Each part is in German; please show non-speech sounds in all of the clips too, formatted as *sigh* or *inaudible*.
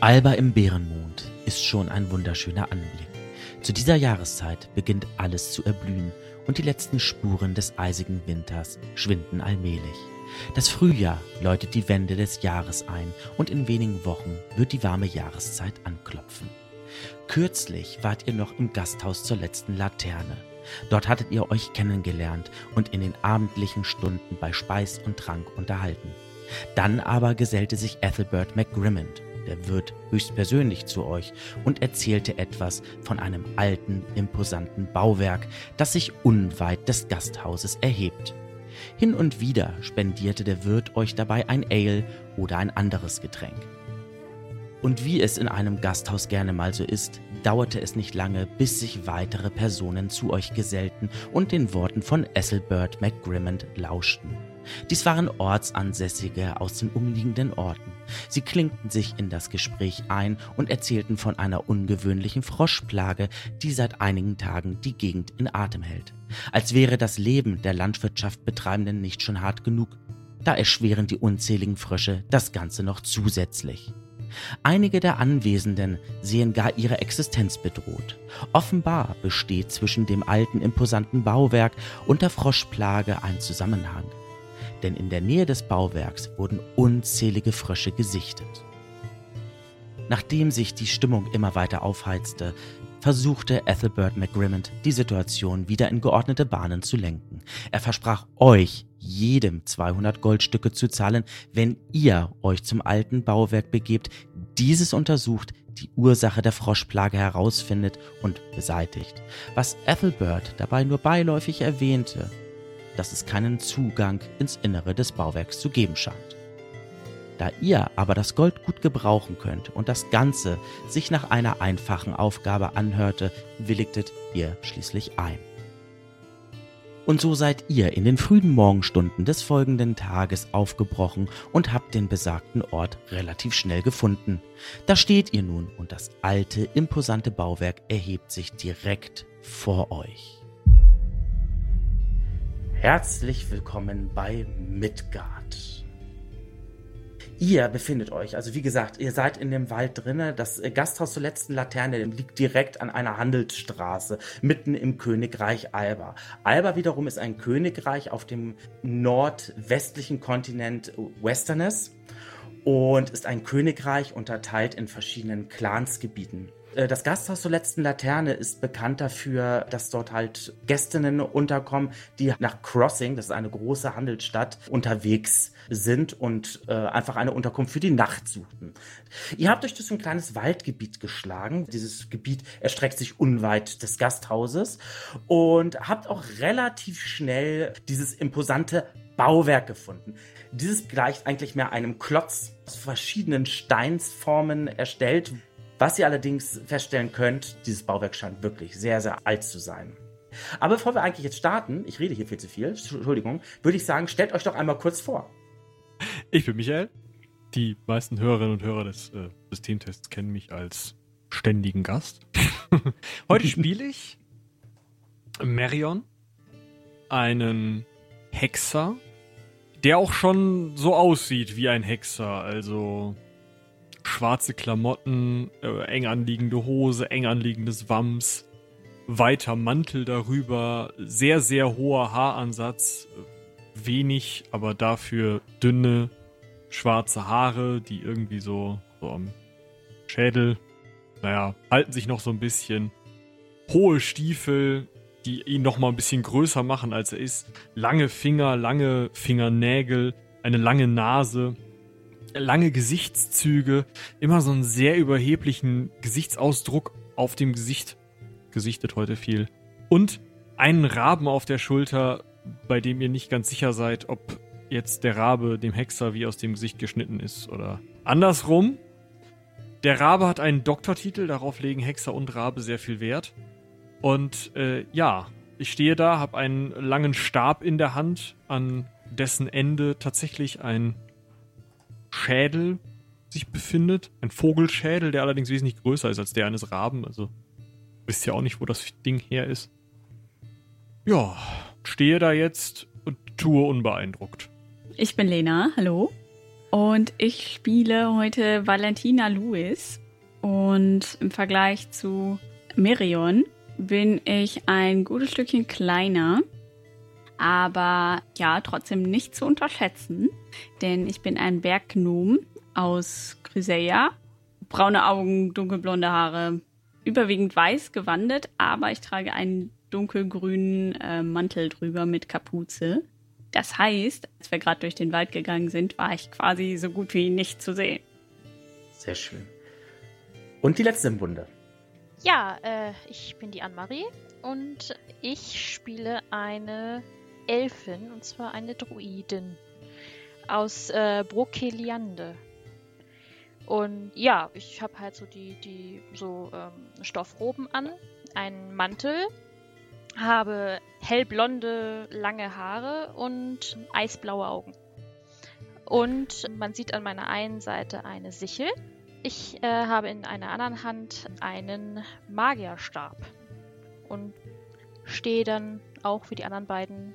Alba im Bärenmond ist schon ein wunderschöner Anblick. Zu dieser Jahreszeit beginnt alles zu erblühen und die letzten Spuren des eisigen Winters schwinden allmählich. Das Frühjahr läutet die Wende des Jahres ein und in wenigen Wochen wird die warme Jahreszeit anklopfen. Kürzlich wart ihr noch im Gasthaus zur letzten Laterne. Dort hattet ihr euch kennengelernt und in den abendlichen Stunden bei Speis und Trank unterhalten. Dann aber gesellte sich Ethelbert McGrimmond, der Wirt, höchstpersönlich zu euch und erzählte etwas von einem alten, imposanten Bauwerk, das sich unweit des Gasthauses erhebt. Hin und wieder spendierte der Wirt euch dabei ein Ale oder ein anderes Getränk. Und wie es in einem Gasthaus gerne mal so ist, dauerte es nicht lange, bis sich weitere Personen zu euch gesellten und den Worten von Ethelbert McGrimmond lauschten. Dies waren Ortsansässige aus den umliegenden Orten. Sie klinkten sich in das Gespräch ein und erzählten von einer ungewöhnlichen Froschplage, die seit einigen Tagen die Gegend in Atem hält. Als wäre das Leben der Landwirtschaft Betreibenden nicht schon hart genug. Da erschweren die unzähligen Frösche das Ganze noch zusätzlich. Einige der Anwesenden sehen gar ihre Existenz bedroht. Offenbar besteht zwischen dem alten imposanten Bauwerk und der Froschplage ein Zusammenhang. Denn in der Nähe des Bauwerks wurden unzählige Frösche gesichtet. Nachdem sich die Stimmung immer weiter aufheizte, versuchte Ethelbert McGrimmond, die Situation wieder in geordnete Bahnen zu lenken. Er versprach euch, jedem 200 Goldstücke zu zahlen, wenn ihr euch zum alten Bauwerk begebt, dieses untersucht, die Ursache der Froschplage herausfindet und beseitigt. Was Ethelbert dabei nur beiläufig erwähnte, dass es keinen Zugang ins Innere des Bauwerks zu geben scheint. Da ihr aber das Gold gut gebrauchen könnt und das Ganze sich nach einer einfachen Aufgabe anhörte, willigtet ihr schließlich ein. Und so seid ihr in den frühen Morgenstunden des folgenden Tages aufgebrochen und habt den besagten Ort relativ schnell gefunden. Da steht ihr nun und das alte, imposante Bauwerk erhebt sich direkt vor euch. Herzlich willkommen bei Midgard. Ihr befindet euch, also wie gesagt, ihr seid in dem Wald drinne. Das äh, Gasthaus zur letzten Laterne liegt direkt an einer Handelsstraße, mitten im Königreich Alba. Alba wiederum ist ein Königreich auf dem nordwestlichen Kontinent Westerners und ist ein Königreich unterteilt in verschiedenen Clansgebieten. Äh, das Gasthaus zur letzten Laterne ist bekannt dafür, dass dort halt Gästinnen unterkommen, die nach Crossing, das ist eine große Handelsstadt, unterwegs sind und äh, einfach eine Unterkunft für die Nacht suchten. Ihr habt euch durch ein kleines Waldgebiet geschlagen. Dieses Gebiet erstreckt sich unweit des Gasthauses und habt auch relativ schnell dieses imposante Bauwerk gefunden. Dieses gleicht eigentlich mehr einem Klotz aus verschiedenen Steinsformen erstellt, was ihr allerdings feststellen könnt, dieses Bauwerk scheint wirklich sehr, sehr alt zu sein. Aber bevor wir eigentlich jetzt starten, ich rede hier viel zu viel, Entschuldigung, würde ich sagen, stellt euch doch einmal kurz vor. Ich bin Michael. Die meisten Hörerinnen und Hörer des äh, Systemtests kennen mich als ständigen Gast. *laughs* Heute spiele ich Marion, einen Hexer, der auch schon so aussieht wie ein Hexer. Also schwarze Klamotten, äh, eng anliegende Hose, eng anliegendes Wams, weiter Mantel darüber, sehr, sehr hoher Haaransatz, wenig, aber dafür dünne, schwarze Haare, die irgendwie so, so am Schädel, naja, halten sich noch so ein bisschen. Hohe Stiefel, die ihn noch mal ein bisschen größer machen, als er ist. Lange Finger, lange Fingernägel, eine lange Nase lange Gesichtszüge, immer so einen sehr überheblichen Gesichtsausdruck auf dem Gesicht. Gesichtet heute viel. Und einen Raben auf der Schulter, bei dem ihr nicht ganz sicher seid, ob jetzt der Rabe dem Hexer wie aus dem Gesicht geschnitten ist oder andersrum. Der Rabe hat einen Doktortitel, darauf legen Hexer und Rabe sehr viel Wert. Und äh, ja, ich stehe da, habe einen langen Stab in der Hand, an dessen Ende tatsächlich ein Schädel sich befindet. Ein Vogelschädel, der allerdings wesentlich größer ist als der eines Raben. Also wisst ja auch nicht, wo das Ding her ist. Ja, stehe da jetzt und tue unbeeindruckt. Ich bin Lena, hallo. Und ich spiele heute Valentina Lewis. Und im Vergleich zu Mirion bin ich ein gutes Stückchen kleiner. Aber ja, trotzdem nicht zu unterschätzen. Denn ich bin ein Berggnom aus Chryseia. Braune Augen, dunkelblonde Haare, überwiegend weiß gewandet, aber ich trage einen dunkelgrünen äh, Mantel drüber mit Kapuze. Das heißt, als wir gerade durch den Wald gegangen sind, war ich quasi so gut wie nicht zu sehen. Sehr schön. Und die letzte im Bunde. Ja, äh, ich bin die Anne-Marie und ich spiele eine Elfin, und zwar eine Druidin aus äh, Brokeliande. Und ja, ich habe halt so die, die so ähm, Stoffroben an, einen Mantel, habe hellblonde, lange Haare und eisblaue Augen. Und man sieht an meiner einen Seite eine Sichel. Ich äh, habe in einer anderen Hand einen Magierstab und stehe dann auch wie die anderen beiden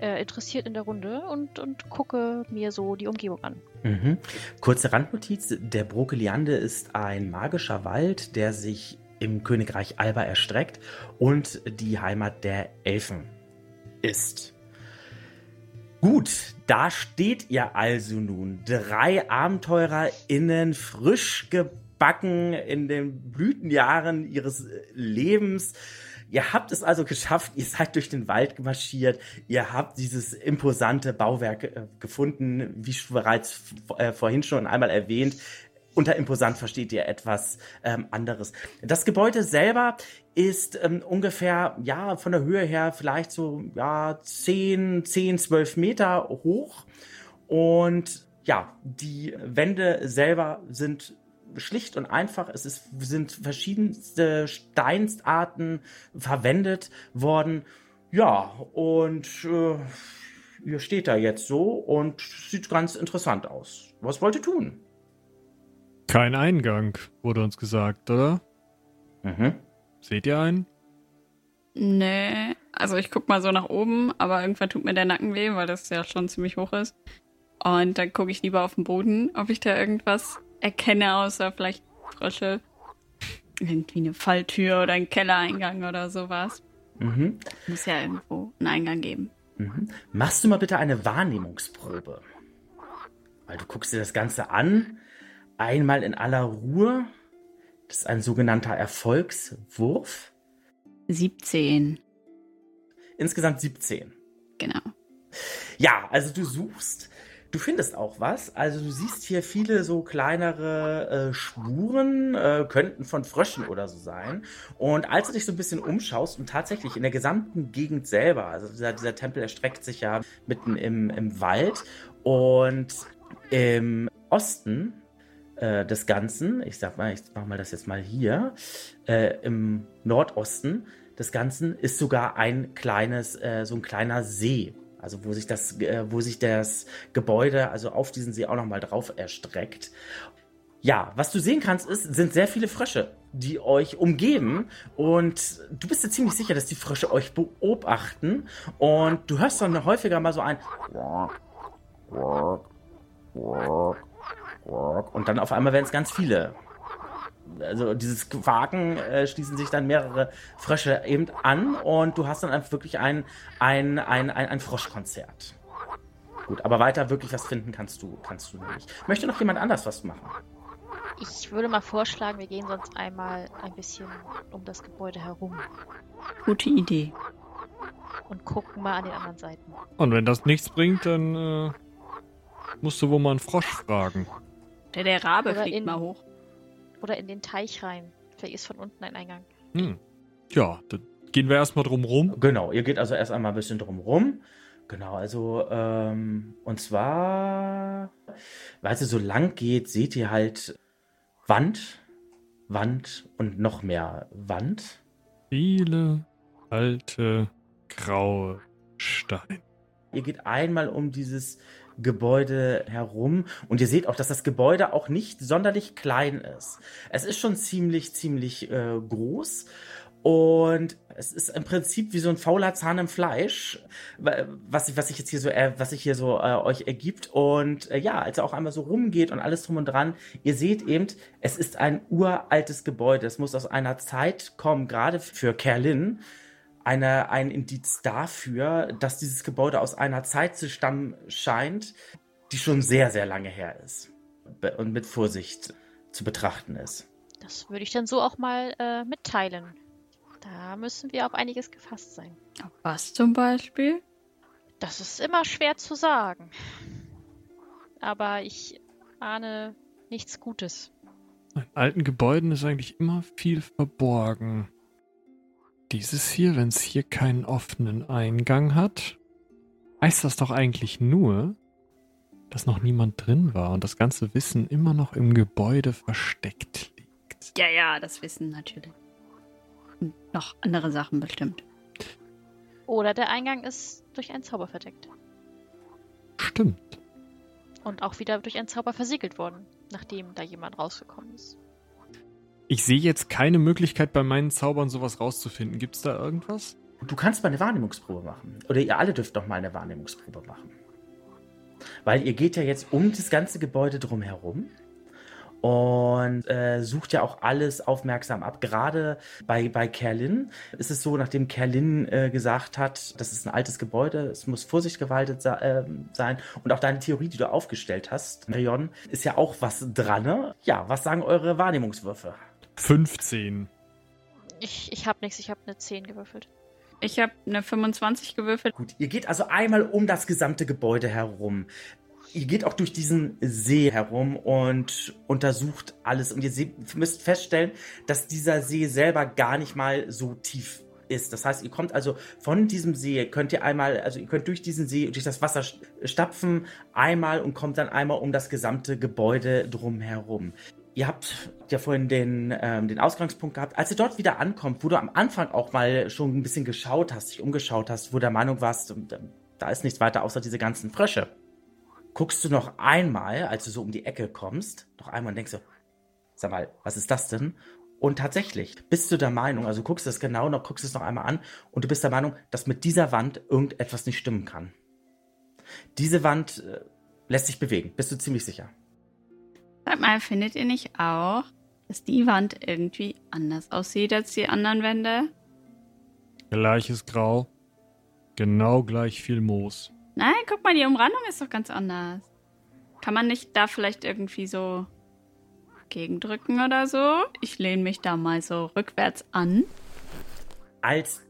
äh, interessiert in der Runde und, und gucke mir so die Umgebung an. Mhm. Kurze Randnotiz: Der Brokeliande ist ein magischer Wald, der sich im Königreich Alba erstreckt und die Heimat der Elfen ist. Gut, da steht ihr also nun. Drei AbenteurerInnen, frisch gebacken in den Blütenjahren ihres Lebens Ihr habt es also geschafft, ihr seid durch den Wald gemarschiert, ihr habt dieses imposante Bauwerk äh, gefunden, wie bereits äh, vorhin schon einmal erwähnt. Unter imposant versteht ihr etwas ähm, anderes. Das Gebäude selber ist ähm, ungefähr, ja, von der Höhe her vielleicht so, ja, 10, 10, 12 Meter hoch. Und ja, die Wände selber sind schlicht und einfach. Es ist, sind verschiedenste Steinsarten verwendet worden. Ja, und äh, ihr steht da jetzt so und sieht ganz interessant aus. Was wollt ihr tun? Kein Eingang, wurde uns gesagt, oder? Mhm. Seht ihr einen? Nee, also ich guck mal so nach oben, aber irgendwann tut mir der Nacken weh, weil das ja schon ziemlich hoch ist. Und dann gucke ich lieber auf den Boden, ob ich da irgendwas erkenne, außer vielleicht Frösche. Irgendwie eine Falltür oder ein Kellereingang oder sowas. Mhm. Muss ja irgendwo einen Eingang geben. Mhm. Machst du mal bitte eine Wahrnehmungsprobe. Weil du guckst dir das Ganze an, einmal in aller Ruhe. Das ist ein sogenannter Erfolgswurf. 17. Insgesamt 17. Genau. Ja, also du suchst Du findest auch was. Also du siehst hier viele so kleinere äh, Spuren, äh, könnten von Fröschen oder so sein. Und als du dich so ein bisschen umschaust und tatsächlich in der gesamten Gegend selber, also dieser, dieser Tempel erstreckt sich ja mitten im, im Wald und im Osten äh, des Ganzen, ich sag mal, ich mach mal das jetzt mal hier, äh, im Nordosten des Ganzen ist sogar ein kleines, äh, so ein kleiner See. Also wo sich das, äh, wo sich das Gebäude, also auf diesen See auch nochmal drauf erstreckt. Ja, was du sehen kannst, ist, sind sehr viele Frösche, die euch umgeben. Und du bist dir ziemlich sicher, dass die Frösche euch beobachten. Und du hörst dann häufiger mal so ein und dann auf einmal werden es ganz viele also dieses Quaken äh, schließen sich dann mehrere Frösche eben an und du hast dann einfach wirklich ein, ein, ein, ein, ein Froschkonzert. Gut, aber weiter wirklich was finden kannst du, kannst du nicht. Möchte noch jemand anders was machen? Ich würde mal vorschlagen, wir gehen sonst einmal ein bisschen um das Gebäude herum. Gute Idee. Und gucken mal an den anderen Seiten. Und wenn das nichts bringt, dann äh, musst du wohl mal einen Frosch fragen. Der, der Rabe Oder fliegt mal hoch. Oder in den Teich rein. Vielleicht ist von unten ein Eingang. Hm. Ja, dann gehen wir erstmal drum rum. Genau, ihr geht also erst einmal ein bisschen drum rum. Genau, also, ähm, und zwar, weil es so lang geht, seht ihr halt Wand, Wand und noch mehr Wand. Viele alte, graue Steine. Ihr geht einmal um dieses Gebäude herum. Und ihr seht auch, dass das Gebäude auch nicht sonderlich klein ist. Es ist schon ziemlich, ziemlich äh, groß. Und es ist im Prinzip wie so ein fauler Zahn im Fleisch, was, was sich jetzt hier so, äh, was sich hier so äh, euch ergibt. Und äh, ja, als er auch einmal so rumgeht und alles drum und dran, ihr seht eben, es ist ein uraltes Gebäude. Es muss aus einer Zeit kommen, gerade für Kerlin, eine, ein Indiz dafür, dass dieses Gebäude aus einer Zeit zu stammen scheint, die schon sehr, sehr lange her ist und mit Vorsicht zu betrachten ist. Das würde ich dann so auch mal äh, mitteilen. Da müssen wir auf einiges gefasst sein. Auf was zum Beispiel? Das ist immer schwer zu sagen. Aber ich ahne nichts Gutes. In alten Gebäuden ist eigentlich immer viel verborgen. Dieses hier, wenn es hier keinen offenen Eingang hat, heißt das doch eigentlich nur, dass noch niemand drin war und das ganze Wissen immer noch im Gebäude versteckt liegt. Ja, ja, das Wissen natürlich. Und noch andere Sachen bestimmt. Oder der Eingang ist durch einen Zauber verdeckt. Stimmt. Und auch wieder durch einen Zauber versiegelt worden, nachdem da jemand rausgekommen ist. Ich sehe jetzt keine Möglichkeit bei meinen Zaubern sowas rauszufinden. Gibt es da irgendwas? Du kannst mal eine Wahrnehmungsprobe machen. Oder ihr alle dürft doch mal eine Wahrnehmungsprobe machen. Weil ihr geht ja jetzt um das ganze Gebäude drumherum und äh, sucht ja auch alles aufmerksam ab. Gerade bei, bei Kerlin ist es so, nachdem Kerlin äh, gesagt hat, das ist ein altes Gebäude, es muss Vorsicht gewaltet äh, sein. Und auch deine Theorie, die du aufgestellt hast, Marion, ist ja auch was dran. Ne? Ja, was sagen eure Wahrnehmungswürfe? 15. Ich, ich habe nichts, ich habe eine 10 gewürfelt. Ich habe eine 25 gewürfelt. Gut, ihr geht also einmal um das gesamte Gebäude herum. Ihr geht auch durch diesen See herum und untersucht alles. Und ihr müsst feststellen, dass dieser See selber gar nicht mal so tief ist. Das heißt, ihr kommt also von diesem See, könnt ihr einmal, also ihr könnt durch diesen See, durch das Wasser stapfen, einmal und kommt dann einmal um das gesamte Gebäude drumherum. Ihr habt ja vorhin den, ähm, den Ausgangspunkt gehabt. Als ihr dort wieder ankommt, wo du am Anfang auch mal schon ein bisschen geschaut hast, dich umgeschaut hast, wo der Meinung warst, ähm, da ist nichts weiter außer diese ganzen Frösche, guckst du noch einmal, als du so um die Ecke kommst, noch einmal und denkst so, sag mal, was ist das denn? Und tatsächlich bist du der Meinung, also guckst es genau noch, guckst es noch einmal an und du bist der Meinung, dass mit dieser Wand irgendetwas nicht stimmen kann. Diese Wand äh, lässt sich bewegen, bist du ziemlich sicher. Sag mal, findet ihr nicht auch, dass die Wand irgendwie anders aussieht als die anderen Wände? Gleiches Grau. Genau gleich viel Moos. Nein, guck mal, die Umrandung ist doch ganz anders. Kann man nicht da vielleicht irgendwie so gegendrücken oder so? Ich lehne mich da mal so rückwärts an. Als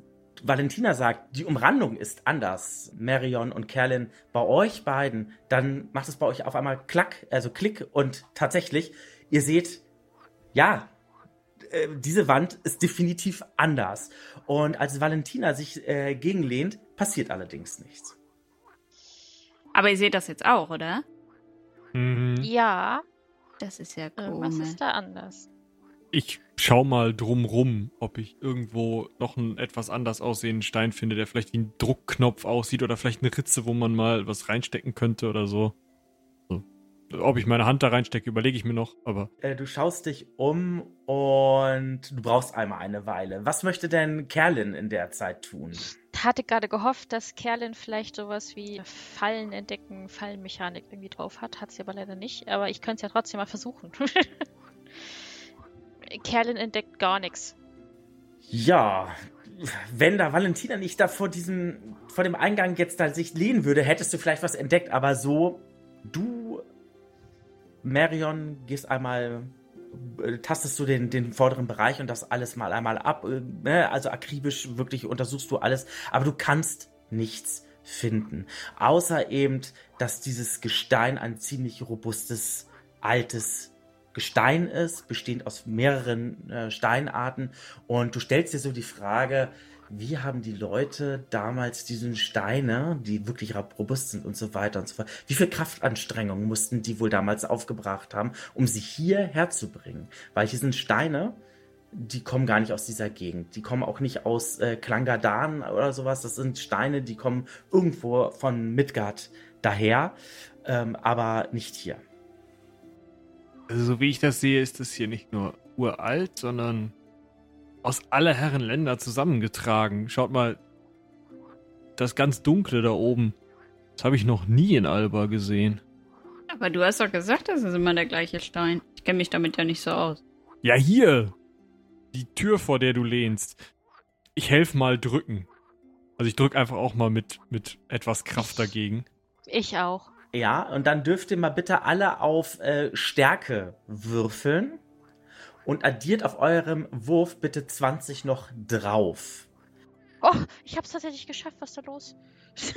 Valentina sagt, die Umrandung ist anders, Marion und Kerlin, bei euch beiden, dann macht es bei euch auf einmal klack, also klick und tatsächlich, ihr seht, ja, äh, diese Wand ist definitiv anders. Und als Valentina sich äh, gegenlehnt, passiert allerdings nichts. Aber ihr seht das jetzt auch, oder? Mhm. Ja. Das ist ja komisch. was ist da anders? Ich schau mal drumrum, ob ich irgendwo noch einen etwas anders aussehenden Stein finde, der vielleicht wie ein Druckknopf aussieht oder vielleicht eine Ritze, wo man mal was reinstecken könnte oder so. so. Ob ich meine Hand da reinstecke, überlege ich mir noch, aber Äh, du schaust dich um und du brauchst einmal eine Weile. Was möchte denn Kerlin in der Zeit tun? Hatte gerade gehofft, dass Kerlin vielleicht sowas wie Fallen entdecken, Fallenmechanik irgendwie drauf hat. Hat sie aber leider nicht. Aber ich könnte es ja trotzdem mal versuchen. *laughs* Kerlin entdeckt gar nichts. Ja, wenn da Valentina nicht da vor diesem, vor dem Eingang jetzt da sich lehnen würde, hättest du vielleicht was entdeckt, aber so, du, Marion, gehst einmal, äh, tastest du den, den vorderen Bereich und das alles mal einmal ab, äh, ne? also akribisch wirklich untersuchst du alles, aber du kannst nichts finden, außer eben, dass dieses Gestein ein ziemlich robustes, altes Gestein ist, bestehend aus mehreren äh, Steinarten. Und du stellst dir so die Frage, wie haben die Leute damals diesen Steine, die wirklich robust sind und so weiter und so fort, wie viel Kraftanstrengungen mussten die wohl damals aufgebracht haben, um sie hier herzubringen? Weil hier sind Steine, die kommen gar nicht aus dieser Gegend. Die kommen auch nicht aus äh, Klangadan oder sowas. Das sind Steine, die kommen irgendwo von Midgard daher, ähm, aber nicht hier. Also so wie ich das sehe, ist das hier nicht nur uralt, sondern aus aller Herren Länder zusammengetragen. Schaut mal, das ganz Dunkle da oben. Das habe ich noch nie in Alba gesehen. Aber du hast doch gesagt, das ist immer der gleiche Stein. Ich kenne mich damit ja nicht so aus. Ja, hier. Die Tür, vor der du lehnst. Ich helfe mal drücken. Also ich drücke einfach auch mal mit, mit etwas Kraft dagegen. Ich auch. Ja, und dann dürft ihr mal bitte alle auf äh, Stärke würfeln und addiert auf eurem Wurf bitte 20 noch drauf. Oh, ich hab's tatsächlich geschafft. Was ist da los? *laughs*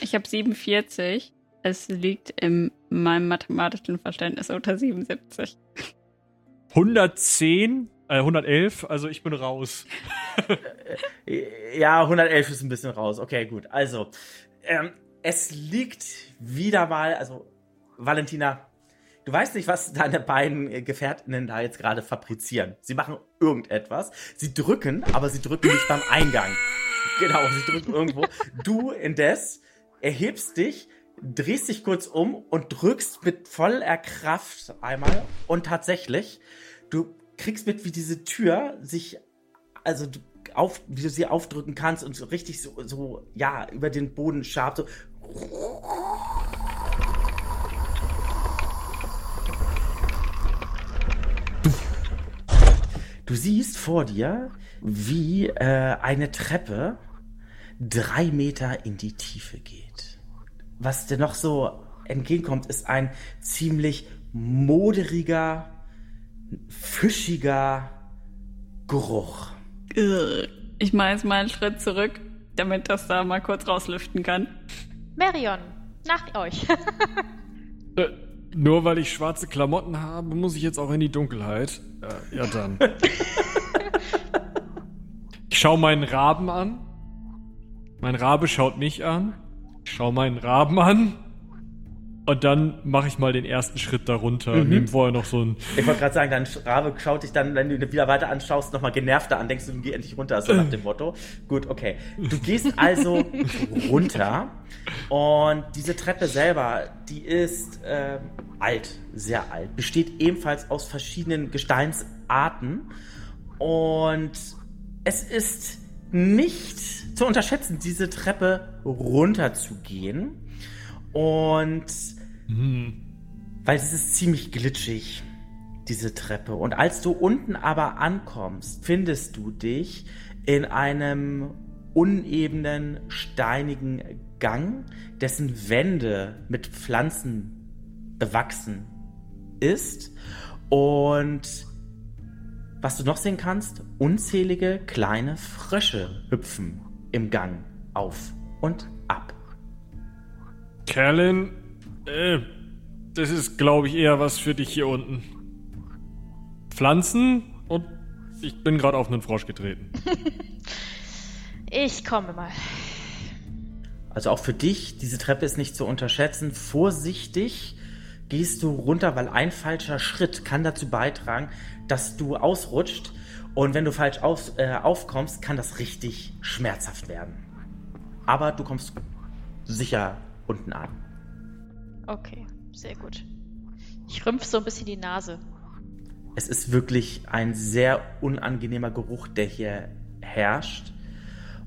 Ich habe 47. Es liegt in meinem mathematischen Verständnis unter 77. 110, äh, 111, also ich bin raus. *laughs* Ja, 111 ist ein bisschen raus. Okay, gut. Also, ähm, es liegt wieder mal, also Valentina, du weißt nicht, was deine beiden äh, Gefährtinnen da jetzt gerade fabrizieren. Sie machen irgendetwas. Sie drücken, aber sie drücken nicht beim Eingang. Genau, sie drücken irgendwo. Du indes erhebst dich, drehst dich kurz um und drückst mit voller Kraft einmal. Und tatsächlich, du kriegst mit, wie diese Tür sich, also du auf, wie du sie aufdrücken kannst und so richtig so, so ja, über den Boden schabt. So. Du siehst vor dir, wie äh, eine Treppe drei Meter in die Tiefe geht. Was dir noch so entgegenkommt, ist ein ziemlich moderiger, fischiger Geruch. Ich mache jetzt mal einen Schritt zurück, damit das da mal kurz rauslüften kann. Marion, nach euch. *laughs* Äh, nur weil ich schwarze Klamotten habe, muss ich jetzt auch in die Dunkelheit. Äh, ja dann. *laughs* ich schaue meinen Raben an. Mein Rabe schaut mich an. Ich schaue meinen Raben an. Und dann mache ich mal den ersten Schritt darunter. Mhm. Nehme vorher noch so ein. Ich wollte gerade sagen, dein Rabe schaut dich dann, wenn du wieder weiter anschaust, nochmal genervter an, denkst du, geh endlich runter, so nach dem Motto. Gut, okay. Du gehst also *laughs* runter und diese Treppe selber, die ist ähm, alt, sehr alt, besteht ebenfalls aus verschiedenen Gesteinsarten und es ist nicht zu unterschätzen, diese Treppe runterzugehen. Und Hm. weil es ist ziemlich glitschig, diese Treppe. Und als du unten aber ankommst, findest du dich in einem unebenen, steinigen Gang, dessen Wände mit Pflanzen bewachsen ist. Und was du noch sehen kannst, unzählige kleine Frösche hüpfen im Gang auf und ab. Kerlin, äh, das ist, glaube ich, eher was für dich hier unten. Pflanzen und ich bin gerade auf einen Frosch getreten. *laughs* Ich komme mal. Also auch für dich, diese Treppe ist nicht zu unterschätzen. Vorsichtig gehst du runter, weil ein falscher Schritt kann dazu beitragen, dass du ausrutscht. Und wenn du falsch auf, äh, aufkommst, kann das richtig schmerzhaft werden. Aber du kommst sicher unten an. Okay, sehr gut. Ich rümpf so ein bisschen die Nase. Es ist wirklich ein sehr unangenehmer Geruch, der hier herrscht.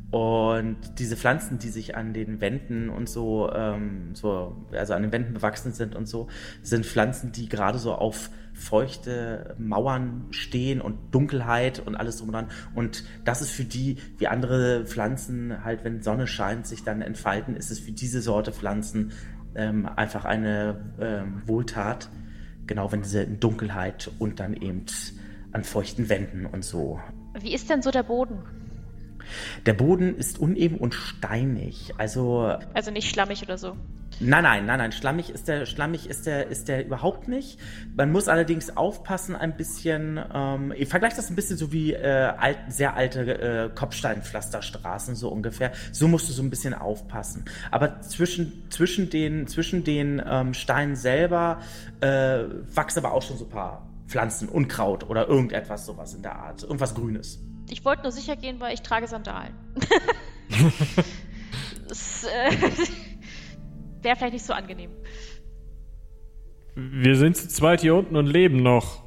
Und diese Pflanzen, die sich an den Wänden und so, ähm, so, also an den Wänden bewachsen sind und so, sind Pflanzen, die gerade so auf feuchte Mauern stehen und Dunkelheit und alles drum und dran. Und das ist für die, wie andere Pflanzen halt, wenn Sonne scheint, sich dann entfalten, ist es für diese Sorte Pflanzen ähm, einfach eine ähm, Wohltat. Genau, wenn diese Dunkelheit und dann eben an feuchten Wänden und so Wie ist denn so der Boden? Der Boden ist uneben und steinig. Also Also nicht schlammig oder so. nein, nein, nein, nein. Schlammig ist der, schlammig ist der, ist der überhaupt nicht. Man muss allerdings aufpassen, ein bisschen. Ähm, ich vergleiche das ein bisschen so wie äh, alt, sehr alte äh, Kopfsteinpflasterstraßen so ungefähr. So musst du so ein bisschen aufpassen. Aber zwischen zwischen den zwischen den ähm, Steinen selber äh, wachsen aber auch schon so ein paar Pflanzen, Unkraut oder irgendetwas sowas in der Art, irgendwas Grünes. Ich wollte nur sicher gehen, weil ich trage Sandalen. *laughs* das äh, *laughs* wäre vielleicht nicht so angenehm. Wir sind zu zweit hier unten und leben noch.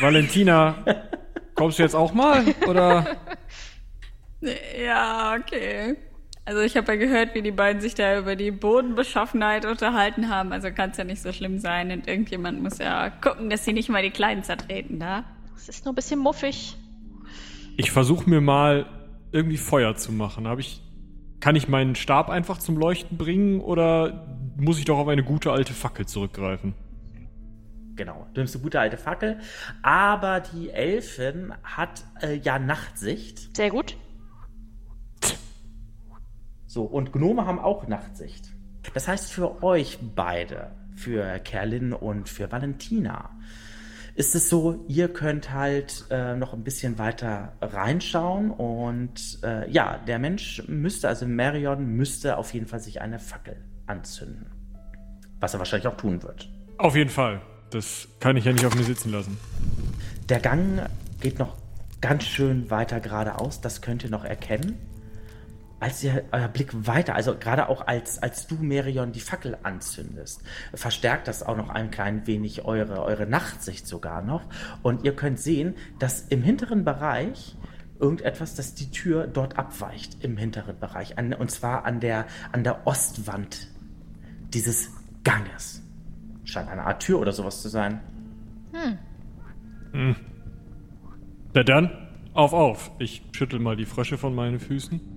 Valentina, Kommst du jetzt auch mal? Oder? Ja, okay. Also ich habe ja gehört, wie die beiden sich da über die Bodenbeschaffenheit unterhalten haben. Also kann es ja nicht so schlimm sein. Und irgendjemand muss ja gucken, dass sie nicht mal die Kleinen zertreten da. Es ist nur ein bisschen muffig. Ich versuche mir mal irgendwie Feuer zu machen. Hab ich, kann ich meinen Stab einfach zum Leuchten bringen oder muss ich doch auf eine gute alte Fackel zurückgreifen? Genau, du nimmst eine gute alte Fackel. Aber die Elfin hat äh, ja Nachtsicht. Sehr gut. So, und Gnome haben auch Nachtsicht. Das heißt für euch beide, für Kerlin und für Valentina, ist es so, ihr könnt halt äh, noch ein bisschen weiter reinschauen und äh, ja, der Mensch müsste, also Marion müsste auf jeden Fall sich eine Fackel anzünden. Was er wahrscheinlich auch tun wird. Auf jeden Fall. Das kann ich ja nicht auf mir sitzen lassen. Der Gang geht noch ganz schön weiter geradeaus, das könnt ihr noch erkennen als ihr euer Blick weiter, also gerade auch als, als du, Merion, die Fackel anzündest, verstärkt das auch noch ein klein wenig eure, eure Nachtsicht sogar noch. Und ihr könnt sehen, dass im hinteren Bereich irgendetwas, dass die Tür dort abweicht im hinteren Bereich. An, und zwar an der, an der Ostwand dieses Ganges. Scheint eine Art Tür oder sowas zu sein. Hm. Hm. Na dann, auf, auf. Ich schüttel mal die Frösche von meinen Füßen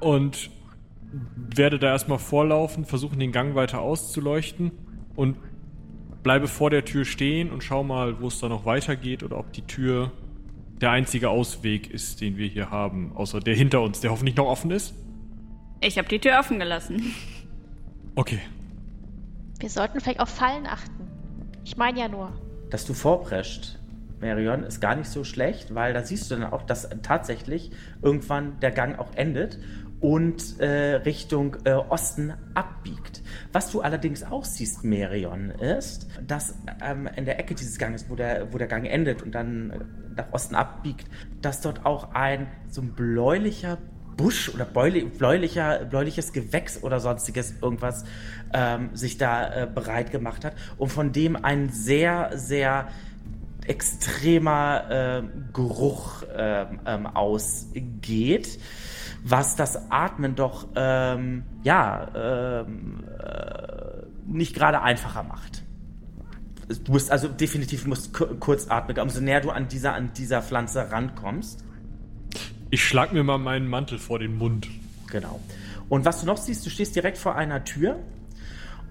und werde da erstmal vorlaufen, versuchen den Gang weiter auszuleuchten und bleibe vor der Tür stehen und schau mal, wo es da noch weitergeht oder ob die Tür der einzige Ausweg ist, den wir hier haben, außer der hinter uns, der hoffentlich noch offen ist. Ich habe die Tür offen gelassen. Okay. Wir sollten vielleicht auf Fallen achten. Ich meine ja nur. Dass du vorprescht, Marion, ist gar nicht so schlecht, weil da siehst du dann auch, dass tatsächlich irgendwann der Gang auch endet und äh, Richtung äh, Osten abbiegt. Was du allerdings auch siehst, Merion, ist, dass ähm, in der Ecke dieses Ganges, wo der, wo der Gang endet und dann äh, nach Osten abbiegt, dass dort auch ein so ein bläulicher Busch oder bläulicher, bläuliches Gewächs oder sonstiges irgendwas ähm, sich da äh, bereit gemacht hat und von dem ein sehr, sehr extremer äh, Geruch ähm, ähm, ausgeht was das Atmen doch ähm, ja ähm, äh, nicht gerade einfacher macht. Du musst also definitiv musst kurzatmiger, umso näher du an dieser an dieser Pflanze rankommst. Ich schlag mir mal meinen Mantel vor den Mund. Genau. Und was du noch siehst, du stehst direkt vor einer Tür.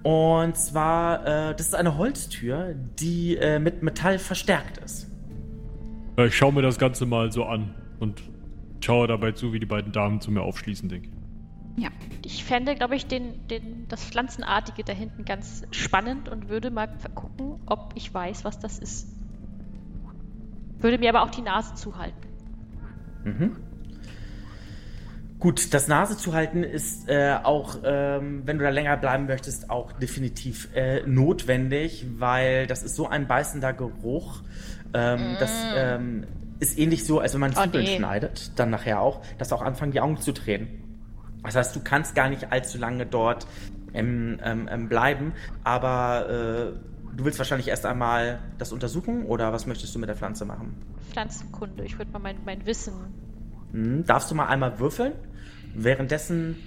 Und zwar, äh, das ist eine Holztür, die äh, mit Metall verstärkt ist. Ich schaue mir das Ganze mal so an und schaue dabei zu, wie die beiden Damen zu mir aufschließen, denke ich. Ja. Ich fände, glaube ich, den, den, das Pflanzenartige da hinten ganz spannend und würde mal gucken, ob ich weiß, was das ist. Würde mir aber auch die Nase zuhalten. Mhm. Gut, das Nase zuhalten ist äh, auch, ähm, wenn du da länger bleiben möchtest, auch definitiv äh, notwendig, weil das ist so ein beißender Geruch, ähm, mm. dass ähm, ist ähnlich so, als wenn man Zwiebeln oh, nee. schneidet, dann nachher auch, dass auch anfangen, die Augen zu drehen. Das heißt, du kannst gar nicht allzu lange dort ähm, ähm, ähm, bleiben, aber äh, du willst wahrscheinlich erst einmal das untersuchen oder was möchtest du mit der Pflanze machen? Pflanzenkunde, ich würde mal mein, mein Wissen. Hm, darfst du mal einmal würfeln? Währenddessen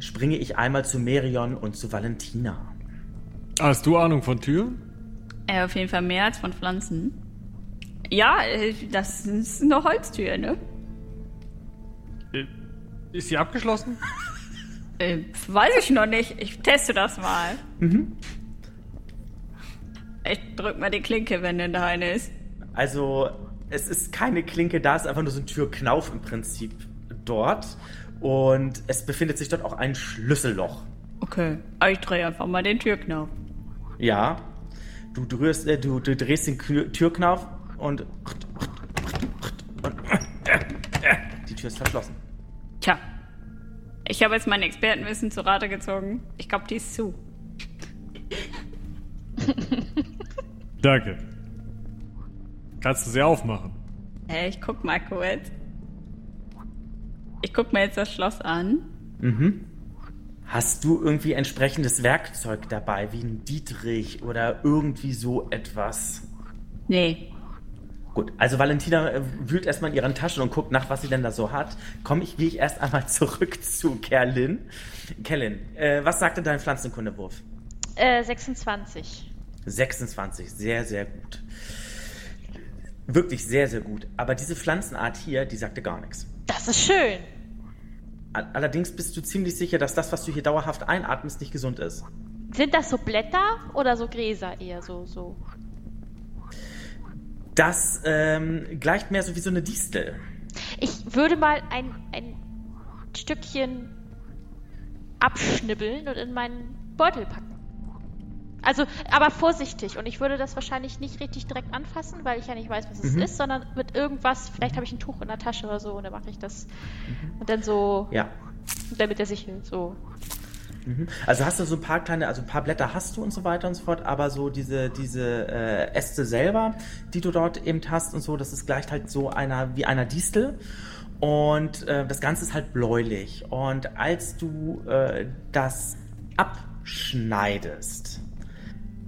springe ich einmal zu Merion und zu Valentina. Hast du Ahnung von Türen? Äh, auf jeden Fall mehr als von Pflanzen. Ja, äh, das ist eine Holztür, ne? Äh, ist sie abgeschlossen? *laughs* äh, weiß ich noch nicht. Ich teste das mal. Mhm. Ich drück mal die Klinke, wenn denn da eine ist. Also, es ist keine Klinke da, es ist einfach nur so ein Türknauf im Prinzip dort. Und es befindet sich dort auch ein Schlüsselloch. Okay, aber ich drehe einfach mal den Türknauf. Ja, du, drehst, äh, du, du drehst den Türknauf und die Tür ist verschlossen. Tja, ich habe jetzt mein Expertenwissen zu Rate gezogen. Ich glaube, die ist zu. *laughs* Danke. Kannst du sie aufmachen? Hey, ich guck mal kurz. Ich guck mir jetzt das Schloss an. Mhm. Hast du irgendwie entsprechendes Werkzeug dabei, wie ein Dietrich oder irgendwie so etwas? Nee. Gut, also Valentina äh, wühlt erstmal in ihren Taschen und guckt nach, was sie denn da so hat. Komm, ich gehe ich erst einmal *laughs* zurück zu Kerlin. Kerlin, äh, was sagte dein Pflanzenkundewurf? Äh, 26. 26, sehr, sehr gut. Wirklich sehr, sehr gut. Aber diese Pflanzenart hier, die sagte gar nichts. Das ist schön. Allerdings bist du ziemlich sicher, dass das, was du hier dauerhaft einatmest, nicht gesund ist. Sind das so Blätter oder so Gräser eher so? so? Das ähm, gleicht mehr so wie so eine Distel. Ich würde mal ein, ein Stückchen abschnibbeln und in meinen Beutel packen. Also, aber vorsichtig. Und ich würde das wahrscheinlich nicht richtig direkt anfassen, weil ich ja nicht weiß, was es mhm. ist, sondern mit irgendwas, vielleicht habe ich ein Tuch in der Tasche oder so und dann mache ich das. Mhm. Und dann so. Ja. Dann mit der Sichel, so. Mhm. Also hast du so ein paar kleine, also ein paar Blätter hast du und so weiter und so fort, aber so diese, diese äh, Äste selber, die du dort eben hast und so, das ist gleich halt so einer wie einer Distel. Und äh, das Ganze ist halt bläulich. Und als du äh, das abschneidest,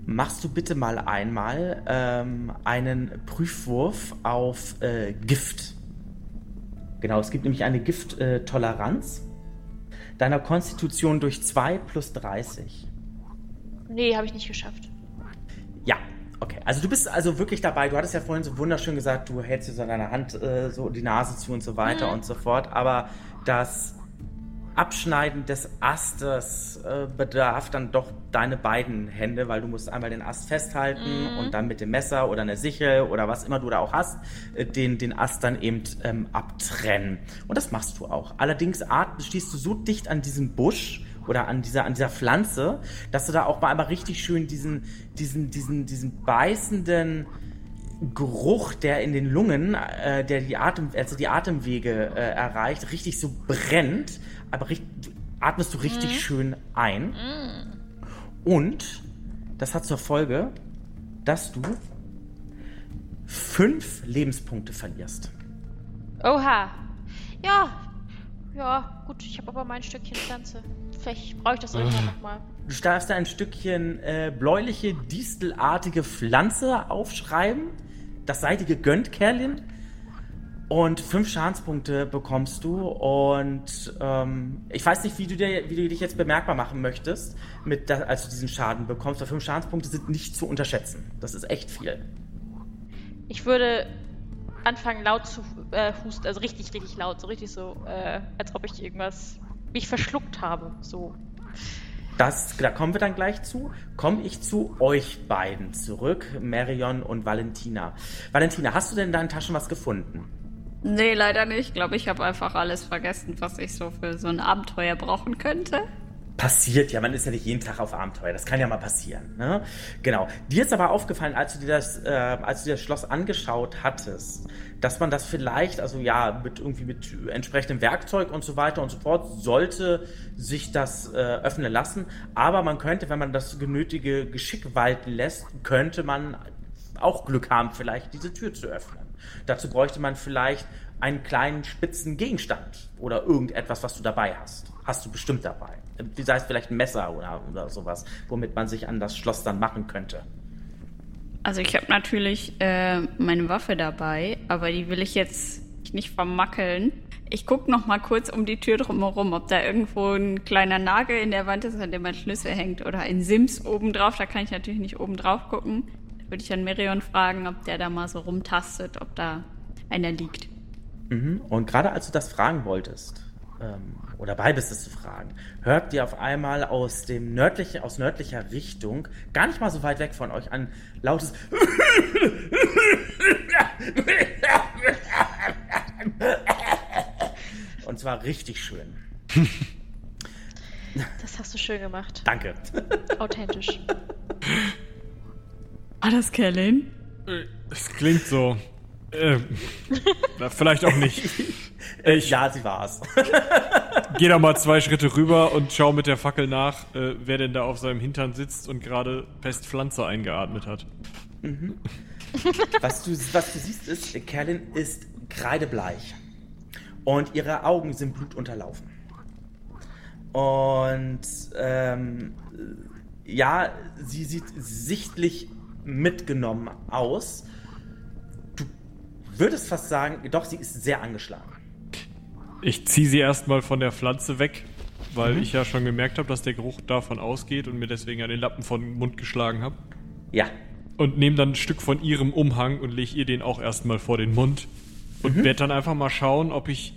machst du bitte mal einmal ähm, einen Prüfwurf auf äh, Gift. Genau, es gibt nämlich eine Gifttoleranz deiner Konstitution durch 2 plus 30. Nee, habe ich nicht geschafft. Ja, okay. Also du bist also wirklich dabei. Du hattest ja vorhin so wunderschön gesagt, du hältst dir so deine Hand äh, so die Nase zu und so weiter mhm. und so fort. Aber das Abschneiden des Astes äh, bedarf dann doch deine beiden Hände, weil du musst einmal den Ast festhalten mhm. und dann mit dem Messer oder einer Sichel oder was immer du da auch hast, äh, den, den Ast dann eben ähm, abtrennen. Und das machst du auch. Allerdings stehst du so dicht an diesem Busch oder an dieser, an dieser Pflanze, dass du da auch mal einmal richtig schön diesen, diesen, diesen, diesen beißenden Geruch, der in den Lungen, äh, der die Atem, also die Atemwege äh, erreicht, richtig so brennt aber richtig, atmest du richtig mhm. schön ein. Mhm. Und das hat zur Folge, dass du fünf Lebenspunkte verlierst. Oha. Ja. Ja, gut, ich habe aber mein Stückchen Pflanze. Vielleicht brauche ich das irgendwann nochmal. Du darfst da ein Stückchen äh, bläuliche, distelartige Pflanze aufschreiben. Das sei dir gegönnt, Kerlin. Und fünf Schadenspunkte bekommst du. Und ähm, ich weiß nicht, wie du, dir, wie du dich jetzt bemerkbar machen möchtest, mit da, als du diesen Schaden bekommst. Aber fünf Schadenspunkte sind nicht zu unterschätzen. Das ist echt viel. Ich würde anfangen laut zu äh, husten, also richtig, richtig laut, so richtig so, äh, als ob ich irgendwas mich verschluckt habe. So. Das, da kommen wir dann gleich zu. Komme ich zu euch beiden zurück, Marion und Valentina. Valentina, hast du denn in deinen Taschen was gefunden? Nee, leider nicht. Ich glaube, ich habe einfach alles vergessen, was ich so für so ein Abenteuer brauchen könnte. Passiert ja, man ist ja nicht jeden Tag auf Abenteuer. Das kann ja mal passieren. Ne? Genau. Dir ist aber aufgefallen, als du dir das, äh, als du dir das Schloss angeschaut hattest, dass man das vielleicht, also ja, mit irgendwie mit entsprechendem Werkzeug und so weiter und so fort, sollte sich das äh, öffnen lassen. Aber man könnte, wenn man das genötige Geschick walten lässt, könnte man auch Glück haben, vielleicht diese Tür zu öffnen. Dazu bräuchte man vielleicht einen kleinen spitzen Gegenstand oder irgendetwas, was du dabei hast. Hast du bestimmt dabei. Sei es vielleicht ein Messer oder, oder sowas, womit man sich an das Schloss dann machen könnte. Also ich habe natürlich äh, meine Waffe dabei, aber die will ich jetzt nicht vermackeln. Ich gucke noch mal kurz um die Tür drumherum, ob da irgendwo ein kleiner Nagel in der Wand ist, an dem mein Schlüssel hängt oder ein Sims oben drauf. Da kann ich natürlich nicht oben drauf gucken würde ich an Merion fragen, ob der da mal so rumtastet, ob da einer liegt. Mhm. Und gerade als du das fragen wolltest, ähm, oder dabei bist es zu fragen, hört ihr auf einmal aus dem nördlichen, aus nördlicher Richtung, gar nicht mal so weit weg von euch, ein lautes *laughs* Und zwar richtig schön. Das hast du schön gemacht. Danke. Authentisch. *laughs* War das Kellen? Es klingt so. Äh, vielleicht auch nicht. Ich, ja, sie war's. *laughs* Geh da mal zwei Schritte rüber und schau mit der Fackel nach, äh, wer denn da auf seinem Hintern sitzt und gerade Pestpflanze eingeatmet hat. Mhm. Was, du, was du siehst, ist, Kerlin ist kreidebleich. Und ihre Augen sind blutunterlaufen. Und ähm, ja, sie sieht sichtlich mitgenommen aus. Du würdest fast sagen, doch, sie ist sehr angeschlagen. Ich ziehe sie erstmal von der Pflanze weg, weil mhm. ich ja schon gemerkt habe, dass der Geruch davon ausgeht und mir deswegen an den Lappen von den Mund geschlagen habe. Ja. Und nehme dann ein Stück von ihrem Umhang und lege ihr den auch erstmal vor den Mund. Und mhm. werde dann einfach mal schauen, ob ich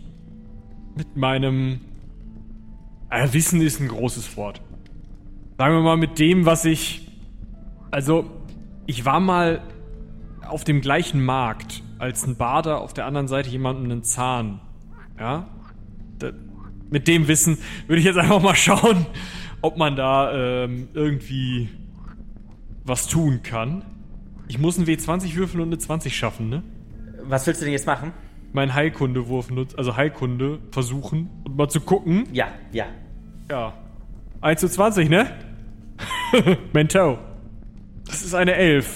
mit meinem. Äh, Wissen ist ein großes Wort. Sagen wir mal mit dem, was ich. Also, ich war mal auf dem gleichen Markt, als ein Bader auf der anderen Seite jemandem einen Zahn. Ja? Da, mit dem Wissen würde ich jetzt einfach mal *laughs* schauen, ob man da ähm, irgendwie was tun kann. Ich muss einen W20 würfeln und eine 20 schaffen, ne? Was willst du denn jetzt machen? Mein Heilkundewurf nutzen, also Heilkunde versuchen und mal zu gucken. Ja, ja. Ja. 1 zu 20, ne? *laughs* Mento. Das ist eine 11.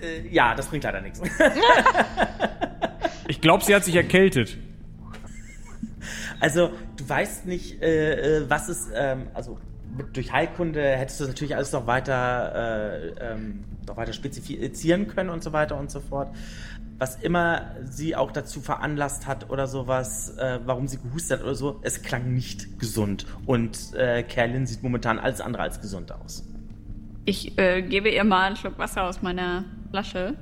Äh, ja, das bringt leider nichts. ich glaube, sie hat sich erkältet. Also, du weißt nicht, äh, äh, was ist, ähm, also durch Heilkunde hättest du natürlich alles noch weiter, äh, ähm, noch weiter spezifizieren können und so weiter und so fort. Was immer sie auch dazu veranlasst hat oder sowas, äh, warum sie gehustet hat oder so, es klang nicht gesund. Und äh, Kerlin sieht momentan alles andere als gesund aus. Ich äh, gebe ihr mal einen Schluck Wasser aus meiner Flasche.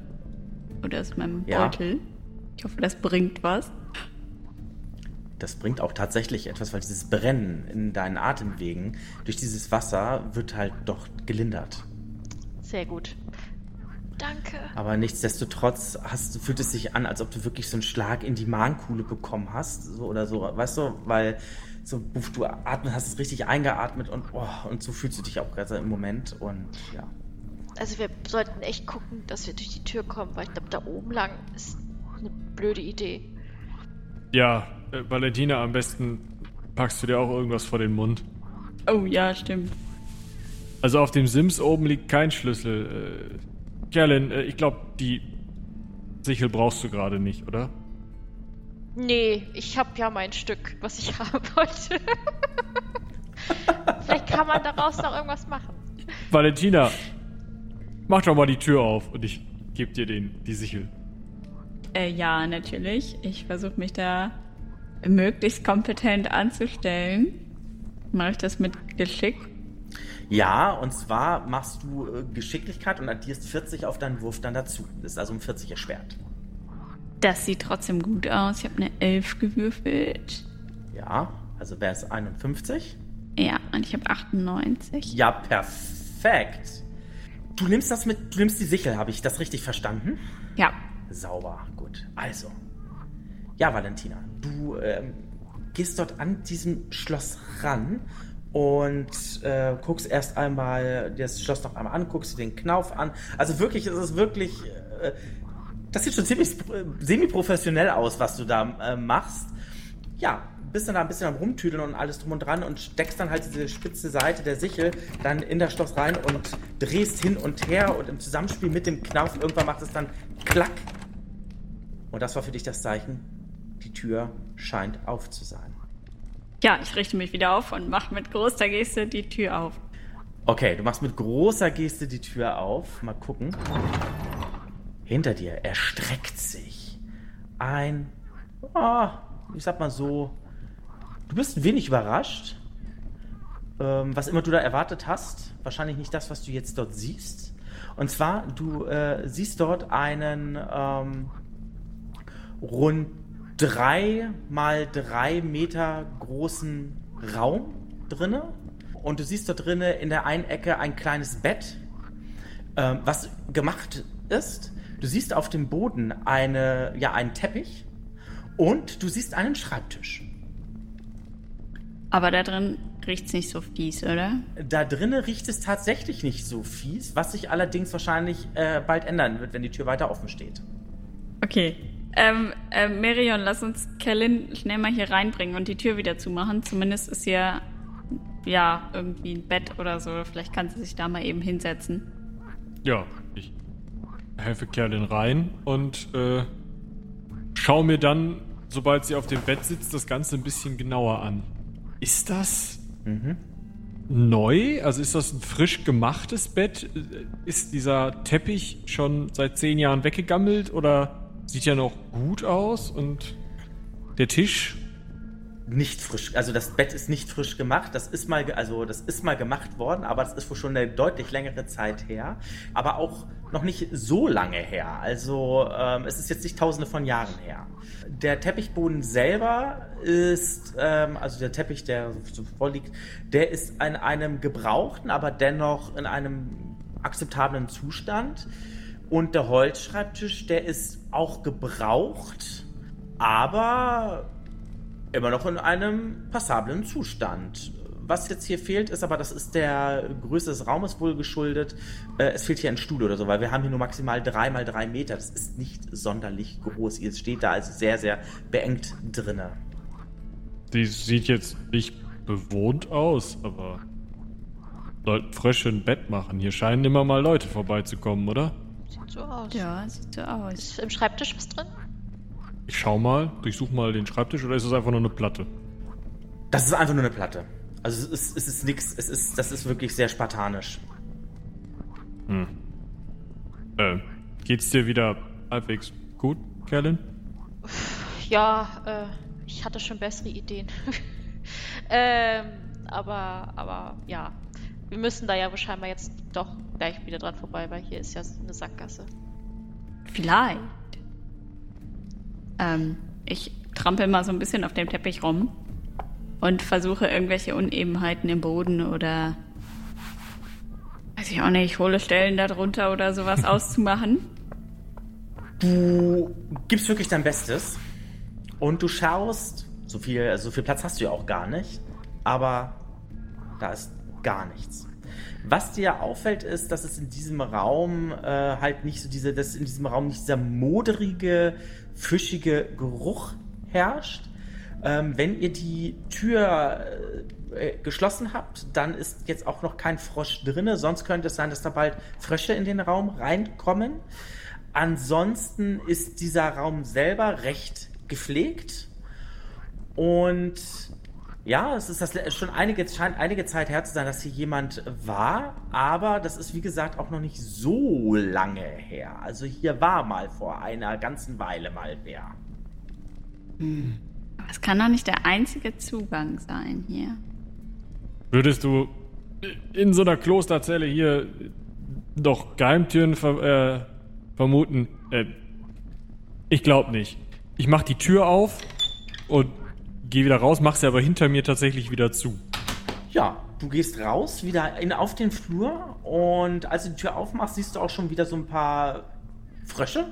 Oder aus meinem ja. Beutel. Ich hoffe, das bringt was das bringt auch tatsächlich etwas, weil dieses Brennen in deinen Atemwegen durch dieses Wasser wird halt doch gelindert. Sehr gut. Danke. Aber nichtsdestotrotz hast, fühlt es sich an, als ob du wirklich so einen Schlag in die Magenkuhle bekommen hast, so oder so, weißt du, weil so du atmen, hast es richtig eingeatmet und oh, und so fühlst du dich auch gerade im Moment und ja. Also wir sollten echt gucken, dass wir durch die Tür kommen, weil ich glaube, da oben lang ist eine blöde Idee. Ja, äh, Valentina, am besten packst du dir auch irgendwas vor den Mund. Oh ja, stimmt. Also auf dem Sims oben liegt kein Schlüssel. Äh, Kerlin, äh, ich glaube, die Sichel brauchst du gerade nicht, oder? Nee, ich habe ja mein Stück, was ich *laughs* haben wollte. *laughs* Vielleicht kann man daraus noch irgendwas machen. Valentina, mach doch mal die Tür auf und ich gebe dir den, die Sichel. Äh, ja, natürlich. Ich versuche mich da möglichst kompetent anzustellen. Mache ich das mit Geschick? Ja, und zwar machst du äh, Geschicklichkeit und addierst 40 auf deinen Wurf dann dazu. Das ist also um 40 erschwert. Das sieht trotzdem gut aus. Ich habe eine 11 gewürfelt. Ja, also wäre es 51? Ja, und ich habe 98. Ja, perfekt. Du nimmst das mit, du nimmst die Sichel, habe ich das richtig verstanden? Ja. Sauber, gut. Also, ja, Valentina, du ähm, gehst dort an diesem Schloss ran und äh, guckst erst einmal das Schloss noch einmal an, guckst dir den Knauf an. Also wirklich, es ist wirklich, äh, das sieht schon ziemlich semi-professionell aus, was du da äh, machst. Ja, bist dann da ein bisschen am Rumtüdeln und alles drum und dran und steckst dann halt diese spitze Seite der Sichel dann in das Schloss rein und drehst hin und her und im Zusammenspiel mit dem Knauf irgendwann macht es dann klack. Und das war für dich das Zeichen, die Tür scheint auf zu sein. Ja, ich richte mich wieder auf und mache mit großer Geste die Tür auf. Okay, du machst mit großer Geste die Tür auf. Mal gucken. Hinter dir erstreckt sich ein, oh, ich sag mal so, du bist ein wenig überrascht. Ähm, was immer du da erwartet hast, wahrscheinlich nicht das, was du jetzt dort siehst. Und zwar, du äh, siehst dort einen ähm, rund drei mal drei Meter großen Raum drinne und du siehst da drinne in der einen Ecke ein kleines Bett, ähm, was gemacht ist. Du siehst auf dem Boden eine, ja, einen Teppich und du siehst einen Schreibtisch. Aber da drin riecht es nicht so fies, oder? Da drinnen riecht es tatsächlich nicht so fies, was sich allerdings wahrscheinlich äh, bald ändern wird, wenn die Tür weiter offen steht. Okay, ähm, äh, Merion, lass uns Kellen schnell mal hier reinbringen und die Tür wieder zumachen. Zumindest ist hier, ja, irgendwie ein Bett oder so. Vielleicht kann sie sich da mal eben hinsetzen. Ja, helfe Kerlin rein und äh, schau mir dann, sobald sie auf dem Bett sitzt, das Ganze ein bisschen genauer an. Ist das mhm. neu? Also ist das ein frisch gemachtes Bett? Ist dieser Teppich schon seit zehn Jahren weggegammelt oder sieht ja noch gut aus und der Tisch. Nicht frisch, also das Bett ist nicht frisch gemacht. Das ist mal, also das ist mal gemacht worden, aber das ist wohl schon eine deutlich längere Zeit her. Aber auch noch nicht so lange her. Also ähm, es ist jetzt nicht Tausende von Jahren her. Der Teppichboden selber ist, ähm, also der Teppich, der so vorliegt, der ist in einem gebrauchten, aber dennoch in einem akzeptablen Zustand. Und der Holzschreibtisch, der ist auch gebraucht, aber immer noch in einem passablen Zustand. Was jetzt hier fehlt, ist aber, das ist der Größe des Raumes wohl geschuldet. Äh, es fehlt hier ein Stuhl oder so, weil wir haben hier nur maximal drei mal drei Meter. Das ist nicht sonderlich groß. Ihr steht da also sehr, sehr beengt drinne. Die sieht jetzt nicht bewohnt aus, aber sollten Frösche ein Bett machen. Hier scheinen immer mal Leute vorbeizukommen, oder? Sieht so aus. Ja, sieht so aus. Ist im Schreibtisch was drin? Ich schau mal, durchsuch mal den Schreibtisch oder ist es einfach nur eine Platte? Das ist einfach nur eine Platte. Also es ist, es ist nix, es ist, das ist wirklich sehr spartanisch. Hm. Äh, geht's dir wieder halbwegs gut, Kerlin? Ja, äh, ich hatte schon bessere Ideen. *laughs* ähm, aber, aber ja. Wir müssen da ja wahrscheinlich jetzt doch gleich wieder dran vorbei, weil hier ist ja eine Sackgasse. Vielleicht. Ähm, ich trampel mal so ein bisschen auf dem Teppich rum und versuche irgendwelche Unebenheiten im Boden oder weiß ich auch nicht, hohle Stellen darunter oder sowas *laughs* auszumachen. Du gibst wirklich dein Bestes und du schaust, so viel, so viel Platz hast du ja auch gar nicht, aber da ist gar nichts. Was dir auffällt, ist, dass es in diesem Raum äh, halt nicht so diese, dass in diesem Raum nicht dieser moderige, fischige Geruch herrscht. Ähm, wenn ihr die Tür äh, geschlossen habt, dann ist jetzt auch noch kein Frosch drinne. Sonst könnte es sein, dass da bald Frösche in den Raum reinkommen. Ansonsten ist dieser Raum selber recht gepflegt und ja, es ist das schon einige, scheint einige Zeit her zu sein, dass hier jemand war, aber das ist wie gesagt auch noch nicht so lange her. Also hier war mal vor einer ganzen Weile mal wer. Das kann doch nicht der einzige Zugang sein hier. Würdest du in so einer Klosterzelle hier doch Geheimtüren ver äh, vermuten? Äh, ich glaube nicht. Ich mach die Tür auf und gehe wieder raus, mach sie aber hinter mir tatsächlich wieder zu. Ja, du gehst raus, wieder in, auf den Flur und als du die Tür aufmachst, siehst du auch schon wieder so ein paar Frösche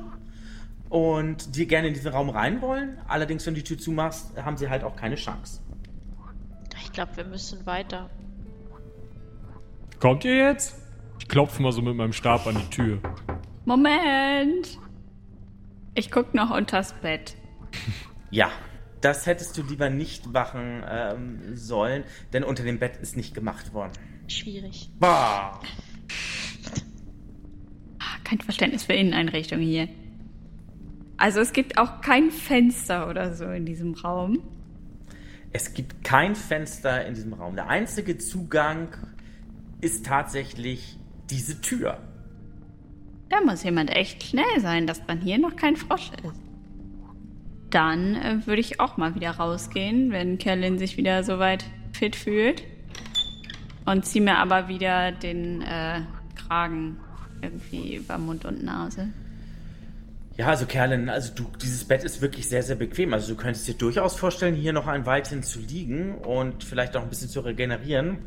und die gerne in diesen Raum rein wollen. Allerdings, wenn du die Tür zumachst, haben sie halt auch keine Chance. Ich glaube, wir müssen weiter. Kommt ihr jetzt? Ich klopfe mal so mit meinem Stab an die Tür. Moment! Ich guck noch unters Bett. Ja, das hättest du lieber nicht machen ähm, sollen, denn unter dem Bett ist nicht gemacht worden. Schwierig. Bah! Ah, Kein Verständnis für Inneneinrichtungen hier. Also es gibt auch kein Fenster oder so in diesem Raum. Es gibt kein Fenster in diesem Raum. Der einzige Zugang ist tatsächlich diese Tür. Da muss jemand echt schnell sein, dass dann hier noch kein Frosch ist. Dann äh, würde ich auch mal wieder rausgehen, wenn Kerlin sich wieder soweit fit fühlt. Und ziehe mir aber wieder den äh, Kragen irgendwie über Mund und Nase. Ja, also Kerlin, also du, dieses Bett ist wirklich sehr, sehr bequem. Also du könntest dir durchaus vorstellen, hier noch ein Weilchen zu liegen und vielleicht auch ein bisschen zu regenerieren.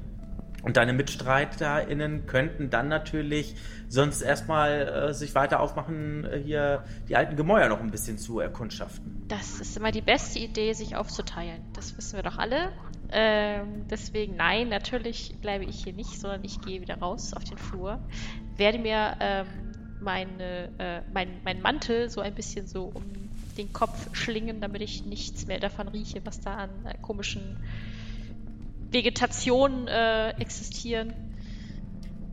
Und deine MitstreiterInnen könnten dann natürlich sonst erstmal äh, sich weiter aufmachen, äh, hier die alten Gemäuer noch ein bisschen zu erkundschaften. Das ist immer die beste Idee, sich aufzuteilen. Das wissen wir doch alle. Ähm, deswegen, nein, natürlich bleibe ich hier nicht, sondern ich gehe wieder raus auf den Flur. Werde mir ähm, meine, äh, mein, mein Mantel so ein bisschen so um den Kopf schlingen, damit ich nichts mehr davon rieche, was da an äh, komischen Vegetationen äh, existieren.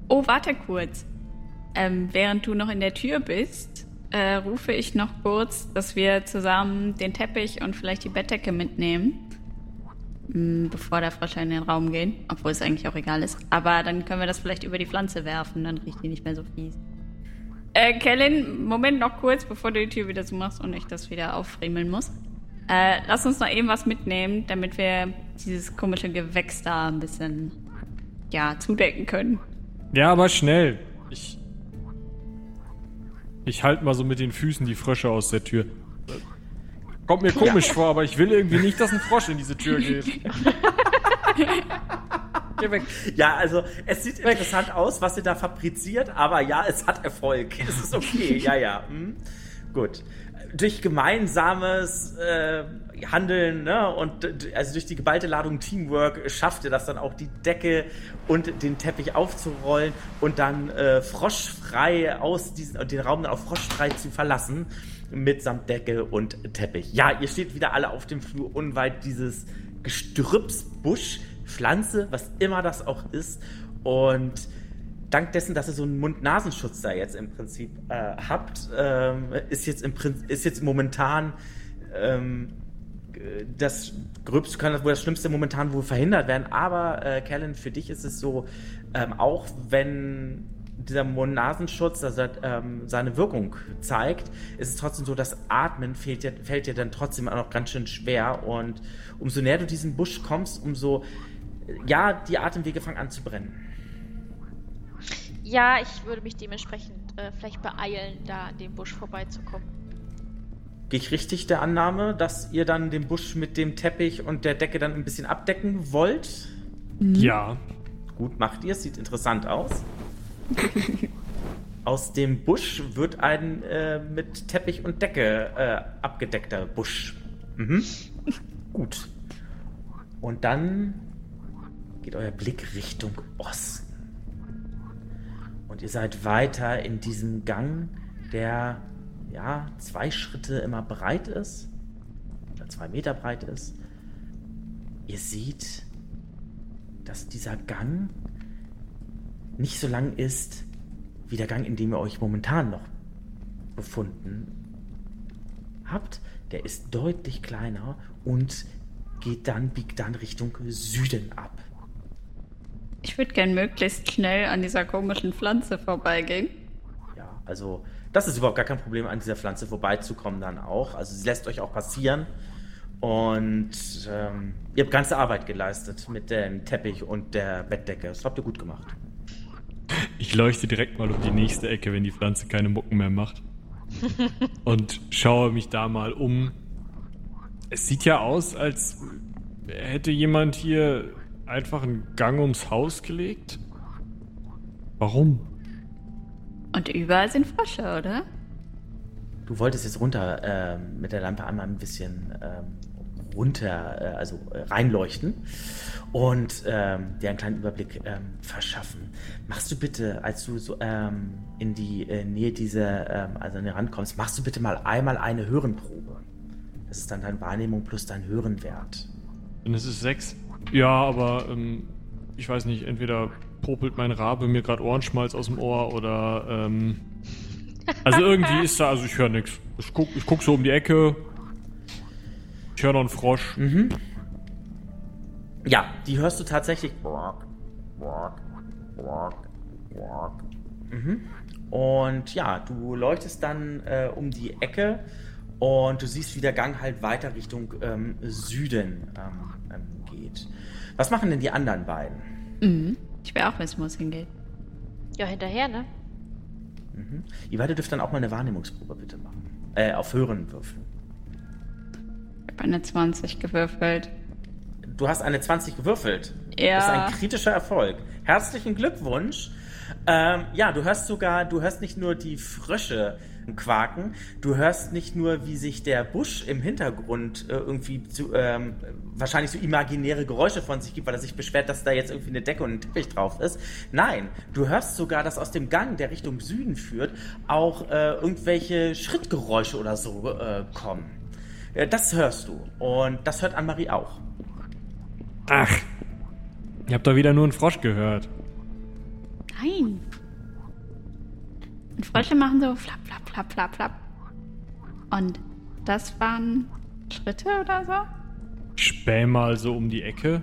Oh, warte kurz. Ähm, während du noch in der Tür bist, äh, rufe ich noch kurz, dass wir zusammen den Teppich und vielleicht die Bettdecke mitnehmen. Mm, Bevor der Frösche in den Raum gehen. Obwohl es eigentlich auch egal ist. Aber dann können wir das vielleicht über die Pflanze werfen, dann riecht die nicht mehr so fies. Äh, Kellen, Moment noch kurz, bevor du die Tür wieder zumachst und ich das wieder auffriemeln muss. Äh, lass uns noch eben was mitnehmen, damit wir dieses komische Gewächs da ein bisschen, ja, zudecken können. Ja, aber schnell. Ich. Ich halte mal so mit den Füßen die Frösche aus der Tür. Kommt mir komisch vor, aber ich will irgendwie nicht, dass ein Frosch in diese Tür geht. *laughs* Geh weg. Ja, also es sieht interessant aus, was ihr da fabriziert, aber ja, es hat Erfolg. Es ist okay, *laughs* ja, ja. Hm. Gut. Durch gemeinsames äh, Handeln ne, und also durch die geballte Ladung Teamwork schafft ihr das dann auch, die Decke und den Teppich aufzurollen und dann äh, froschfrei aus diesem, den Raum dann auch froschfrei zu verlassen mitsamt Decke und Teppich. Ja, ihr steht wieder alle auf dem Flur unweit dieses Gestrüppsbusch, Pflanze, was immer das auch ist. Und dank dessen, dass ihr so einen Mund-Nasenschutz da jetzt im Prinzip äh, habt, ähm, ist, jetzt im Prinzip, ist jetzt momentan ähm, das Gröbste kann wohl das Schlimmste momentan wohl verhindert werden. Aber äh, Kellen, für dich ist es so, ähm, auch wenn dieser Mund-Nasenschutz also, ähm, seine Wirkung zeigt, ist es trotzdem so, dass Atmen fällt dir, fällt dir dann trotzdem auch noch ganz schön schwer. Und umso näher du diesen Busch kommst, umso, ja, die Atemwege fangen an zu brennen. Ja, ich würde mich dementsprechend äh, vielleicht beeilen, da an dem Busch vorbeizukommen. Gehe ich richtig der Annahme, dass ihr dann den Busch mit dem Teppich und der Decke dann ein bisschen abdecken wollt? Ja. Gut, macht ihr. Es sieht interessant aus. *laughs* Aus dem Busch wird ein äh, mit Teppich und Decke äh, abgedeckter Busch. Mhm. Gut. Und dann geht euer Blick Richtung Osten. Und ihr seid weiter in diesem Gang, der ja zwei Schritte immer breit ist. Oder zwei Meter breit ist. Ihr seht, dass dieser Gang nicht so lang ist wie der Gang, in dem ihr euch momentan noch befunden habt. Der ist deutlich kleiner und geht dann, biegt dann Richtung Süden ab. Ich würde gern möglichst schnell an dieser komischen Pflanze vorbeigehen. Ja, also das ist überhaupt gar kein Problem, an dieser Pflanze vorbeizukommen dann auch. Also sie lässt euch auch passieren. Und ähm, ihr habt ganze Arbeit geleistet mit dem Teppich und der Bettdecke. Das habt ihr gut gemacht. Ich leuchte direkt mal um die nächste Ecke, wenn die Pflanze keine Mucken mehr macht. *laughs* Und schaue mich da mal um. Es sieht ja aus, als hätte jemand hier einfach einen Gang ums Haus gelegt. Warum? Und überall sind Frösche, oder? Du wolltest jetzt runter äh, mit der Lampe einmal ein bisschen ähm, runter, äh, also äh, reinleuchten und ähm, dir einen kleinen Überblick ähm, verschaffen. Machst du bitte, als du so ähm, in die äh, Nähe dieser, ähm, also an den Rand kommst, machst du bitte mal einmal eine Hörenprobe. Das ist dann deine Wahrnehmung plus dein Hörenwert. Und es ist sechs. Ja, aber ähm, ich weiß nicht, entweder popelt mein Rabe mir gerade Ohrenschmalz aus dem Ohr oder ähm, also irgendwie ist da, also ich höre nichts. Ich guck, ich guck so um die Ecke, ich höre noch einen Frosch. Mhm. Ja, die hörst du tatsächlich. Mhm. Und ja, du leuchtest dann äh, um die Ecke und du siehst, wie der Gang halt weiter Richtung ähm, Süden ähm, ähm, geht. Was machen denn die anderen beiden? Mhm. Ich will auch wissen, wo es hingeht. Ja, hinterher, ne? Mhm. Ihr beide dürft dann auch mal eine Wahrnehmungsprobe bitte machen. Äh, auf Hören würfeln habe eine 20 gewürfelt. Du hast eine 20 gewürfelt. Ja. Das ist ein kritischer Erfolg. Herzlichen Glückwunsch. Ähm, ja, du hörst sogar, du hörst nicht nur die Frösche quaken, du hörst nicht nur, wie sich der Busch im Hintergrund äh, irgendwie zu, ähm, wahrscheinlich so imaginäre Geräusche von sich gibt, weil er sich beschwert, dass da jetzt irgendwie eine Decke und ein Teppich drauf ist. Nein, du hörst sogar, dass aus dem Gang, der Richtung Süden führt, auch äh, irgendwelche Schrittgeräusche oder so äh, kommen. Äh, das hörst du. Und das hört Anne-Marie auch. Ach, ihr habt doch wieder nur einen Frosch gehört. Nein. Und Frösche machen so flapp, flapp, flapp, flapp, flapp. Und das waren Schritte oder so? Ich späh mal so um die Ecke.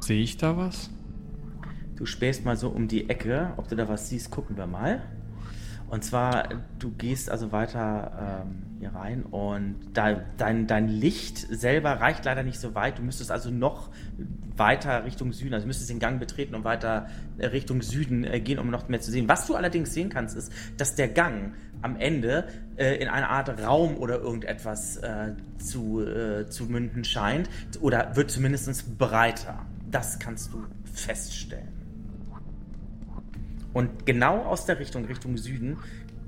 Sehe ich da was? Du spähst mal so um die Ecke. Ob du da was siehst, gucken wir mal. Und zwar, du gehst also weiter ähm, hier rein und da, dein, dein Licht selber reicht leider nicht so weit. Du müsstest also noch weiter Richtung Süden, also müsstest den Gang betreten und weiter äh, Richtung Süden äh, gehen, um noch mehr zu sehen. Was du allerdings sehen kannst, ist, dass der Gang am Ende äh, in eine Art Raum oder irgendetwas äh, zu, äh, zu münden scheint oder wird zumindest breiter. Das kannst du feststellen. Und genau aus der Richtung, Richtung Süden,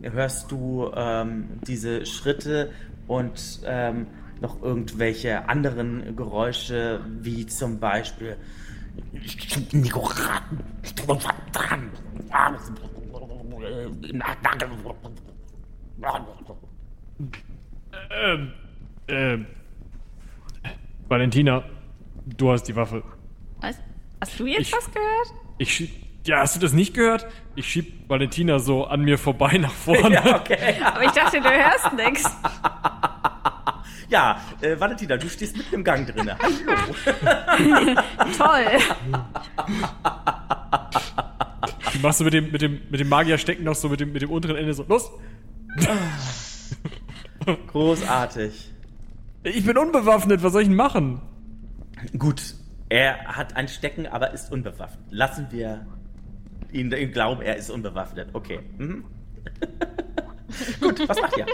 hörst du ähm, diese Schritte und ähm, noch irgendwelche anderen Geräusche, wie zum Beispiel. Ähm, ähm. Valentina, du hast die Waffe. Was? Hast du jetzt Ich- was gehört? Ich schieb. Ja, hast du das nicht gehört? Ich schieb Valentina so an mir vorbei nach vorne. *laughs* Ja, okay. Aber ich dachte, du hörst nichts. *laughs* Ja, äh, Valentina, du stehst mitten im Gang drin. *laughs* Hallo. Toll. Die machst du mit dem, mit dem, mit dem Magierstecken noch so mit dem, mit dem unteren Ende so. Los! Großartig. Ich bin unbewaffnet, was soll ich denn machen? Gut, er hat ein Stecken, aber ist unbewaffnet. Lassen wir ihn, ihn glauben, er ist unbewaffnet. Okay. Mhm. *laughs* Gut, was macht ihr?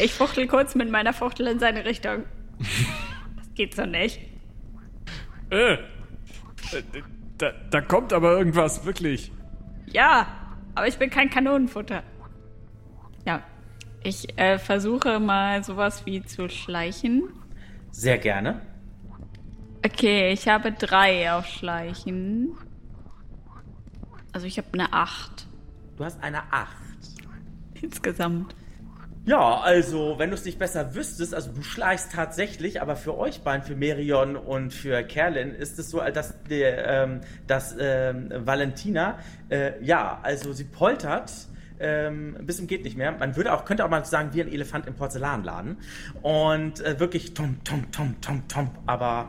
Ich fuchtel kurz mit meiner Fuchtel in seine Richtung. Das geht so nicht. Äh, äh, da, da kommt aber irgendwas, wirklich. Ja, aber ich bin kein Kanonenfutter. Ja, ich äh, versuche mal sowas wie zu schleichen. Sehr gerne. Okay, ich habe drei auf Schleichen. Also ich habe eine acht Du hast eine 8. insgesamt. Ja, also, wenn du es nicht besser wüsstest, also du schleichst tatsächlich, aber für euch beiden, für Merion und für Kerlin, ist es so, dass, der, ähm, dass ähm, Valentina, äh, ja, also sie poltert. Ähm, bis zum geht nicht mehr. Man würde auch, könnte auch mal sagen, wie ein Elefant im Porzellanladen. Und äh, wirklich tom, tom, tom, tom, tom. Aber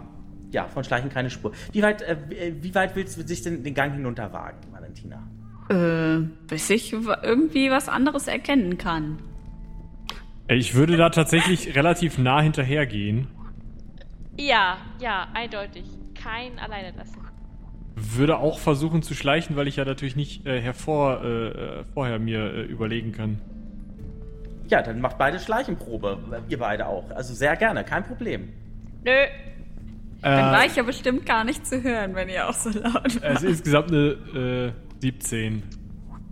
ja, von Schleichen keine Spur. Wie weit, äh, wie- wie weit willst du sich denn den Gang hinunter wagen, Valentina? Äh, bis ich irgendwie was anderes erkennen kann. Ich würde da tatsächlich *laughs* relativ nah hinterhergehen. Ja, ja, eindeutig. Kein alleine lassen. Würde auch versuchen zu schleichen, weil ich ja natürlich nicht äh, hervor, äh, äh, vorher mir äh, überlegen kann. Ja, dann macht beide Schleichenprobe. Ihr beide auch. Also sehr gerne, kein Problem. Nö. Dann war Äh, ich ja bestimmt gar nicht zu hören, wenn ihr auch so laut es ist insgesamt eine äh, 17.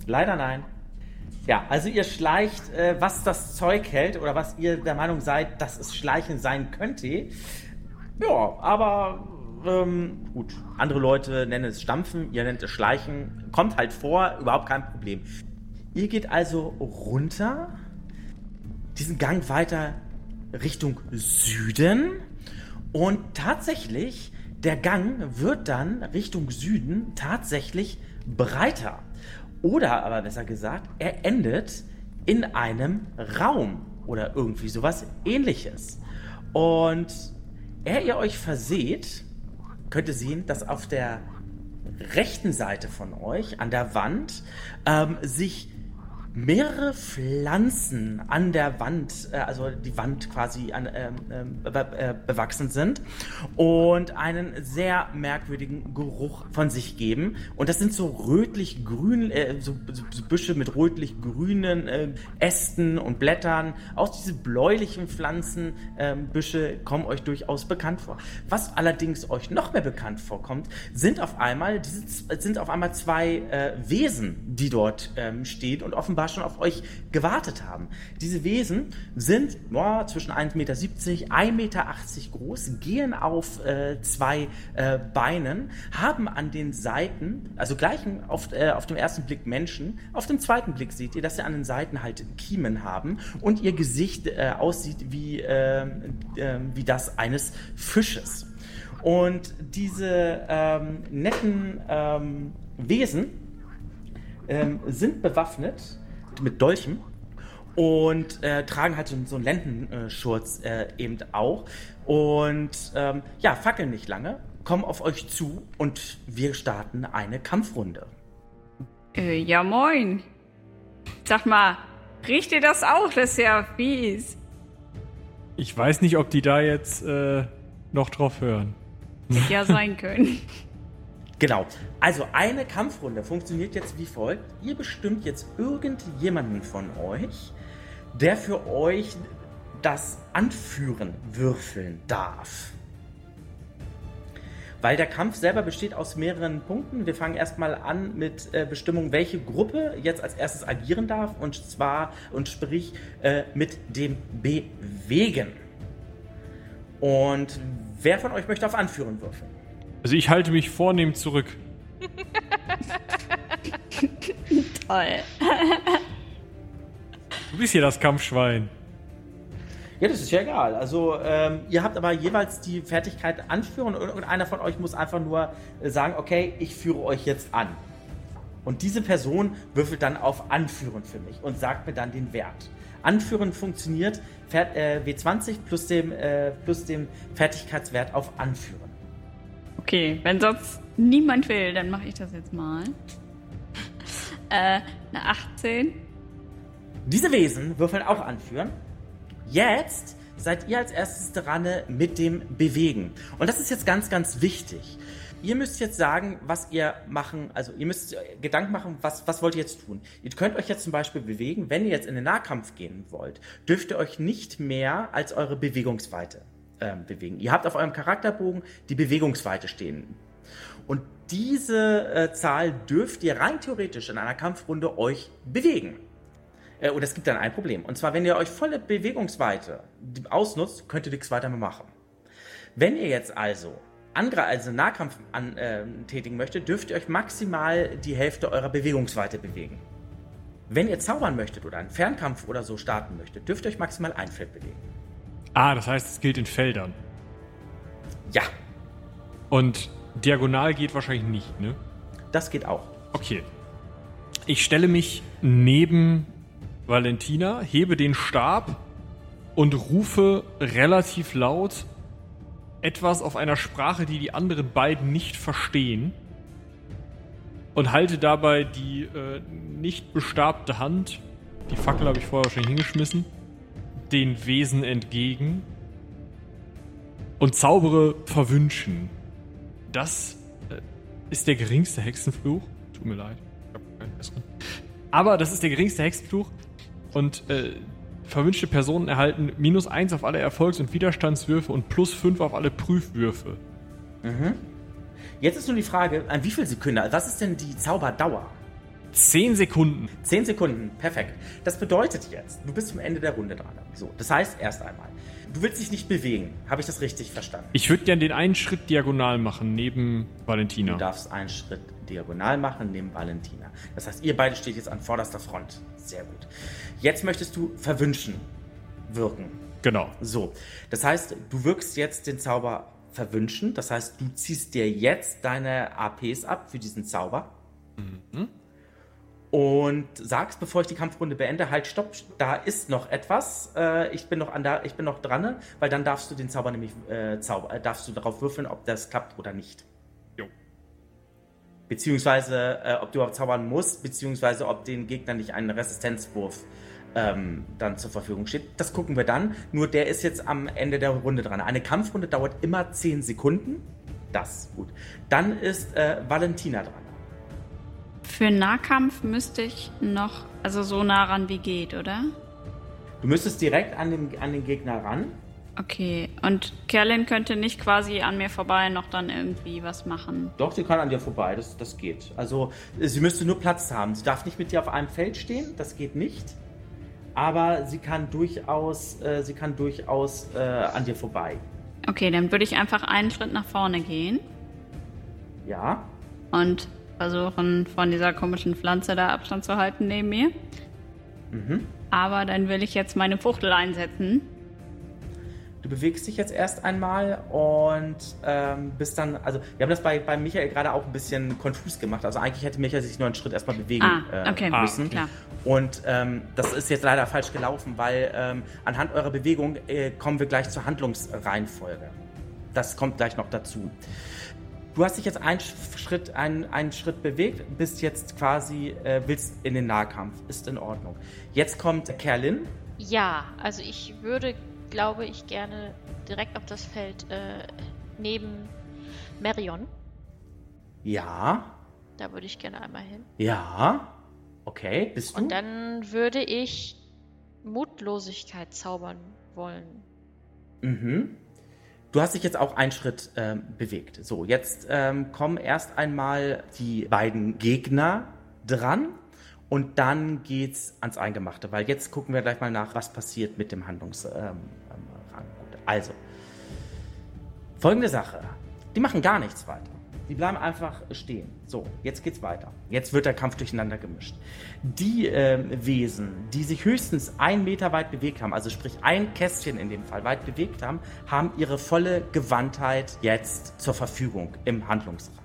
Leider nein. Ja, also ihr schleicht, äh, was das Zeug hält oder was ihr der Meinung seid, dass es Schleichen sein könnte. Ja, aber ähm, gut. Andere Leute nennen es Stampfen, ihr nennt es Schleichen. Kommt halt vor, überhaupt kein Problem. Ihr geht also runter, diesen Gang weiter Richtung Süden und tatsächlich, der Gang wird dann Richtung Süden tatsächlich breiter. Oder aber besser gesagt, er endet in einem Raum oder irgendwie sowas ähnliches. Und er ihr euch verseht, könnt ihr sehen, dass auf der rechten Seite von euch an der Wand ähm, sich mehrere Pflanzen an der Wand, äh, also die Wand quasi an, ähm, ähm, äh, bewachsen sind und einen sehr merkwürdigen Geruch von sich geben. Und das sind so rötlich-grün, äh, so, so, Büsche mit rötlich-grünen äh, Ästen und Blättern. Auch diese bläulichen Pflanzenbüsche ähm, kommen euch durchaus bekannt vor. Was allerdings euch noch mehr bekannt vorkommt, sind auf einmal, diese, sind auf einmal zwei äh, Wesen, die dort ähm, stehen und offenbar schon auf euch gewartet haben. Diese Wesen sind ja, zwischen 1,70 Meter, 1,80 Meter groß, gehen auf äh, zwei äh, Beinen, haben an den Seiten, also gleichen auf, äh, auf dem ersten Blick Menschen, auf dem zweiten Blick seht ihr, dass sie an den Seiten halt Kiemen haben und ihr Gesicht äh, aussieht wie, äh, äh, wie das eines Fisches. Und diese ähm, netten ähm, Wesen ähm, sind bewaffnet mit Dolchen und äh, tragen halt so, so einen Lendenschurz äh, eben auch. Und ähm, ja, fackeln nicht lange, kommen auf euch zu und wir starten eine Kampfrunde. Äh, ja, moin. Sag mal, riecht ihr das auch? Das ist ja fies. Ich weiß nicht, ob die da jetzt äh, noch drauf hören. Hätte ja sein können. *laughs* Genau. Also eine Kampfrunde funktioniert jetzt wie folgt. Ihr bestimmt jetzt irgendjemanden von euch, der für euch das Anführen würfeln darf. Weil der Kampf selber besteht aus mehreren Punkten. Wir fangen erstmal an mit äh, Bestimmung, welche Gruppe jetzt als erstes agieren darf. Und zwar, und sprich, äh, mit dem Bewegen. Und wer von euch möchte auf Anführen würfeln? Also ich halte mich vornehm zurück. *laughs* Toll. Du bist hier das Kampfschwein. Ja, das ist ja egal. Also ähm, ihr habt aber jeweils die Fertigkeit anführen und irgendeiner von euch muss einfach nur äh, sagen, okay, ich führe euch jetzt an. Und diese Person würfelt dann auf Anführen für mich und sagt mir dann den Wert. Anführen funktioniert äh, W20 plus dem, äh, plus dem Fertigkeitswert auf Anführen. Okay, wenn sonst niemand will, dann mache ich das jetzt mal. *laughs* Äh, eine 18. Diese Wesen würfeln auch anführen. Jetzt seid ihr als erstes dran mit dem Bewegen. Und das ist jetzt ganz, ganz wichtig. Ihr müsst jetzt sagen, was ihr machen, also ihr müsst Gedanken machen, was, was wollt ihr jetzt tun. Ihr könnt euch jetzt zum Beispiel bewegen, wenn ihr jetzt in den Nahkampf gehen wollt, dürft ihr euch nicht mehr als eure Bewegungsweite ähm, bewegen. Ihr habt auf eurem Charakterbogen die Bewegungsweite stehen. Und diese äh, Zahl dürft ihr rein theoretisch in einer Kampfrunde euch bewegen. Äh, und es gibt dann ein Problem. Und zwar, wenn ihr euch volle Bewegungsweite ausnutzt, könnt ihr nichts weiter mehr machen. Wenn ihr jetzt also Angre also Nahkampf an, äh, tätigen möchtet, dürft ihr euch maximal die Hälfte eurer Bewegungsweite bewegen. Wenn ihr zaubern möchtet oder einen Fernkampf oder so starten möchtet, dürft ihr euch maximal ein Feld bewegen. Ah, das heißt, es gilt in Feldern. Ja, Und diagonal geht wahrscheinlich nicht, ne? das geht auch. Okay. Ich stelle mich neben Valentina, hebe den Stab und rufe relativ laut etwas auf einer Sprache, die die anderen beiden nicht verstehen. Und halte dabei die äh, nicht bestabte Hand, die Fackel habe ich vorher wahrscheinlich hingeschmissen, den Wesen entgegen und zaubere verwünschen. Das äh, ist der geringste Hexenfluch. Tut mir leid, ich habe keinen besseren. Aber das ist der geringste Hexenfluch und äh, verwünschte Personen erhalten minus 1 auf alle Erfolgs- und Widerstandswürfe und plus 5 auf alle Prüfwürfe. Jetzt ist nur die Frage, an wie viel Sekunden, was ist denn die Zauberdauer? 10 Sekunden. 10 Sekunden, perfekt. Das bedeutet jetzt, du bist zum Ende der Runde dran. So, das heißt erst einmal, du willst dich nicht bewegen. Habe ich das richtig verstanden? Ich würde gern den einen Schritt diagonal machen, neben Valentina. Du darfst einen Schritt diagonal machen neben Valentina. Das heißt, ihr beide steht jetzt an vorderster Front. Sehr gut. Jetzt möchtest du verwünschen wirken. Genau. So, das heißt, du wirkst jetzt den Zauber verwünschen. Das heißt, du ziehst dir jetzt deine APs ab für diesen Zauber. Und sagst, bevor ich die Kampfrunde beende, halt, stopp, da ist noch etwas. Äh, ich bin noch an da, ich bin noch dran, weil dann darfst du den Zauber nämlich äh, zauber, äh, darfst du darauf würfeln, ob das klappt oder nicht. Jo. Beziehungsweise, äh, ob du überhaupt zaubern musst, beziehungsweise ob den Gegner nicht einen Resistenzwurf ähm, dann zur Verfügung steht. Das gucken wir dann. Nur der ist jetzt am Ende der Runde dran. Eine Kampfrunde dauert immer 10 Sekunden. Das, gut. Dann ist äh, Valentina dran. Für Nahkampf müsste ich noch, also so nah ran wie geht, oder? Du müsstest direkt an den, an den Gegner ran. Okay, und Kerlin könnte nicht quasi an mir vorbei noch dann irgendwie was machen. Doch, sie kann an dir vorbei, das, das geht. Also, sie müsste nur Platz haben. Sie darf nicht mit dir auf einem Feld stehen, das geht nicht. Aber sie kann durchaus, äh, sie kann durchaus äh, an dir vorbei. Okay, dann würde ich einfach einen Schritt nach vorne gehen Ja, und versuchen, von dieser komischen Pflanze da Abstand zu halten neben mir. Aber dann will ich jetzt meine Fuchtel einsetzen. Du bewegst dich jetzt erst einmal und ähm, bist dann, also wir haben das bei, bei Michael gerade auch ein bisschen konfus gemacht. Also eigentlich hätte Michael sich nur einen Schritt erstmal bewegen Ah, okay. äh, müssen. Klar. Und ähm, das ist jetzt leider falsch gelaufen, weil ähm, anhand eurer Bewegung äh, kommen wir gleich zur Handlungsreihenfolge. Das kommt gleich noch dazu. Du hast dich jetzt einen Schritt, einen, einen Schritt bewegt, bist jetzt quasi, äh, willst in den Nahkampf. Ist in Ordnung. Jetzt kommt Kerlin. Ja, also ich würde, glaube ich, gerne direkt auf das Feld äh, neben Marion. Ja. Da würde ich gerne einmal hin. Ja. Okay, bist du? Und dann würde ich Mutlosigkeit zaubern wollen. Mhm. Du hast dich jetzt auch einen Schritt ähm, bewegt. So, jetzt ähm, kommen erst einmal die beiden Gegner dran und dann geht's ans Eingemachte, weil jetzt gucken wir gleich mal nach, was passiert mit dem Handlungsrang. Ähm, ähm also, folgende Sache. Die machen gar nichts weiter. Die bleiben einfach stehen. So, jetzt geht's weiter. Jetzt wird der Kampf durcheinander gemischt. Die äh, Wesen, die sich höchstens ein Meter weit bewegt haben, also sprich ein Kästchen in dem Fall weit bewegt haben, haben ihre volle Gewandtheit jetzt zur Verfügung im Handlungsraum.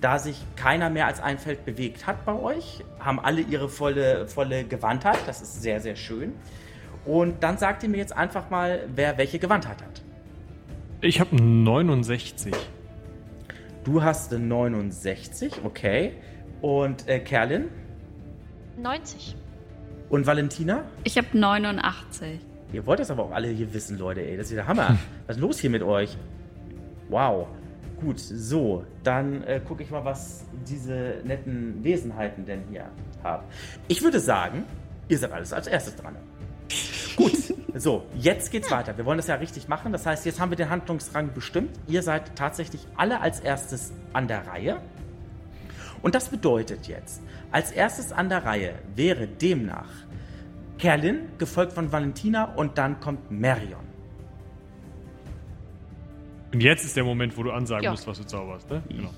Da sich keiner mehr als ein Feld bewegt hat bei euch, haben alle ihre volle, volle Gewandtheit. Das ist sehr, sehr schön. Und dann sagt ihr mir jetzt einfach mal, wer welche Gewandtheit hat. Ich habe 69. Du hast eine 69, okay. Und äh, Kerlin? 90. Und Valentina? Ich habe 89. Ihr wollt das aber auch alle hier wissen, Leute, ey. Das ist der Hammer. *laughs* Was ist los hier mit euch? Wow. Gut, so, dann äh, gucke ich mal, was diese netten Wesenheiten denn hier haben. Ich würde sagen, ihr seid alles als erstes dran. Gut, so, jetzt geht's weiter. Wir wollen das ja richtig machen. Das heißt, jetzt haben wir den Handlungsrang bestimmt. Ihr seid tatsächlich alle als erstes an der Reihe. Und das bedeutet jetzt, als erstes an der Reihe wäre demnach Kerlin, gefolgt von Valentina und dann kommt Marion. Und jetzt ist der Moment, wo du ansagen ja. musst, was du zauberst, ne? Genau.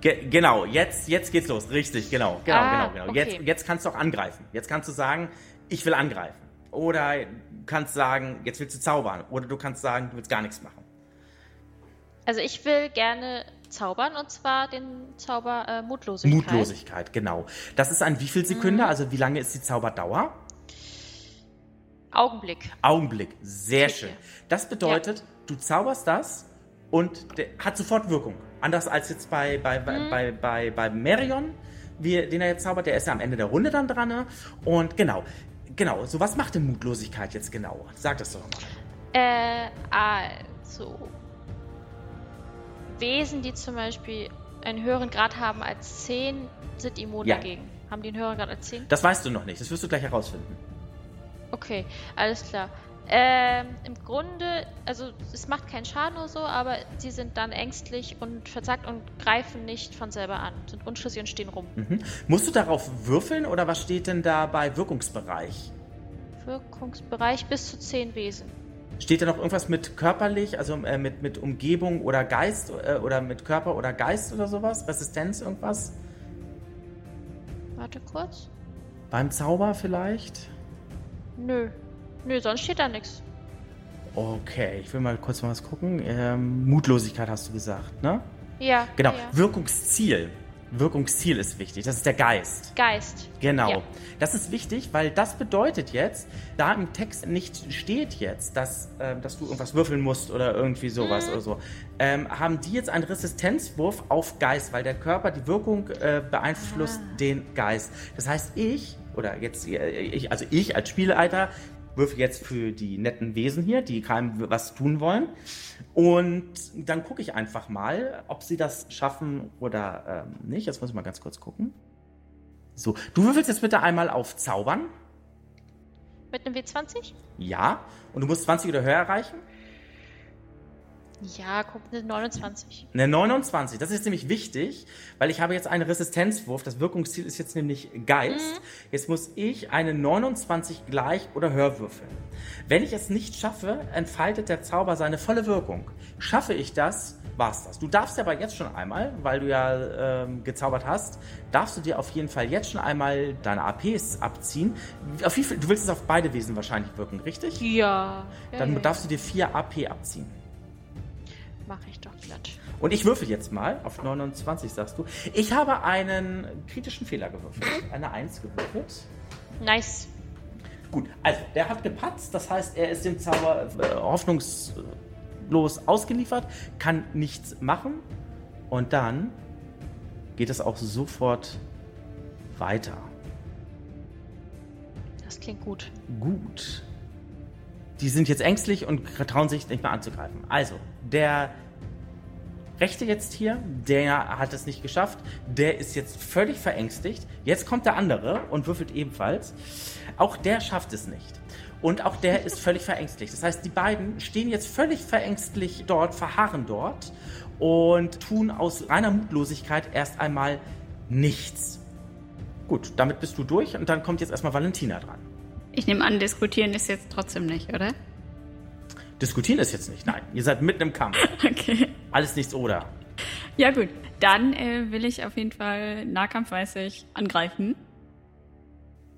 Ge genau, jetzt, jetzt geht's los. Richtig, genau, genau, ah, genau, genau. Okay. Jetzt, jetzt kannst du auch angreifen. Jetzt kannst du sagen, ich will angreifen. Oder kannst sagen, jetzt willst du zaubern. Oder du kannst sagen, du willst gar nichts machen. Also ich will gerne zaubern und zwar den Zauber äh, Mutlosigkeit. Mutlosigkeit, genau. Das ist an wie viel Sekunde? Mhm. Also wie lange ist die Zauberdauer? Augenblick. Augenblick, sehr schön. Das bedeutet, ja. du zauberst das und der hat sofort Wirkung. Anders als jetzt bei, bei, mhm. bei, bei, bei Merion, wie, den er jetzt zaubert, der ist ja am Ende der Runde dann dran. Ne? Und genau, genau, so was macht denn Mutlosigkeit jetzt genau? Sag das doch mal. Äh, also. Wesen, die zum Beispiel einen höheren Grad haben als 10, sind immun ja. dagegen. Haben die einen höheren Grad als 10? Das weißt du noch nicht, das wirst du gleich herausfinden. Okay, alles klar. Ähm, Im Grunde, also es macht keinen Schaden oder so, aber sie sind dann ängstlich und verzagt und greifen nicht von selber an, sind unschlüssig und stehen rum. Mhm. Musst du darauf würfeln oder was steht denn da bei Wirkungsbereich? Wirkungsbereich bis zu 10 Wesen. Steht da noch irgendwas mit körperlich, also äh, mit, mit Umgebung oder Geist äh, oder mit Körper oder Geist oder sowas? Resistenz, irgendwas? Warte kurz. Beim Zauber vielleicht? Nö. Nö, sonst steht da nichts. Okay, ich will mal kurz mal was gucken. Ähm, Mutlosigkeit hast du gesagt, ne? Ja. Genau. Ja. Wirkungsziel. Wirkungsziel ist wichtig. Das ist der Geist. Geist. Genau. Ja. Das ist wichtig, weil das bedeutet jetzt, da im Text nicht steht jetzt, dass, äh, dass du irgendwas würfeln musst oder irgendwie sowas mhm. oder so, ähm, haben die jetzt einen Resistenzwurf auf Geist, weil der Körper die Wirkung äh, beeinflusst ah. den Geist. Das heißt, ich oder jetzt äh, ich, also ich als Spielleiter würfel jetzt für die netten Wesen hier, die keinem was tun wollen. Und dann gucke ich einfach mal, ob sie das schaffen oder ähm, nicht. Jetzt muss ich mal ganz kurz gucken. So, du würfelst jetzt bitte einmal auf Zaubern. Mit einem W20? Ja. Und du musst 20 oder höher erreichen. Ja, guck, eine 29. Eine 29, das ist nämlich wichtig, weil ich habe jetzt einen Resistenzwurf. Das Wirkungsziel ist jetzt nämlich Geist. Mhm. Jetzt muss ich eine 29 gleich oder höher würfeln. Wenn ich es nicht schaffe, entfaltet der Zauber seine volle Wirkung. Schaffe ich das, war's das. Du darfst aber jetzt schon einmal, weil du ja ähm, gezaubert hast, darfst du dir auf jeden Fall jetzt schon einmal deine APs abziehen. Auf wie viel, du willst es auf beide Wesen wahrscheinlich wirken, richtig? Ja. Dann ja, ja. darfst du dir vier AP abziehen. Mache ich doch glatt. Und ich würfel jetzt mal auf 29, sagst du. Ich habe einen kritischen Fehler gewürfelt. Eine 1 gewürfelt. Nice. Gut, also der hat gepatzt, das heißt, er ist dem Zauber äh, hoffnungslos ausgeliefert, kann nichts machen. Und dann geht es auch sofort weiter. Das klingt gut. Gut. Die sind jetzt ängstlich und trauen sich nicht mehr anzugreifen. Also, der Rechte jetzt hier, der hat es nicht geschafft. Der ist jetzt völlig verängstigt. Jetzt kommt der andere und würfelt ebenfalls. Auch der schafft es nicht. Und auch der ist völlig verängstigt. Das heißt, die beiden stehen jetzt völlig verängstlich dort, verharren dort und tun aus reiner Mutlosigkeit erst einmal nichts. Gut, damit bist du durch und dann kommt jetzt erstmal Valentina dran. Ich nehme an, diskutieren ist jetzt trotzdem nicht, oder? Diskutieren ist jetzt nicht, nein. Ihr seid mitten im Kampf. *laughs* Okay. Alles nichts oder. Ja, gut. Dann äh, will ich auf jeden Fall nahkampfmäßig angreifen.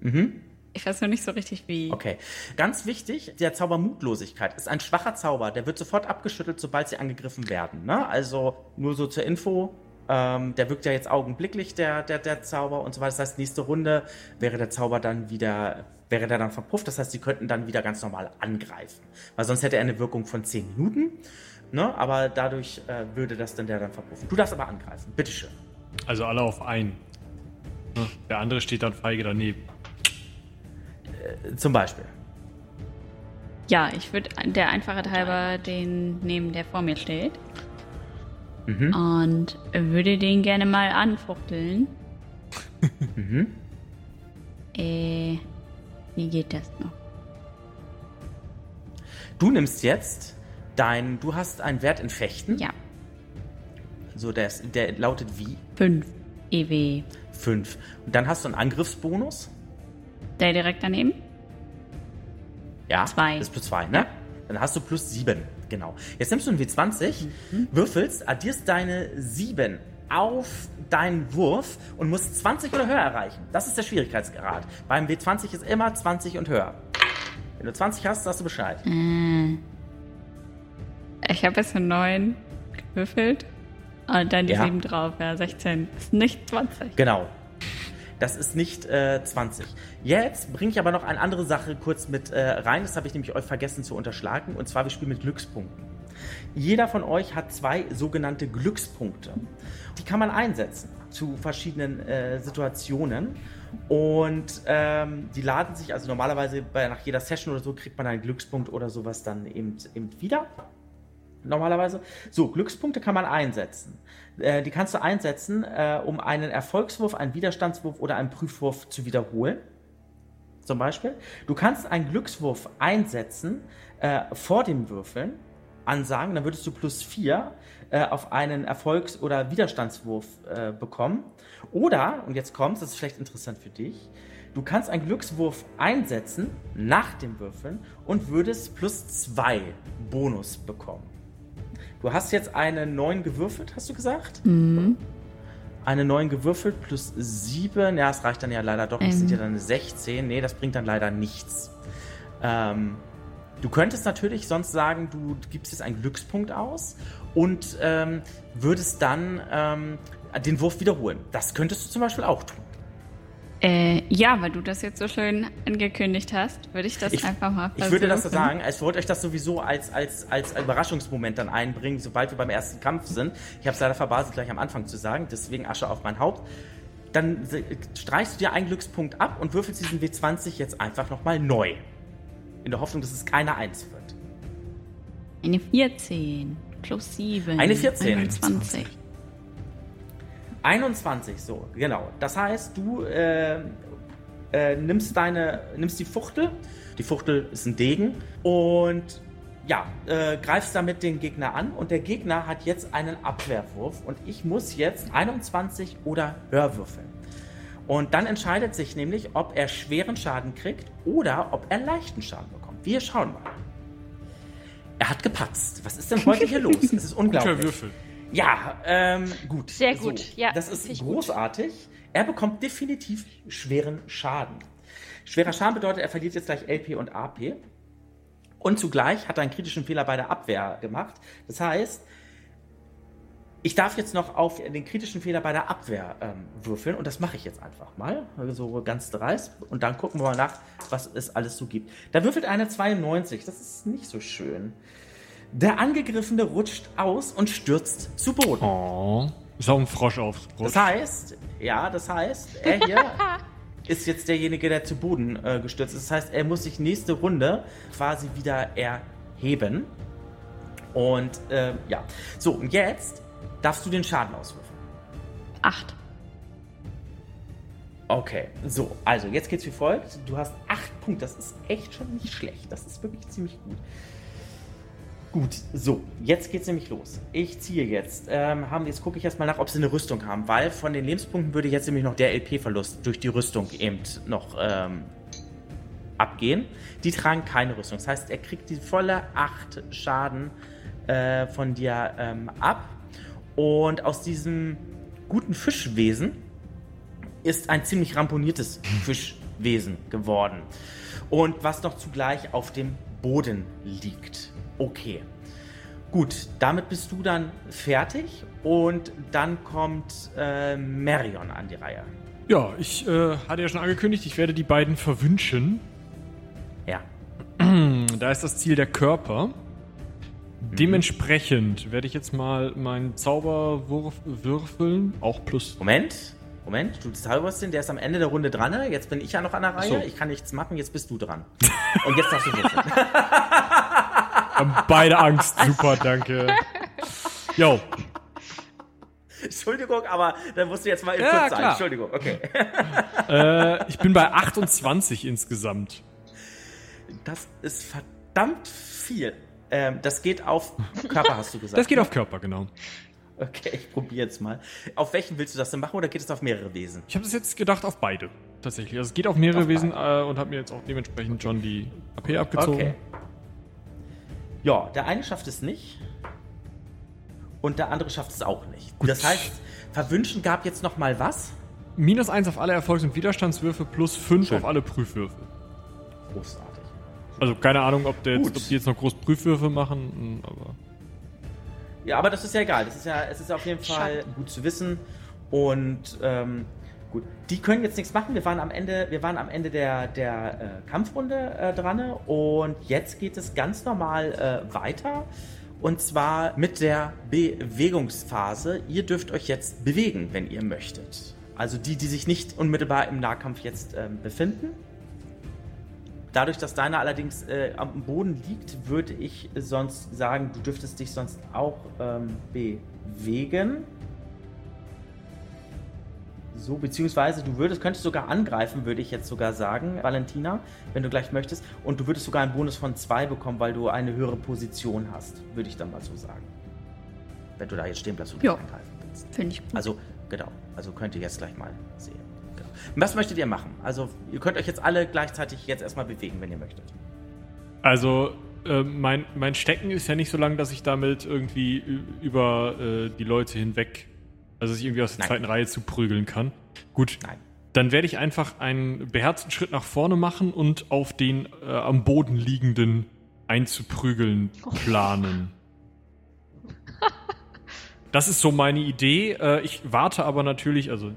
Mhm. Ich weiß noch nicht so richtig wie. Okay. Ganz wichtig, der Zauber Mutlosigkeit ist ein schwacher Zauber. Der wird sofort abgeschüttelt, sobald sie angegriffen werden. Ne? Also nur so zur Info. Ähm, der wirkt ja jetzt augenblicklich, der, der, der Zauber und so weiter. Das heißt, nächste Runde wäre der Zauber dann wieder, wäre der dann verpufft. Das heißt, sie könnten dann wieder ganz normal angreifen. Weil sonst hätte er eine Wirkung von 10 Minuten. Ne? Aber dadurch äh, würde das dann der dann verpuffen. Du darfst aber angreifen. Bitteschön. Also alle auf einen. Ne? Der andere steht dann feige daneben. Äh, zum Beispiel. Ja, ich würde der Einfachheit halber den nehmen, der vor mir steht. Mhm. Und würde den gerne mal anfuchteln. *laughs* Mhm. Äh, wie geht das noch? Du nimmst jetzt dein, du hast einen Wert in Fechten. Ja, So, der, ist, der lautet wie? 5 EW. 5. Und dann hast du einen Angriffsbonus. Der direkt daneben? Ja. Zwei. Das ist plus 2, ne? Dann hast du plus 7. Genau. Jetzt nimmst du einen W20, würfelst, addierst deine 7 auf deinen Wurf und musst 20 oder höher erreichen. Das ist der Schwierigkeitsgrad. Beim W20 ist immer 20 und höher. Wenn du 20 hast, sagst du Bescheid. Ich habe jetzt eine 9 gewürfelt. Und dann die Ja. 7 drauf. Ja, 16. Ist nicht 20. Genau. Das ist nicht äh, 20. Jetzt bringe ich aber noch eine andere Sache kurz mit äh, rein. Das habe ich nämlich euch vergessen zu unterschlagen. Und zwar, wir spielen mit Glückspunkten. Jeder von euch hat zwei sogenannte Glückspunkte. Die kann man einsetzen zu verschiedenen äh, Situationen. Und ähm, die laden sich, also normalerweise bei, nach jeder Session oder so, kriegt man einen Glückspunkt oder sowas dann eben, eben wieder normalerweise. So, Glückspunkte kann man einsetzen. Äh, die kannst du einsetzen, äh, um einen Erfolgswurf, einen Widerstandswurf oder einen Prüfwurf zu wiederholen. Zum Beispiel. Du kannst einen Glückswurf einsetzen äh, vor dem Würfeln, ansagen, dann würdest du plus 4 äh, auf einen Erfolgs- oder Widerstandswurf äh, bekommen. Oder, und jetzt kommt's, das ist vielleicht interessant für dich, du kannst einen Glückswurf einsetzen nach dem Würfeln und würdest plus 2 Bonus bekommen. Du hast jetzt eine 9 gewürfelt, hast du gesagt? Eine 9 gewürfelt plus 7. Ja, es reicht dann ja leider doch. Das sind ja dann 16. Nee, das bringt dann leider nichts. Ähm, du könntest natürlich sonst sagen, du gibst jetzt einen Glückspunkt aus und ähm, würdest dann ähm, den Wurf wiederholen. Das könntest du zum Beispiel auch tun. Äh, ja, weil du das jetzt so schön angekündigt hast, würde ich das Ich, einfach mal ich würde das so versuchen. sagen, ich wollte euch das sowieso als, als, als Überraschungsmoment dann einbringen, sobald wir beim ersten Kampf sind. Ich habe es leider verbaselt, gleich am Anfang zu sagen, deswegen Asche auf mein Haupt. Dann se- streichst du dir einen Glückspunkt ab und würfelst diesen W20 jetzt einfach nochmal neu. In der Hoffnung, dass es keine 1 wird. Eine 14 plus 7. Eine 14. 21. 21, so, genau. Das heißt, du äh, äh, nimmst deine, nimmst die Fuchtel. Die Fuchtel ist ein Degen und ja, äh, greifst damit den Gegner an und der Gegner hat jetzt einen Abwehrwurf und ich muss jetzt 21 oder höher würfeln. Und dann entscheidet sich nämlich, ob er schweren Schaden kriegt oder ob er leichten Schaden bekommt. Wir schauen mal. Er hat gepatzt. Was ist denn heute hier *laughs* los? Es ist Guter unglaublich. Würfel. Ja, ähm, gut. Sehr gut. Ja, das ist ich gut. großartig. Er bekommt definitiv schweren Schaden. Schwerer Schaden bedeutet, er verliert jetzt gleich LP und AP. Und zugleich hat er einen kritischen Fehler bei der Abwehr gemacht. Das heißt, ich darf jetzt noch auf den kritischen Fehler bei der Abwehr ähm, würfeln und das mache ich jetzt einfach mal. So ganz dreist. Und dann gucken wir mal nach, was es alles so gibt. Da würfelt eine 92. Das ist nicht so schön. Der Angegriffene rutscht aus und stürzt zu Boden. Oh. Ist auch ein Frosch auf. Das heißt, ja, das heißt, er hier *laughs* ist jetzt derjenige, der zu Boden äh, gestürzt ist. Das heißt, er muss sich nächste Runde quasi wieder erheben. Und äh, ja. So, und jetzt darfst du den Schaden auswürfeln. Acht. Okay, so, also jetzt geht's wie folgt. Du hast acht Punkte, das ist echt schon nicht schlecht. Das ist wirklich ziemlich gut. Gut, so, jetzt geht's nämlich los. Ich ziehe jetzt. Ähm, haben, jetzt gucke ich erstmal nach, ob sie eine Rüstung haben, weil von den Lebenspunkten würde jetzt nämlich noch der LP-Verlust durch die Rüstung eben noch ähm, abgehen. Die tragen keine Rüstung. Das heißt, er kriegt die volle 8 Schaden äh, von dir ähm, ab. Und aus diesem guten Fischwesen ist ein ziemlich ramponiertes Fischwesen geworden. Und was noch zugleich auf dem Boden liegt. Okay. Gut, damit bist du dann fertig und dann kommt äh, Marion an die Reihe. Ja, ich äh, hatte ja schon angekündigt, ich werde die beiden verwünschen. Ja. Da ist das Ziel der Körper. Mhm. Dementsprechend werde ich jetzt mal meinen Zauberwurf würfeln. Auch plus. Moment, Moment, du zauberst den, der ist am Ende der Runde dran. ne? Jetzt bin ich ja noch an der Reihe. So. Ich kann nichts machen, jetzt bist du dran. Und jetzt darfst du würfeln. *laughs* *laughs* Haben beide Angst. Super, danke. Jo, Entschuldigung, aber da musst du jetzt mal Ja, kurz sein. Entschuldigung, okay. äh, ich bin bei 28 insgesamt. Das ist verdammt viel. Ähm, das geht auf Körper, hast du gesagt. Das geht auf Körper, genau. Okay, ich probiere jetzt mal. Auf welchen willst du das denn machen oder geht es auf mehrere Wesen? Ich habe das jetzt gedacht auf beide. Tatsächlich. Also es geht auf mehrere Auf Wesen äh, und habe mir jetzt auch dementsprechend schon die AP abgezogen. Okay. Ja, der eine schafft es nicht. Und der andere schafft es auch nicht. Das heißt, Verwünschen gab jetzt noch mal was? Minus 1 auf alle Erfolgs- und Widerstandswürfe plus 5 Schön. auf alle Prüfwürfe. Großartig. Also keine Ahnung, ob, der jetzt, Gut. ob die jetzt noch groß Prüfwürfe machen, aber. Ja, aber das ist ja egal. Das ist ja, es ist auf jeden Fall gut zu wissen. Und ähm, gut, die können jetzt nichts machen. Wir waren am Ende, wir waren am Ende der, der äh, Kampfrunde äh, dran. Und jetzt geht es ganz normal äh, weiter. Und zwar mit der Bewegungsphase. Ihr dürft euch jetzt bewegen, wenn ihr möchtet. Also die, die sich nicht unmittelbar im Nahkampf jetzt ähm, befinden. Dadurch, dass deiner allerdings äh, am Boden liegt, würde ich sonst sagen, du dürftest dich sonst auch ähm, bewegen. So, beziehungsweise du würdest, könntest sogar angreifen, würde ich jetzt sogar sagen, Valentina, wenn du gleich möchtest. Und du würdest sogar einen Bonus von 2 bekommen, weil du eine höhere Position hast, würde ich dann mal so sagen. Wenn du da jetzt stehen bleibst und Ja. angreifen willst. Finde ich gut. Also, genau. Also könnt ihr jetzt gleich mal sehen. Genau. Was möchtet ihr machen? Also, ihr könnt euch jetzt alle gleichzeitig jetzt erstmal bewegen, wenn ihr möchtet. Also, äh, mein, mein Stecken ist ja nicht so lang, dass ich damit irgendwie über äh, die Leute hinweg, also dass ich irgendwie aus der Nein. zweiten Reihe zu prügeln kann. Gut, Nein. dann werde ich einfach einen beherzten Schritt nach vorne machen und auf den äh, am Boden liegenden einzuprügeln planen. Das ist so meine Idee. Äh, ich warte aber natürlich, also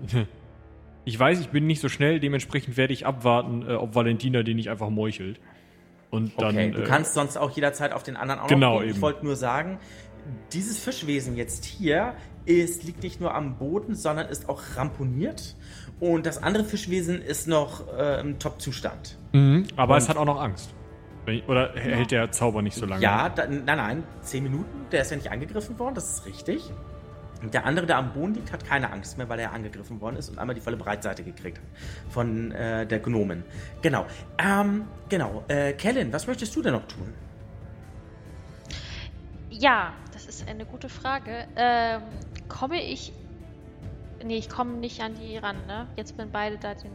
*laughs* ich weiß, ich bin nicht so schnell, dementsprechend werde ich abwarten, äh, ob Valentina den nicht einfach meuchelt. Und dann. Okay, du äh, kannst sonst auch jederzeit auf den anderen auch Genau, noch gehen. Ich wollte nur sagen, dieses Fischwesen jetzt hier ist, liegt nicht nur am Boden, sondern ist auch ramponiert. Und das andere Fischwesen ist noch äh, im Top-Zustand. Mhm, aber Und- es hat auch noch Angst. Oder hält der Zauber nicht so lange? Ja, da, nein, nein, 10 Minuten, der ist ja nicht angegriffen worden, das ist richtig. Und der andere, der am Boden liegt, hat keine Angst mehr, weil er angegriffen worden ist und einmal die volle Breitseite gekriegt hat von äh, der Gnomen. Genau. Ähm, genau. Äh, Kellen, was möchtest du denn noch tun? Ja, das ist eine gute Frage. Ähm, komme ich. Nee, ich komme nicht an die ran, ne? Jetzt wenn beide da den.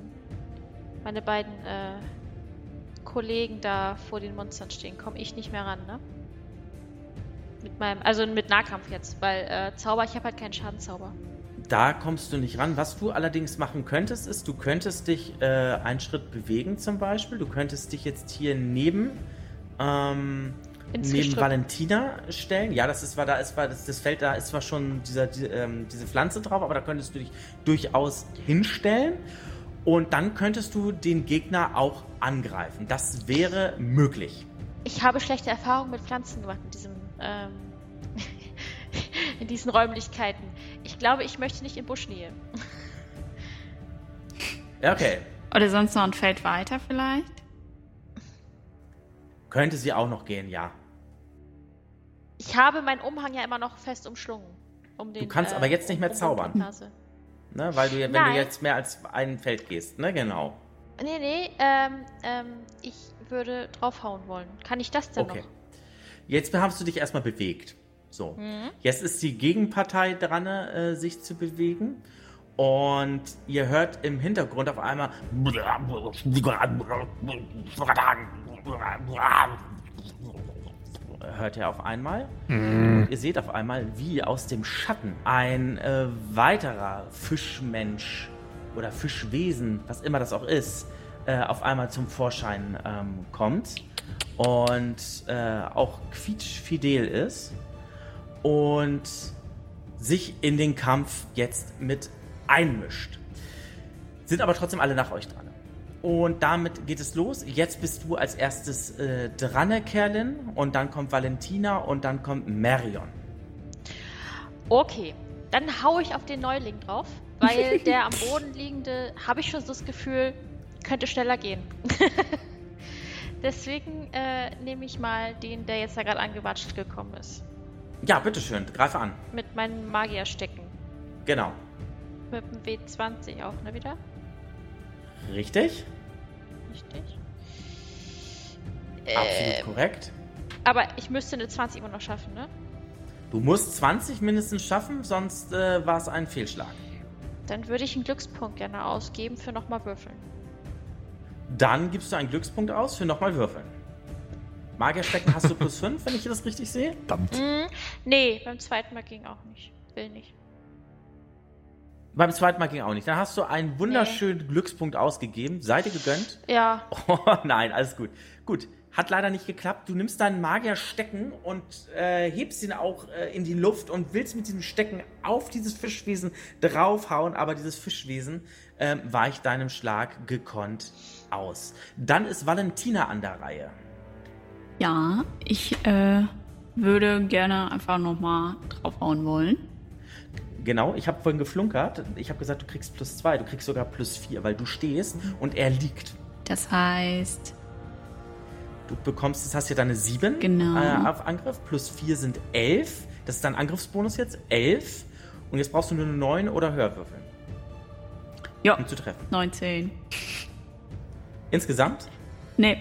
Meine beiden äh, Kollegen da vor den Monstern stehen, komme ich nicht mehr ran, ne? Mit meinem. Also mit Nahkampf jetzt, weil äh, Zauber, ich habe halt keinen Schadenzauber. Da kommst du nicht ran. Was du allerdings machen könntest, ist, du könntest dich äh, einen Schritt bewegen zum Beispiel. Du könntest dich jetzt hier neben, ähm, neben Gestrüpp. Valentina stellen. Ja, das ist, war da ist, war das, das Feld, da ist zwar schon dieser, die, ähm, diese Pflanze drauf, aber da könntest du dich durchaus hinstellen. Und dann könntest du den Gegner auch angreifen. Das wäre möglich. Ich habe schlechte Erfahrungen mit Pflanzen gemacht in diesem. Ähm, *laughs* in diesen Räumlichkeiten. ich glaube, ich möchte nicht in Buschnähe. *laughs* Ja, okay. Oder sonst noch ein Feld weiter vielleicht? Könnte sie auch noch gehen, ja. Ich habe meinen Umhang ja immer noch fest umschlungen. Um den, Du kannst aber jetzt nicht mehr zaubern. Nase. Ne? Weil du, ja- wenn du Nein. jetzt mehr als ein Feld gehst, ne? Genau. Nee, nee, ähm, ähm, ich würde draufhauen wollen. Kann ich das denn Okay. noch? Jetzt hast du dich erstmal bewegt. So. Mhm. Jetzt ist die Gegenpartei dran, äh, sich zu bewegen. Und ihr hört im Hintergrund auf einmal. Hört ihr auf einmal? Und ihr seht auf einmal, wie aus dem Schatten ein äh, weiterer Fischmensch oder Fischwesen, was immer das auch ist, äh, auf einmal zum Vorschein ähm, kommt und äh, auch quietschfidel ist und sich in den Kampf jetzt mit einmischt. Sind aber trotzdem alle nach euch dran. Und damit geht es los. Jetzt bist du als erstes äh, dran, Kerlin. Und dann kommt Valentina und dann kommt Marion. Okay, dann hau ich auf den Neuling drauf, weil *laughs* der am Boden liegende, habe ich schon so das Gefühl, könnte schneller gehen. *laughs* Deswegen äh, nehme ich mal den, der jetzt da gerade angewatscht gekommen ist. Ja, bitteschön, greife an. Mit meinen Magierstecken. Genau. Mit dem W20 auch, ne, wieder? Richtig? Richtig. Absolut Ähm, korrekt. aber ich müsste eine 20 immer noch schaffen, ne? Du musst 20 mindestens schaffen, sonst äh, war es ein Fehlschlag. Dann würde ich einen Glückspunkt gerne ausgeben für nochmal würfeln. Dann gibst du einen Glückspunkt aus für nochmal würfeln. Magierstecken hast du plus 5, wenn ich das richtig sehe. Verdammt. Hm, nee, beim zweiten Mal ging auch nicht. Will nicht. Beim zweiten Mal ging auch nicht. Dann hast du einen wunderschönen Glückspunkt ausgegeben. Sei dir gegönnt. Ja, *laughs* Oh nein, alles gut. Gut, hat leider nicht geklappt. Du nimmst deinen Magierstecken und äh, hebst ihn auch äh, in die Luft und willst mit diesem Stecken auf dieses Fischwesen draufhauen, aber dieses Fischwesen ähm, weicht deinem Schlag gekonnt aus. Dann ist Valentina an der Reihe. Ja, ich äh, würde gerne einfach nochmal draufhauen wollen. Genau, ich habe vorhin geflunkert. Ich habe gesagt, du kriegst plus zwei, du kriegst sogar plus vier, weil du stehst und er liegt. Das heißt, Du bekommst, jetzt hast du deine sieben Genau. äh, auf Angriff, plus vier sind elf. Das ist dein Angriffsbonus jetzt, elf. Und jetzt brauchst du nur eine neun oder höher würfeln, ja, um zu treffen. 19. Insgesamt Nee,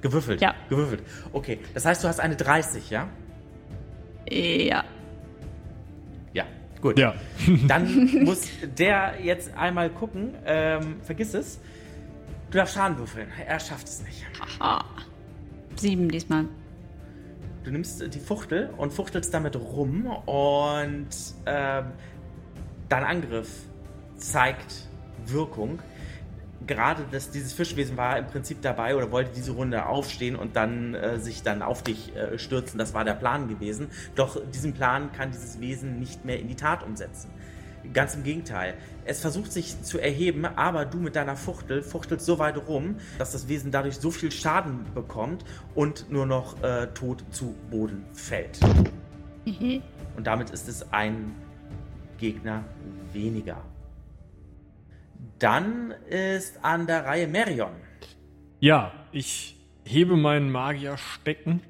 gewürfelt. Ja. Gewürfelt. Okay, das heißt, du hast eine 30, ja? ja. Gut. Ja. *laughs* Dann *laughs* muss der jetzt einmal gucken. Ähm, vergiss es. Du darfst Schaden würfeln. Er schafft es nicht. Aha. Sieben diesmal. Du nimmst die Fuchtel und fuchtelst damit rum und ähm, dein Angriff zeigt Wirkung. Gerade das, dieses Fischwesen war im Prinzip dabei oder wollte diese Runde aufstehen und dann äh, sich dann auf dich äh, stürzen. Das war der Plan gewesen. Doch diesen Plan kann dieses Wesen nicht mehr in die Tat umsetzen. Ganz im Gegenteil. Es versucht sich zu erheben, aber du mit deiner Fuchtel fuchtelst so weit rum, dass das Wesen dadurch so viel Schaden bekommt und nur noch äh, tot zu Boden fällt. Und damit ist es ein Gegner weniger. Dann ist an der Reihe Merion. Ja, ich hebe meinen Magierstecken,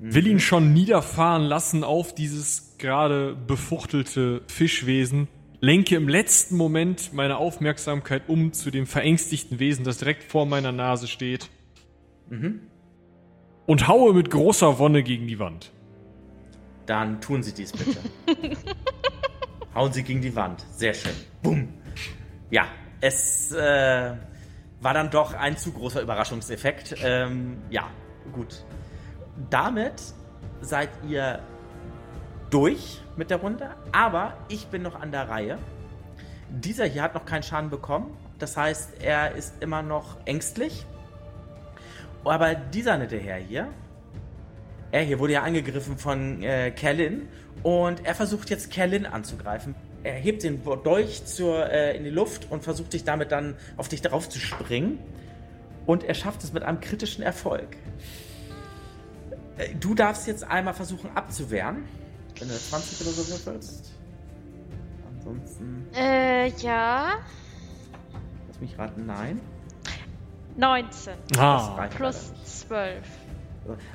will ihn schon niederfahren lassen auf dieses gerade befuchtelte Fischwesen, lenke im letzten Moment meine Aufmerksamkeit um zu dem verängstigten Wesen, das direkt vor meiner Nase steht. Und haue mit großer Wonne gegen die Wand. Dann tun Sie dies bitte. *laughs* Hauen Sie gegen die Wand. Sehr schön. Bumm. Ja, es äh, war dann doch ein zu großer Überraschungseffekt. Ähm, ja, gut. Damit seid ihr durch mit der Runde, aber ich bin noch an der Reihe. Dieser hier hat noch keinen Schaden bekommen. Das heißt, er ist immer noch ängstlich. Aber dieser nette Herr hier, er hier wurde ja angegriffen von äh, Kerlin und er versucht jetzt Kerlin anzugreifen. Er hebt den Dolch zur, äh, in die Luft und versucht dich damit dann auf dich drauf zu springen. Und er schafft es mit einem kritischen Erfolg. Äh, Du darfst jetzt einmal versuchen abzuwehren. Wenn du 20 oder so würfelst. Ansonsten, Äh, ja. lass mich raten, nein. 19 Das Ah, plus leider nicht. 12.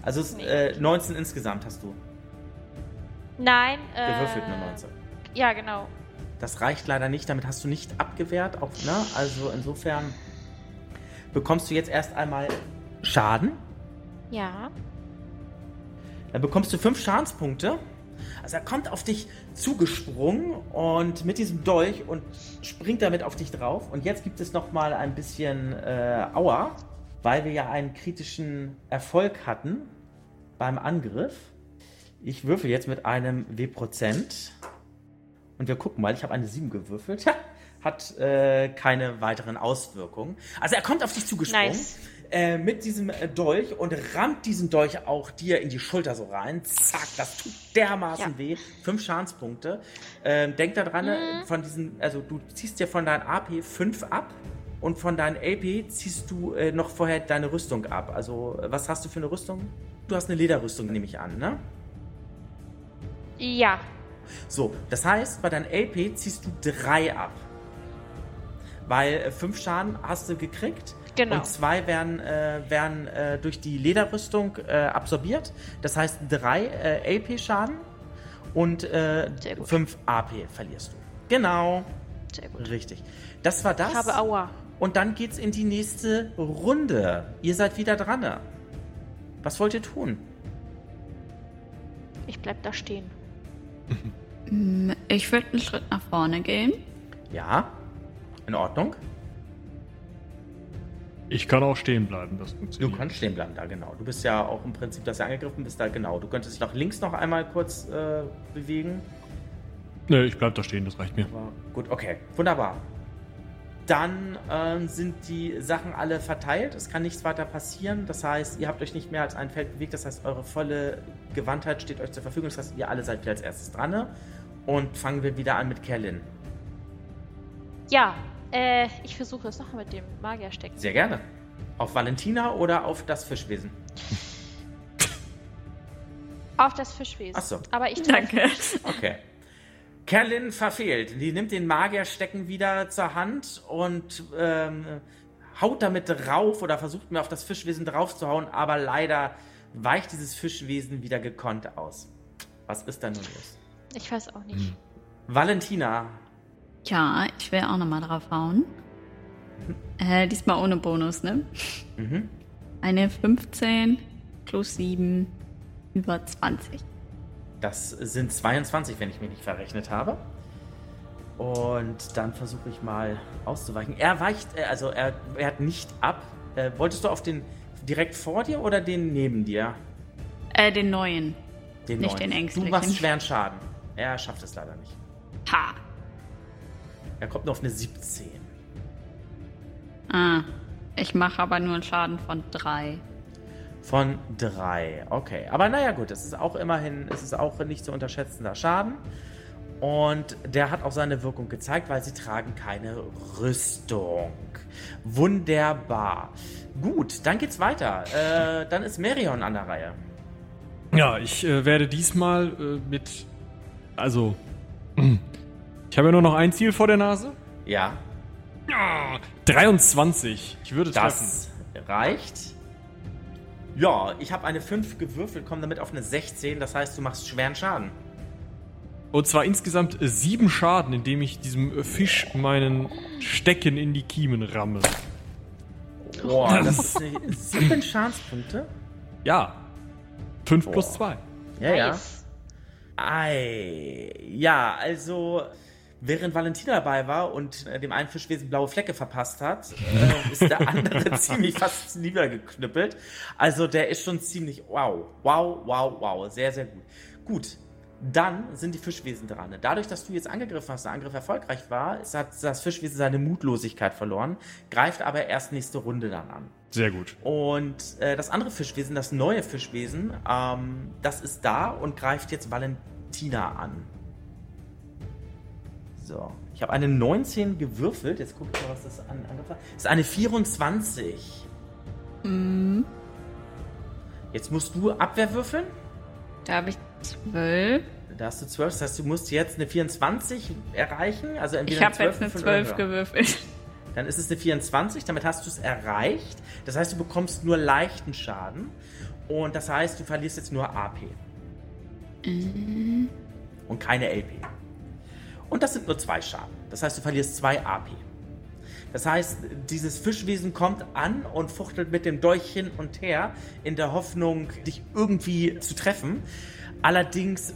Also es, Nee. äh, 19 insgesamt hast du. Nein, äh. Gewürfelt nur 19. Ja, genau. Das reicht leider nicht, damit hast du nicht abgewehrt. Auch, ne? Also insofern bekommst du jetzt erst einmal Schaden. Ja. Dann bekommst du fünf Schadenspunkte. Also er kommt auf dich zugesprungen und mit diesem Dolch und springt damit auf dich drauf. Und jetzt gibt es noch mal ein bisschen äh, Aua, weil wir ja einen kritischen Erfolg hatten beim Angriff. Ich würfel jetzt mit einem W-Prozent. Und wir gucken mal, ich habe eine 7 gewürfelt. Hat äh, keine weiteren Auswirkungen. Also er kommt auf dich zugesprungen Nice. äh, mit diesem äh, Dolch und rammt diesen Dolch auch dir in die Schulter so rein. Zack, das tut dermaßen Ja. weh. Fünf Schadenspunkte. Ähm, denk daran, Mhm. äh, von diesen, also du ziehst dir von deinem AP 5 ab und von deinem AP ziehst du äh, noch vorher deine Rüstung ab. Also, äh, was hast du für eine Rüstung? Du hast eine Lederrüstung, nehme ich an, ne? Ja. So, das heißt, bei deinem AP ziehst du drei ab. Weil äh, fünf Schaden hast du gekriegt. Genau. Und zwei werden, äh, werden äh, durch die Lederrüstung äh, absorbiert. Das heißt, drei äh, AP-Schaden und äh, fünf AP verlierst du. Genau, Sehr gut. richtig. Das war das. Ich habe Aua. Und dann geht's in die nächste Runde. Ihr seid wieder dran. Was wollt ihr tun? Ich bleib da stehen. Mm, Ich würde einen Schritt nach vorne gehen. Ja, in Ordnung. ich kann auch stehen bleiben, das Du funktioniert. kannst stehen bleiben da, genau. Du bist ja auch im Prinzip, dass du angegriffen bist, da genau. Du könntest dich nach links noch einmal kurz äh, bewegen. Nee, ich bleib da stehen, das reicht mir. Aber gut, okay, wunderbar. Dann ähm, sind die Sachen alle verteilt. Es kann nichts weiter passieren. Das heißt, ihr habt euch nicht mehr als ein Feld bewegt. Das heißt, eure volle Gewandtheit steht euch zur Verfügung. Das heißt, ihr alle seid wieder als erstes dran. ne? Und fangen wir wieder an mit Kerlin. Ja. Äh, ich versuche es noch mit dem Magierstecken. Sehr gerne. Auf Valentina oder auf das Fischwesen? Auf das Fischwesen. Ach so. Aber ich. Danke. *laughs* Okay. Kerlin verfehlt. Die nimmt den Magierstecken wieder zur Hand und ähm, haut damit drauf oder versucht mir auf das Fischwesen draufzuhauen, aber leider weicht dieses Fischwesen wieder gekonnt aus. Was ist da nun los? Ich weiß auch nicht. Valentina, Ja, ich will auch nochmal drauf hauen. *laughs* Äh, diesmal ohne Bonus, ne? Mhm. Eine 15 plus 7 über 20. das sind 22, wenn ich mich nicht verrechnet habe. Und dann versuche ich mal auszuweichen. Er weicht, äh, also er wehrt nicht ab. Äh, wolltest du auf den direkt vor dir oder den neben dir? Äh, den neuen. Den Nicht neuen. den ängstlichen. Du machst schweren Schaden. Er schafft es leider nicht. Ha. Er kommt nur auf eine 17. Ah. Ich mache aber nur einen Schaden von 3. Von 3. Okay. Aber naja, gut, es ist auch immerhin, es ist auch nicht zu unterschätzender Schaden. Und der hat auch seine Wirkung gezeigt, weil sie tragen keine Rüstung. Wunderbar. Gut, dann geht's weiter. Äh, dann ist Merion an der Reihe. Ja, ich äh, werde diesmal äh, mit. Also. Ich habe ja nur noch ein Ziel vor der Nase. Ja, Ah, 23. Ich würde treffen. das reicht. Ja, ich habe eine 5 gewürfelt, komme damit auf eine 16. Das heißt, du machst schweren Schaden. Und zwar insgesamt äh, sieben Schaden, indem ich diesem äh, Fisch meinen Stecken in die Kiemen ramme. Boah, das ist eine 7 Schadenspunkte. Ja. 5 Boah. plus 2. Ja, ja. Ei, ja, also während Valentina dabei war und äh, dem einen Fischwesen blaue Flecke verpasst hat, *laughs* äh, ist der andere *laughs* ziemlich fast niedergeknüppelt. Also der ist schon ziemlich wow, wow, wow, wow, sehr, sehr gut. Gut, dann sind die Fischwesen dran. Dadurch, dass du jetzt angegriffen hast, der Angriff erfolgreich war, hat das Fischwesen seine Mutlosigkeit verloren, greift aber erst nächste Runde dann an. Sehr gut. Und äh, das andere Fischwesen, das neue Fischwesen, ähm, das ist da und greift jetzt Valentina an. So, ich habe eine 19 gewürfelt. Jetzt gucke ich mal, was das an. Das ist eine 24. Mhm. Jetzt musst du Abwehr würfeln. Da habe ich 12. Da hast du 12, das heißt, du musst jetzt eine 24 erreichen. Also entweder Ich habe jetzt eine 12 oder 12 höher. gewürfelt. Dann ist es eine 24, damit hast du es erreicht. Das heißt, du bekommst nur leichten Schaden. Und das heißt, du verlierst jetzt nur AP. Und keine LP. Und das sind nur zwei Schaden. Das heißt, du verlierst zwei AP. Das heißt, dieses Fischwesen kommt an und fuchtelt mit dem Dolch hin und her, in der Hoffnung, dich irgendwie zu treffen. Allerdings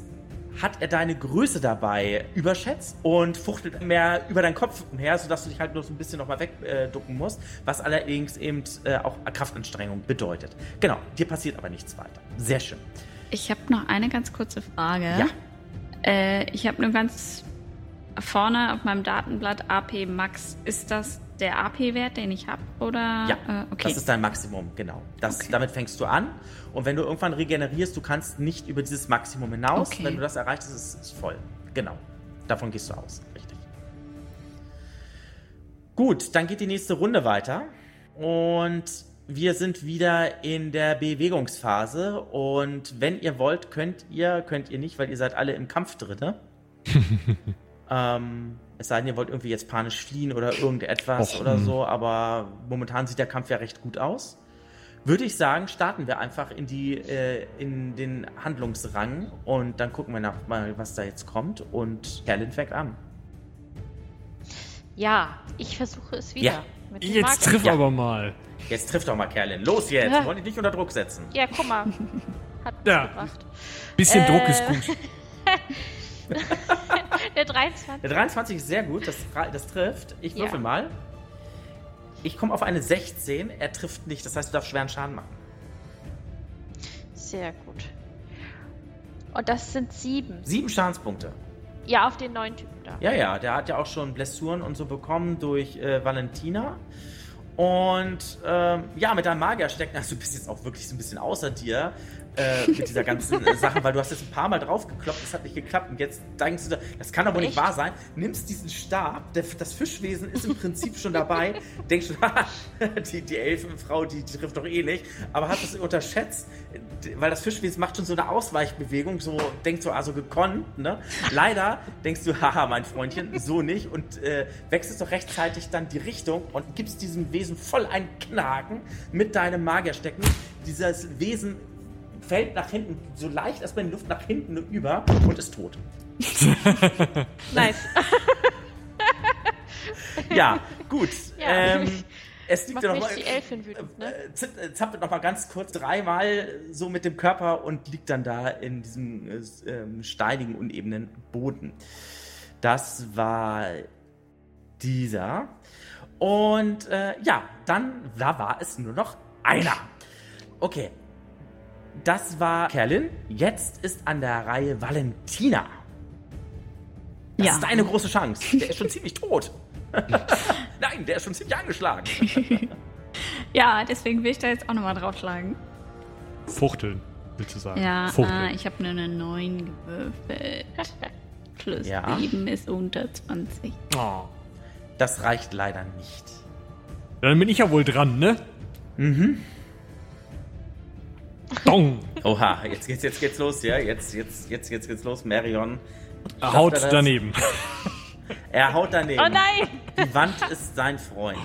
hat er deine Größe dabei überschätzt und fuchtelt mehr über deinen Kopf umher, sodass du dich halt nur so ein bisschen nochmal wegducken musst, was allerdings eben äh, auch Kraftanstrengung bedeutet. Genau, dir passiert aber nichts weiter. Sehr schön. Ich habe noch eine ganz kurze Frage. Ja. Äh, ich habe nur ganz vorne auf meinem Datenblatt AP Max. Ist das der AP-Wert, den ich habe? Oder? Ja, äh, okay. das ist dein Maximum, genau. Das, Okay. Damit fängst du an. Und wenn du irgendwann regenerierst, du kannst nicht über dieses Maximum hinaus. Okay. Wenn du das erreicht, ist es voll. Genau. Davon gehst du aus. Richtig. Gut, dann geht die nächste Runde weiter. Und wir sind wieder in der Bewegungsphase. Und wenn ihr wollt, könnt ihr, könnt ihr nicht, weil ihr seid alle im Kampf drinne. *laughs* ähm, es sei denn, ihr wollt irgendwie jetzt panisch fliehen oder irgendetwas Och, oder hm. so, aber momentan sieht der Kampf ja recht gut aus. Würde ich sagen, starten wir einfach in die äh, in den Handlungsrang und dann gucken wir nach mal, was da jetzt kommt und Kerlin fängt an. Ja, ich versuche es wieder. Ja. Jetzt triff Ja. aber mal. Jetzt trifft doch mal Kerlin. Los jetzt. Ja. Wir wollen dich nicht unter Druck setzen. Ja, guck mal. *laughs* Hat Ja. gebracht. Bisschen Äh. Druck ist gut. *laughs* *laughs* Der 23. Der 23 ist sehr gut, das, das trifft. Ich würfel Ja. mal. Ich komme auf eine 16, er trifft nicht, das heißt, du darfst schweren Schaden machen. Sehr gut. Und das sind sieben. Sieben Schadenspunkte. Ja, auf den neuen Typen da. Ja, ja, der hat ja auch schon Blessuren und so bekommen durch äh, Valentina. Und ähm, ja, mit deinem Magier stecken, also du bist jetzt auch wirklich so ein bisschen außer dir äh, mit dieser ganzen äh, Sache, weil du hast jetzt ein paar Mal draufgekloppt, das hat nicht geklappt. Und jetzt denkst du, das kann aber nicht Echt? wahr sein. Nimmst diesen Stab, der, das Fischwesen ist im Prinzip schon dabei. *laughs* Denkst du, *laughs* die, die Elfenfrau, die, die trifft doch eh nicht. Aber hast es unterschätzt, weil das Fischwesen macht schon so eine Ausweichbewegung, so denkt so, also gekonnt, ne? Leider denkst du, haha, mein Freundchen, so nicht und äh, wechselst doch rechtzeitig dann die Richtung und gibst diesem Wesen voll einen Knaken mit deinem Magierstecken. Dieses Wesen fällt nach hinten, so leicht erstmal in die Luft nach hinten über und ist tot. *laughs* Nice. *laughs* Ja, gut. *laughs* Ja. Ähm, es liegt ja noch mich mal, die Elfin wütend, ne? äh, äh, zappelt noch mal ganz kurz dreimal so mit dem Körper und liegt dann da in diesem äh, ähm, steinigen, unebenen Boden. Das war dieser. Und äh, ja, dann da war es nur noch einer. Okay. Das war Kerlin. Jetzt ist an der Reihe Valentina. Das Ja. ist deine große Chance. Der ist schon ziemlich tot. *laughs* Nein, der ist schon ziemlich angeschlagen. *laughs* Ja, deswegen will ich da jetzt auch nochmal draufschlagen. Fuchteln, willst du sagen? Ja, Fuchteln. äh, ich habe nur eine 9 gewürfelt. *laughs* Plus Ja. 7 ist unter 20. Oh. Das reicht leider nicht. Dann bin ich ja wohl dran, ne? Mhm. Dong. Oha, jetzt geht's, jetzt geht's los, ja. Jetzt, jetzt, jetzt, jetzt geht's los. Marion. Haut er daneben. *laughs* Er haut daneben. Oh nein! Die Wand ist sein Freund.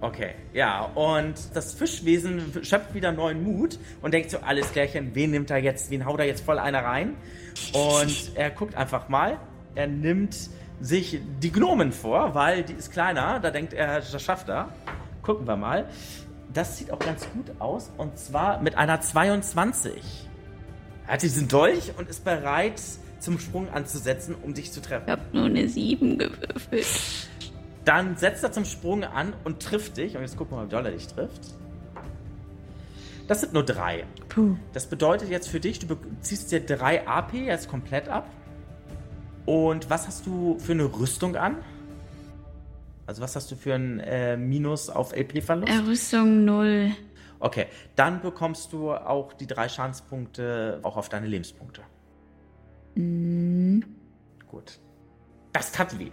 Okay, ja, und das Fischwesen schöpft wieder neuen Mut und denkt so, alles klärchen, wen nimmt er jetzt, wen haut er jetzt voll einer rein? Und er guckt einfach mal, er nimmt sich die Gnomen vor, weil die ist kleiner, da denkt er, das schafft er. Gucken wir mal. Das sieht auch ganz gut aus und zwar mit einer 22. Er hat diesen Dolch und ist bereit, zum Sprung anzusetzen, um dich zu treffen. Ich habe nur eine 7 gewürfelt. Dann setzt er zum Sprung an und trifft dich. Und jetzt gucken wir mal, wie doll er dich trifft. Das sind nur drei. Puh. Das bedeutet jetzt für dich, du ziehst dir drei AP jetzt komplett ab. Und was hast du für eine Rüstung an? Also was hast du für ein äh, Minus auf LP-Verlust? Rüstung 0. Okay, dann bekommst du auch die drei Schadenspunkte auch auf deine Lebenspunkte. Mhm. Gut. Das tat weh.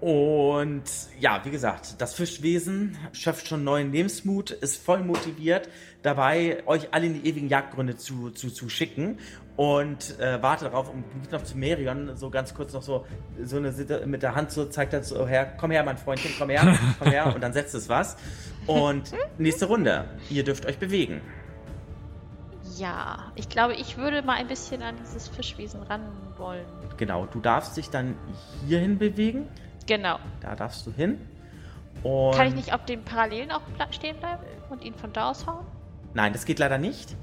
Und ja, wie gesagt, das Fischwesen schöpft schon neuen Lebensmut, ist voll motiviert, dabei euch alle in die ewigen Jagdgründe zu, zu, zu schicken und äh, wartet darauf und geht noch zu Merion, so ganz kurz noch so, so eine Sitte mit der Hand so zeigt er so her, komm her, mein Freundchen, komm her, *laughs* komm her und dann setzt es was. Und nächste Runde, ihr dürft euch bewegen. Ja, ich glaube, ich würde mal ein bisschen an dieses Fischwesen ran wollen. Genau, du darfst dich dann hierhin bewegen. Genau. Da darfst du hin. Und Kann ich nicht auf dem Parallelen auch stehen bleiben und ihn von da aus hauen? Nein, das geht leider nicht.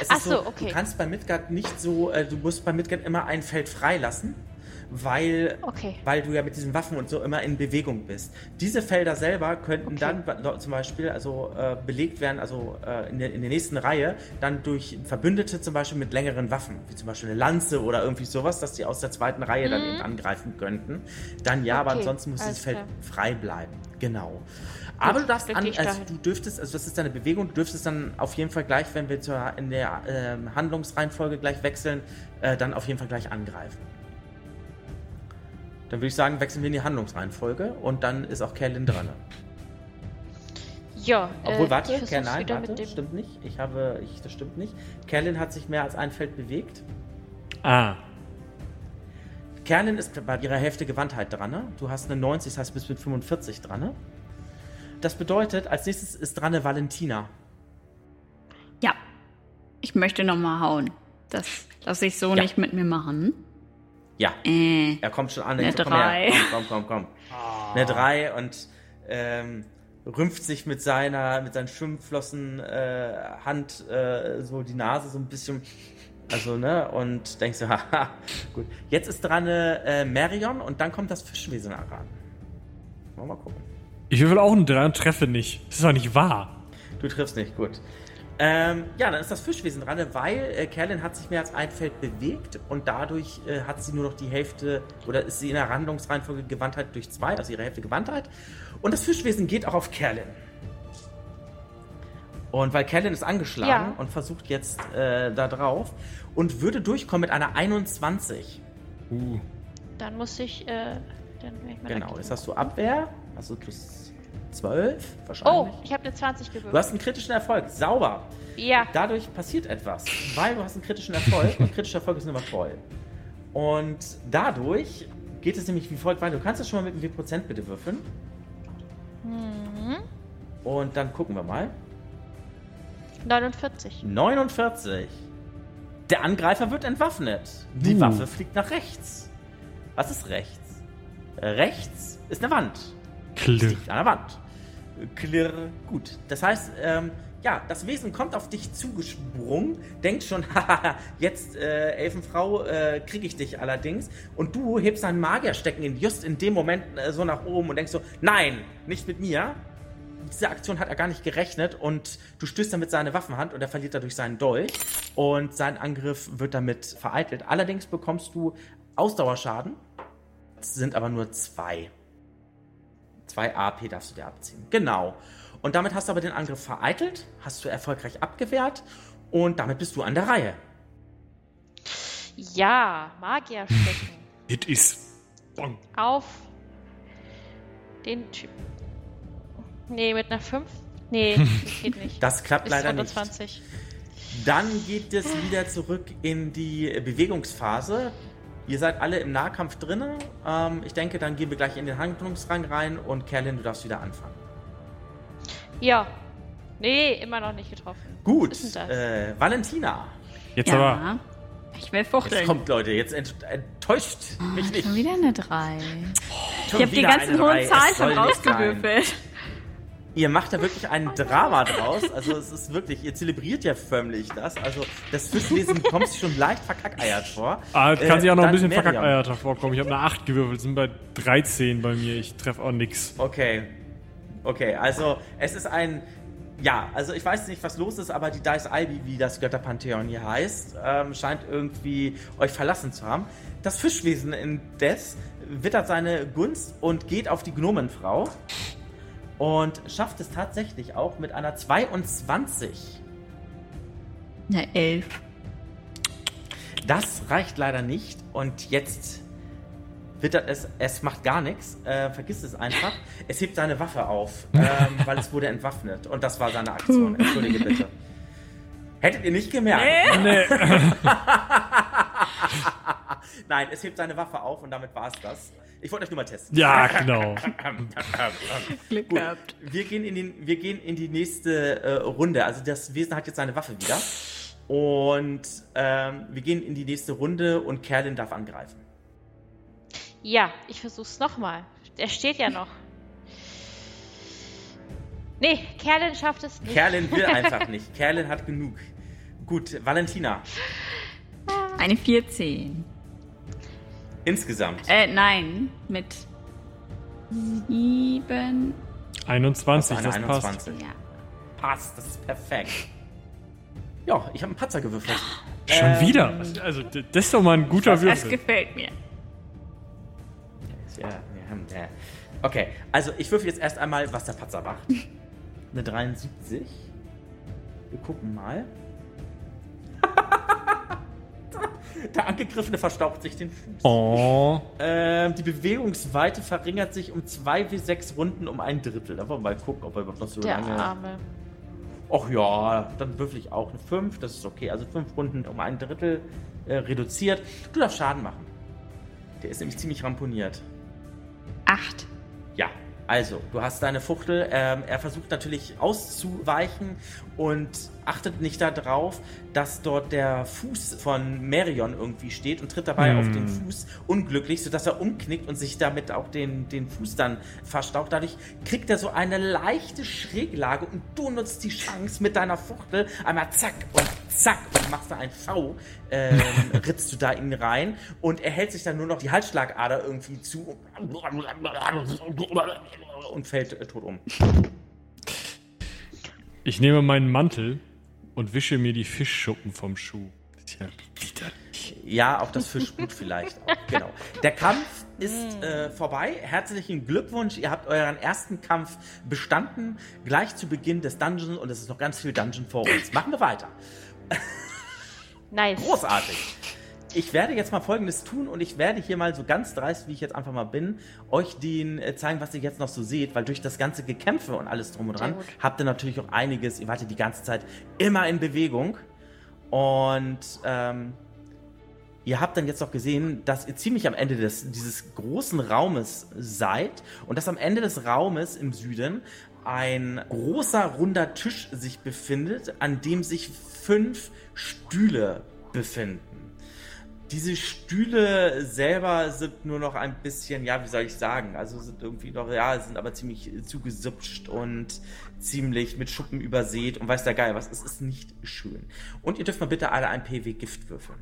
Es Ach ist so, okay. Du kannst bei Midgard nicht so, äh, du musst bei Midgard immer ein Feld freilassen, weil, Okay. weil du ja mit diesen Waffen und so immer in Bewegung bist. Diese Felder selber könnten Okay. dann zum Beispiel also äh, belegt werden, also äh, in, der, in der nächsten Reihe, dann durch Verbündete zum Beispiel mit längeren Waffen, wie zum Beispiel eine Lanze oder irgendwie sowas, dass die aus der zweiten Reihe dann eben angreifen könnten. Dann ja, aber Mhm. Ansonsten muss dieses Feld frei bleiben. Genau. Aber du darfst dann an, also du dürftest, also das ist deine Bewegung, du dürftest dann auf jeden Fall gleich, wenn wir zur, in der ähm, Handlungsreihenfolge gleich wechseln, äh, dann auf jeden Fall gleich angreifen. Dann würde ich sagen, wechseln wir in die Handlungsreihenfolge und dann ist auch Kerlin dran. Ja. Obwohl, äh, warte, ich Ker, versuch's nein, warte, mit dem- stimmt nicht. Ich habe, ich, das stimmt nicht. Kerlin hat sich mehr als ein Feld bewegt. Ah. Kerlin ist bei ihrer Hälfte Gewandtheit dran. Ne? Du hast eine 90, das heißt, du bist mit 45 dran. Ne? Das bedeutet, als nächstes ist dran eine Valentina. Ja. Ich möchte nochmal hauen. Das lasse ich so Ja. nicht mit mir machen. Ja, Äh. er kommt schon an. Eine denkt so, komm Drei. her, komm, komm, komm, komm. Eine 3 und ähm, rümpft sich mit seiner, mit seinen Schwimmflossen äh, Hand äh, so die Nase so ein bisschen. Also, ne? Und denkst du, *laughs* haha, gut. Jetzt ist dran äh, Marion und dann kommt das Fischwesen ran. Wollen wir mal gucken. Ich würfel auch einen 3 und treffe nicht. Das ist doch nicht wahr. Du triffst nicht, gut. Ähm, ja, dann ist das Fischwesen dran, weil äh, Kerlin hat sich mehr als ein Feld bewegt und dadurch äh, hat sie nur noch die Hälfte oder ist sie in der Handlungsreihenfolge Gewandtheit durch zwei, also ihre Hälfte Gewandtheit. Und das Fischwesen geht auch auf Kerlin. Und weil Kerlin ist angeschlagen Ja. und versucht jetzt äh, da drauf und würde durchkommen mit einer 21. Uh. Dann muss ich, äh, dann will ich mal Genau, jetzt hast du Abwehr, also plus 12 wahrscheinlich. Oh, ich habe eine 20 Du gewürfelt. hast einen kritischen Erfolg, sauber. Ja. Dadurch passiert etwas, weil du hast einen kritischen Erfolg und kritischer Erfolg ist immer voll. Und dadurch geht es nämlich wie folgt weiter. Du kannst es schon mal mit wie viel Prozent bitte würfeln. Mhm. Und dann gucken wir mal. 49. 49. Der Angreifer wird entwaffnet. Die Uh. Waffe fliegt nach rechts. Was ist rechts? Rechts ist eine Wand. Klirr. liegt an der Wand. Klirr. Gut. Das heißt, ähm, ja, das Wesen kommt auf dich zugesprungen, denkt schon, *laughs* haha, jetzt, äh, Elfenfrau, äh, kriege ich dich allerdings. Und du hebst deinen Magierstecken in, just in dem Moment äh, so nach oben und denkst so, nein, nicht mit mir. Diese Aktion hat er gar nicht gerechnet und du stößt damit seine Waffenhand und er verliert dadurch seinen Dolch und sein Angriff wird damit vereitelt. Allerdings bekommst du Ausdauerschaden, das sind aber nur zwei. Zwei AP darfst du dir abziehen. Genau. Und damit hast du aber den Angriff vereitelt, hast du erfolgreich abgewehrt und damit bist du an der Reihe. Ja, Magier stecken. *laughs* It is. Bong. Auf den Typen. Nee, mit einer 5? Nee, das *laughs* geht nicht. Das klappt Ist leider unter nicht. 20. Dann geht es wieder zurück in die Bewegungsphase. Ihr seid alle im Nahkampf drinnen. Ähm, ich denke, dann gehen wir gleich in den Handlungsrang rein und Kerlin, du darfst wieder anfangen. Ja. Nee, immer noch nicht getroffen. Gut, Was ist denn das? äh, Valentina. Jetzt aber. Ja. Ich will fuchteln. Jetzt kommt, Leute, jetzt ent enttäuscht mich nicht. Schon wieder eine 3. Schon Ich habe die ganzen hohen Zahlen schon rausgewürfelt. Ihr macht da wirklich ein Drama draus. Also es ist wirklich, ihr zelebriert ja förmlich das. Also das Fischwesen kommt sich schon leicht verkackeiert vor. Ah, kann Äh, sich auch noch ein bisschen Miriam. verkackeierter vorkommen. Ich habe eine 8 gewürfelt, sind bei 13 bei mir. Ich treffe auch nix. Okay. Okay, also es ist ein. Ja, also ich weiß nicht, was los ist, aber die Dice Ivy, wie das Götterpantheon hier heißt, ähm, scheint irgendwie euch verlassen zu haben. Das Fischwesen indes wittert seine Gunst und geht auf die Gnomenfrau und schafft es tatsächlich auch mit einer 22. Eine 11. Das reicht leider nicht und jetzt Wittert es, es macht gar nichts, äh, vergiss es einfach. Es hebt seine Waffe auf, *laughs* ähm, weil es wurde entwaffnet. Und das war seine Aktion. Entschuldige bitte. Hättet ihr nicht gemerkt? Nee. *laughs* Nein, es hebt seine Waffe auf und damit war es das. Ich wollte euch nur mal testen. Ja, genau. *laughs* Glück Gut, gehabt. wir gehen, in den, wir gehen in die nächste äh, Runde. Also das Wesen hat jetzt seine Waffe wieder. Und ähm, wir gehen in die nächste Runde und Kerlin darf angreifen. Ja, ich versuch's nochmal. Er steht ja noch. Nee, Kerlin schafft es nicht. Kerlin will *laughs* einfach nicht. Kerlin hat genug. Gut, Valentina. Eine 14. Insgesamt. Äh, nein. Mit 7. 21, Eine das passt. 21. Ja. Passt, das ist perfekt. Ja, ich habe einen Patzer gewürfelt. Schon Ähm, wieder? Also, das ist doch mal ein guter Das Würfel. gefällt mir. Ja, ja, ja. Okay, also ich würfel jetzt erst einmal, was der Patzer macht. Eine 73. Wir gucken mal. *laughs* der Angegriffene verstaucht sich den Fuß. Oh. Ähm, die Bewegungsweite verringert sich um 2 wie 6 Runden um ein Drittel. Da wollen wir mal gucken, ob er überhaupt noch so Der lange. Arme. Ach ja, dann würfel ich auch eine 5, das ist okay. Also 5 Runden um ein Drittel äh, reduziert. Du darfst Schaden machen. Der ist nämlich ziemlich ramponiert. 8. Ja, also, du hast deine Fuchtel. Ähm, er versucht natürlich auszuweichen und achtet nicht darauf, dass dort der Fuß von Marion irgendwie steht und tritt dabei Hm. auf den Fuß unglücklich, sodass er umknickt und sich damit auch den, den Fuß dann verstaucht. Dadurch kriegt er so eine leichte Schräglage und du nutzt die Chance mit deiner Fuchtel einmal zack und zack und machst da ein V, ähm, *laughs* ritzt du da ihn rein und er hält sich dann nur noch die Halsschlagader irgendwie zu und fällt äh, tot um. Ich nehme meinen Mantel und wische mir die Fischschuppen vom Schuh. Das ist ja widerlich. Ja, auch das Fischblut vielleicht. Auch. *laughs* Genau. Der Kampf ist äh, vorbei. Herzlichen Glückwunsch. Ihr habt euren ersten Kampf bestanden. Gleich zu Beginn des Dungeons und es ist noch ganz viel Dungeon vor uns. Machen wir weiter. Nice. Großartig. Ich werde jetzt mal Folgendes tun und ich werde hier mal so ganz dreist, wie ich jetzt einfach mal bin, euch den äh, zeigen, was ihr jetzt noch so seht, weil durch das ganze Gekämpfe und alles drum und dran habt ihr natürlich auch einiges. Ihr wart ja die ganze Zeit immer in Bewegung und ähm, ihr habt dann jetzt noch gesehen, dass ihr ziemlich am Ende des, dieses großen Raumes seid und dass am Ende des Raumes im Süden ein großer runder Tisch sich befindet, an dem sich fünf Stühle befinden. Diese Stühle selber sind nur noch ein bisschen, ja, wie soll ich sagen, also sind irgendwie noch, ja, sind aber ziemlich zugesupscht und ziemlich mit Schuppen übersät und weiß der Geil was, es ist nicht schön. Und ihr dürft mal bitte alle ein PW Gift würfeln.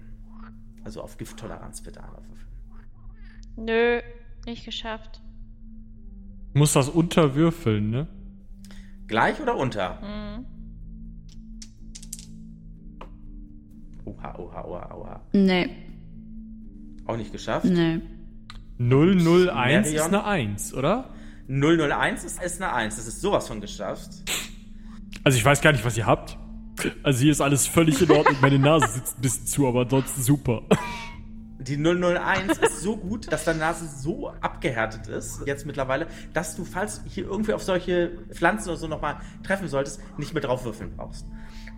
Also auf Gifttoleranz bitte einmal würfeln. Nö, nicht geschafft. Muss das unterwürfeln, ne? Gleich oder unter? Mhm. Oha, oha, oha, oha. Nee, Auch nicht geschafft. nee. 001 ist eine 1, oder? 001 ist, ist eine 1. Das ist sowas von geschafft. Also ich weiß gar nicht, was ihr habt. Also hier ist alles völlig in Ordnung. Meine Nase sitzt ein bisschen zu, aber ansonsten super. Die 001 ist so gut, dass deine Nase so abgehärtet ist, jetzt mittlerweile, dass du, falls hier irgendwie auf solche Pflanzen oder so nochmal treffen solltest, nicht mehr drauf würfeln brauchst.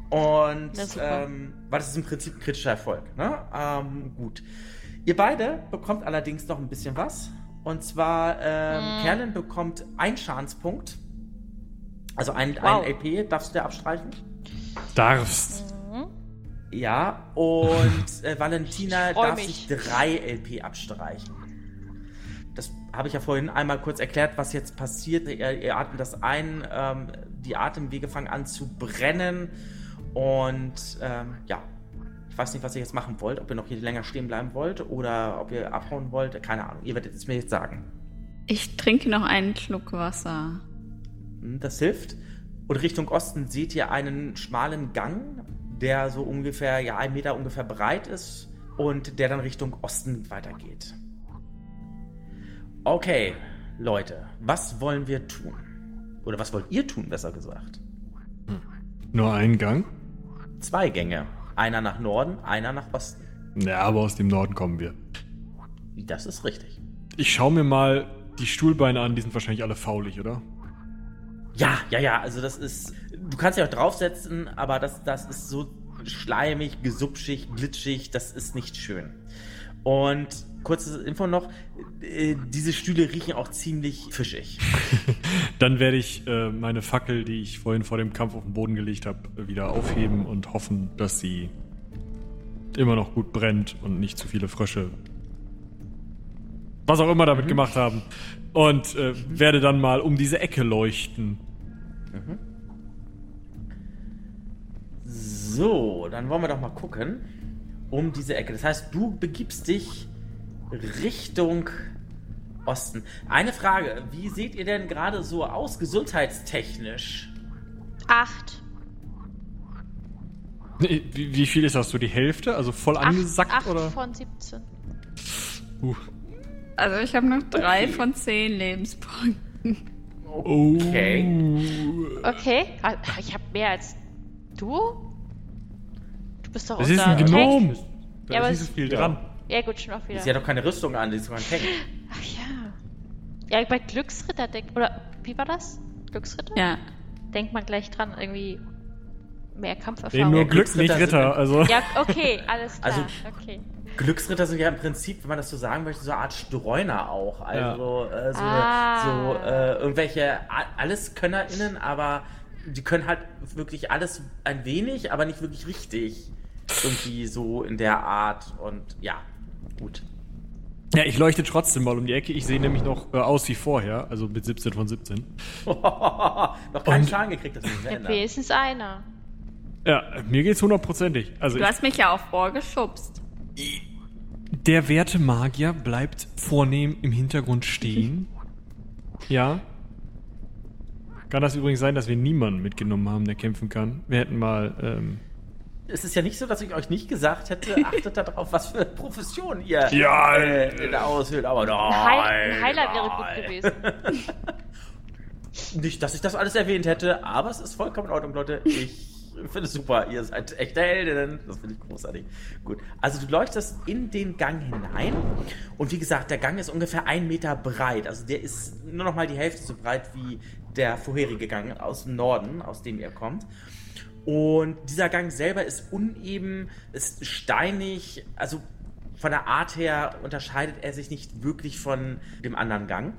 Und, super. ähm, weil das ist im Prinzip ein kritischer Erfolg, ne? Ähm, gut. Ihr beide bekommt allerdings noch ein bisschen was. Und zwar, ähm, Mhm. Kerlin bekommt einen Schadenspunkt. Also ein, Wow. ein LP darfst du dir abstreichen. Darfst. Mhm. Ja, und äh, Valentina darf mich. sich drei LP abstreichen. Das habe ich ja vorhin einmal kurz erklärt, was jetzt passiert. Ihr, ihr atmet das ein, ähm, die Atemwege fangen an zu brennen. Und ähm, ja, ich weiß nicht, was ihr jetzt machen wollt, ob ihr noch hier länger stehen bleiben wollt oder ob ihr abhauen wollt. Keine Ahnung, ihr werdet es mir jetzt sagen. Ich trinke noch einen Schluck Wasser. Hm, Das hilft. Und Richtung Osten seht ihr einen schmalen Gang, der so ungefähr, ja, ein Meter ungefähr breit ist und der dann Richtung Osten weitergeht. Okay, Leute, was wollen wir tun? Oder was wollt ihr tun, besser gesagt? Nur ein Gang? Zwei Gänge. Einer nach Norden, einer nach Osten. Ja, aber aus dem Norden kommen wir. Das ist richtig. ich schaue mir mal die Stuhlbeine an, die sind wahrscheinlich alle faulig, oder? Ja, ja, ja, also das ist. Du kannst ja auch draufsetzen, aber das, das ist so schleimig, gesupschig, glitschig, das ist nicht schön. Und kurzes Info noch, äh, diese Stühle riechen auch ziemlich fischig. *laughs* Dann werde ich äh, meine Fackel, die ich vorhin vor dem Kampf auf den Boden gelegt habe, wieder aufheben und hoffen, dass sie immer noch gut brennt und nicht zu viele Frösche, was auch immer damit mhm. gemacht haben. Und äh, werde dann mal um diese Ecke leuchten. Mhm. So, dann wollen wir doch mal gucken. Um diese Ecke. Das heißt, du begibst dich Richtung Osten. Eine Frage: Wie seht ihr denn gerade so aus, gesundheitstechnisch? Acht. Wie, wie, viel ist das so? Die Hälfte? Also voll acht, angesackt acht oder? von 17. Uh. Also ich habe noch drei okay. von zehn Lebenspunkten. Okay. Okay. Ich habe mehr als du? bist doch Das ist ein Gnom. Da ja, ist nicht so viel dran. Ja, gut, schon auch wieder. Sie hat doch keine Rüstung an, die ist sogar ein Tank. Ach ja. Ja, bei Glücksritter denkt. Oder wie war das? Glücksritter? Ja. Denkt man gleich dran, irgendwie mehr Kampferfahrung. Nee, nur Glück, nicht Ritter. Also. Ja, okay, alles klar. Also, okay. Glücksritter sind ja im Prinzip, wenn man das so sagen möchte, so eine Art Streuner auch. Also ja. äh, so, ah. so äh, irgendwelche AlleskönnerInnen, aber die können halt wirklich alles ein wenig, aber nicht wirklich richtig. Irgendwie so in der Art und ja, gut. Ja, ich leuchte trotzdem mal um die Ecke. Ich sehe nämlich noch äh, aus wie vorher, also mit 17 von 17. *laughs* noch keinen und Schaden gekriegt, das ist ein Wenigstens einer. Ja, mir geht's hundertprozentig. Also du hast mich ja auch vorgeschubst. Der werte Magier bleibt vornehm im Hintergrund stehen. *laughs* ja. Kann das übrigens sein, dass wir niemanden mitgenommen haben, der kämpfen kann? Wir hätten mal ähm, es ist ja nicht so, dass ich euch nicht gesagt hätte, *laughs* achtet darauf, was für Profession ihr ja, äh, in ausfüllt, aber nein. Ein Heiler wäre gut gewesen. *laughs* nicht, dass ich das alles erwähnt hätte, aber es ist vollkommen in Ordnung, Leute. Ich *laughs* finde es super. Ihr seid echte Heldinnen. Das finde ich großartig. Gut. Also du leuchtest in den Gang hinein. Und wie gesagt, der Gang ist ungefähr ein Meter breit. Also der ist nur noch mal die Hälfte so breit wie der vorherige Gang aus dem Norden, aus dem ihr kommt. Und dieser Gang selber ist uneben, ist steinig, also von der Art her unterscheidet er sich nicht wirklich von dem anderen Gang.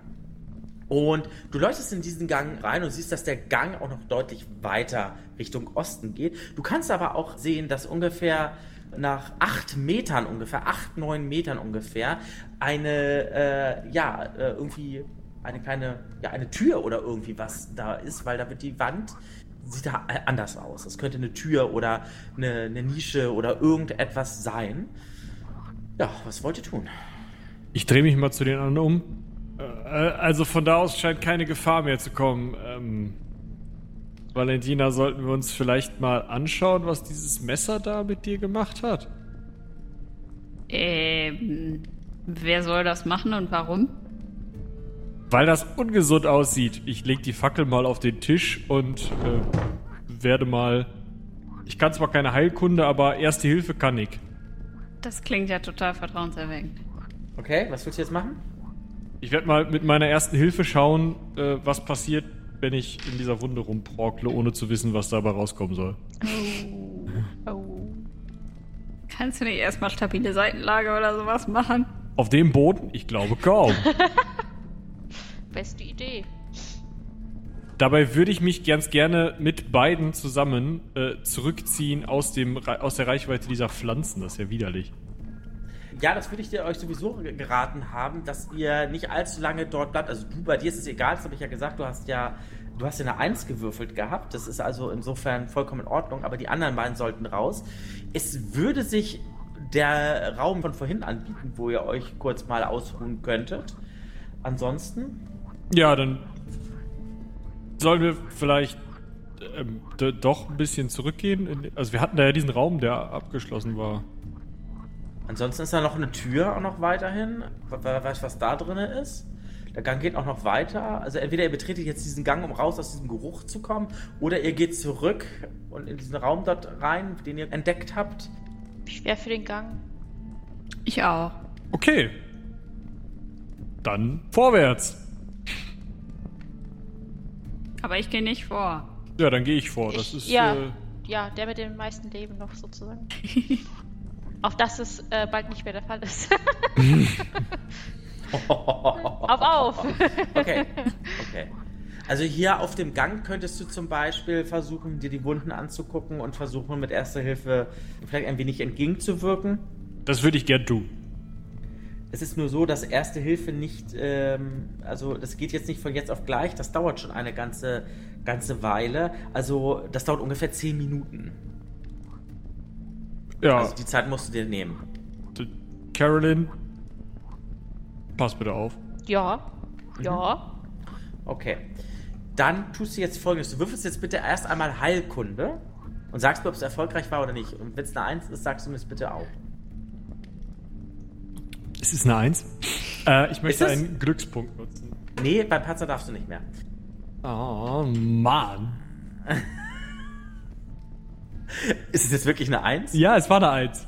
Und du leuchtest in diesen Gang rein und siehst, dass der Gang auch noch deutlich weiter Richtung Osten geht. Du kannst aber auch sehen, dass ungefähr nach acht Metern, ungefähr acht, neun Metern ungefähr, eine, äh, ja, äh, irgendwie eine kleine, ja, eine Tür oder irgendwie was da ist, weil da wird die Wand sieht da anders aus. Das könnte eine Tür oder eine, eine Nische oder irgendetwas sein. Ja, was wollt ihr tun? Ich drehe mich mal zu den anderen um. Äh, also von da aus scheint keine Gefahr mehr zu kommen. Ähm, Valentina, sollten wir uns vielleicht mal anschauen, was dieses Messer da mit dir gemacht hat? Ähm, wer soll das machen und warum? Weil das ungesund aussieht. Ich leg die Fackel mal auf den Tisch und äh, werde mal. Ich kann zwar keine Heilkunde, aber Erste Hilfe kann ich. Das klingt ja total vertrauenserweckend. Okay, was willst du jetzt machen? Ich werde mal mit meiner Ersten Hilfe schauen, äh, was passiert, wenn ich in dieser Wunde rumprokle, ohne zu wissen, was dabei rauskommen soll. Oh. oh. Kannst du nicht erstmal stabile Seitenlage oder sowas machen? Auf dem Boden? Ich glaube kaum. *laughs* beste Idee. Dabei würde ich mich ganz gerne mit beiden zusammen äh, zurückziehen aus, dem, aus der Reichweite dieser Pflanzen. Das ist ja widerlich. Ja, das würde ich dir euch sowieso geraten haben, dass ihr nicht allzu lange dort bleibt. Also du, bei dir ist es egal, das habe ich ja gesagt, du hast ja, du hast ja eine Eins gewürfelt gehabt. Das ist also insofern vollkommen in Ordnung, aber die anderen beiden sollten raus. Es würde sich der Raum von vorhin anbieten, wo ihr euch kurz mal ausruhen könntet. Ansonsten ja, dann sollen wir vielleicht ähm, doch ein bisschen zurückgehen. Also wir hatten da ja diesen Raum, der abgeschlossen war. Ansonsten ist da noch eine Tür auch noch weiterhin. Wer weiß, was da drin ist. Der Gang geht auch noch weiter. Also entweder ihr betretet jetzt diesen Gang, um raus aus diesem Geruch zu kommen, oder ihr geht zurück und in diesen Raum dort rein, den ihr entdeckt habt. Ich wäre für den Gang. Ich auch. Okay, dann vorwärts. Aber ich gehe nicht vor. Ja, dann gehe ich vor. Das Ich- ist. ja. Äh, Ja, der mit dem meisten Leben noch sozusagen. *laughs* Auf dass es äh, bald nicht mehr der Fall ist. *laughs* auf, auf! Okay, *laughs* okay. Also hier auf dem Gang könntest du zum Beispiel versuchen, dir die Wunden anzugucken und versuchen mit Erster Hilfe vielleicht ein wenig entgegenzuwirken. das würde ich gern tun. Es ist nur so, dass Erste Hilfe nicht, ähm, also das geht jetzt nicht von jetzt auf gleich, das dauert schon eine ganze, ganze Weile. Also das dauert ungefähr 10 Minuten. Ja, Also die Zeit musst du dir nehmen. Carolyn, pass bitte auf. Ja, ja. Okay. Dann tust du jetzt folgendes. Du würfelst jetzt bitte erst einmal Heilkunde und sagst mir, ob es erfolgreich war oder nicht. Und wenn es eine 1 ist, sagst du mir das bitte auch. Es ist eine Eins. Äh, ich möchte einen Glückspunkt nutzen. Nee, beim Patzer darfst du nicht mehr. Oh, Mann. *laughs* Ist es jetzt wirklich eine 1? Ja, es war eine Eins.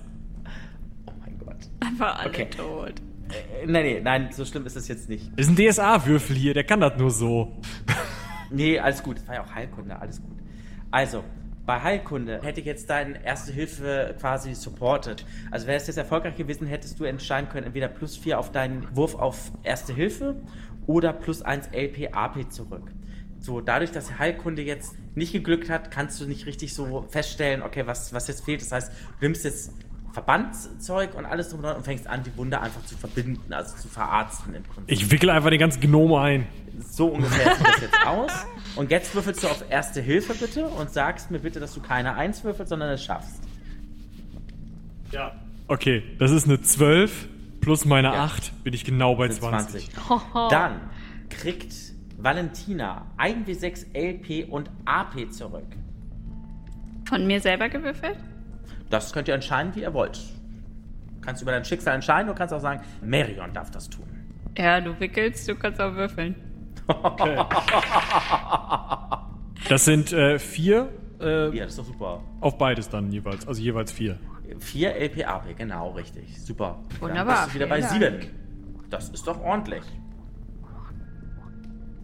Oh mein Gott. Einfach alle Okay. tot. Äh, nein, nee, nein, so schlimm ist es jetzt nicht. Das ist ein DSA-Würfel hier, der kann das nur so. Nee, alles gut. Das war ja auch Heilkunde, alles gut. Also, bei Heilkunde hätte ich jetzt deine erste Hilfe quasi supported. Also wäre es jetzt erfolgreich gewesen, hättest du entscheiden können, entweder plus 4 auf deinen Wurf auf erste Hilfe oder plus 1 LP AP zurück. So, dadurch, dass Heilkunde jetzt nicht geglückt hat, kannst du nicht richtig so feststellen, okay, was, was jetzt fehlt. Das heißt, du nimmst jetzt Verbandszeug und alles drum und dran und fängst an, die Wunde einfach zu verbinden, also zu verarzten im Prinzip. Ich wickel einfach den ganzen Gnome ein. So ungefähr sieht das jetzt aus. Und jetzt würfelst du auf Erste Hilfe bitte und sagst mir bitte, dass du keine 1 würfelst, sondern es schaffst. Ja. Okay, das ist eine 12 plus meine Ja. 8, bin ich genau bei Sind 20. 20. *laughs* Dann kriegt Valentina 1W6 LP und AP zurück. Von mir selber gewürfelt? Das könnt ihr entscheiden, wie ihr wollt. Du kannst über dein Schicksal entscheiden, du kannst auch sagen, Marion darf das tun. Ja, du wickelst, du kannst auch würfeln. Okay. *laughs* Das sind äh, vier äh, Ja, das ist doch super. auf beides dann jeweils, also jeweils vier. 4 LP AP, genau, richtig. Super. Wunderbar, Dann bist du wieder bei vielen 7. Dank. Das ist doch ordentlich.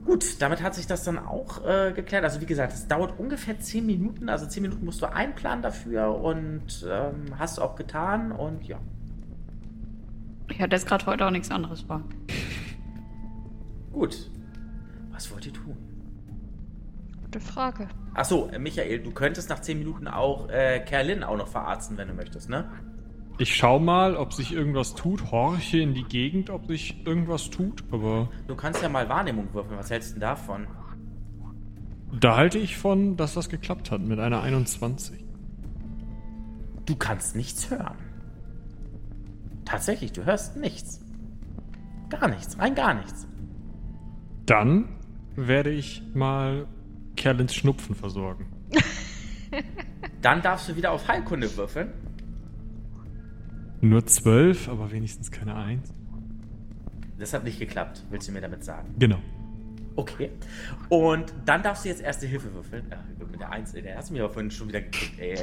Gut, damit hat sich das dann auch äh, geklärt. Also wie gesagt, es dauert ungefähr 10 Minuten. Also 10 Minuten musst du einplanen dafür und ähm, hast du auch getan und ja. Ich hatte jetzt gerade heute auch nichts anderes vor. Gut. Was wollt ihr tun? Gute Frage. Achso, äh, Michael, du könntest nach 10 Minuten auch äh, Kerlin auch noch verarzten, wenn du möchtest, ne? Ich schau mal, ob sich irgendwas tut, horche in die Gegend, ob sich irgendwas tut, aber Du kannst ja mal Wahrnehmung würfeln. Was hältst du denn davon? da halte ich von, dass das geklappt hat mit einer 21. Du kannst nichts hören. Tatsächlich, du hörst nichts. Gar nichts, rein gar nichts. Dann werde ich mal Kerlins Schnupfen versorgen. *laughs* Dann darfst du wieder auf Heilkunde würfeln. Nur 12, aber wenigstens keine 1. Das hat nicht geklappt, willst du mir damit sagen? Genau. Okay. Und dann darfst du jetzt erste Hilfe würfeln. Ach, mit der 1, der hast du mir aber vorhin schon wieder gekriegt. Ey.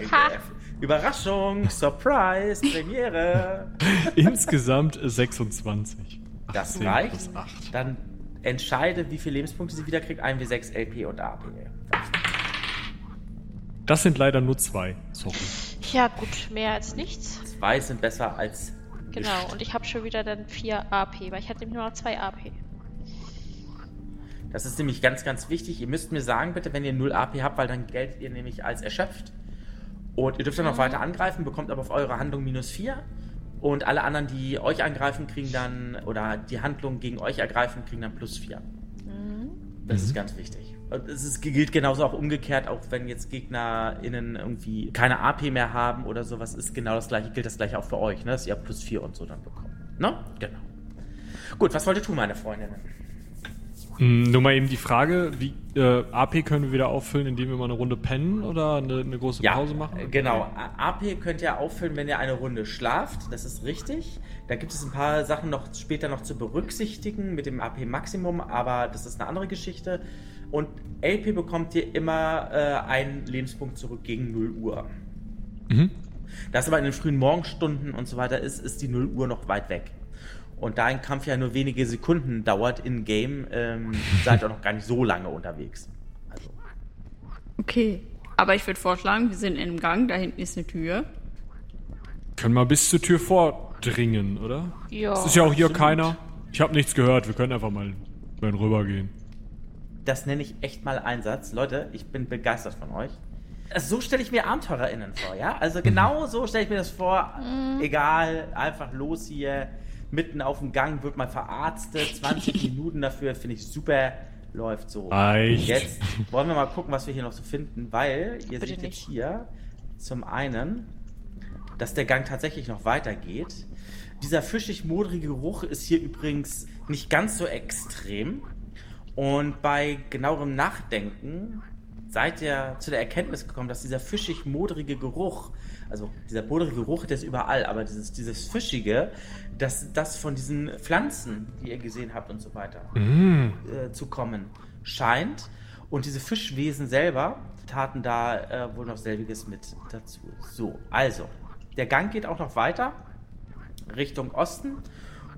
Überraschung, Surprise, Premiere. *laughs* Insgesamt 26. Das 18 reicht. plus 8. Dann entscheide, wie viele Lebenspunkte sie wieder kriegt. 1 wie 6 LP und AP. Das sind leider nur zwei. Sorry. Ja, gut, mehr als nichts. Zwei sind besser als Genau, und ich habe schon wieder dann 4 AP, weil ich hatte nämlich nur noch 2 AP. Das ist nämlich ganz, ganz wichtig. Ihr müsst mir sagen, bitte, wenn ihr 0 AP habt, weil dann geltet ihr nämlich als erschöpft. Und ihr dürft dann noch weiter angreifen, bekommt aber auf eure Handlung minus 4. Und alle anderen, die euch angreifen, kriegen dann, oder die Handlung gegen euch ergreifen, kriegen dann plus 4. Das ist ganz wichtig. Es ist, gilt genauso auch umgekehrt, auch wenn jetzt GegnerInnen irgendwie keine AP mehr haben oder sowas, ist genau das gleiche, gilt das gleiche auch für euch, ne? dass ihr plus 4 und so dann bekommt. Ne? Genau. Gut, was wollt ihr tun, meine Freundinnen? Hm, nur mal eben die Frage, wie äh, AP können wir wieder auffüllen, indem wir mal eine Runde pennen oder eine, eine große Pause machen? Genau. AP könnt ihr auffüllen, wenn ihr eine Runde schlaft. Das ist richtig. Da gibt es ein paar Sachen noch später noch zu berücksichtigen mit dem AP-Maximum, aber das ist eine andere Geschichte. Und LP bekommt ihr immer äh, einen Lebenspunkt zurück gegen 0 Uhr. Mhm. Das aber in den frühen Morgenstunden und so weiter ist, ist die 0 Uhr noch weit weg. Und da ein Kampf ja nur wenige Sekunden dauert in Game, ähm, *laughs* seid ihr noch gar nicht so lange unterwegs. Also, Okay. Aber ich würde vorschlagen, wir sind in einem Gang, da hinten ist eine Tür. Können wir bis zur Tür vordringen, oder? Ja. Es ist ja auch hier absolut. keiner. Ich habe nichts gehört. Wir können einfach mal, mal rübergehen. Das nenne ich echt mal Einsatz. Leute, ich bin begeistert von euch. Also so stelle ich mir AbenteurerInnen vor, ja? Also genau so stelle ich mir das vor. Egal, einfach los hier. Mitten auf dem Gang wird mal verarztet. *laughs* 20 Minuten dafür finde ich super. Läuft so. Reicht. Jetzt wollen wir mal gucken, was wir hier noch so finden, weil ihr Bitte seht jetzt nicht. hier zum einen, dass der Gang tatsächlich noch weitergeht. Dieser fischig-modrige Geruch ist hier übrigens nicht ganz so extrem. Und bei genauerem Nachdenken seid ihr zu der Erkenntnis gekommen, dass dieser fischig-modrige Geruch, also dieser modrige Geruch, der ist überall, aber dieses, dieses Fischige, dass das von diesen Pflanzen, die ihr gesehen habt und so weiter, äh, zu kommen scheint. Und diese Fischwesen selber taten da äh, wohl noch selbiges mit dazu. So, also, der Gang geht auch noch weiter Richtung Osten,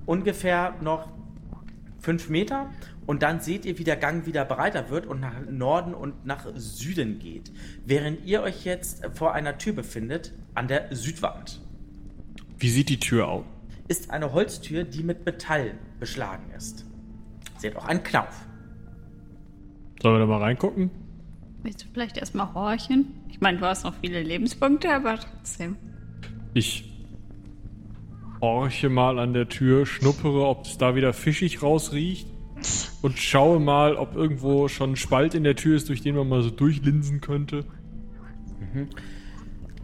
ungefähr noch fünf Meter. Und dann seht ihr, wie der Gang wieder breiter wird und nach Norden und nach Süden geht. Während ihr euch jetzt vor einer Tür befindet, an der Südwand, Wie sieht die Tür aus? ist eine Holztür, die mit Metall beschlagen ist. Seht auch einen Knauf. Sollen wir da mal reingucken? Willst du vielleicht erstmal horchen? Ich meine, du hast noch viele Lebenspunkte, aber trotzdem. Ich horche mal an der Tür, schnuppere, ob es da wieder fischig rausriecht und schaue mal, ob irgendwo schon ein Spalt in der Tür ist, durch den man mal so durchlinsen könnte.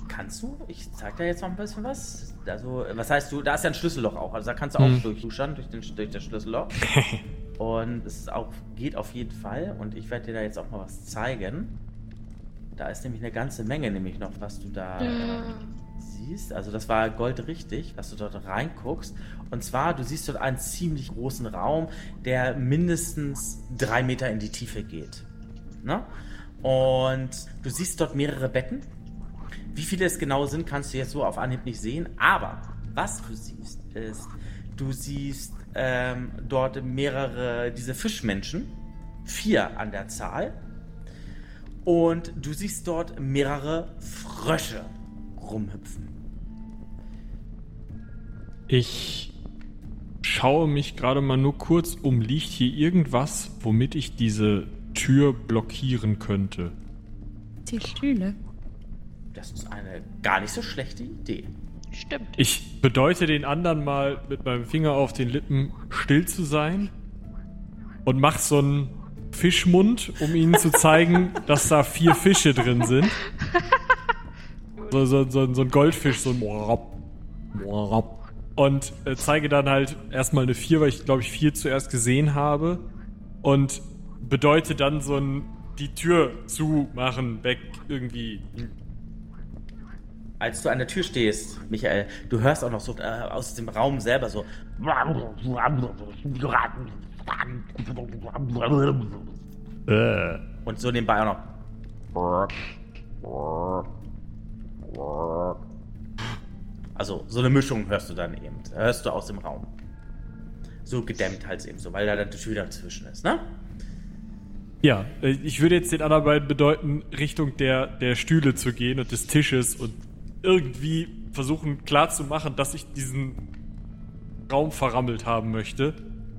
Kannst du? Ich zeig dir jetzt noch ein bisschen was. Also, was heißt du? Da ist ja ein Schlüsselloch auch. Also da kannst du auch Hm. durchluschern durch, den, durch das Schlüsselloch. *laughs* Und es auch, geht auf jeden Fall. Und ich werde dir da jetzt auch mal was zeigen. Da ist nämlich eine ganze Menge, nämlich noch, was du da äh, siehst. Also das war goldrichtig, was du dort reinguckst. Und zwar, du siehst dort einen ziemlich großen Raum, der mindestens drei Meter in die Tiefe geht. Ne? Und du siehst dort mehrere Betten. Wie viele es genau sind, kannst du jetzt so auf Anhieb nicht sehen. Aber was du siehst, ist, du siehst ähm, dort mehrere, diese Fischmenschen, vier an der Zahl. Und du siehst dort mehrere Frösche rumhüpfen. Ich schaue mich gerade mal nur kurz um. Liegt hier irgendwas, womit ich diese Tür blockieren könnte? Die Stühle. Das ist eine gar nicht so schlechte Idee. Stimmt. Ich bedeute den anderen mal mit meinem Finger auf den Lippen still zu sein und mach so einen Fischmund, um ihnen zu zeigen, *laughs* dass da vier Fische drin sind. So, so, so, so ein Goldfisch, so ein. Und äh, zeige dann halt erstmal eine vier, weil ich glaube ich vier zuerst gesehen habe. Und bedeute dann so ein die Tür zumachen, weg irgendwie. Als du an der Tür stehst, Michael, du hörst auch noch so äh, aus dem Raum selber so. Äh. Und so nebenbei auch noch. Also so eine Mischung hörst du dann eben. Hörst du aus dem Raum. So gedämmt halt eben so, weil da die Tür dazwischen ist, ne? Ja, äh, ich würde jetzt den anderen beiden bedeuten, Richtung der, der Stühle zu gehen und des Tisches und irgendwie versuchen klarzumachen, dass ich diesen Raum verrammelt haben möchte.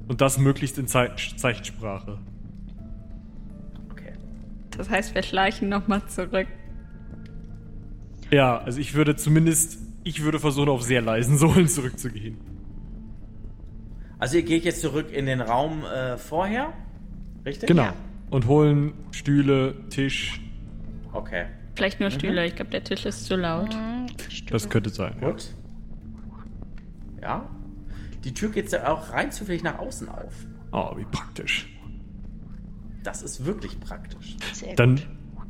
Und das möglichst in Zei Zeichensprache. Okay. Das heißt, wir schleichen nochmal zurück. Ja, also ich würde zumindest, ich würde versuchen, auf sehr leisen *laughs* Sohlen zurückzugehen. Also ihr geht jetzt zurück in den Raum äh, vorher, richtig? Genau. Und holen Stühle, Tisch. Okay, Vielleicht nur Stühle, ich glaube, der Tisch ist zu laut. Hm, stimmt. Das könnte sein. Ja. gut. Ja. Die Tür geht ja auch rein zufällig nach außen auf. Oh, wie praktisch. Das ist wirklich praktisch. Sehr Dann gut.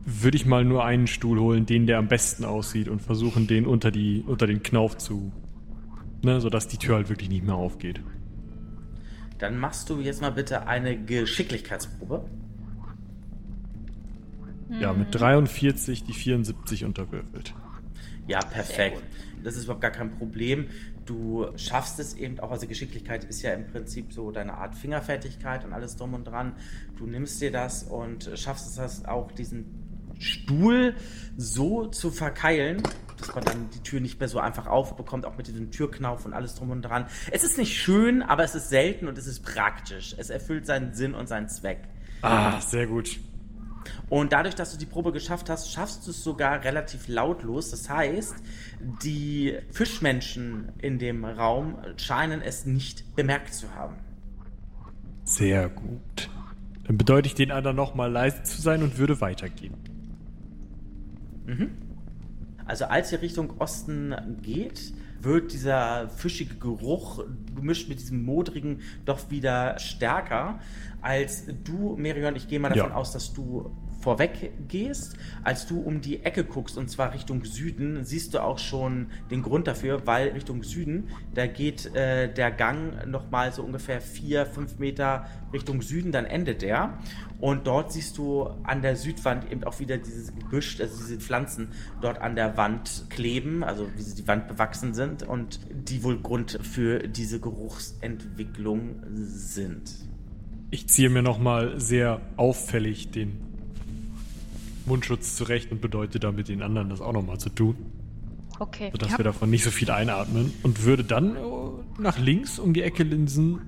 Würde ich mal nur einen Stuhl holen, den der am besten aussieht und versuchen, den unter, die, unter den Knauf zu. Ne, sodass die Tür halt wirklich nicht mehr aufgeht. Dann machst du jetzt mal bitte eine Geschicklichkeitsprobe. Ja, mit 43 die 74 unterwürfelt. Ja, perfekt. Das ist überhaupt gar kein Problem. Du schaffst es eben auch, also Geschicklichkeit ist ja im Prinzip so deine Art Fingerfertigkeit und alles drum und dran. Du nimmst dir das und schaffst es auch, diesen Stuhl so zu verkeilen, dass man dann die Tür nicht mehr so einfach aufbekommt, auch mit diesem Türknauf und alles drum und dran. Es ist nicht schön, aber es ist selten und es ist praktisch. Es erfüllt seinen Sinn und seinen Zweck. Ah, sehr gut. Und dadurch, dass du die Probe geschafft hast, schaffst du es sogar relativ lautlos. Das heißt, die Fischmenschen in dem Raum scheinen es nicht bemerkt zu haben. Sehr gut. Dann bedeutet ich den anderen nochmal leise zu sein und würde weitergehen. Mhm. Also als ihr Richtung Osten geht, wird dieser fischige Geruch gemischt mit diesem modrigen doch wieder stärker. Als du, Merion, ich gehe mal davon Ja. aus, dass du vorweg gehst, als du um die Ecke guckst und zwar Richtung Süden, siehst du auch schon den Grund dafür, weil Richtung Süden, da geht äh, der Gang nochmal so ungefähr vier, fünf Meter Richtung Süden, dann endet der. Und dort siehst du an der Südwand eben auch wieder dieses Gebüsch, also diese Pflanzen dort an der Wand kleben, also wie sie die Wand bewachsen sind und die wohl Grund für diese Geruchsentwicklung sind. Ich ziehe mir nochmal sehr auffällig den Mundschutz zurecht und bedeute damit den anderen das auch nochmal zu tun, Okay. sodass Ja. wir davon nicht so viel einatmen und würde dann äh, nach links um die Ecke linsen.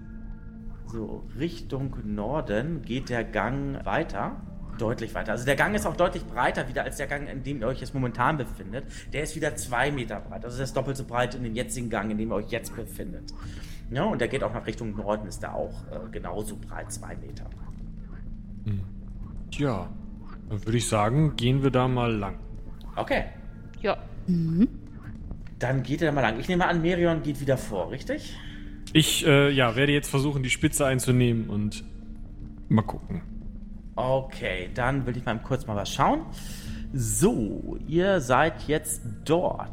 So, Richtung Norden geht der Gang weiter. Deutlich weiter. Also der Gang ist auch deutlich breiter wieder als der Gang, in dem ihr euch jetzt momentan befindet. Der ist wieder zwei Meter breit. Also der ist doppelt so breit in dem jetzigen Gang, in dem ihr euch jetzt befindet. Ja, und der geht auch nach Richtung Norden, ist der auch äh, genauso breit, zwei Meter. Tja, dann würde ich sagen, gehen wir da mal lang. Okay, Ja. dann geht er mal lang. Ich nehme an, Merion geht wieder vor, richtig? Ich äh, ja, werde jetzt versuchen, die Spitze einzunehmen und mal gucken. Okay, dann will ich mal kurz mal was schauen. So, ihr seid jetzt dort.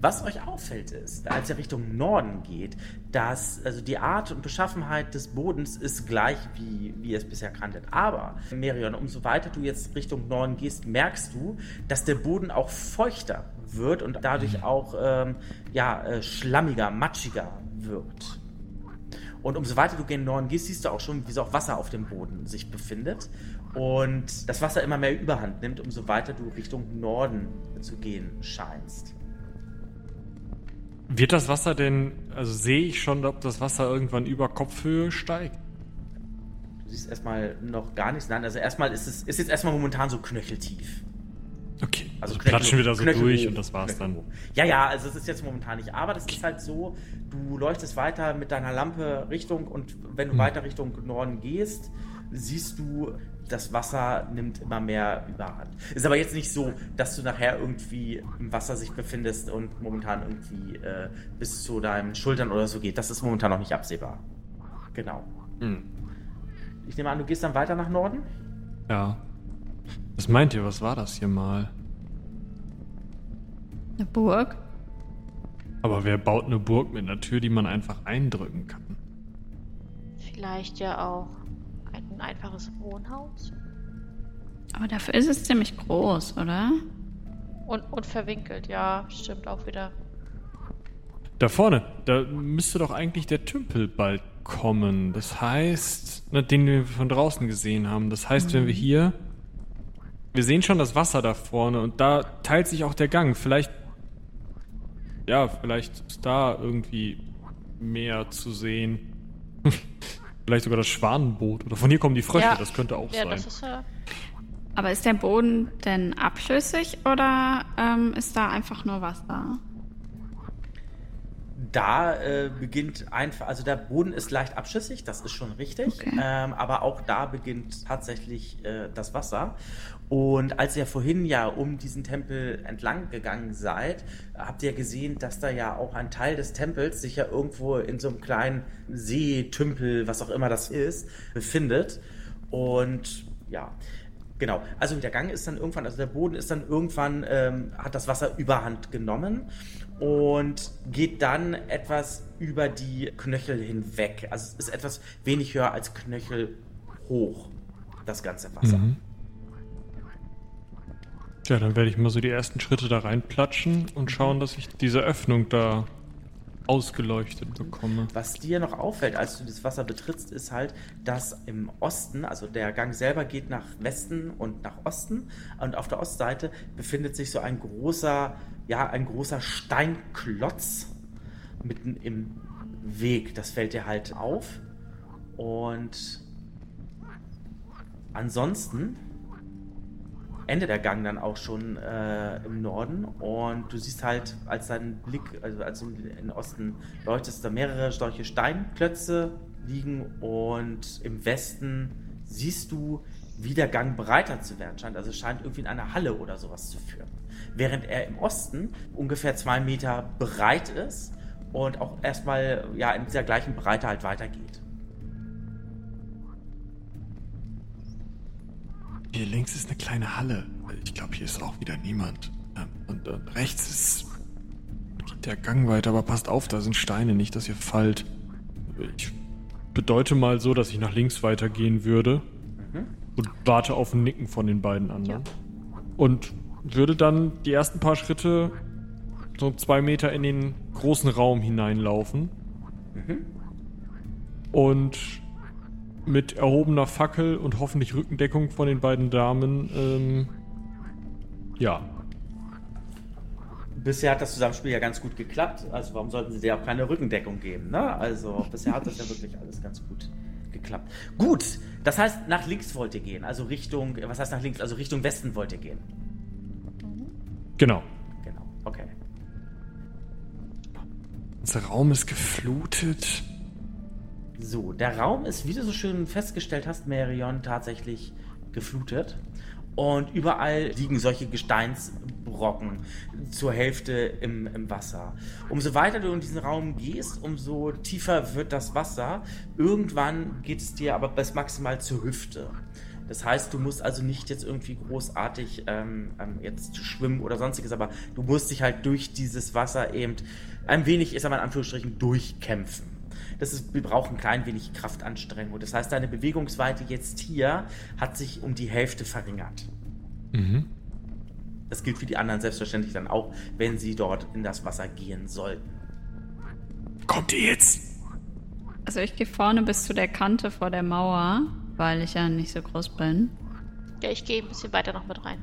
Was euch auffällt ist, als ihr Richtung Norden geht, dass also die Art und Beschaffenheit des Bodens ist gleich wie, wie ihr es bisher kanntet. Aber, Merion, umso weiter du jetzt Richtung Norden gehst, merkst du, dass der Boden auch feuchter wird und dadurch auch ähm, ja, äh, schlammiger, matschiger wird. Und umso weiter du gen Norden gehst, siehst du auch schon, wie so auch Wasser auf dem Boden sich befindet. Und das Wasser immer mehr Überhand nimmt, umso weiter du Richtung Norden zu gehen scheinst. Wird das Wasser denn, also sehe ich schon, ob das Wasser irgendwann über Kopfhöhe steigt? Du siehst erstmal noch gar nichts. Nein, also erstmal ist es ist jetzt erstmal momentan so knöcheltief. Okay, also, Knöchel- platschen wir da so Knöchel durch und das war's Knöchel dann. Ja, ja, also es ist jetzt momentan nicht. Aber das ist halt so, du leuchtest weiter mit deiner Lampe Richtung und wenn du Hm. weiter Richtung Norden gehst, siehst du, das Wasser nimmt immer mehr Überhand. Ist aber jetzt nicht so, dass du nachher irgendwie im Wasser sich befindest und momentan irgendwie äh, bis zu deinen Schultern oder so geht. Das ist momentan noch nicht absehbar. Genau. Hm. Ich nehme an, du gehst dann weiter nach Norden? Ja. Was meint ihr, was war das hier mal? Eine Burg? Aber wer baut eine Burg mit einer Tür, die man einfach eindrücken kann? Vielleicht ja auch ein einfaches Wohnhaus. Aber dafür ist es ziemlich groß, oder? Und, und verwinkelt, ja, stimmt auch wieder. Da vorne, da müsste doch eigentlich der Tümpel bald kommen. Das heißt, na, den wir von draußen gesehen haben. Das heißt, wenn wir hier. Wir sehen schon das Wasser da vorne und da teilt sich auch der Gang. Vielleicht. Ja, vielleicht ist da irgendwie mehr zu sehen. *laughs* vielleicht sogar das Schwanenboot. Oder von hier kommen die Frösche, Ja. das könnte auch Ja, sein. das ist ja. Aber ist der Boden denn abschüssig oder ähm, ist da einfach nur Wasser? Da äh, beginnt einfach, also der Boden ist leicht abschüssig, das ist schon richtig, Okay. ähm, aber auch da beginnt tatsächlich äh, das Wasser. Und als ihr vorhin ja um diesen Tempel entlang gegangen seid, habt ihr gesehen, dass da ja auch ein Teil des Tempels sich ja irgendwo in so einem kleinen See, Tümpel, was auch immer das ist, befindet. Und ja, Genau, also der Gang ist dann irgendwann, also der Boden ist dann irgendwann, ähm, hat das Wasser überhand genommen und geht dann etwas über die Knöchel hinweg. Also es ist etwas wenig höher als Knöchel hoch, das ganze Wasser. Mhm. Ja, dann werde ich mal so die ersten Schritte da reinplatschen und schauen, dass ich diese Öffnung da ausgeleuchtet bekomme. Was dir noch auffällt, als du das Wasser betrittst, ist halt, dass im Osten, also der Gang selber geht nach Westen und nach Osten und auf der Ostseite befindet sich so ein großer, ja, ein großer Steinklotz mitten im Weg. Das fällt dir halt auf. Und ansonsten endet der Gang dann auch schon äh, im Norden und du siehst halt, als dein Blick, also als du in den Osten leuchtest, da mehrere solche Steinklötze liegen und im Westen siehst du, wie der Gang breiter zu werden scheint. Also scheint irgendwie in eine Halle oder sowas zu führen. Während er im Osten ungefähr zwei Meter breit ist und auch erstmal ja in dieser gleichen Breite halt weitergeht. Hier links ist eine kleine Halle. Ich glaube, hier ist auch wieder niemand. Ähm, und, und rechts ist der Gang weiter, aber passt auf, da sind Steine, nicht, dass ihr fallt. Ich bedeute mal so, dass ich nach links weitergehen würde mhm. und warte auf ein Nicken von den beiden anderen. Ja. Und würde dann die ersten paar Schritte so zwei Meter in den großen Raum hineinlaufen. Mhm. Und mit erhobener Fackel und hoffentlich Rückendeckung von den beiden Damen, ähm, ja. Bisher hat das Zusammenspiel ja ganz gut geklappt. Also warum sollten sie dir auch keine Rückendeckung geben? Ne? Also bisher hat das ja wirklich alles ganz gut geklappt. Gut, das heißt, nach links wollt ihr gehen. Also Richtung, was heißt nach links? Also Richtung Westen wollt ihr gehen. Genau. Genau, okay. Unser Raum ist geflutet. So, der Raum ist, wie du so schön festgestellt hast, Marion, tatsächlich geflutet. Und überall liegen solche Gesteinsbrocken zur Hälfte im, im Wasser. Umso weiter du in diesen Raum gehst, umso tiefer wird das Wasser. Irgendwann geht es dir aber bis maximal zur Hüfte. Das heißt, du musst also nicht jetzt irgendwie großartig ähm, ähm, jetzt schwimmen oder sonstiges, aber du musst dich halt durch dieses Wasser eben ein wenig, ist aber in Anführungsstrichen, durchkämpfen das ist, wir brauchen ein klein wenig Kraftanstrengung. Das heißt, deine Bewegungsweite jetzt hier hat sich um die Hälfte verringert. Mhm. Das gilt für die anderen selbstverständlich dann auch, wenn sie dort in das Wasser gehen sollten. Kommt ihr jetzt? Also ich gehe vorne bis zu der Kante vor der Mauer, weil ich ja nicht so groß bin. Ja, ich gehe ein bisschen weiter noch mit rein.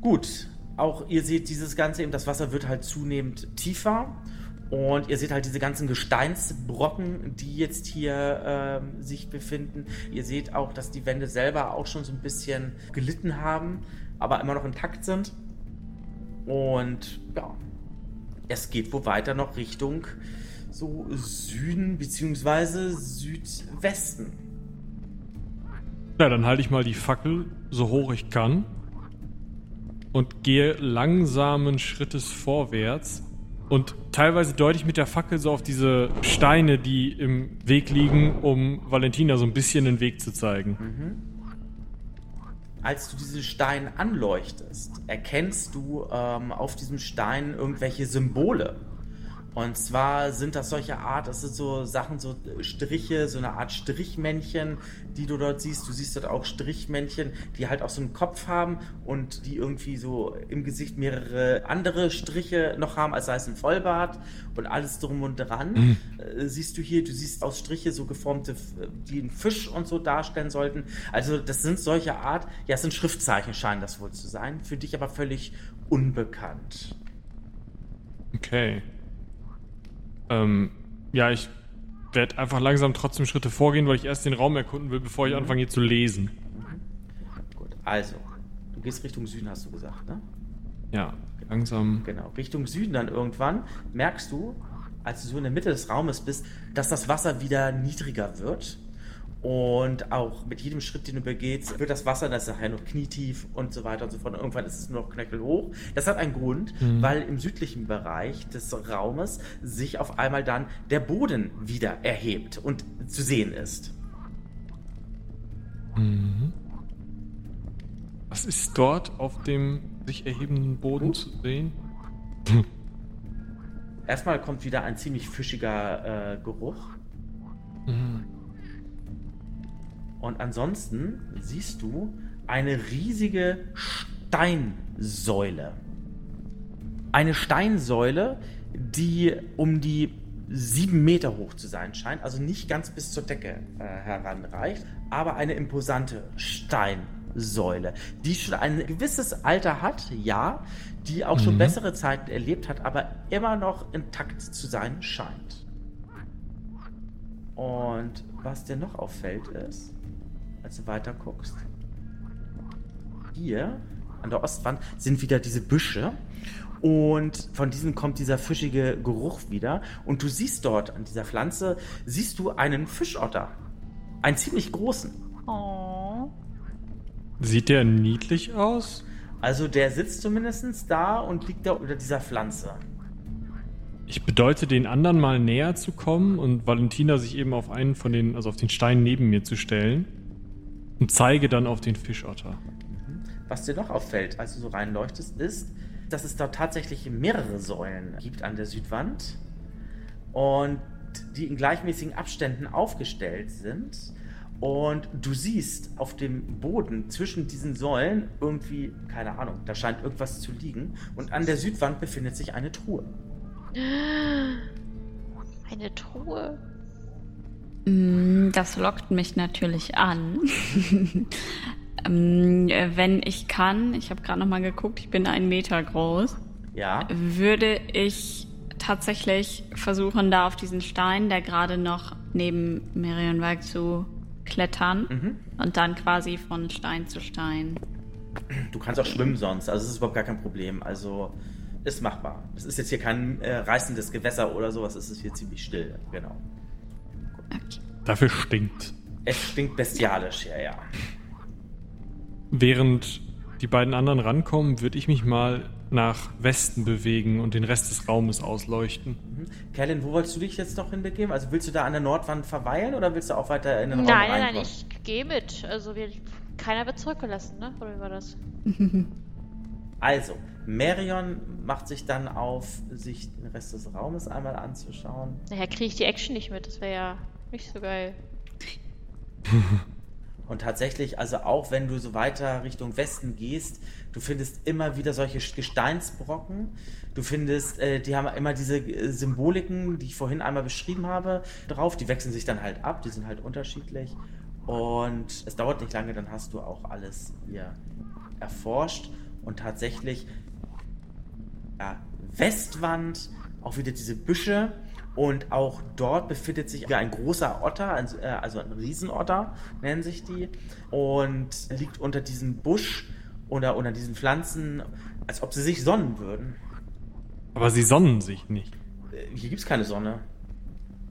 Gut, auch ihr seht dieses Ganze eben, das Wasser wird halt zunehmend tiefer und ihr seht halt diese ganzen Gesteinsbrocken, die jetzt hier ähm, sich befinden. Ihr seht auch, dass die Wände selber auch schon so ein bisschen gelitten haben, aber immer noch intakt sind. Und ja, es geht wohl weiter noch Richtung so Süden bzw. Südwesten. Ja, dann halte ich mal die Fackel so hoch ich kann und gehe langsamen Schrittes vorwärts und teilweise deute ich mit der Fackel so auf diese Steine, die im Weg liegen, um Valentina so ein bisschen den Weg zu zeigen. Mhm. Als du diesen Stein anleuchtest, erkennst du ähm, auf diesem Stein irgendwelche Symbole. Und zwar sind das solche Art, das sind so Sachen, so Striche, so eine Art Strichmännchen, die du dort siehst. Du siehst dort auch Strichmännchen, die halt auch so einen Kopf haben und die irgendwie so im Gesicht mehrere andere Striche noch haben, als sei es ein Vollbart und alles drum und dran. Mhm. Äh, siehst du hier, du siehst aus Striche so geformte, die einen Fisch und so darstellen sollten. Also das sind solche Art, ja, es sind Schriftzeichen, scheinen das wohl zu sein, für dich aber völlig unbekannt. Okay. Ähm, ja, ich werde einfach langsam trotzdem Schritte vorgehen, weil ich erst den Raum erkunden will, bevor ich mhm. anfange hier zu lesen. Gut, also, du gehst Richtung Süden, hast du gesagt, ne? Ja, langsam. Genau, Richtung Süden dann irgendwann merkst du, als du so in der Mitte des Raumes bist, dass das Wasser wieder niedriger wird und auch mit jedem Schritt, den du begehst, wird das Wasser, das ist nachher noch knietief und so weiter und so fort. Und irgendwann ist es nur noch knöchelhoch. Das hat einen Grund, mhm. weil im südlichen Bereich des Raumes sich auf einmal dann der Boden wieder erhebt und zu sehen ist. Mhm. Was ist dort auf dem sich erhebenden Boden uh. zu sehen? Erstmal kommt wieder ein ziemlich fischiger äh, Geruch. Mhm. Und ansonsten siehst du eine riesige Steinsäule. Eine Steinsäule, die um die sieben Meter hoch zu sein scheint, also nicht ganz bis zur Decke äh, heranreicht, aber eine imposante Steinsäule, die schon ein gewisses Alter hat, ja, die auch schon Mhm. bessere Zeiten erlebt hat, aber immer noch intakt zu sein scheint. Und was dir noch auffällt ist, als du weiter guckst, hier an der Ostwand sind wieder diese Büsche und von diesen kommt dieser fischige Geruch wieder und du siehst dort an dieser Pflanze, siehst du einen Fischotter, einen ziemlich großen. Oh. Sieht der niedlich aus? Also der sitzt zumindest da und liegt da unter dieser Pflanze. Ich bedeute den anderen mal näher zu kommen und Valentina sich eben auf einen von den, also auf den Stein neben mir zu stellen und zeige dann auf den Fischotter. Was dir noch auffällt, als du so reinleuchtest, ist, dass es dort tatsächlich mehrere Säulen gibt an der Südwand und die in gleichmäßigen Abständen aufgestellt sind. Und du siehst auf dem Boden zwischen diesen Säulen irgendwie, keine Ahnung, da scheint irgendwas zu liegen. Und an der Südwand befindet sich eine Truhe. Eine Truhe. Mm, Das lockt mich natürlich an. *laughs* Ähm, äh, Wenn ich kann, ich habe gerade noch mal geguckt, ich bin einen Meter groß, Ja, würde ich tatsächlich versuchen, da auf diesen Stein, der gerade noch neben Merionwerk zu klettern Mhm. und dann quasi von Stein zu Stein. du kannst auch schwimmen sonst, also es ist überhaupt gar kein Problem. Also ist machbar. Es ist jetzt hier kein äh, reißendes Gewässer oder sowas, es ist hier ziemlich still, genau. Okay. Dafür stinkt. Es stinkt bestialisch, ja, ja. Während die beiden anderen rankommen, würde ich mich mal nach Westen bewegen und den Rest des Raumes ausleuchten. Mhm. Kerlin, wo wolltest du dich jetzt noch hinbegeben? Also willst du da an der Nordwand verweilen oder willst du auch weiter in den Nein, Raum nein, nein, reinkommen? ich gehe mit. Also wir, keiner wird zurückgelassen, ne? Oder wie war das? *laughs* Also, Marion macht sich dann auf, sich den Rest des Raumes einmal anzuschauen. Naja, kriege ich die Action nicht mit. Das wäre ja nicht so geil. *laughs* Und tatsächlich, also auch wenn du so weiter Richtung Westen gehst, du findest immer wieder solche Gesteinsbrocken. Du findest, äh, die haben immer diese äh, Symboliken, die ich vorhin einmal beschrieben habe, drauf. Die wechseln sich dann halt ab, die sind halt unterschiedlich. Und es dauert nicht lange, dann hast du auch alles hier erforscht. Und tatsächlich, ja, Westwand, auch wieder diese Büsche. Und auch dort befindet sich ein großer Otter, also, äh, also ein Riesenotter nennen sich die. Und liegt unter diesem Busch oder unter diesen Pflanzen, als ob sie sich sonnen würden. Aber sie sonnen sich nicht. Äh, Hier gibt es keine Sonne.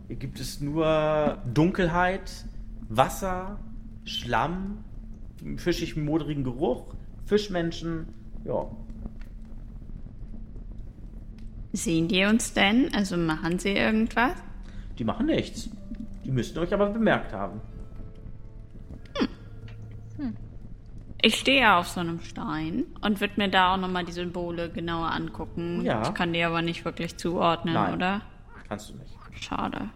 Hier gibt es nur Dunkelheit, Wasser, Schlamm, fischig moderigen Geruch, Fischmenschen. Ja. Sehen die uns denn? Also machen sie irgendwas? Die machen nichts. Die müssten euch aber bemerkt haben. Ich stehe ja auf so einem Stein und würde mir da auch nochmal die Symbole genauer angucken. Ja. Ich kann die aber nicht wirklich zuordnen, Nein. oder? Kannst du nicht. Schade.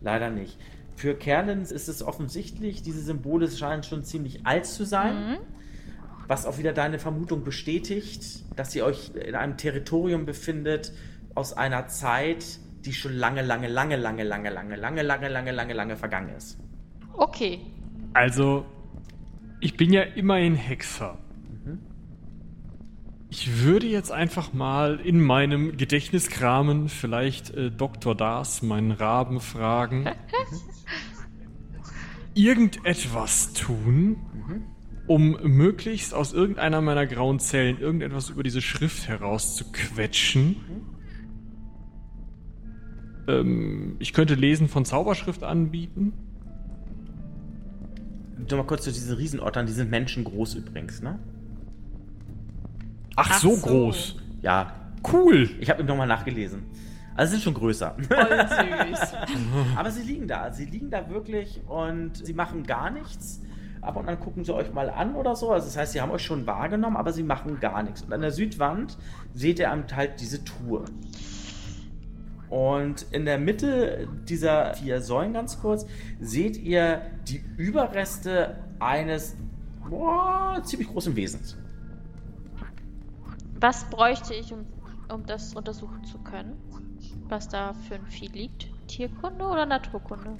Leider nicht. Für Kerlins ist es offensichtlich, diese Symbole scheinen schon ziemlich alt zu sein. Was auch wieder deine Vermutung bestätigt, dass ihr euch in einem Territorium befindet aus einer Zeit, die schon lange, lange, lange, lange, lange, lange, lange, lange, lange, lange, lange vergangen ist. Okay. Also, ich bin ja immerhin Hexer. Ich würde jetzt einfach mal in meinem Gedächtnis kramen, vielleicht äh, Dr. Das, meinen Raben, fragen. Irgendetwas tun, um möglichst aus irgendeiner meiner grauen Zellen irgendetwas über diese Schrift herauszuquetschen. Ähm, ich könnte Lesen von Zauberschrift anbieten. Nur mal kurz zu diesen Riesenottern, die sind menschengroß übrigens, ne? Ach, Ach so, so. groß. Ja, Cool. ich habe nochmal nachgelesen. Also sie sind schon größer. Voll süß. *laughs* Aber sie liegen da. Sie liegen da wirklich und sie machen gar nichts. Ab und an gucken sie euch mal an oder so. Also das heißt, sie haben euch schon wahrgenommen, aber sie machen gar nichts. Und an der Südwand seht ihr halt diese Truhe. Und in der Mitte dieser vier Säulen ganz kurz seht ihr die Überreste eines boah, ziemlich großen Wesens. Was bräuchte ich, um, um das untersuchen zu können? Was da für ein Vieh liegt? Tierkunde oder Naturkunde?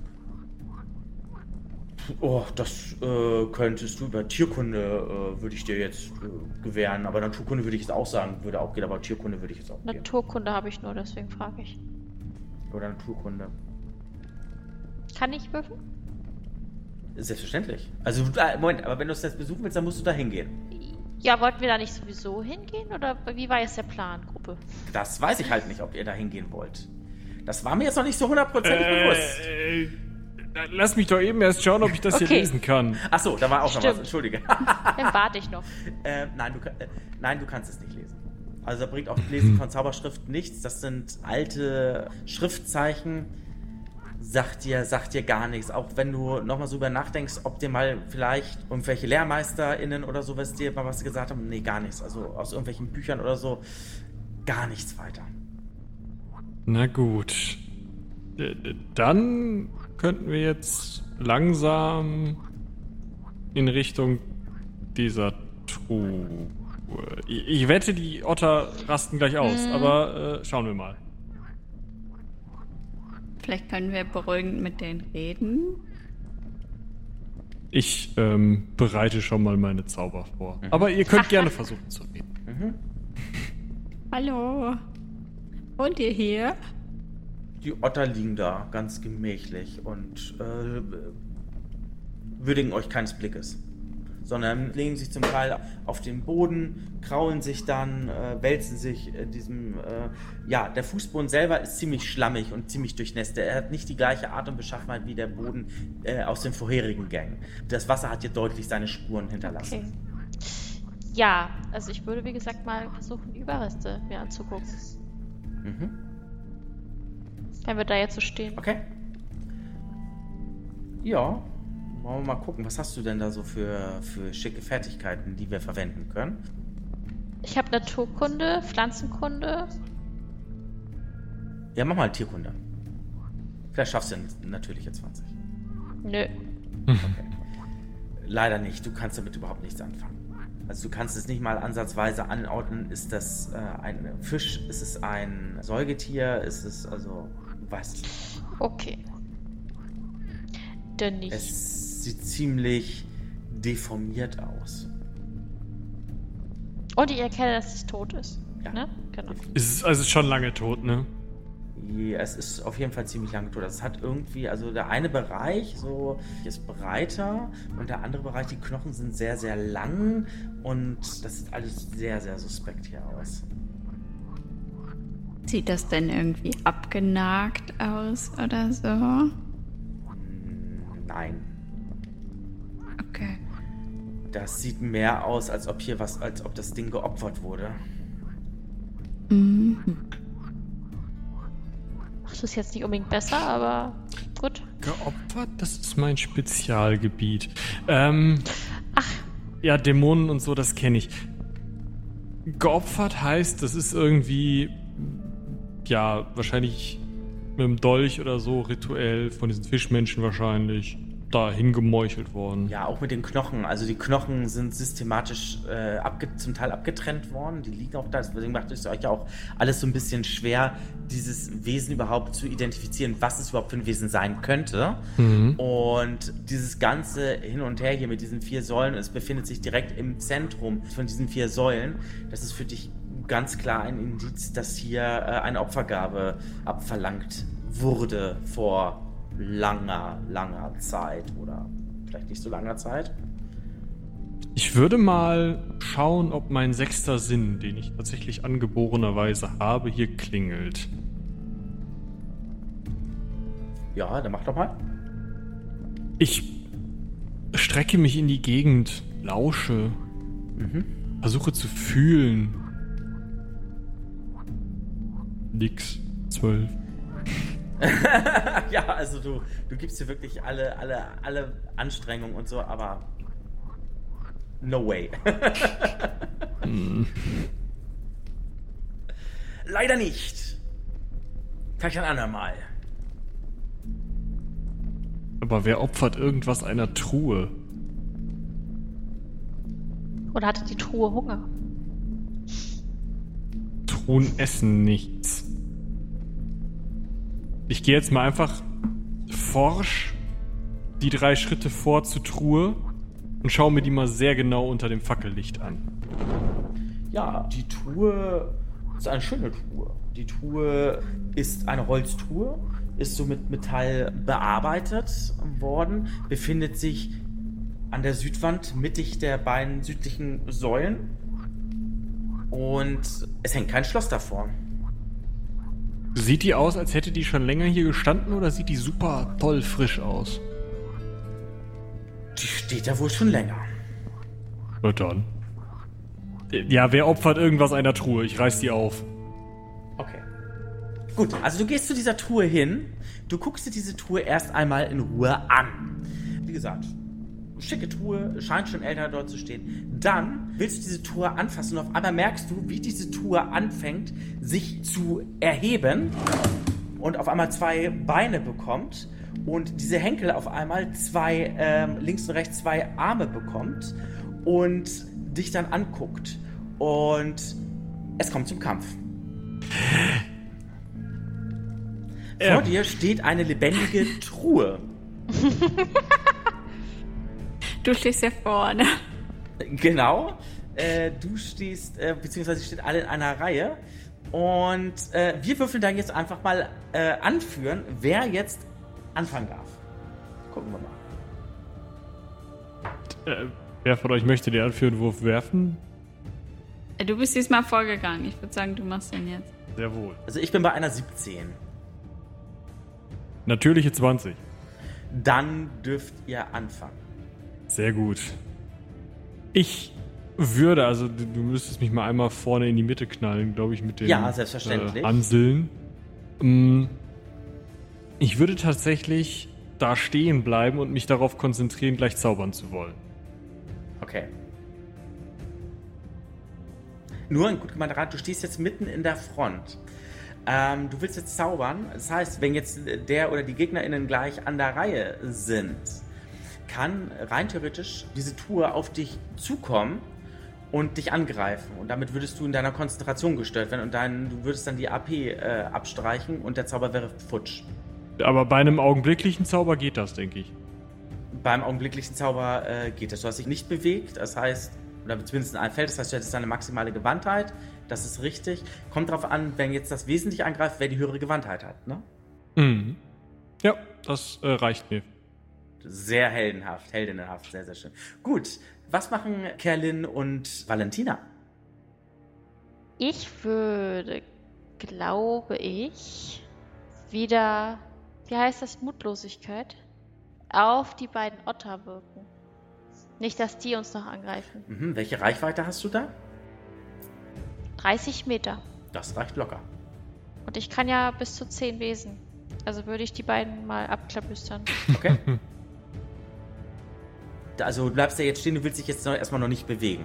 Oh, das äh, könntest du über Tierkunde äh, würde ich dir jetzt äh, gewähren, aber Naturkunde würde ich jetzt auch sagen, würde auch gehen, aber Tierkunde würde ich jetzt auch gehen. Naturkunde habe ich nur, deswegen frage ich. Oder Naturkunde. Kann ich würfeln? Selbstverständlich. Also, äh, Moment, aber wenn du es jetzt besuchen willst, dann musst du da hingehen. Ja, wollten wir da nicht sowieso hingehen? Oder wie war jetzt der Plan, Gruppe? Das weiß ich halt nicht, ob ihr da hingehen wollt. Das war mir jetzt noch nicht so hundertprozentig bewusst. Äh, lass mich doch eben erst schauen, ob ich das hier Okay. lesen kann. Ach so, da war auch noch was. Stimmt. Entschuldige. Dann warte ich noch. *laughs* äh, nein, du, äh, nein, du kannst es nicht lesen. Also da bringt auch Lesen von Zauberschrift nichts. Das sind alte Schriftzeichen. Sagt dir, sagt dir gar nichts. Auch wenn du nochmal so über nachdenkst, ob dir mal vielleicht irgendwelche LehrmeisterInnen oder sowas dir mal was gesagt haben. Nee, gar nichts. Also aus irgendwelchen Büchern oder so. Gar nichts weiter. Na gut. Äh, Dann könnten wir jetzt langsam in Richtung dieser Truhe. Ich ich wette, die Otter rasten gleich aus, aber äh, schauen wir mal. Vielleicht können wir beruhigend mit denen reden. Ich ähm, bereite schon mal meine Zauber vor. Aber ihr könnt gerne versuchen zu reden. Hallo. Und ihr hier? Die Otter liegen da ganz gemächlich und äh, würdigen euch keines Blickes, sondern legen sich zum Teil auf den Boden, kraulen sich dann, äh, wälzen sich in diesem. Äh, ja, der Fußboden selber ist ziemlich schlammig und ziemlich durchnässt. Er hat nicht die gleiche Art und Beschaffenheit wie der Boden äh, aus den vorherigen Gängen. Das Wasser hat hier deutlich seine Spuren hinterlassen. Okay. Ja, also ich würde wie gesagt mal versuchen, Überreste mir anzugucken. Mhm. Wenn wir da jetzt so stehen. Okay. Ja, wollen wir mal gucken, was hast du denn da so für, für schicke Fertigkeiten, die wir verwenden können? Ich habe Naturkunde, Pflanzenkunde. Ja, mach mal Tierkunde. Vielleicht schaffst du ja natürliche 20. Nö. Leider nicht, du kannst damit überhaupt nichts anfangen. Also du kannst es nicht mal ansatzweise anordnen. Ist das äh, ein Fisch? Ist es ein Säugetier? Ist es also, nicht. Okay. Dann nicht. Es sieht ziemlich deformiert aus. Und ich erkenne, dass es tot ist. Ja. Ne? Genau. Es ist also schon lange tot, ne? Ja, es ist auf jeden Fall ziemlich lang tot. Es hat irgendwie, also der eine Bereich so ist breiter und der andere Bereich, die Knochen sind sehr, sehr lang und das sieht alles sehr, sehr suspekt hier aus. Sieht das denn irgendwie abgenagt aus oder so? Nein, Okay. das sieht mehr aus, als ob hier was, als ob das Ding geopfert wurde. Mhm. Macht es jetzt nicht unbedingt besser, aber gut. Geopfert? Das ist mein Spezialgebiet. Ähm. Ach. Ja, Dämonen und so, das kenne ich. Geopfert heißt, das ist irgendwie. Ja, wahrscheinlich mit dem Dolch oder so rituell von diesen Fischmenschen wahrscheinlich dahin gemeuchelt worden. Ja, auch mit den Knochen. Also die Knochen sind systematisch äh, zum Teil abgetrennt worden. Die liegen auch da. Deswegen macht es euch ja auch alles so ein bisschen schwer, dieses Wesen überhaupt zu identifizieren, was es überhaupt für ein Wesen sein könnte. Und dieses ganze Hin und Her hier mit diesen vier Säulen, es befindet sich direkt im Zentrum von diesen vier Säulen. Das ist für dich ganz klar ein Indiz, dass hier äh, eine Opfergabe abverlangt wurde vor langer, langer Zeit oder vielleicht nicht so langer Zeit. Ich würde mal schauen, ob mein sechster Sinn, den ich tatsächlich angeborenerweise habe, hier klingelt. Ja, dann mach doch mal. Ich strecke mich in die Gegend, lausche, versuche zu fühlen. Nix. Zwölf. *laughs* ja, also du, du gibst dir wirklich alle, alle, alle Anstrengungen und so, aber no way. *laughs* Leider nicht. Vielleicht ein andermal. Aber wer opfert irgendwas einer Truhe? Oder hatte die Truhe Hunger? Truhen essen nichts. Ich gehe jetzt mal einfach forsch die drei Schritte vor zur Truhe und schaue mir die mal sehr genau unter dem Fackellicht an. Ja, die Truhe ist eine schöne Truhe. Die Truhe ist eine Holztruhe, ist so mit Metall bearbeitet worden, befindet sich an der Südwand mittig der beiden südlichen Säulen und es hängt kein Schloss davor. Sieht die aus, als hätte die schon länger hier gestanden oder sieht die super toll frisch aus? Die steht da wohl schon länger. Na dann. Ja, wer opfert irgendwas einer Truhe? Ich reiß die auf. Okay. Gut, also du gehst zu dieser Truhe hin, du guckst dir diese Truhe erst einmal in Ruhe an. Wie gesagt, schicke Truhe, scheint schon älter dort zu stehen. Dann willst du diese Truhe anfassen und auf einmal merkst du, wie diese Truhe anfängt, sich zu erheben und auf einmal zwei Beine bekommt und diese Henkel auf einmal zwei, ähm, links und rechts zwei Arme bekommt und dich dann anguckt. Und es kommt zum Kampf. Vor Ähm. dir steht eine lebendige Truhe. *laughs* Du stehst ja vorne. Genau. Äh, du stehst, äh, beziehungsweise steht alle in einer Reihe. Und äh, wir würfeln dann jetzt einfach mal äh, anführen, wer jetzt anfangen darf. Gucken wir mal. Äh, wer von euch möchte den Anführenwurf werfen? Äh, Du bist diesmal vorgegangen. Ich würde sagen, du machst den jetzt. Sehr wohl. Also ich bin bei einer 17. Natürliche 20. Dann dürft ihr anfangen. Sehr gut. Ich würde, also du, du müsstest mich mal einmal vorne in die Mitte knallen, glaube ich, mit den Ja, selbstverständlich. Äh, Anseln. Mm, Ich würde tatsächlich da stehen bleiben und mich darauf konzentrieren, gleich zaubern zu wollen. Okay. Nur ein gut gemeinter Rat, du stehst jetzt mitten in der Front. Ähm, du willst jetzt zaubern. Das heißt, wenn jetzt der oder die GegnerInnen gleich an der Reihe sind, kann rein theoretisch diese Tour auf dich zukommen und dich angreifen. Und damit würdest du in deiner Konzentration gestört werden und dein, du würdest dann die AP äh, abstreichen und der Zauber wäre futsch. Aber bei einem augenblicklichen Zauber geht das, denke ich. Beim augenblicklichen Zauber äh, geht es. Du hast dich nicht bewegt, das heißt, oder zumindest in einem Feld, das heißt, du hättest deine maximale Gewandtheit. Das ist richtig. Kommt darauf an, wenn jetzt das Wesentliche angreift, wer die höhere Gewandtheit hat. Ne? Mhm. Ja, das äh, reicht mir. Sehr heldenhaft, heldinnenhaft, sehr, sehr schön. Gut, was machen Kerlin und Valentina? Ich würde, glaube ich, wieder, wie heißt das, Mutlosigkeit, auf die beiden Otter wirken. Nicht, dass die uns noch angreifen. Mhm, welche Reichweite hast du da? 30 Meter. Das reicht locker. Und ich kann ja bis zu 10 Wesen. Also würde ich die beiden mal abklabüstern. Okay. *laughs* also du bleibst ja jetzt stehen, du willst dich jetzt noch, erstmal noch nicht bewegen.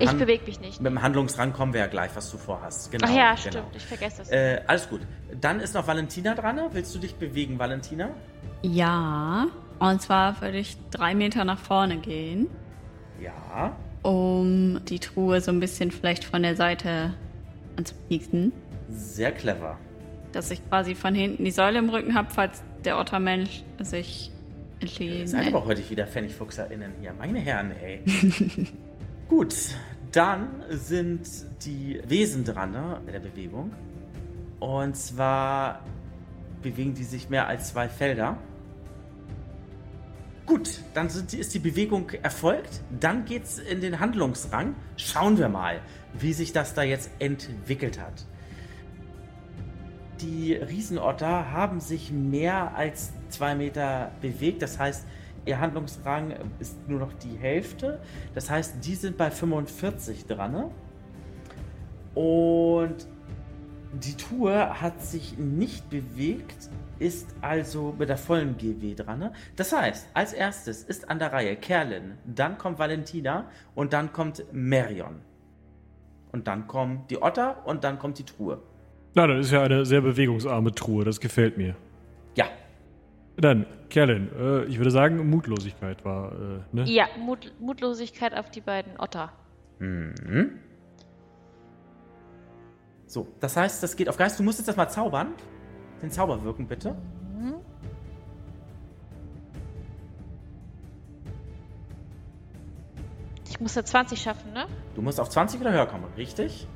Ich Han- bewege mich nicht. Mit dem Handlungsrang kommen wir ja gleich, was du vorhast. Genau, Ach ja, genau. stimmt. Ich vergesse das. Äh, alles gut. Dann ist noch Valentina dran. Willst du dich bewegen, Valentina? Ja. Und zwar würde ich drei Meter nach vorne gehen, Ja. um die Truhe so ein bisschen vielleicht von der Seite anzupieksen. Sehr clever. Dass ich quasi von hinten die Säule im Rücken habe, falls der Ottermensch sich Ihr seid aber heute wieder PfennigfuchserInnen hier. Meine Herren, ey. *laughs* Gut, dann sind die Wesen dran, ne, in der Bewegung. Und zwar bewegen die sich mehr als zwei Felder. Gut, dann sind, die- ist die Bewegung erfolgt. Dann geht's in den Handlungsrang. Schauen wir mal, wie sich das da jetzt entwickelt hat. Die Riesenotter haben sich mehr als zwei Meter bewegt. Das heißt, ihr Handlungsrang ist nur noch die Hälfte. Das heißt, die sind bei 45 dran. ne? Und die Tour hat sich nicht bewegt, ist also mit der vollen GW dran. ne? Das heißt, als erstes ist an der Reihe Kerlin, dann kommt Valentina und dann kommt Marion. Und dann kommen die Otter und dann kommt die Truhe. Na, das ist ja eine sehr bewegungsarme Truhe, das gefällt mir. Dann, Kerlin, äh, ich würde sagen, Mutlosigkeit war, äh, ne? ja, Mut, Mutlosigkeit auf die beiden Otter. Mhm. So, das heißt, das geht auf Geist. Du musst jetzt erstmal zaubern. Den Zauber wirken, bitte. Ich muss ja 20 schaffen, ne? Du musst auf 20 oder höher kommen, richtig?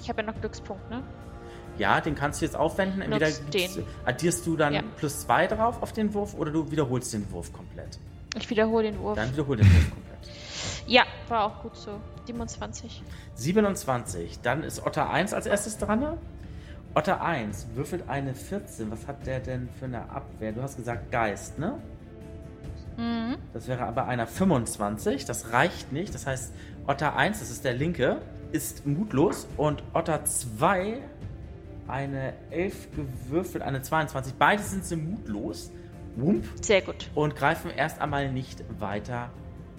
Ich habe ja noch Glückspunkt, ne? Ja, den kannst du jetzt aufwenden. Entweder Nutz den. addierst du dann Ja. plus 2 drauf auf den Wurf oder du wiederholst den Wurf komplett. Ich wiederhole den Wurf. Dann wiederhol den Wurf komplett. Ja, war auch gut so. 27. 27. Dann ist Otter 1 als erstes dran. Otter 1 würfelt eine 14. Was hat der denn für eine Abwehr? Du hast gesagt Geist, ne? Mhm. Das wäre aber einer 25. Das reicht nicht. Das heißt, Otter 1, das ist der linke, ist mutlos. Und Otter 2, eine 11 gewürfelt, eine 22. Beide sind sie mutlos. Wump. Sehr gut. Und greifen erst einmal nicht weiter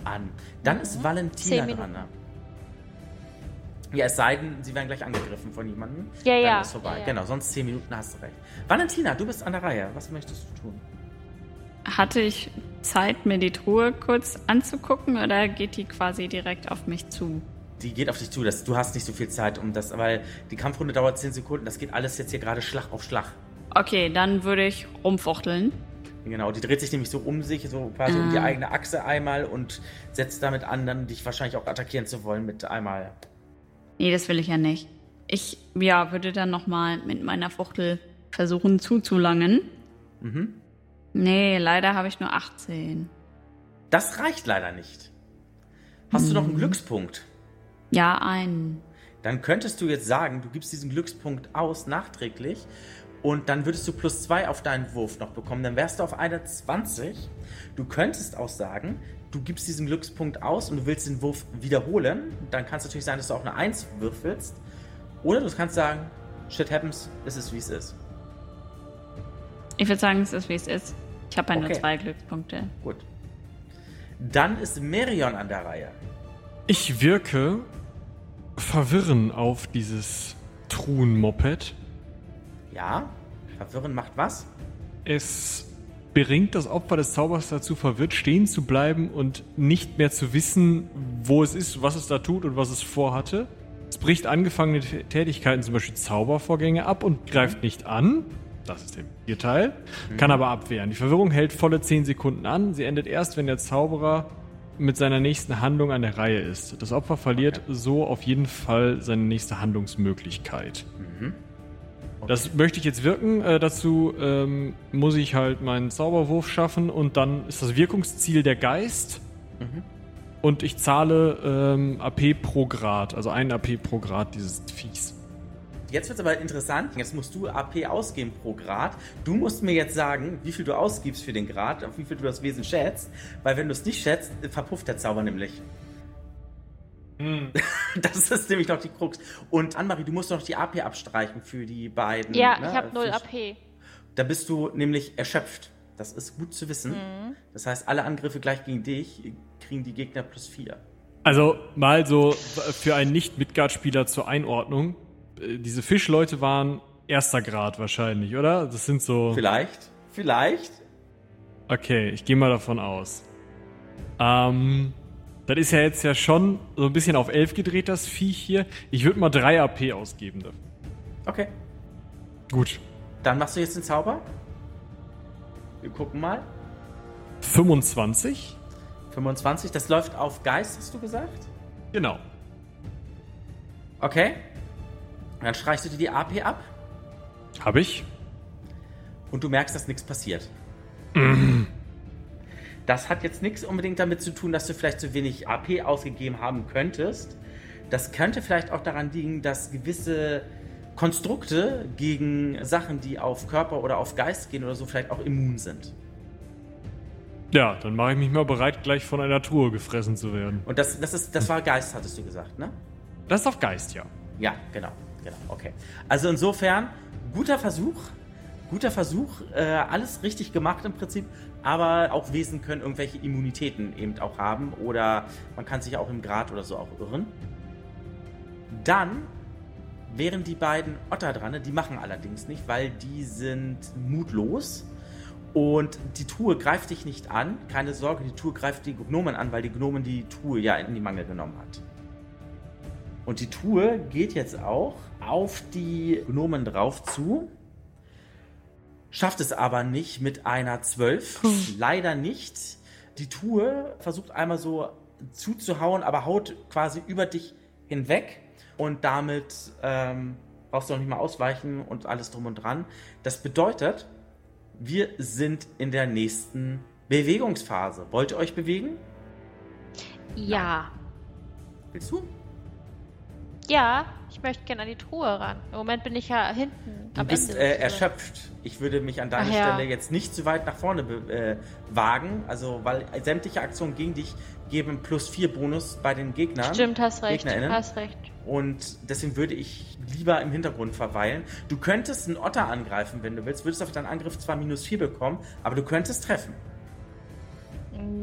an. Dann ist Valentina dran. Ja, es sei denn, sie werden gleich angegriffen von jemandem. Ja, Dann ja, ist vorbei. ja, ja. Genau, sonst 10 Minuten hast du recht. Valentina, du bist an der Reihe. Was möchtest du tun? Hatte ich Zeit, mir die Truhe kurz anzugucken oder geht die quasi direkt auf mich zu? Die geht auf dich zu. Das, du hast nicht so viel Zeit, um das, weil die Kampfrunde dauert 10 Sekunden. Das geht alles jetzt hier gerade Schlag auf Schlag. Okay, dann würde ich rumfuchteln. Genau, die dreht sich nämlich so um sich, so quasi um die Ah. eigene Achse einmal und setzt damit an, dann dich wahrscheinlich auch attackieren zu wollen mit einmal. Nee, das will ich ja nicht. Ich, ja, würde dann nochmal mit meiner Fuchtel versuchen zuzulangen. Mhm. Nee, leider habe ich nur 18. Das reicht leider nicht. Hast du noch einen Glückspunkt? Ja, einen. Dann könntest du jetzt sagen, du gibst diesen Glückspunkt aus nachträglich und dann würdest du plus zwei auf deinen Wurf noch bekommen. Dann wärst du auf eine 20. Du könntest auch sagen, du gibst diesen Glückspunkt aus und du willst den Wurf wiederholen. Dann kann es natürlich sein, dass du auch eine 1 würfelst. Oder du kannst sagen, shit happens, es ist wie es ist. Ich würde sagen, es ist wie es ist. Ich habe ja nur Okay. zwei Glückspunkte. Gut. Dann ist Merion an der Reihe. Ich wirke Verwirren auf dieses Truhenmoped. Ja, verwirren macht was? Es bringt das Opfer des Zaubers dazu, verwirrt stehen zu bleiben und nicht mehr zu wissen, wo es ist, was es da tut und was es vorhatte. Es bricht angefangene Tä- Tätigkeiten, zum Beispiel Zaubervorgänge, ab und greift nicht an. Das ist der Vierteil. Kann aber abwehren. Die Verwirrung hält volle 10 Sekunden an. Sie endet erst, wenn der Zauberer mit seiner nächsten Handlung an der Reihe ist. Das Opfer verliert so auf jeden Fall seine nächste Handlungsmöglichkeit. Das möchte ich jetzt wirken. Äh, dazu ähm, muss ich halt meinen Zauberwurf schaffen und dann ist das Wirkungsziel der Geist. Und ich zahle ähm, AP pro Grad, also ein AP pro Grad dieses Viechs. Jetzt wird es aber interessant. Jetzt musst du AP ausgeben pro Grad. Du musst mir jetzt sagen, wie viel du ausgibst für den Grad, auf wie viel du das Wesen schätzt. Weil wenn du es nicht schätzt, verpufft der Zauber nämlich. *laughs* Das ist nämlich noch die Krux. Und Annemarie, du musst noch die AP abstreichen für die beiden. Ja, ne? ich habe 0 Für- AP. Da bist du nämlich erschöpft. Das ist gut zu wissen. Mhm. Das heißt, alle Angriffe gleich gegen dich kriegen die Gegner plus 4. Also mal so für einen Nicht-Midgard-Spieler zur Einordnung. Äh, Diese Fischleute waren erster Grad wahrscheinlich, oder? Das sind so. Vielleicht, vielleicht. Okay, ich gehe mal davon aus. Ähm, das ist ja jetzt ja schon so ein bisschen auf 11 gedreht, das Viech hier. Ich würde mal 3 AP ausgeben dafür. Okay. Gut. Dann machst du jetzt den Zauber. Wir gucken mal. 25? 25, das läuft auf Geist, hast du gesagt? Genau. Okay. Dann streichst du dir die AP ab Habe ich. und du merkst, dass nichts passiert. Das hat jetzt nichts unbedingt damit zu tun, dass du vielleicht zu wenig AP ausgegeben haben könntest. Das könnte vielleicht auch daran liegen, dass gewisse Konstrukte gegen Sachen, die auf Körper oder auf Geist gehen oder so, vielleicht auch immun sind. Ja, dann mache ich mich mal bereit, gleich von einer Truhe gefressen zu werden. Und das, das, ist, das war Geist, hattest du gesagt, ne? Das ist auf Geist, ja. Ja, genau, genau, okay. Also insofern, guter Versuch, guter Versuch, äh, alles richtig gemacht im Prinzip, aber auch Wesen können irgendwelche Immunitäten eben auch haben oder man kann sich auch im Grad oder so auch irren. Dann wären die beiden Otter dran, die machen allerdings nicht, weil die sind mutlos. Und die Truhe greift dich nicht an. Keine Sorge, die Truhe greift die Gnomen an, weil die Gnomen die Truhe ja in die Mangel genommen hat. Und die Truhe geht jetzt auch auf die Gnomen drauf zu. Schafft es aber nicht mit einer 12. Leider nicht. Die Truhe versucht einmal so zuzuhauen, aber haut quasi über dich hinweg. Und damit ähm, brauchst du noch nicht mal ausweichen und alles drum und dran. Das bedeutet, wir sind in der nächsten Bewegungsphase. Wollt ihr euch bewegen? Ja. Willst du? Ja, ich möchte gerne an die Truhe ran. Im Moment bin ich ja hinten Du am bist Ende. äh, erschöpft. Ich würde mich an deiner Ach ja. Stelle jetzt nicht zu weit nach vorne äh, wagen. Also, weil sämtliche Aktionen gegen dich geben plus 4 Bonus bei den Gegnern. Stimmt, hast recht. GegnerInnen. Hast recht. Und deswegen würde ich lieber im Hintergrund verweilen. Du könntest einen Otter angreifen, wenn du willst. Würdest auf deinen Angriff zwar minus 4 bekommen, aber du könntest treffen.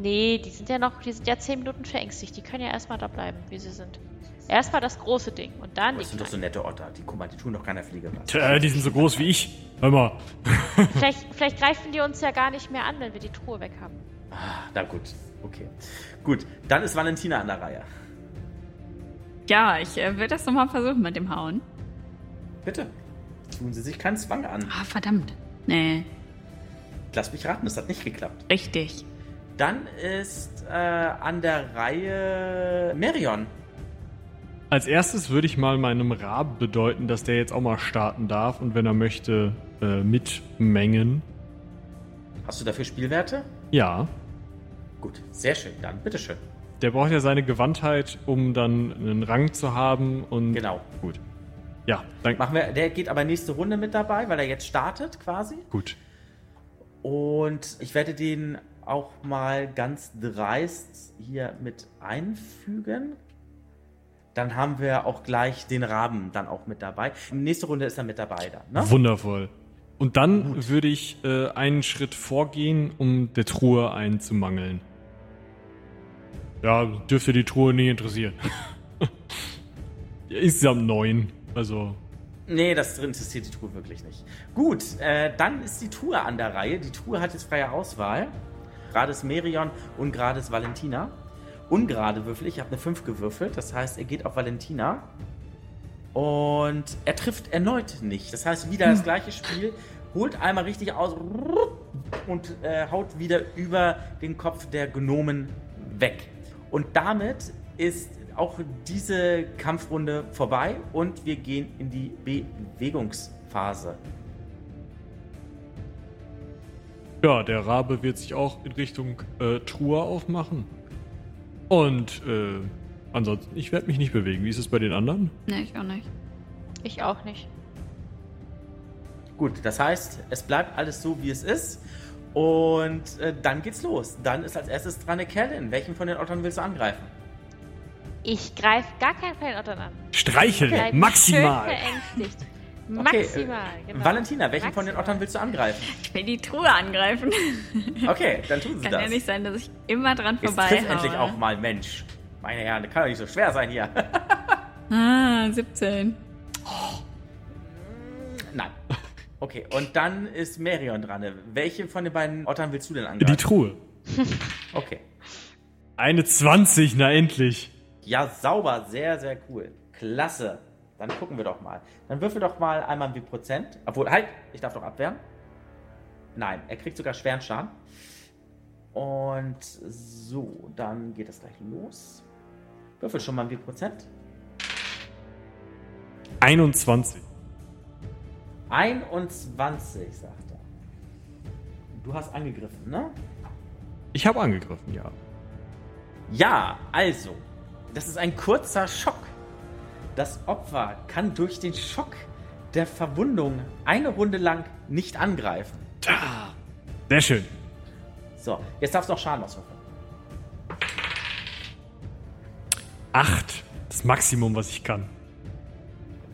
Nee, die sind ja noch, die sind ja 10 Minuten verängstigt. Die können ja erstmal da bleiben, wie sie sind. Erstmal das große Ding und dann Oh, die das sind doch so nette Otter. Die, guck mal, die tun doch keiner Fliege was. Tja, die sind so groß wie ich. Hör mal. *laughs* Vielleicht, vielleicht greifen die uns ja gar nicht mehr an, wenn wir die Truhe weg haben. Ah, na gut. Okay. Gut, dann ist Valentina an der Reihe. Ja, ich äh, will das nochmal versuchen mit dem Hauen. Bitte. Tun Sie sich keinen Zwang an. Ah, verdammt. Nee, Lass mich raten, das hat nicht geklappt. richtig. Dann ist äh, an der Reihe Merion. Als erstes würde ich mal meinem Rab bedeuten, dass der jetzt auch mal starten darf und wenn er möchte, äh, mitmengen. Hast du dafür Spielwerte? Ja. Gut, sehr schön. Dann bitteschön. Der braucht ja seine Gewandtheit, um dann einen Rang zu haben und. Genau. Gut. Ja, dann. Machen wir, der geht aber nächste Runde mit dabei, weil er jetzt startet quasi. Gut. Und ich werde den auch mal ganz dreist hier mit einfügen. Dann haben wir auch gleich den Raben dann auch mit dabei. Nächste Runde ist er mit dabei dann, ne? Wundervoll. Und dann würde ich äh, einen Schritt vorgehen, um der Truhe einzumangeln. Ja, dürfte die Truhe nie interessieren. *laughs* ja, insgesamt neun. Also, Nee, das interessiert die Truhe wirklich nicht. Gut, äh, dann ist die Truhe an der Reihe. Die Truhe hat jetzt freie Auswahl. Gerade ist Merion und gerade ist Valentina. Ungerade Würfel, ich habe eine 5 gewürfelt. Das heißt, er geht auf Valentina. Und er trifft erneut nicht. Das heißt, wieder das gleiche Spiel. Holt einmal richtig aus und äh, haut wieder über den Kopf der Gnomen weg. Und damit ist auch diese Kampfrunde vorbei und wir gehen in die Bewegungsphase. ja, der Rabe wird sich auch in Richtung äh, Truhe aufmachen. Und äh, ansonsten, ich werde mich nicht bewegen. Wie ist es bei den anderen? Nee, ich auch nicht. Ich auch nicht. Gut, das heißt, es bleibt alles so, wie es ist. Und äh, dann geht's los. Dann ist als erstes dran eine Kerlin. Welchen von den Ottern willst du angreifen? Ich greife gar keinen von den Ottern an. Streicheln, maximal. Schön verängstigt. Okay, Maximal, äh, genau. Valentina, welchen von den Maximal. Ottern willst du angreifen? Ich will die Truhe angreifen. *laughs* Okay, dann tun sie Kann das. ja nicht sein, dass ich immer dran Jetzt vorbei trifft endlich auch mal Mensch. Meine Herren, das kann doch nicht so schwer sein hier. *laughs* Ah, 17. Nein. Okay, und dann ist Merion dran. Welche von den beiden Ottern willst du denn angreifen? Die Truhe. Okay. Eine 20, na endlich. Ja, sauber, sehr, sehr cool. Klasse. Dann gucken wir doch mal. Dann würfel doch mal einmal wie Prozent. Obwohl, halt, ich darf doch abwehren. Nein, er kriegt sogar schweren Schaden. Und so, dann geht es gleich los. Würfel schon mal wie Prozent. 21. 21, sagt er. Du hast angegriffen, ne? Ich habe angegriffen, ja. Ja, also, das ist ein kurzer Schock. Das Opfer kann durch den Schock der Verwundung eine Runde lang nicht angreifen. Sehr schön. So, jetzt darfst du noch Schaden auswürfeln. Acht. Das Maximum, was ich kann.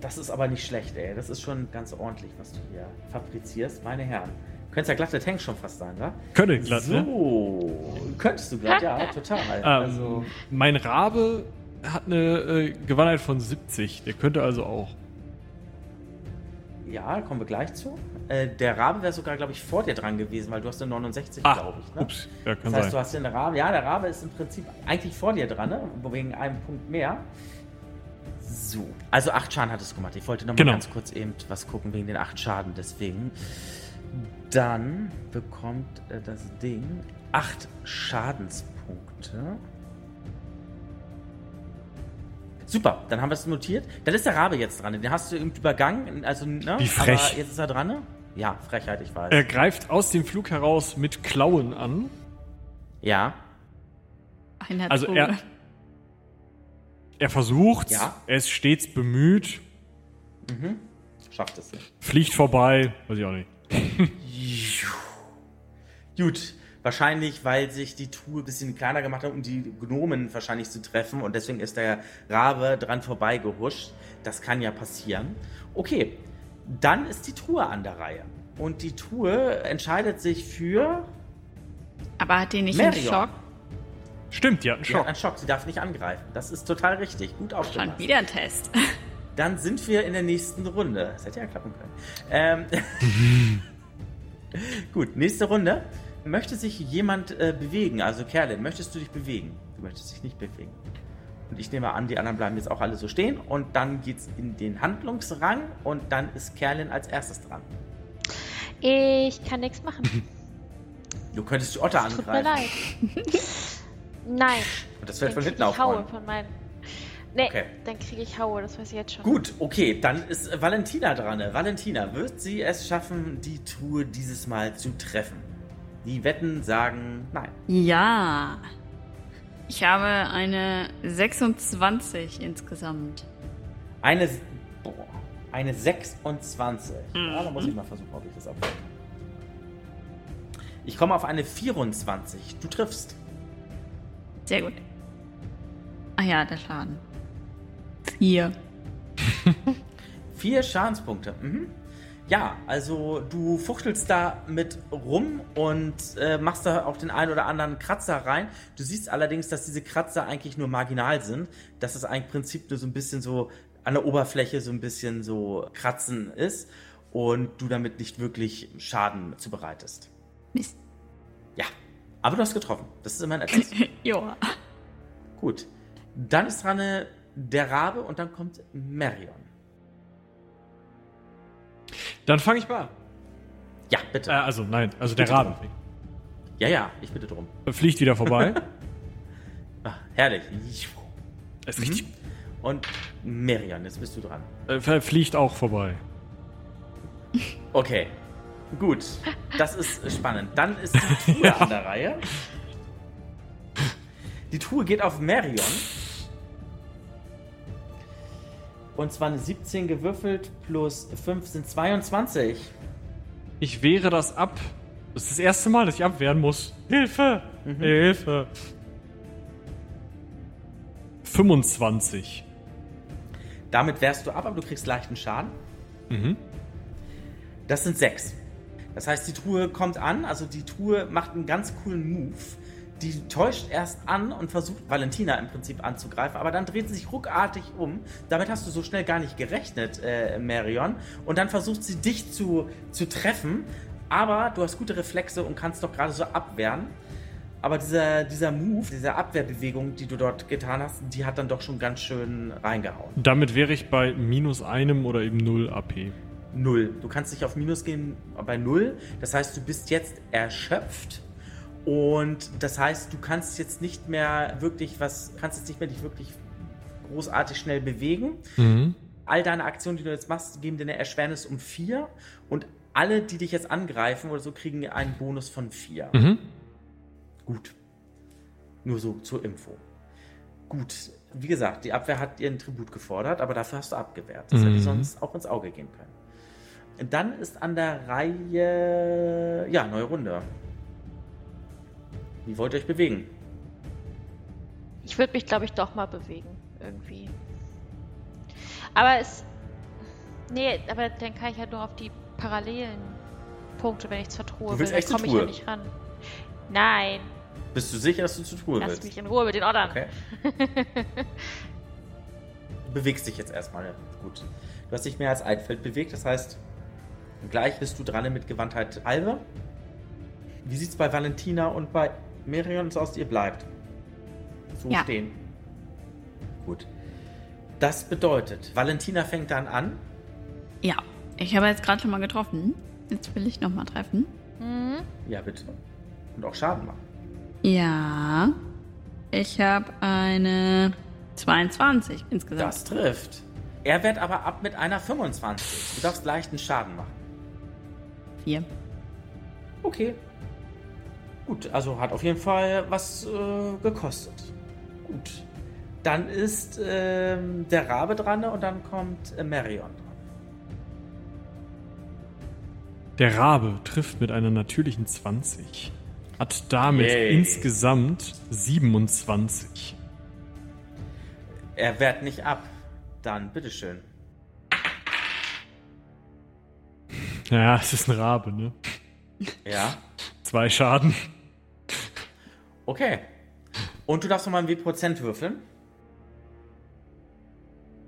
Das ist aber nicht schlecht, ey. Das ist schon ganz ordentlich, was du hier fabrizierst. Meine Herren. Könntest ja glatte Tank schon fast sein, wa? Könnte glatt, ne? so, könntest du glatt, ja, total. Ähm, also, mein Rabe hat eine äh, Gewandtheit von 70. Der könnte also auch. ja, kommen wir gleich zu. Äh, der Rabe wäre sogar, glaube ich, vor dir dran gewesen, weil du hast eine 69, Ah, glaube ich. Ne? ups. Ja, kann Das heißt, du sein. hast den Rabe. Ja, der Rabe ist im Prinzip eigentlich vor dir dran, ne? wegen einem Punkt mehr. So, also acht Schaden hattest du gemacht. Ich wollte noch mal Genau. ganz kurz eben was gucken wegen den acht Schaden. Deswegen. Dann bekommt äh, das Ding acht Schadenspunkte. Super, dann haben wir es notiert. Dann ist der Rabe jetzt dran. Den hast du eben übergangen. Also, ne? Wie frech. Aber jetzt ist er dran. ne? Ja, Frechheit, ich weiß. Er greift aus dem Flug heraus mit Klauen an. ja, Einer Also er, er versucht, Ja. er ist stets bemüht, schafft es nicht. fliegt vorbei, weiß ich auch nicht. Gut, wahrscheinlich, weil sich die Truhe ein bisschen kleiner gemacht hat, um die Gnomen wahrscheinlich zu treffen und deswegen ist der Rabe dran vorbeigehuscht. Das kann ja passieren. Okay, dann ist die Truhe an der Reihe. Und die Truhe entscheidet sich für. Aber hat die nicht einen Merion. Schock? Stimmt, die hat einen Sie hat Schock. einen Schock, sie darf nicht angreifen. Das ist total richtig. Gut Schon aufgepasst. wieder ein Test. *laughs* Dann sind wir in der nächsten Runde. Das hätte ja klappen können. Ähm, *laughs* Gut, nächste Runde. Möchte sich jemand äh, bewegen? Also Kerlin, möchtest du dich bewegen? Du möchtest dich nicht bewegen. Und ich nehme an, die anderen bleiben jetzt auch alle so stehen. Und dann geht's in den Handlungsrang und dann ist Kerlin als erstes dran. Ich kann nichts machen. *laughs* Du könntest die Otter Tut mir angreifen. leid. *laughs* Nein. Und das fällt Dann von hinten ich Haue auf. von meinem. Nee, Okay. dann kriege ich Haue, das weiß ich jetzt schon. Gut, okay, dann ist Valentina dran. Valentina, wird sie es schaffen, die Truhe dieses Mal zu treffen? Die Wetten sagen nein. Ja. Ich habe eine 26 insgesamt. Eine, boah, eine 26. Ja, da muss ich mal versuchen, ob ich das abfällt. Ich komme auf eine 24. Du triffst. Sehr gut. Ah ja, der Schaden. Vier. *laughs* Vier Schadenspunkte. Mhm. Ja, also du fuchtelst da mit rum und äh, machst da auch den einen oder anderen Kratzer rein. Du siehst allerdings, dass diese Kratzer eigentlich nur marginal sind. Dass es eigentlich im Prinzip nur so ein bisschen so an der Oberfläche so ein bisschen so kratzen ist und du damit nicht wirklich Schaden zubereitest. Mist. Ja, aber du hast getroffen. Das ist immerhin etwas. *laughs* Joa. Gut. Dann ist dran äh, der Rabe und dann kommt Marion. Dann fange ich mal an. Ja, bitte. Äh, also nein, also der Bitte Rabe Ja, ja, ich bitte drum. fliegt wieder vorbei. *laughs* Ah, herrlich. es riecht, Und Marion, jetzt bist du dran. äh, fliegt auch vorbei. Okay. Gut. Das ist spannend. Dann ist die *laughs* Truhe an der Reihe. Die Truhe geht auf Marion. Und zwar eine 17 gewürfelt plus 5 sind 22. Ich wehre das ab. Das ist das erste Mal, dass ich abwehren muss. Hilfe! Hilfe! 25. Damit wehrst du ab, aber du kriegst leichten Schaden. Mhm. Das sind sechs. Das heißt, die Truhe kommt an, also die Truhe macht einen ganz coolen Move. Die täuscht erst an und versucht Valentina im Prinzip anzugreifen, aber dann dreht sie sich ruckartig um. Damit hast du so schnell gar nicht gerechnet, äh, Marion. Und dann versucht sie dich zu, zu treffen, aber du hast gute Reflexe und kannst doch gerade so abwehren. Aber dieser, dieser Move, diese Abwehrbewegung, die du dort getan hast, die hat dann doch schon ganz schön reingehauen. Damit wäre ich bei minus einem oder eben 0 AP. Null. Du kannst nicht auf Minus gehen bei Null. Das heißt, du bist jetzt erschöpft. Und das heißt, du kannst jetzt nicht mehr wirklich was, kannst jetzt nicht mehr dich wirklich großartig schnell bewegen. Mhm. All deine Aktionen, die du jetzt machst, geben dir eine Erschwernis um vier. Und alle, die dich jetzt angreifen oder so, kriegen einen Bonus von vier. Mhm. Gut. Nur so zur Info. Gut. Wie gesagt, die Abwehr hat ihren Tribut gefordert, aber dafür hast du abgewehrt. Das Mhm. hätte sonst auch ins Auge gehen können. Dann ist an der Reihe. Ja, neue Runde. Wie wollt ihr euch bewegen? Ich würde mich, glaube ich, doch mal bewegen. Irgendwie. Aber es. Nee, aber dann kann ich ja nur auf die parallelen Punkte, wenn ich zur Truhe Du willst will. echt Dann komme ich ja nicht ran. Nein, Bist du sicher, dass du zur Truhe lass willst? mich in Ruhe mit den Ottern. Okay. *laughs* Du bewegst dich jetzt erstmal. Gut. Du hast dich mehr als ein Feld bewegt, das heißt, gleich bist du dran mit Gewandtheit halbe. Wie sieht's bei Valentina und bei Miriam so aus? Ihr bleibt so Ja. stehen. Gut. Das bedeutet, Valentina fängt dann an. Ja, ich habe jetzt gerade schon mal getroffen. Jetzt will ich nochmal treffen. Mhm. Ja, bitte. Und auch Schaden machen. Ja. Ich habe eine 22 insgesamt. Das trifft. Er wehrt aber ab mit einer 25. Du darfst leichten Schaden machen. Vier. Okay. Gut, also hat auf jeden Fall was äh, gekostet. Gut. Dann ist ähm, der Rabe dran und dann kommt äh, Marion dran. Der Rabe trifft mit einer natürlichen 20. Hat damit Yay. insgesamt 27. Er wehrt nicht ab. Dann, bitteschön. Ja, es ist ein Rabe, ne? Ja. Zwei Schaden. Okay. Und du darfst nochmal ein W-Prozent würfeln.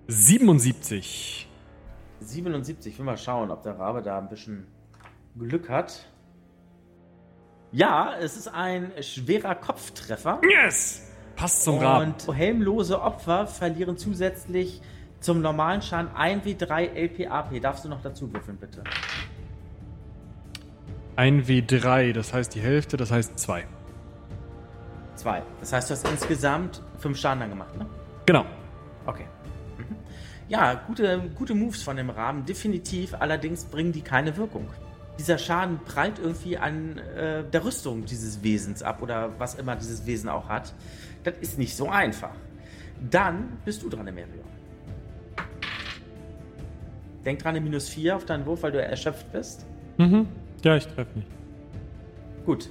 77. 77. Ich will mal schauen, ob der Rabe da ein bisschen Glück hat. Ja, es ist ein schwerer Kopftreffer. Yes! Passt zum Raben. Und helmlose Opfer verlieren zusätzlich zum normalen Schaden 1W3 LPAP. Darfst du noch dazu würfeln, bitte? Ein W3, das heißt die Hälfte, das heißt zwei. Zwei. Das heißt, du hast insgesamt fünf Schaden dann gemacht, ne? Genau. Okay. Mhm. Ja, gute, gute Moves von dem Rahmen, definitiv. Allerdings bringen die keine Wirkung. Dieser Schaden prallt irgendwie an äh, der Rüstung dieses Wesens ab oder was immer dieses Wesen auch hat. Das ist nicht so einfach. Dann bist du dran, Emerion. Denk dran, eine minus 4 auf deinen Wurf, weil du erschöpft bist. Mhm. Ja, ich treffe nicht. Gut.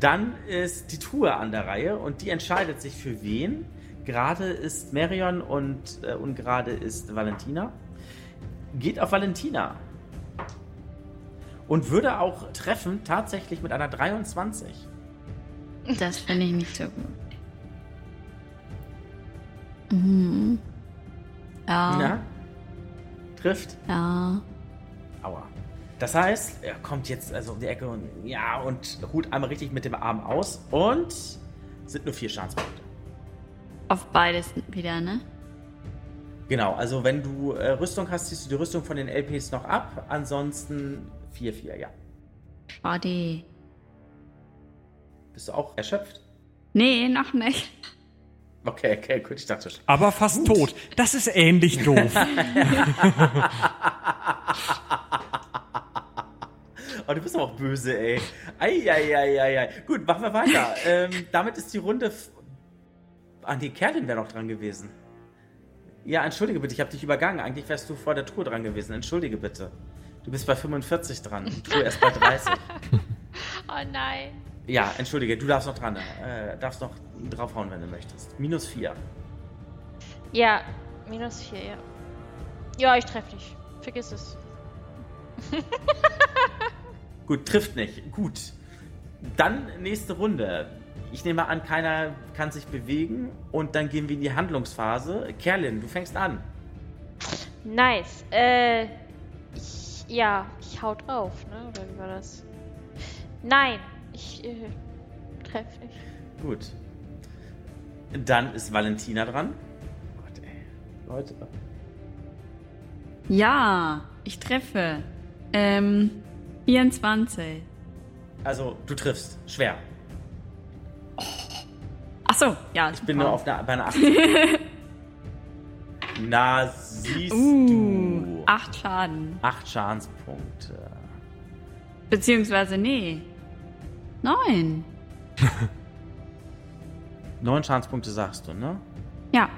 Dann ist die Truhe an der Reihe und die entscheidet sich für wen. Gerade ist Marion und äh, ungerade ist Valentina. Geht auf Valentina. Und würde auch treffen, tatsächlich mit einer 23. Das finde ich nicht so gut. Mhm. Ja. Na? Trifft. Ja. Das heißt, er kommt jetzt also um die Ecke und ja, und holt einmal richtig mit dem Arm aus und sind nur vier Schadenspunkte. Auf beides wieder, ne? Genau, also wenn du äh, Rüstung hast, ziehst du die Rüstung von den LPs noch ab. Ansonsten 4-4, ja. Schade. Bist du auch erschöpft? Nee, noch nicht. Okay, okay, gut, ich dachte schon. Aber fast tot. Das ist ähnlich doof. *laughs* *laughs* Oh, du bist aber auch böse, ey. Eieieiei. Gut, machen wir weiter. ähm, damit ist die Runde. Ah, nee, Kerlin wäre noch dran gewesen. Ja, entschuldige bitte, ich habe dich übergangen. Eigentlich wärst du vor der Tour dran gewesen. Entschuldige bitte. Du bist bei 45 dran. Die Tour erst bei 30. *laughs* Oh nein. Ja, entschuldige, du darfst noch dran. Äh, darfst noch draufhauen, wenn du möchtest. Minus 4. Ja, minus 4, ja. Ja, ich treffe dich. Vergiss es. *laughs* Gut, trifft nicht. Gut. Dann nächste Runde. Ich nehme an, keiner kann sich bewegen und dann gehen wir in die Handlungsphase. Kerlin, du fängst an. Nice. Äh, ich, ja, ich hau drauf, ne? Oder wie war das? Nein, ich äh, treffe nicht. Gut. Dann ist Valentina dran. Gott, ey. Leute. Ja, ich treffe. Ähm, 24. Also, du triffst. Schwer. Ach so, ja. Ich bin nur auf einer, bei einer 80. *laughs* Na, siehst Uh, du. acht Schaden. Acht Schadenspunkte. Beziehungsweise, nee. Neun. *laughs* Neun Schadenspunkte sagst du, ne? Ja.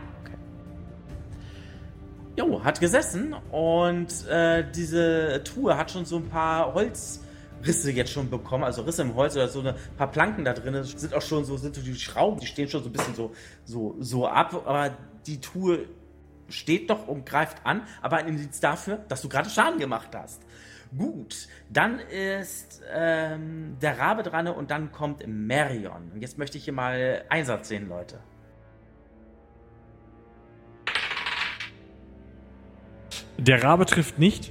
Jo, hat gesessen und äh, diese Truhe hat schon so ein paar Holzrisse jetzt schon bekommen, also Risse im Holz oder so ein paar Planken da drin sind auch schon so, sind so die Schrauben, die stehen schon so ein bisschen so, so, so ab, aber die Truhe steht doch und greift an, aber ein Indiz dafür, dass du gerade Schaden gemacht hast. Gut, dann ist ähm, der Rabe dran und dann kommt Marion. Und jetzt möchte ich hier mal Einsatz sehen, Leute. Der Rabe trifft nicht.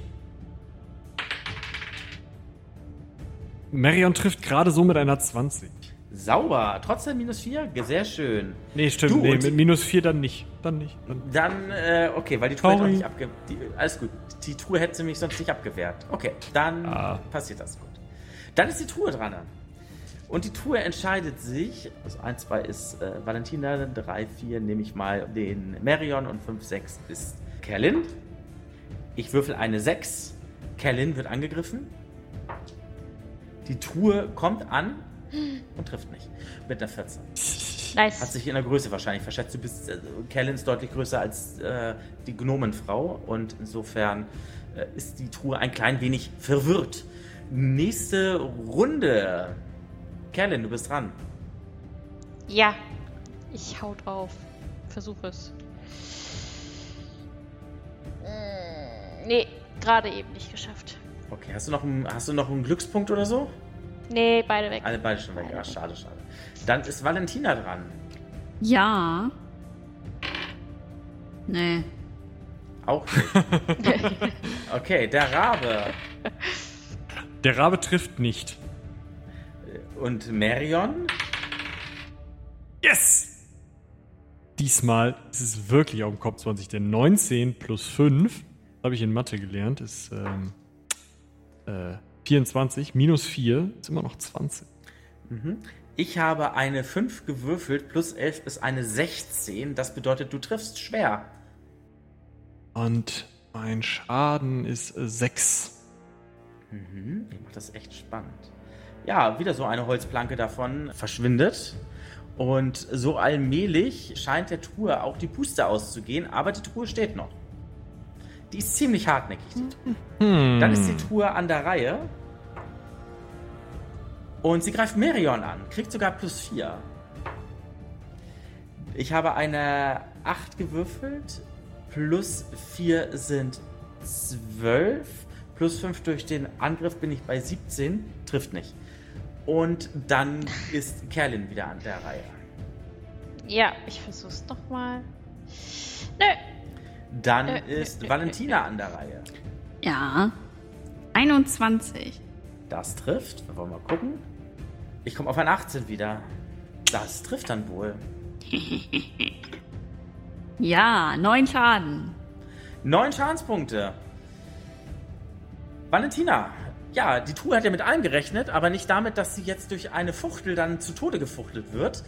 Marion trifft gerade so mit einer 20. Sauber. Trotzdem minus 4? Sehr schön. Nee, stimmt. Du, nee, mit minus 4 dann nicht. Dann nicht. Dann Dann, äh, okay, weil die Truhe hätte nicht abge... Die, alles gut. Die Truhe hätte sie mich sonst nicht abgewehrt. Okay, dann Ah. passiert das gut. Dann ist die Truhe dran. Und die Truhe entscheidet sich, also 1, 2 ist äh, Valentina, 3, 4 nehme ich mal den Merion und 5, 6 ist Kerlin. Ich würfel eine 6. Kerlin wird angegriffen. Die Truhe kommt an und trifft nicht. Mit einer 14. Hat Nice. sich in der Größe wahrscheinlich verschätzt. Du bist, äh, Kellen ist deutlich größer als äh, die Gnomenfrau und insofern äh, ist die Truhe ein klein wenig verwirrt. Nächste Runde. Kellen, du bist dran. Ja. Ich hau drauf. Versuch es. Mm, Nee, gerade eben nicht geschafft. Okay, hast du noch einen, hast du noch einen Glückspunkt oder so? Nee, beide weg. Alle beide schon weg. Ja, schade, schade. Dann ist Valentina dran. Ja. Nee. Auch nicht. *laughs* Okay, der Rabe Der Rabe trifft nicht. und Merion. Yes! Diesmal ist es wirklich auf dem Kopf 20, denn 19 plus 5, habe ich in Mathe gelernt, ist ähm, äh, 24, minus 4 ist immer noch 20. Ich habe eine 5 gewürfelt, plus 11 ist eine 16. Das bedeutet, du triffst schwer. Und mein Schaden ist äh, 6. Mhm, ich macht das echt spannend. Ja, wieder so eine Holzplanke davon verschwindet. Und so allmählich scheint der Truhe auch die Puste auszugehen, aber die Truhe steht noch. Die ist ziemlich hartnäckig, die Truhe. Hm. Dann ist die Truhe an der Reihe. Und sie greift Merion an, kriegt sogar plus 4. Ich habe eine 8 gewürfelt, plus 4 sind 12, plus 5 durch den Angriff bin ich bei 17, trifft nicht. Und dann ist Kerlin wieder an der Reihe. Ja, ich versuch's nochmal. Nö. Dann Äh, ist äh, äh, Valentina an der Reihe. Ja. 21. Das trifft. Wir wollen mal gucken. Ich komme auf ein 18 wieder. Das trifft dann wohl. *laughs* Ja, 9 Schaden. Neun Schadenspunkte. Valentina. Ja, die Truhe hat ja mit allem gerechnet, aber nicht damit, dass sie jetzt durch eine Fuchtel dann zu Tode gefuchtelt wird.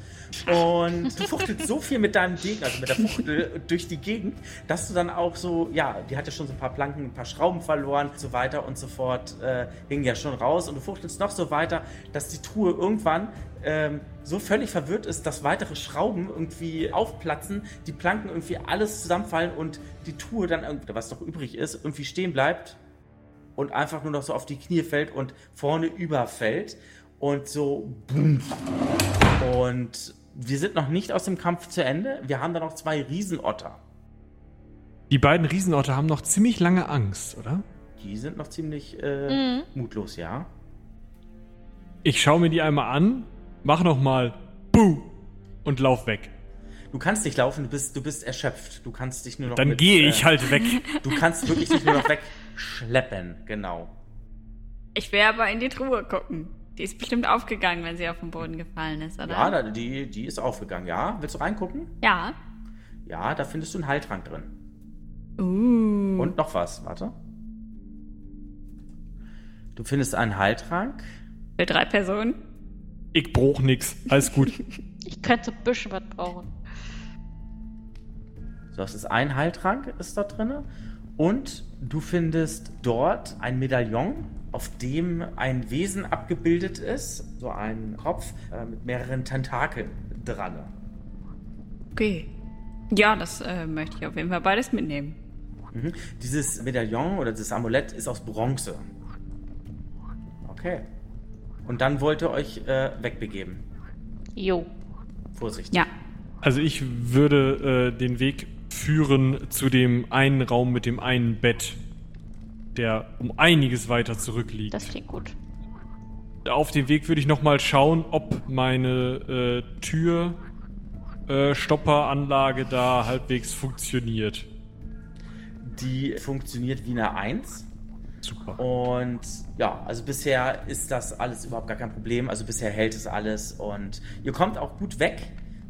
Und du fuchtelst so viel mit deinem Degen, also mit der Fuchtel durch die Gegend, dass du dann auch so, ja, die hat ja schon so ein paar Planken, ein paar Schrauben verloren, so weiter und so fort, äh, hing ja schon raus. Und du fuchtelst noch so weiter, dass die Truhe irgendwann ähm, so völlig verwirrt ist, dass weitere Schrauben irgendwie aufplatzen, die Planken irgendwie alles zusammenfallen und die Truhe dann, was noch übrig ist, irgendwie stehen bleibt und einfach nur noch so auf die Knie fällt und vorne überfällt und so boom. Und wir sind noch nicht aus dem Kampf zu Ende. Wir haben da noch zwei Riesenotter. Die beiden Riesenotter haben noch ziemlich lange Angst, oder? Die sind noch ziemlich äh, mutlos, ja. Ich schaue mir die einmal an, mach noch mal Buh und lauf weg. Du kannst nicht laufen, du bist, du bist erschöpft. Du kannst dich nur noch Dann mit, gehe äh, ich halt weg. *laughs* Du kannst wirklich dich nur noch wegschleppen, genau. Ich will aber in die Truhe gucken. Die ist bestimmt aufgegangen, wenn sie auf den Boden gefallen ist, oder? Ja, da- die, die ist aufgegangen, ja. Willst du reingucken? Ja. Ja, da findest du einen Heiltrank drin. Uh. Und noch was, warte. Du findest einen Heiltrank. Für drei Personen? Ich brauch nix. Alles gut. *laughs* Ich könnte ein bisschen was brauchen. So, das ist ein Heiltrank, ist da drin. Und du findest dort ein Medaillon, auf dem ein Wesen abgebildet ist. So ein Kopf äh, mit mehreren Tentakeln dran. Okay. Ja, das äh, möchte ich auf jeden Fall beides mitnehmen. Mhm. Dieses Medaillon oder dieses Amulett ist aus Bronze. Okay. Und dann wollt ihr euch äh, wegbegeben. Jo. Vorsicht. Ja. Also ich würde äh, den Weg führen zu dem einen Raum mit dem einen Bett, der um einiges weiter zurückliegt. Das klingt gut. Auf dem Weg würde ich nochmal schauen, ob meine äh, Tür äh, Stopperanlage da halbwegs funktioniert. Die funktioniert wie eine 1. Super. Und ja, also bisher ist das alles überhaupt gar kein Problem. Also bisher hält es alles und ihr kommt auch gut weg.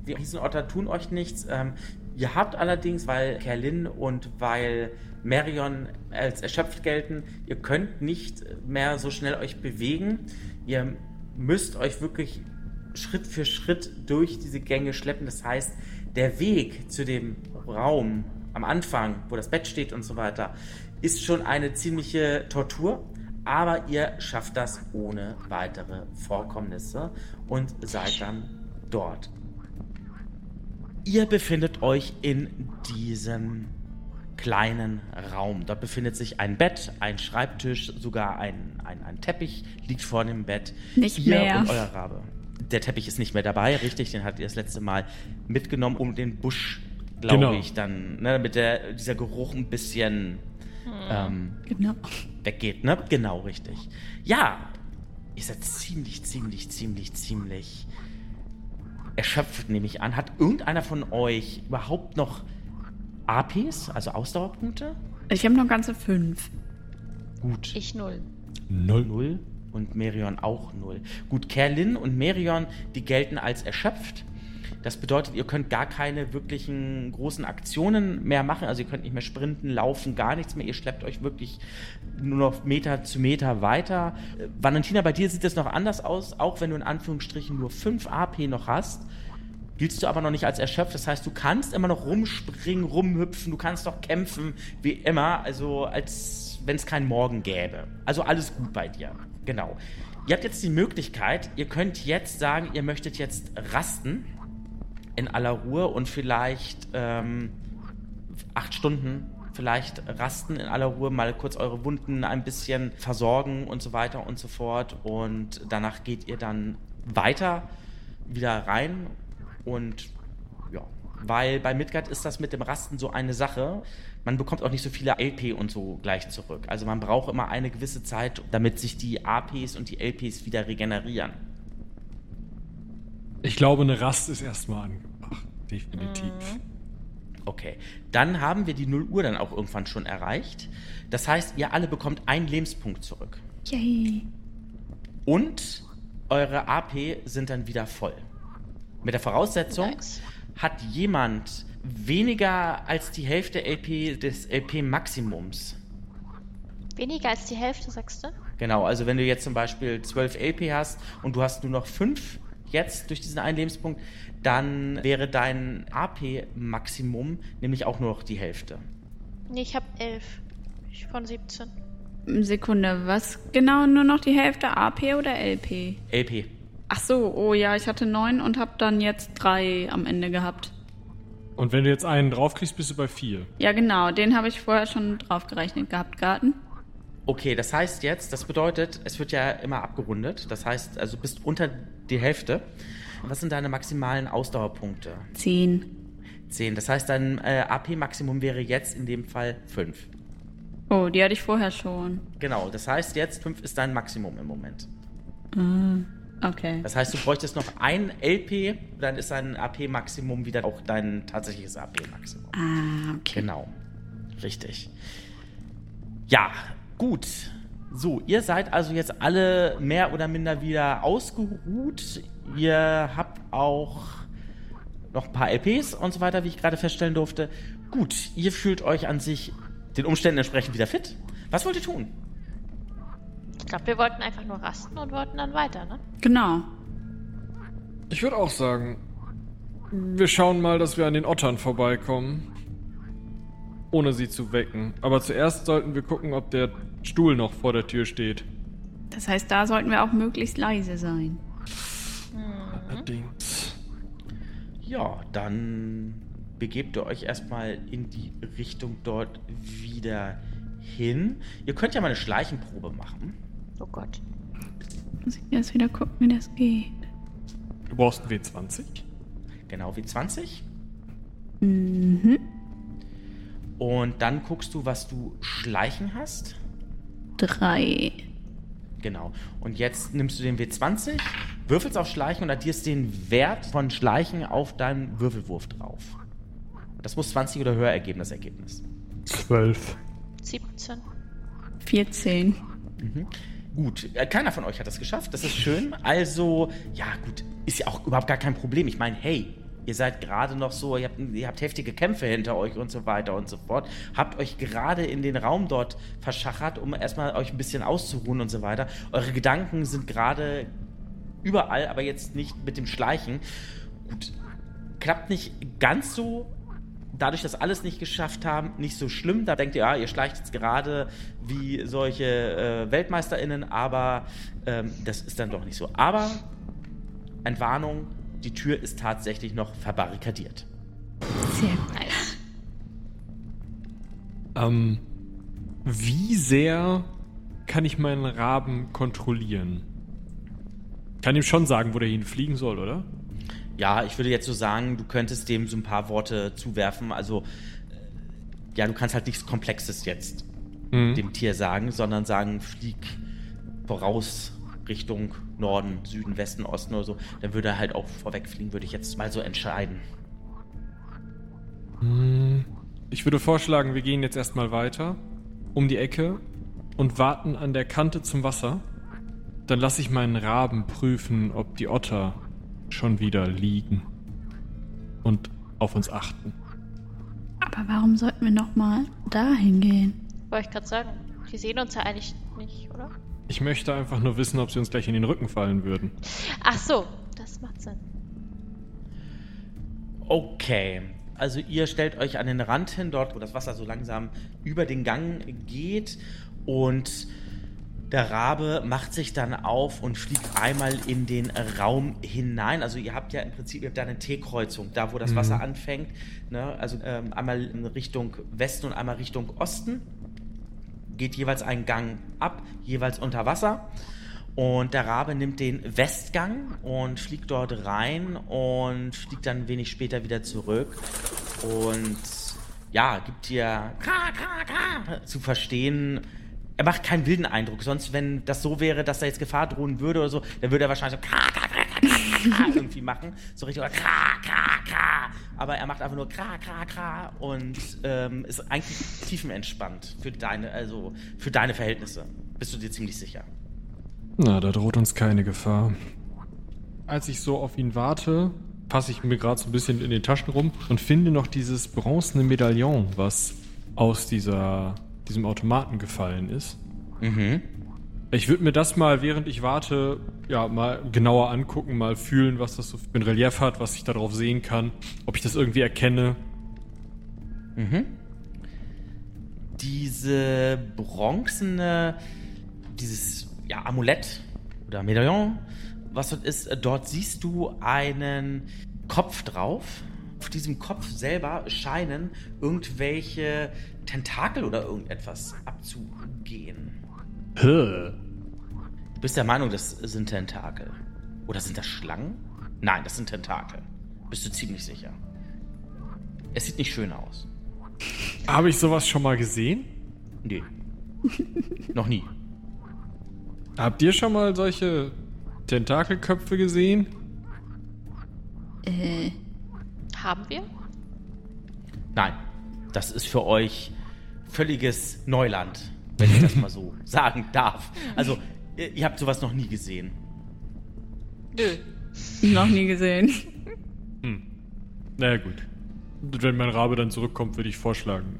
Die Riesenotter tun euch nichts. Ähm, ihr habt allerdings, weil Kerlin und weil Marion als erschöpft gelten, ihr könnt nicht mehr so schnell euch bewegen. Ihr müsst euch wirklich Schritt für Schritt durch diese Gänge schleppen. Das heißt, der Weg zu dem Raum am Anfang, wo das Bett steht und so weiter, ist schon eine ziemliche Tortur. Aber ihr schafft das ohne weitere Vorkommnisse und seid dann dort. Ihr befindet euch in diesem kleinen Raum. Dort befindet sich ein Bett, ein Schreibtisch, sogar ein, ein, ein Teppich liegt vor dem Bett. Nicht ihr mehr. und euer Rabe. Der Teppich ist nicht mehr dabei, richtig, den hattet ihr das letzte Mal mitgenommen, um den Busch, glaube Genau. ich, dann, ne, damit der, dieser Geruch ein bisschen ähm, Genau. weggeht, ne? Genau, richtig. Ja, ihr seid ziemlich, ziemlich, ziemlich, ziemlich erschöpft, nehme ich an. Hat irgendeiner von euch überhaupt noch APs, also Ausdauerpunkte? Ich habe noch ganze fünf. Gut. Ich null. Null. Null und Merion auch null. Gut, Kerlin und Merion, die gelten als erschöpft. Das bedeutet, ihr könnt gar keine wirklichen großen Aktionen mehr machen. Also ihr könnt nicht mehr sprinten, laufen, gar nichts mehr. Ihr schleppt euch wirklich nur noch Meter zu Meter weiter. Äh, Valentina, bei dir sieht es noch anders aus. Auch wenn du in Anführungsstrichen nur 5 AP noch hast, giltst du aber noch nicht als erschöpft. Das heißt, du kannst immer noch rumspringen, rumhüpfen, du kannst noch kämpfen, wie immer. Also als wenn es keinen Morgen gäbe. Also alles gut bei dir. Genau. Ihr habt jetzt die Möglichkeit, ihr könnt jetzt sagen, ihr möchtet jetzt rasten in aller Ruhe und vielleicht ähm, acht Stunden vielleicht rasten in aller Ruhe, mal kurz eure Wunden ein bisschen versorgen und so weiter und so fort. Und danach geht ihr dann weiter wieder rein und ja, weil bei Midgard ist das mit dem Rasten so eine Sache. Man bekommt auch nicht so viele LP und so gleich zurück. Also man braucht immer eine gewisse Zeit, damit sich die APs und die LPs wieder regenerieren. Ich glaube, eine Rast ist erstmal angebracht. Definitiv. Okay, dann haben wir die 0 Uhr dann auch irgendwann schon erreicht. Das heißt, ihr alle bekommt einen Lebenspunkt zurück. Yay. Und eure AP sind dann wieder voll. Mit der Voraussetzung, Nice. hat jemand weniger als die Hälfte LP des LP-Maximums. Weniger als die Hälfte, sagst du? Genau, also wenn du jetzt zum Beispiel 12 LP hast und du hast nur noch 5 jetzt durch diesen einen Lebenspunkt, dann wäre dein AP-Maximum nämlich auch nur noch die Hälfte. Nee, ich habe elf. Ich von 17. Sekunde, was genau nur noch die Hälfte? AP oder LP? LP. Ach so, oh ja, ich hatte neun und habe dann jetzt drei am Ende gehabt. Und wenn du jetzt einen draufkriegst, bist du bei vier. Ja, genau, den habe ich vorher schon draufgerechnet gehabt, Garten. Okay, das heißt jetzt, das bedeutet, es wird ja immer abgerundet. Das heißt, also du bist unter die Hälfte. Was sind deine maximalen Ausdauerpunkte? Zehn. 10. Das heißt, dein äh, AP-Maximum wäre jetzt in dem Fall 5. Oh, die hatte ich vorher schon. Genau, das heißt jetzt 5 ist dein Maximum im Moment. Okay. Das heißt, du bräuchtest noch ein LP, dann ist dein AP-Maximum wieder auch dein tatsächliches AP-Maximum. Ah, okay. Genau. Richtig. Ja, gut. So, ihr seid also jetzt alle mehr oder minder wieder ausgeruht. Ihr habt auch noch ein paar LPs und so weiter, wie ich gerade feststellen durfte. Gut, ihr fühlt euch an sich den Umständen entsprechend wieder fit. Was wollt ihr tun? Ich glaube, wir wollten einfach nur rasten und wollten dann weiter, ne? Genau. Ich würde auch sagen, wir schauen mal, dass wir an den Ottern vorbeikommen. Ohne sie zu wecken. Aber zuerst sollten wir gucken, ob der Stuhl noch vor der Tür steht. Das heißt, da sollten wir auch möglichst leise sein. Allerdings. Ja, dann begebt ihr euch erstmal in die Richtung dort wieder hin. Ihr könnt ja mal eine Schleichenprobe machen. Oh Gott. Muss ich erst wieder gucken, wie das geht. Du brauchst einen W20. Genau wie 20. Mhm. Und dann guckst du, was du Schleichen hast. Drei. Genau. Und jetzt nimmst du den W20, würfelst auf Schleichen und addierst den Wert von Schleichen auf deinen Würfelwurf drauf. Das muss 20 oder höher ergeben, das Ergebnis. Zwölf. 17. 14. Gut, äh, keiner von euch hat das geschafft. Das ist schön. Also, ja, gut, ist ja auch überhaupt gar kein Problem. Ich meine, hey, ihr seid gerade noch so, ihr habt, ihr habt heftige Kämpfe hinter euch und so weiter und so fort. Habt euch gerade in den Raum dort verschachert, um erstmal euch ein bisschen auszuruhen und so weiter. Eure Gedanken sind gerade überall, aber jetzt nicht mit dem Schleichen. Gut, klappt nicht ganz so. Dadurch, dass alles nicht geschafft haben, nicht so schlimm. Da denkt ihr, ja, ihr schleicht jetzt gerade wie solche äh, WeltmeisterInnen, aber ähm, das ist dann doch nicht so. Aber, Entwarnung, die Tür ist tatsächlich noch verbarrikadiert. Sehr gut. Nice. Ähm, wie sehr kann ich meinen Raben kontrollieren? Ich kann ihm schon sagen, wo der hinfliegen soll, oder? Ja, ich würde jetzt so sagen, du könntest dem so ein paar Worte zuwerfen. Also, äh, ja, du kannst halt nichts Komplexes jetzt Mhm. dem Tier sagen, sondern sagen, flieg voraus Richtung Norden, Süden, Westen, Osten oder so. Dann würde er halt auch vorwegfliegen, würde ich jetzt mal so entscheiden. Hm, Ich würde vorschlagen, wir gehen jetzt erstmal weiter um die Ecke und warten an der Kante zum Wasser. Dann lasse ich meinen Raben prüfen, ob die Otter schon wieder liegen und auf uns achten. Aber warum sollten wir nochmal dahin gehen? Wollte ich gerade sagen. Die sehen uns ja eigentlich nicht, oder? Ich möchte einfach nur wissen, ob sie uns gleich in den Rücken fallen würden. Ach so, das macht Sinn. Okay. Also ihr stellt euch an den Rand hin, dort wo das Wasser so langsam über den Gang geht und der Rabe macht sich dann auf und fliegt einmal in den Raum hinein. Also ihr habt ja im Prinzip ihr habt da eine T-Kreuzung, da wo das Mhm. Wasser anfängt. Ne? Also ähm, einmal in Richtung Westen und einmal Richtung Osten. Geht jeweils ein Gang ab, jeweils unter Wasser. Und der Rabe nimmt den Westgang und fliegt dort rein und fliegt dann wenig später wieder zurück. Und ja, gibt dir zu verstehen. Er macht keinen wilden Eindruck. Sonst, wenn das so wäre, dass da jetzt Gefahr drohen würde oder so, dann würde er wahrscheinlich so irgendwie machen. So richtig oder kra, kra, kra. Aber er macht einfach nur kra, kra, kra und ähm, ist eigentlich tiefenentspannt für deine, also für deine Verhältnisse. Bist du dir ziemlich sicher? Na, da droht uns keine Gefahr. Als ich so auf ihn warte, passe ich mir gerade so ein bisschen in den Taschen rum und finde noch dieses bronzene Medaillon, was aus dieser, diesem Automaten gefallen ist. Mhm. Ich würde mir das mal, während ich warte, ja, mal genauer angucken, mal fühlen, was das so für ein Relief hat, was ich darauf sehen kann, ob ich das irgendwie erkenne. Mhm. Diese bronzene, dieses ja, Amulett oder Medaillon, was dort ist, dort siehst du einen Kopf drauf. Auf diesem Kopf selber scheinen irgendwelche Tentakel oder irgendetwas abzugehen. Hä? Du bist der Meinung, das sind Tentakel. Oder sind das Schlangen? Nein, das sind Tentakel. Bist du ziemlich sicher. Es sieht nicht schön aus. Habe ich sowas schon mal gesehen? Nee. Noch nie. Habt ihr schon mal solche Tentakelköpfe gesehen? Äh, Haben wir? Nein, das ist für euch völliges Neuland, wenn ich das mal so *laughs* sagen darf. Also, ihr, ihr habt sowas noch nie gesehen. Nö. noch nie gesehen. Hm. Naja, gut. Und Wenn mein Rabe dann zurückkommt, würde ich vorschlagen.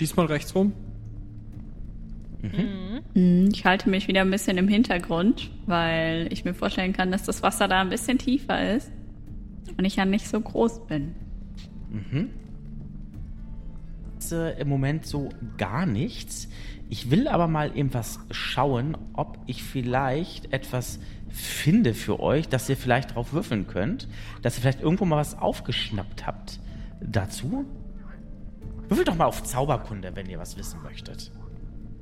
Diesmal rechts rum? Hm, Ich halte mich wieder ein bisschen im Hintergrund, weil ich mir vorstellen kann, dass das Wasser da ein bisschen tiefer ist und ich ja nicht so groß bin. Ist, äh, Im Moment so gar nichts. Ich will aber mal eben was schauen, ob ich vielleicht etwas finde für euch, dass ihr vielleicht drauf würfeln könnt. Dass ihr vielleicht irgendwo mal was aufgeschnappt habt dazu. Würfelt doch mal auf Zauberkunde, wenn ihr was wissen möchtet.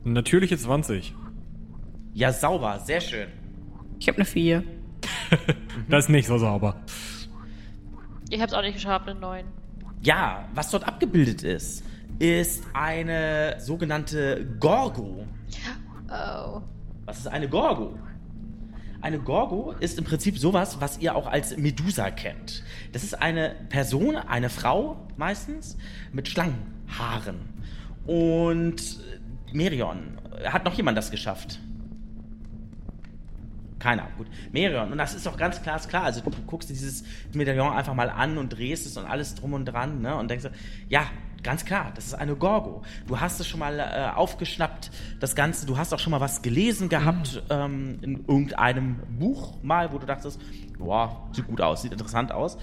Natürliche 20. Ja, sauber, sehr schön. Ich habe eine 4. *laughs* Das ist nicht so sauber. Ich hab's auch nicht geschafft, eine 9. Ja, was dort abgebildet ist, ist eine sogenannte Gorgo. Oh. Was ist eine Gorgo? Eine Gorgo ist im Prinzip sowas, was ihr auch als Medusa kennt. Das ist eine Person, eine Frau meistens, mit Schlangenhaaren. Und Merion. Hat noch jemand das geschafft? Keiner, gut. Merion. Und das ist doch ganz klar, ist klar. Also du guckst dir dieses Medaillon einfach mal an und drehst es und alles drum und dran, ne? Und denkst, ja, ganz klar, das ist eine Gorgo. Du hast es schon mal äh, aufgeschnappt, das Ganze. Du hast auch schon mal was gelesen gehabt mhm. ähm, in irgendeinem Buch mal, wo du dachtest, boah, sieht gut aus, sieht interessant aus.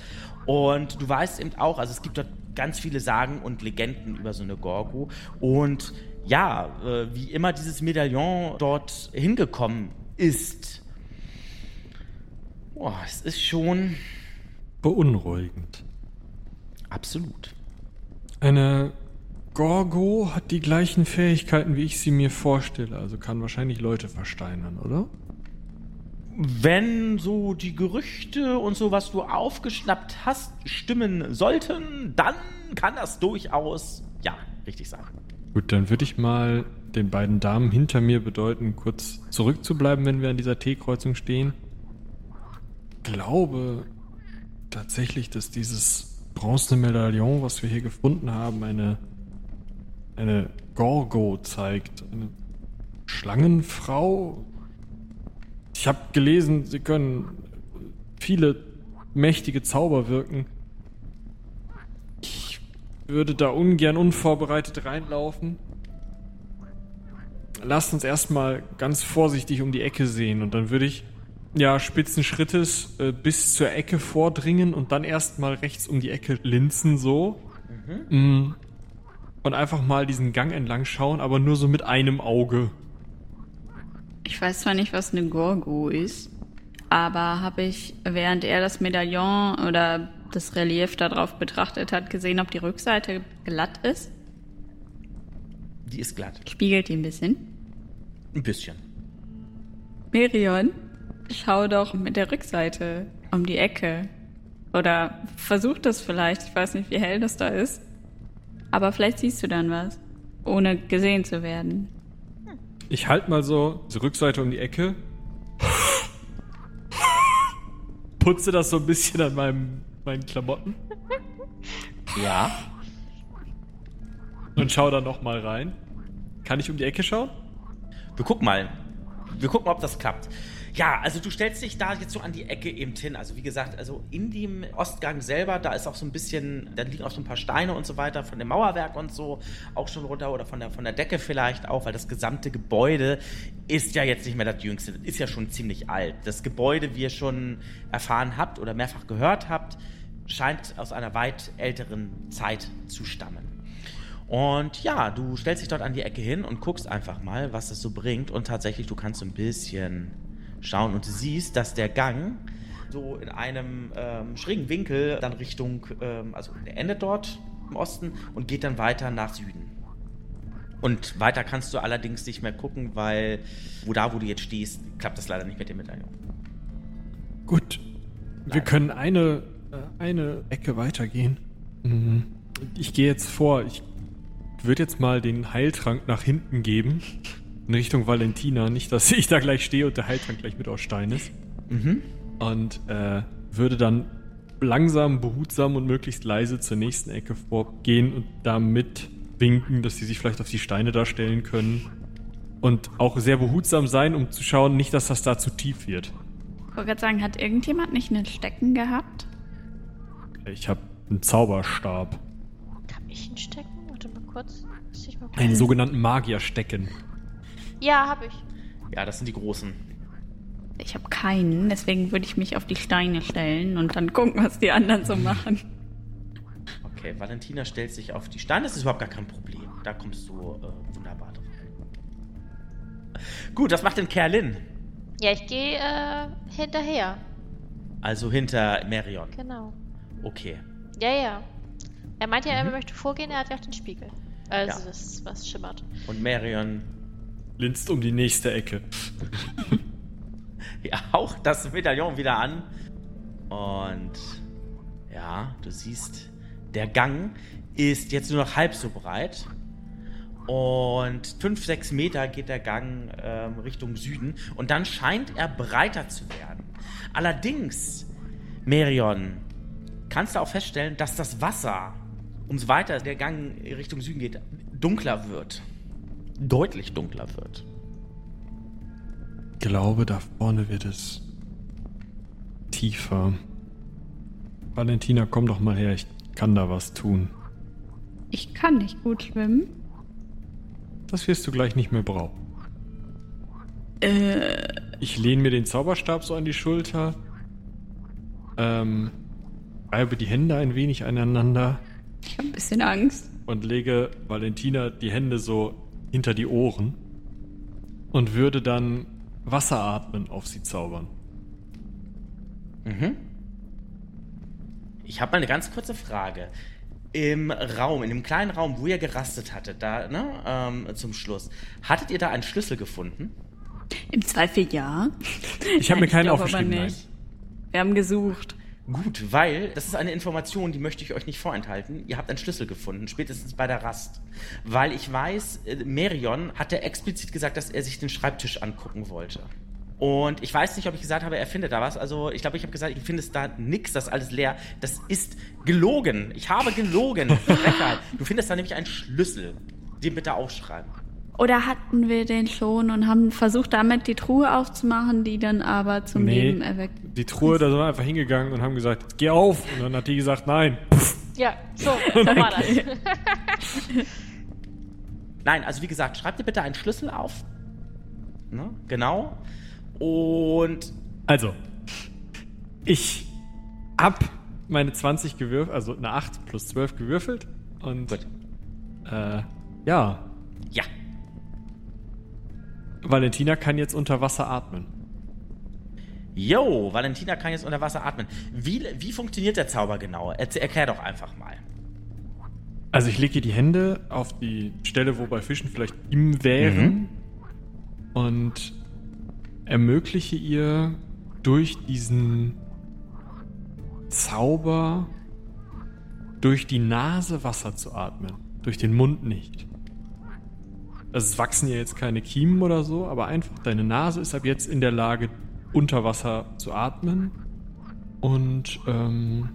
Und du weißt eben auch, also es gibt dort ganz viele Sagen und Legenden über so eine Gorgo. Und ja, äh, wie immer dieses Medaillon dort hingekommen ist Boah, es ist schon beunruhigend. Absolut. Eine Gorgo hat die gleichen Fähigkeiten, wie ich sie mir vorstelle. Also kann wahrscheinlich Leute versteinern, oder? Wenn so die Gerüchte und so, was du aufgeschnappt hast, stimmen sollten, dann kann das durchaus, ja, richtig sein. Gut, dann würde ich mal den beiden Damen hinter mir bedeuten, kurz zurückzubleiben, wenn wir an dieser T-Kreuzung stehen glaube tatsächlich, dass dieses bronzene Medaillon, was wir hier gefunden haben, eine, eine Gorgo zeigt. Eine Schlangenfrau. Ich habe gelesen, sie können viele mächtige Zauber wirken. Ich würde da ungern unvorbereitet reinlaufen. Lasst uns erstmal ganz vorsichtig um die Ecke sehen und dann würde ich ja, spitzen Schrittes äh, bis zur Ecke vordringen und dann erstmal rechts um die Ecke linsen so. Mhm. Mm. Und einfach mal diesen Gang entlang schauen, aber nur so mit einem Auge. Ich weiß zwar nicht, was eine Gorgo ist, aber habe ich, während er das Medaillon oder das Relief darauf betrachtet hat, gesehen, ob die Rückseite glatt ist? Die ist glatt. Spiegelt die ein bisschen? Ein bisschen. Mirion? Schau doch mit der Rückseite um die Ecke. Oder versuch das vielleicht. Ich weiß nicht, wie hell das da ist. Aber vielleicht siehst du dann was. Ohne gesehen zu werden. Ich halt mal so die Rückseite um die Ecke. Putze das so ein bisschen an meinem, meinen Klamotten. Ja. Und schau da nochmal rein. Kann ich um die Ecke schauen? Wir gucken mal. Wir gucken, ob das klappt. Ja, also du stellst dich da jetzt so an die Ecke eben hin. Also wie gesagt, also in dem Ostgang selber, da ist auch so ein bisschen, da liegen auch so ein paar Steine und so weiter von dem Mauerwerk und so auch schon runter oder von der, von der Decke vielleicht auch, weil das gesamte Gebäude ist ja jetzt nicht mehr das jüngste, das ist ja schon ziemlich alt. Das Gebäude, wie ihr schon erfahren habt oder mehrfach gehört habt, scheint aus einer weit älteren Zeit zu stammen. Und ja, du stellst dich dort an die Ecke hin und guckst einfach mal, was das so bringt. Und tatsächlich, du kannst so ein bisschen schauen und du siehst, dass der Gang so in einem ähm, schrägen Winkel dann Richtung, ähm, also der endet dort im Osten und geht dann weiter nach Süden. Und weiter kannst du allerdings nicht mehr gucken, weil wo da, wo du jetzt stehst, klappt das leider nicht mit dem Medaillon. Gut. Leider. Wir können eine, äh, eine Ecke weitergehen. Mhm. Ich gehe jetzt vor. Ich würde jetzt mal den Heiltrank nach hinten geben in Richtung Valentina. Nicht, dass ich da gleich stehe und der Heiltrank gleich mit aus Stein ist. Mhm. Und äh, würde dann langsam, behutsam und möglichst leise zur nächsten Ecke vorgehen und damit winken, dass sie sich vielleicht auf die Steine darstellen können. Und auch sehr behutsam sein, um zu schauen, nicht, dass das da zu tief wird. Ich wollte gerade sagen, hat irgendjemand nicht einen Stecken gehabt? Ich habe einen Zauberstab. Hab ich einen Stecken? Warte mal kurz. Mal einen sogenannten Magierstecken. Ja, habe ich. Ja, das sind die großen. Ich habe keinen, deswegen würde ich mich auf die Steine stellen und dann gucken, was die anderen so machen. Okay, Valentina stellt sich auf die Steine. Das ist überhaupt gar kein Problem. Da kommst du äh, wunderbar drauf. Gut, was macht denn Kerlin? Ja, ich gehe äh, hinterher. Also hinter Merion. Genau. Okay. Ja, ja. Er meinte ja, er mhm. möchte vorgehen, er hat ja auch den Spiegel. Also ja. das, was schimmert. Und Merion linst um die nächste Ecke. *laughs* ja, auch das Medaillon wieder an. Und ja, du siehst, der Gang ist jetzt nur noch halb so breit. Und 5, 6 Meter geht der Gang ähm, Richtung Süden. Und dann scheint er breiter zu werden. Allerdings, Merion, kannst du auch feststellen, dass das Wasser, umso weiter der Gang Richtung Süden geht, dunkler wird. Deutlich dunkler wird. Ich glaube, da vorne wird es tiefer. Valentina, komm doch mal her, ich kann da was tun. Ich kann nicht gut schwimmen. Das wirst du gleich nicht mehr brauchen. Äh, Ich lehne mir den Zauberstab so an die Schulter, ähm, reibe die Hände ein wenig aneinander ich habe ein bisschen Angst. und lege Valentina die Hände so hinter die Ohren und würde dann Wasseratmen auf sie zaubern. Mhm. Ich habe mal eine ganz kurze Frage. Im Raum, in dem kleinen Raum, wo ihr gerastet hattet, da, ne, ähm, zum Schluss, hattet ihr da einen Schlüssel gefunden? Im Zweifel ja. Ich habe mir keinen aufgeschrieben, nein. nicht. Wir haben gesucht. Gut, weil das ist eine Information, die möchte ich euch nicht vorenthalten. Ihr habt einen Schlüssel gefunden, spätestens bei der Rast. Weil ich weiß, äh, Merion hatte explizit gesagt, dass er sich den Schreibtisch angucken wollte. Und ich weiß nicht, ob ich gesagt habe, er findet da was. Also ich glaube, ich habe gesagt, ich finde es da nix, das ist alles leer. Das ist gelogen. Ich habe gelogen. *laughs* Du findest da nämlich einen Schlüssel. Den bitte aufschreiben. Oder hatten wir den schon und haben versucht, damit die Truhe aufzumachen, die dann aber zum Nee, Leben erweckt. die Truhe, da sind wir einfach hingegangen und haben gesagt, geh auf. Und dann hat die gesagt, nein. Ja, so, so *laughs* war das. *laughs* Nein, also wie gesagt, schreibt dir bitte einen Schlüssel auf. Ne? Genau. Und Also, ich hab meine 20 gewürfelt, also eine 8 plus 12 gewürfelt. Und Gut. äh, ja, ja, Valentina kann jetzt unter Wasser atmen. Yo, Valentina kann jetzt unter Wasser atmen. Wie, wie funktioniert der Zauber genau? Erz- Erklär doch einfach mal. Also ich lege die Hände auf die Stelle, wo bei Fischen vielleicht ihm wären und ermögliche ihr durch diesen Zauber durch die Nase Wasser zu atmen, durch den Mund nicht. Also es wachsen ihr jetzt keine Kiemen oder so, aber einfach deine Nase ist ab jetzt in der Lage, unter Wasser zu atmen. Und ähm,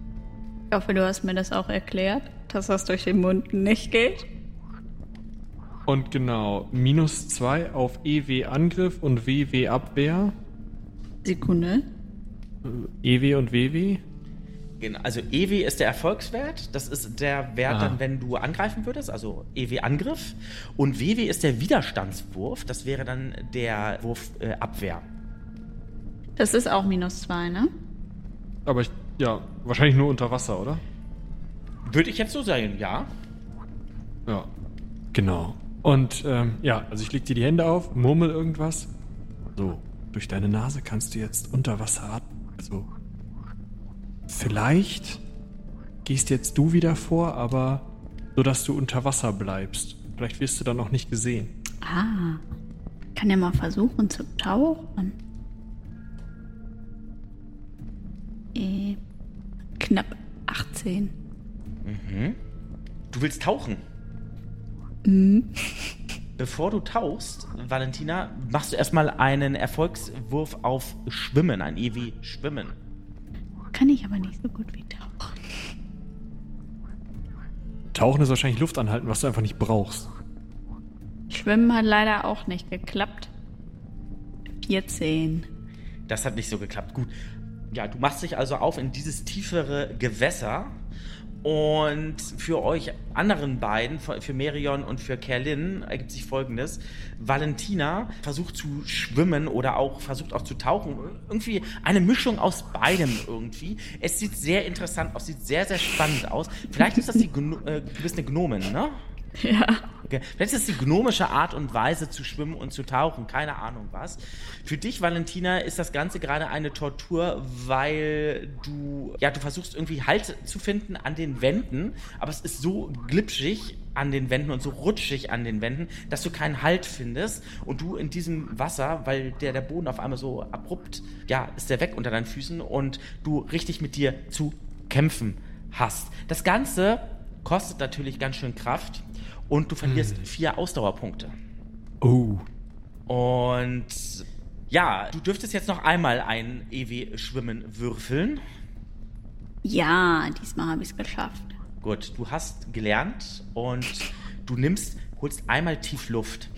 Ich hoffe, du hast mir das auch erklärt, dass das durch den Mund nicht geht. Und genau, minus 2 auf EW Angriff und WW Abwehr. Sekunde. EW und WW. Genau, also EW ist der Erfolgswert. Das ist der Wert Ah. dann, wenn du angreifen würdest, also EW Angriff. Und WW ist der Widerstandswurf. Das wäre dann der Wurf äh, Abwehr. Das ist auch minus zwei, ne? Aber ich, ja, wahrscheinlich nur unter Wasser, oder? Würde ich jetzt so sagen, ja. Ja. Genau. Und ähm, ja, also ich leg dir die Hände auf, murmel irgendwas. So, durch deine Nase kannst du jetzt unter Wasser atmen. Also, vielleicht gehst jetzt du wieder vor, aber so, dass du unter Wasser bleibst. Vielleicht wirst du dann auch nicht gesehen. Ah. Kann ja mal versuchen zu tauchen. Äh, knapp 18. Du willst tauchen. *laughs* Bevor du tauchst, Valentina, machst du erstmal einen Erfolgswurf auf Schwimmen, ein EW Schwimmen. Kann ich aber nicht so gut wie tauchen. Tauchen ist wahrscheinlich Luft anhalten, was du einfach nicht brauchst. Schwimmen hat leider auch nicht geklappt. 14. Das hat nicht so geklappt. Gut. Ja, du machst dich also auf in dieses tiefere Gewässer. Und für euch anderen beiden, für Merion und für Kerlin, ergibt sich folgendes. Valentina versucht zu schwimmen oder auch versucht auch zu tauchen. Irgendwie eine Mischung aus beidem irgendwie. Es sieht sehr interessant aus, sieht sehr, sehr spannend aus. Vielleicht ist das die, Gno äh, du bist eine Gnomin, ne? *laughs* Ja. Okay. Vielleicht ist es die gnomische Art und Weise zu schwimmen und zu tauchen, keine Ahnung was. Für dich, Valentina, ist das Ganze gerade eine Tortur, weil du, ja, du versuchst irgendwie Halt zu finden an den Wänden, aber es ist so glitschig an den Wänden und so rutschig an den Wänden, dass du keinen Halt findest und du in diesem Wasser, weil der, der Boden auf einmal so abrupt, ja, ist der weg unter deinen Füßen und du richtig mit dir zu kämpfen hast. Das Ganze kostet natürlich ganz schön Kraft und du verlierst vier Ausdauerpunkte. Oh. Und ja, du dürftest jetzt noch einmal ein EW-Schwimmen würfeln. Ja, diesmal habe ich es geschafft. Gut, du hast gelernt und du nimmst holst einmal tief Luft.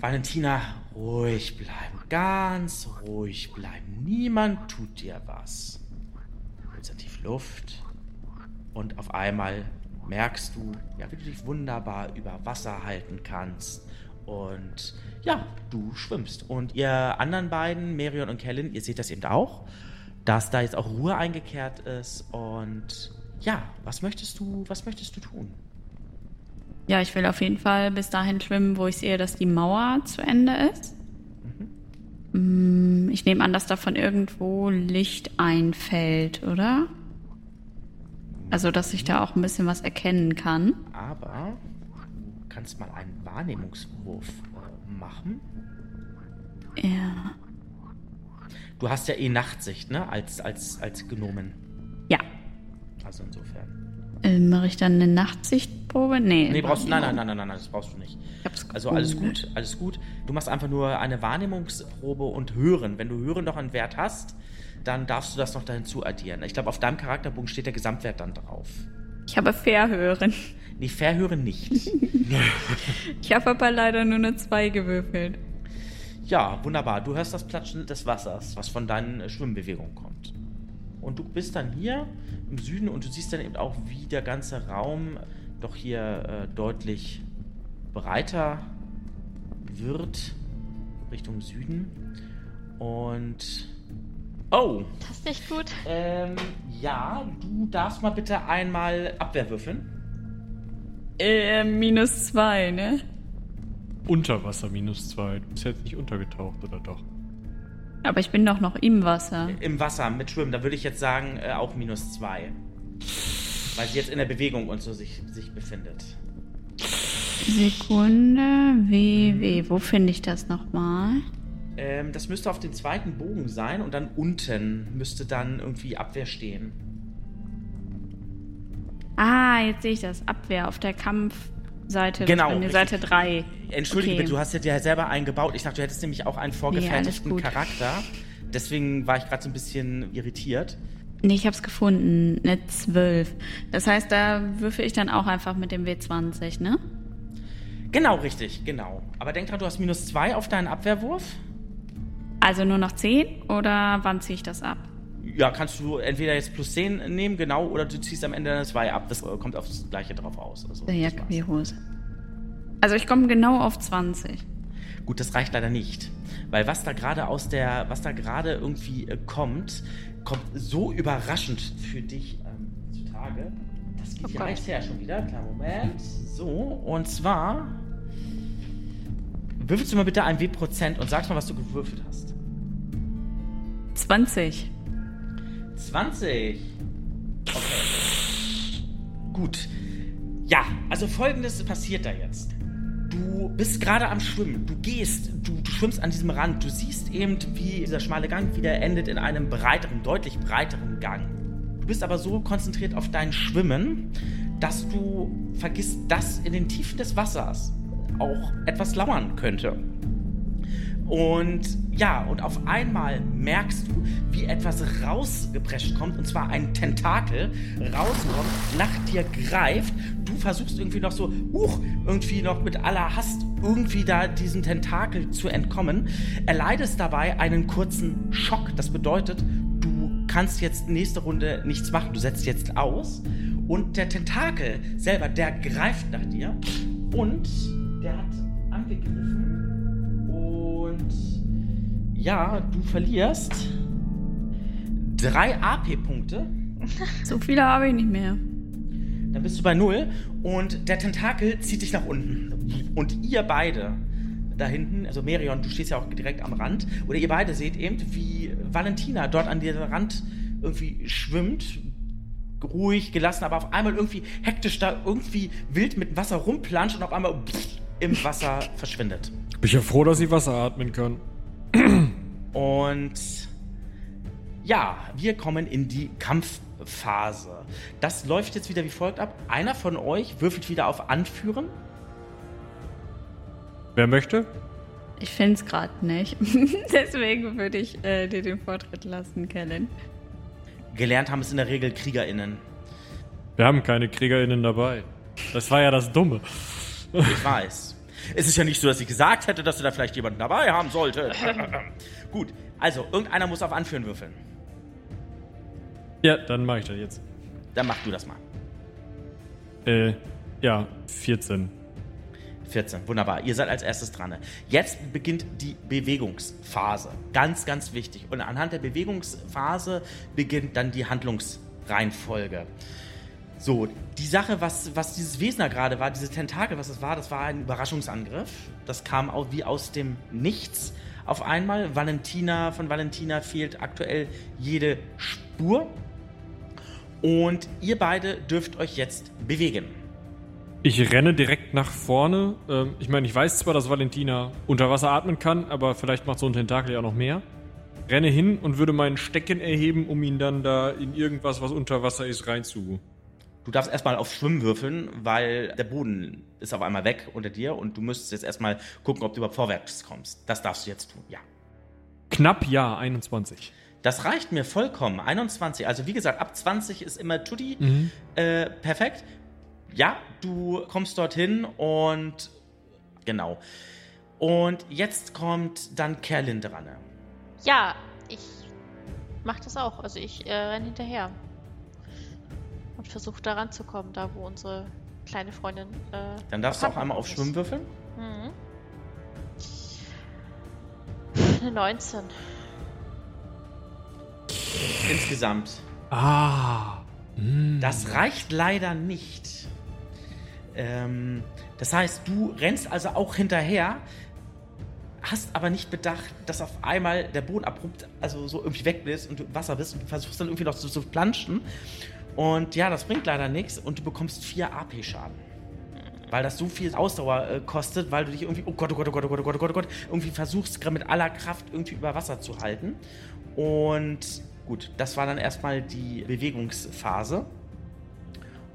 Valentina, ruhig bleiben, ganz ruhig bleiben. Niemand tut dir was. Holst dann tief Luft und auf einmal merkst du, ja, wie du dich wunderbar über Wasser halten kannst. Und ja, du schwimmst. Und ihr anderen beiden, Marion und Kellen, ihr seht das eben auch, dass da jetzt auch Ruhe eingekehrt ist. Und ja, was möchtest du, was möchtest du tun? Ja, ich will auf jeden Fall bis dahin schwimmen, wo ich sehe, dass die Mauer zu Ende ist. Mhm. Ich nehme an, dass da von irgendwo Licht einfällt, oder? Also, dass ich da auch ein bisschen was erkennen kann. Aber du kannst mal einen Wahrnehmungswurf äh, machen. Ja. Du hast ja eh Nachtsicht, ne? Als, als, als Gnomen. Ja. Also insofern. Äh, Mache ich dann eine Nachtsichtprobe? Nee. Nee, brauchst du. Nein, nein, nein, nein, nein, das brauchst du nicht. Ich hab's Also alles gut, alles gut. Du machst einfach nur eine Wahrnehmungsprobe und Hören. Wenn du Hören noch einen Wert hast, dann darfst du das noch da hinzu addieren. Ich glaube, auf deinem Charakterbogen steht der Gesamtwert dann drauf. Ich habe Verhören. Nee, Verhören nicht. *laughs* *laughs* Ich habe aber leider nur eine 2 gewürfelt. ja, wunderbar. Du hörst das Platschen des Wassers, was von deinen äh, Schwimmbewegungen kommt. Und du bist dann hier im Süden und du siehst dann eben auch, wie der ganze Raum doch hier äh, deutlich breiter wird Richtung Süden. Und oh, Das ist nicht gut. ähm, ja, du darfst mal bitte einmal Abwehr würfeln. Äh, minus 2, ne? Unter Wasser minus zwei. Du bist jetzt nicht untergetaucht, oder doch? Aber ich bin doch noch im Wasser. Im Wasser mit Schwimmen, da würde ich jetzt sagen, äh, auch minus zwei. Weil sie jetzt in der Bewegung und so sich, sich befindet. Sekunde. WW. Wo finde ich das nochmal? Ähm, das müsste auf dem zweiten Bogen sein und dann unten müsste dann irgendwie Abwehr stehen. Ah, jetzt sehe ich das. Abwehr auf der Kampfseite. Genau, Eine richtig. Seite 3. Entschuldige Okay. bitte, du hast ja dir selber eingebaut. Ich dachte, du hättest nämlich auch einen vorgefertigten gut. Charakter. Deswegen war ich gerade so ein bisschen irritiert. Nee, ich hab's gefunden. Eine 12. Das heißt, da würfel ich dann auch einfach mit dem W20, ne? Genau, richtig, genau. Aber denk dran, du hast minus zwei auf deinen Abwehrwurf. Also nur noch 10 oder wann ziehe ich das ab? Ja, kannst du entweder jetzt plus 10 nehmen, genau, oder du ziehst am Ende eine 2 ab. Das äh, kommt aufs Gleiche drauf aus. Also, Der das Jacke wie Hose. Also ich komme genau auf 20. Gut, das reicht leider nicht. Weil was da gerade aus der, was da gerade irgendwie äh, kommt, kommt so überraschend für dich ähm, zutage. Das geht Oh hier Gott. rechts her schon wieder. Klar, Moment. So, und zwar. Würfelst du mal bitte ein W-Prozent und sagst mal, was du gewürfelt hast. 20. 20. Okay. Gut. Ja, also folgendes passiert da jetzt. Du bist gerade am Schwimmen. Du gehst, du, du schwimmst an diesem Rand. Du siehst eben, wie dieser schmale Gang wieder endet in einem breiteren, deutlich breiteren Gang. Du bist aber so konzentriert auf dein Schwimmen, dass du vergisst, dass in den Tiefen des Wassers auch etwas lauern könnte. Und ja, und auf einmal merkst du, wie etwas rausgeprescht kommt, und zwar ein Tentakel rauskommt, nach dir greift. Du versuchst irgendwie noch so, huch, irgendwie noch mit aller Hast irgendwie da diesem Tentakel zu entkommen. Erleidest dabei einen kurzen Schock. Das bedeutet, du kannst jetzt nächste Runde nichts machen. Du setzt jetzt aus. Und der Tentakel selber, der greift nach dir. Und der hat angegriffen. Und ja, du verlierst drei AP-Punkte. *laughs* So viele habe ich nicht mehr. Dann bist du bei null. Und der Tentakel zieht dich nach unten. Und ihr beide da hinten, also Merion, du stehst ja auch direkt am Rand, oder ihr beide seht eben, wie Valentina dort an diesem Rand irgendwie schwimmt, ruhig, gelassen, aber auf einmal irgendwie hektisch da irgendwie wild mit Wasser rumplanscht und auf einmal im Wasser verschwindet. Bin ich ja froh, dass sie Wasser atmen können. Und ja, wir kommen in die Kampfphase. Das läuft jetzt wieder wie folgt ab. Einer von euch würfelt wieder auf Anführen. Wer möchte? Ich finde es gerade nicht. *laughs* Deswegen würde ich äh, dir den Vortritt lassen, Kellen. Gelernt haben es in der Regel KriegerInnen. Wir haben keine KriegerInnen dabei. Das war ja das Dumme. Ich weiß. Es ist ja nicht so, dass ich gesagt hätte, dass du da vielleicht jemanden dabei haben sollte. *laughs* Gut, also irgendeiner muss auf Anführen würfeln. Ja, dann mache ich das jetzt. Dann mach du das mal. Äh, ja, 14. 14, wunderbar. Ihr seid als erstes dran. Jetzt beginnt die Bewegungsphase. Ganz, ganz wichtig. Und anhand der Bewegungsphase beginnt dann die Handlungsreihenfolge. So, die Sache, was, was dieses Wesen da gerade war, diese Tentakel, was das war, das war ein Überraschungsangriff. Das kam auch wie aus dem Nichts auf einmal. Valentina, von Valentina fehlt aktuell jede Spur. Und ihr beide dürft euch jetzt bewegen. Ich renne direkt nach vorne. Ähm, ich meine, ich weiß zwar, dass Valentina unter Wasser atmen kann, aber vielleicht macht so ein Tentakel ja noch mehr. Renne hin und würde meinen Stecken erheben, um ihn dann da in irgendwas, was unter Wasser ist, reinzu. Du darfst erstmal auf Schwimmen würfeln, weil der Boden ist auf einmal weg unter dir und du müsstest jetzt erstmal gucken, ob du überhaupt vorwärts kommst. Das darfst du jetzt tun, ja. Knapp ja, 21. Das reicht mir vollkommen. 21. Also wie gesagt, ab 20 ist immer Tutti. Mhm. Äh, perfekt. Ja, du kommst dorthin und genau. Und jetzt kommt dann Kerlin dran. Ja, ich mach das auch. Also ich äh, renne hinterher. Und versuche da ranzukommen, da wo unsere kleine Freundin. Äh, Dann darfst du auch einmal auf ist. Schwimmen würfeln. Mhm. Eine 19. Insgesamt. Ah. Mm. Das reicht leider nicht. Ähm, das heißt, du rennst also auch hinterher, hast aber nicht bedacht, dass auf einmal der Boden abrupt, also so irgendwie weg ist und du Wasser bist und du versuchst dann irgendwie noch so zu planschen. Und ja, das bringt leider nichts und du bekommst 4 AP-Schaden. Weil das so viel Ausdauer äh, kostet, weil du dich irgendwie, oh Gott, oh Gott, oh Gott, oh Gott, oh Gott, oh Gott, oh Gott, irgendwie versuchst, mit aller Kraft irgendwie über Wasser zu halten. Und gut, das war dann erstmal die Bewegungsphase.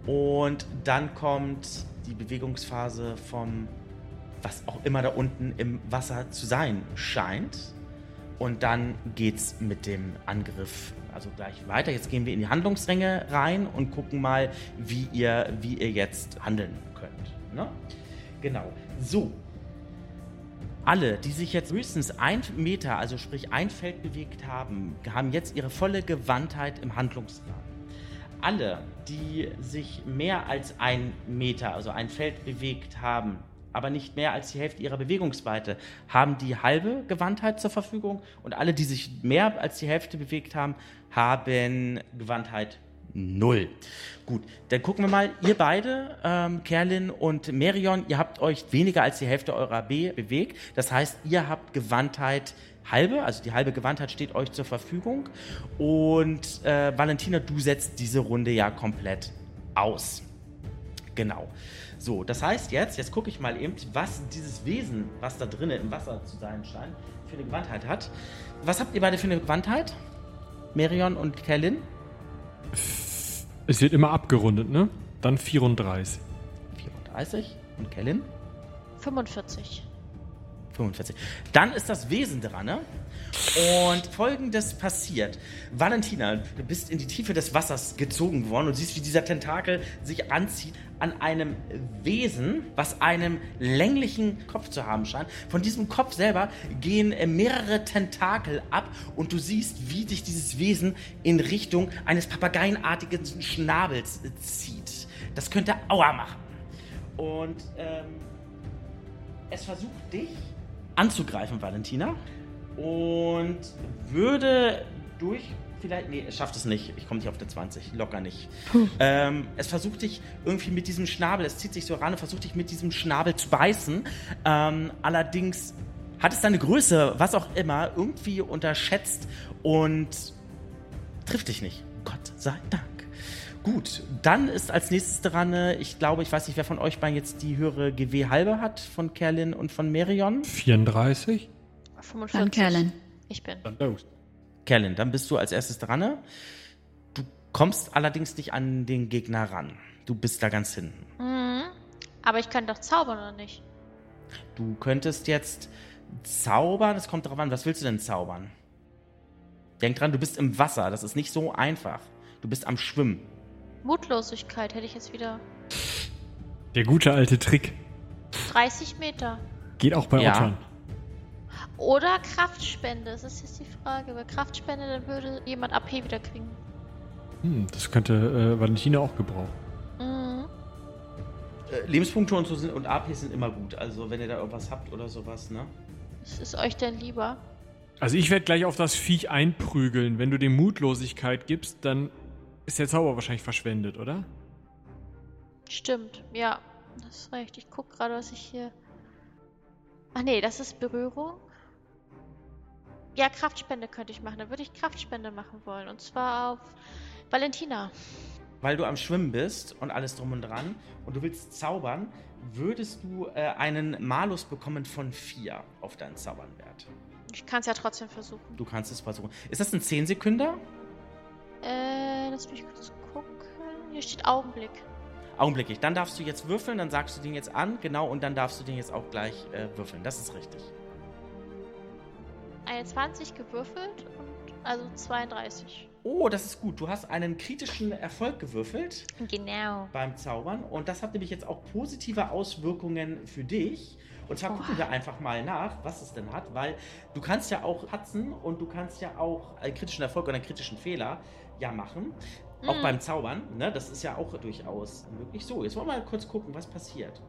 Und dann kommt die Bewegungsphase vom, was auch immer da unten im Wasser zu sein scheint. Und dann geht's mit dem Angriff also gleich weiter. Jetzt gehen wir in die Handlungsränge rein und gucken mal, wie ihr, wie ihr jetzt handeln könnt. Ne? Genau. So. Alle, die sich jetzt höchstens ein Meter, also sprich ein Feld bewegt haben, haben jetzt ihre volle Gewandtheit im Handlungsrahmen. Alle, die sich mehr als ein Meter, also ein Feld bewegt haben, aber nicht mehr als die Hälfte ihrer Bewegungsweite, haben die halbe Gewandtheit zur Verfügung. Und alle, die sich mehr als die Hälfte bewegt haben, haben Gewandtheit null. Gut, dann gucken wir mal. Ihr beide, ähm, Kerlin und Merion, ihr habt euch weniger als die Hälfte eurer B bewegt. Das heißt, ihr habt Gewandtheit halbe, also die halbe Gewandtheit steht euch zur Verfügung. Und äh, Valentina, du setzt diese Runde ja komplett aus. Genau. So, das heißt jetzt, jetzt gucke ich mal eben, was dieses Wesen, was da drinnen im Wasser zu sein scheint, für eine Gewandtheit hat. Was habt ihr beide für eine Gewandtheit? Merion und Kerlin? Es wird immer abgerundet, ne? Dann 34. 34. Und Kerlin? 45. 45. Dann ist das Wesen dran, ne? Und folgendes passiert. Valentina, du bist in die Tiefe des Wassers gezogen worden und siehst, wie dieser Tentakel sich anzieht an einem Wesen, was einen länglichen Kopf zu haben scheint. Von diesem Kopf selber gehen äh, mehrere Tentakel ab und du siehst, wie sich dieses Wesen in Richtung eines papageienartigen Schnabels äh, zieht. Das könnte Aua machen. Und ähm, es versucht dich anzugreifen, Valentina. Und würde durch. Vielleicht. Nee, es schafft es nicht. Ich komme nicht auf der 20. Locker nicht. Ähm, es versucht dich irgendwie mit diesem Schnabel, es zieht sich so ran und versucht dich mit diesem Schnabel zu beißen. Ähm, allerdings hat es deine Größe, was auch immer, irgendwie unterschätzt und trifft dich nicht. Gott sei Dank. Gut, dann ist als nächstes dran, äh, ich glaube, ich weiß nicht, wer von euch beiden jetzt die höhere GW halbe hat, von Kerlin und von Merion. 34? 45. Dann Kerlin. Ich bin. Dann los. Kerlin, dann bist du als erstes dran. ne? Du kommst allerdings nicht an den Gegner ran. Du bist da ganz hinten. Mhm. Aber ich kann doch zaubern, oder nicht? Du könntest jetzt zaubern, es kommt darauf an, was willst du denn zaubern? Denk dran, du bist im Wasser, das ist nicht so einfach. Du bist am Schwimmen. Mutlosigkeit hätte ich jetzt wieder. Der gute alte Trick. 30 Meter. Geht auch bei Ja. Ottern. Oder Kraftspende. Das ist jetzt die Frage. Bei Kraftspende, dann würde jemand AP wieder kriegen. Hm, das könnte äh, Valentina auch gebrauchen. Mhm. Äh, Lebenspunkte und so sind und AP sind immer gut. Also wenn ihr da irgendwas habt oder sowas, ne? Was ist euch denn lieber? Also ich werde gleich auf das Viech einprügeln. Wenn du dem Mutlosigkeit gibst, dann ist der Zauber wahrscheinlich verschwendet, oder? Stimmt, ja. Das ist recht. Ich guck gerade, was ich hier. Ach nee, das ist Berührung. Ja, Kraftspende könnte ich machen. Dann würde ich Kraftspende machen wollen. Und zwar auf Valentina. Weil du am Schwimmen bist und alles drum und dran und du willst zaubern, würdest du äh, einen Malus bekommen von 4 auf deinen Zaubernwert. Ich kann es ja trotzdem versuchen. Du kannst es versuchen. Ist das ein 10 Sekünder? Äh, lass mich kurz gucken. Hier steht Augenblick. Augenblicklich. Dann darfst du jetzt würfeln, dann sagst du den jetzt an, genau, und dann darfst du den jetzt auch gleich äh, würfeln. Das ist richtig. Eine 20 gewürfelt und also 32. Oh, das ist gut. Du hast einen kritischen Erfolg gewürfelt Genau. beim Zaubern und das hat nämlich jetzt auch positive Auswirkungen für dich. Und zwar gucken wir einfach mal nach, was es denn hat, weil du kannst ja auch patzen und du kannst ja auch einen kritischen Erfolg oder einen kritischen Fehler ja machen. Auch Mhm. beim Zaubern, ne? Das ist ja auch durchaus möglich. So, jetzt wollen wir mal kurz gucken, was passiert.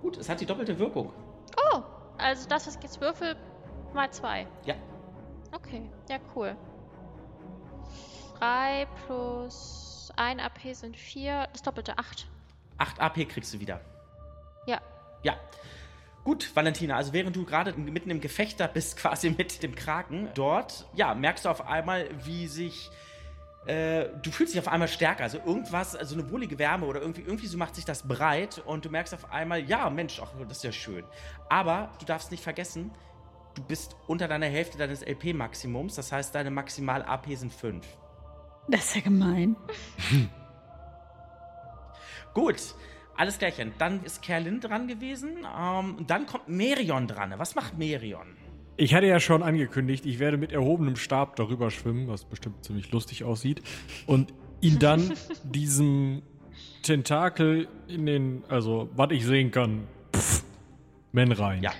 Gut, es hat die doppelte Wirkung. Oh, also das, was ich jetzt würfel, mal 2. Ja. Okay, ja, cool. 3 plus 1 AP sind 4, das doppelte 8. 8 AP kriegst du wieder. Ja. Ja. Gut, Valentina, also während du gerade mitten im Gefecht da bist, *laughs* quasi mit dem Kraken dort, ja, merkst du auf einmal, wie sich. Äh, du fühlst dich auf einmal stärker. Also irgendwas, also eine wohlige Wärme oder irgendwie, irgendwie so macht sich das breit und du merkst auf einmal, ja, Mensch, ach, das ist ja schön. Aber du darfst nicht vergessen, du bist unter deiner Hälfte deines LP-Maximums, das heißt, deine Maximal-AP sind 5. Das ist ja gemein. *laughs* Gut, alles klärchen. Dann ist Kerlin dran gewesen. Ähm, dann kommt Merion dran. Was macht Merion? Ich hatte ja schon angekündigt, ich werde mit erhobenem Stab darüber schwimmen, was bestimmt ziemlich lustig aussieht. Und ihn dann *laughs* diesem Tentakel in den, also was ich sehen kann, pff, Men rein. Ja.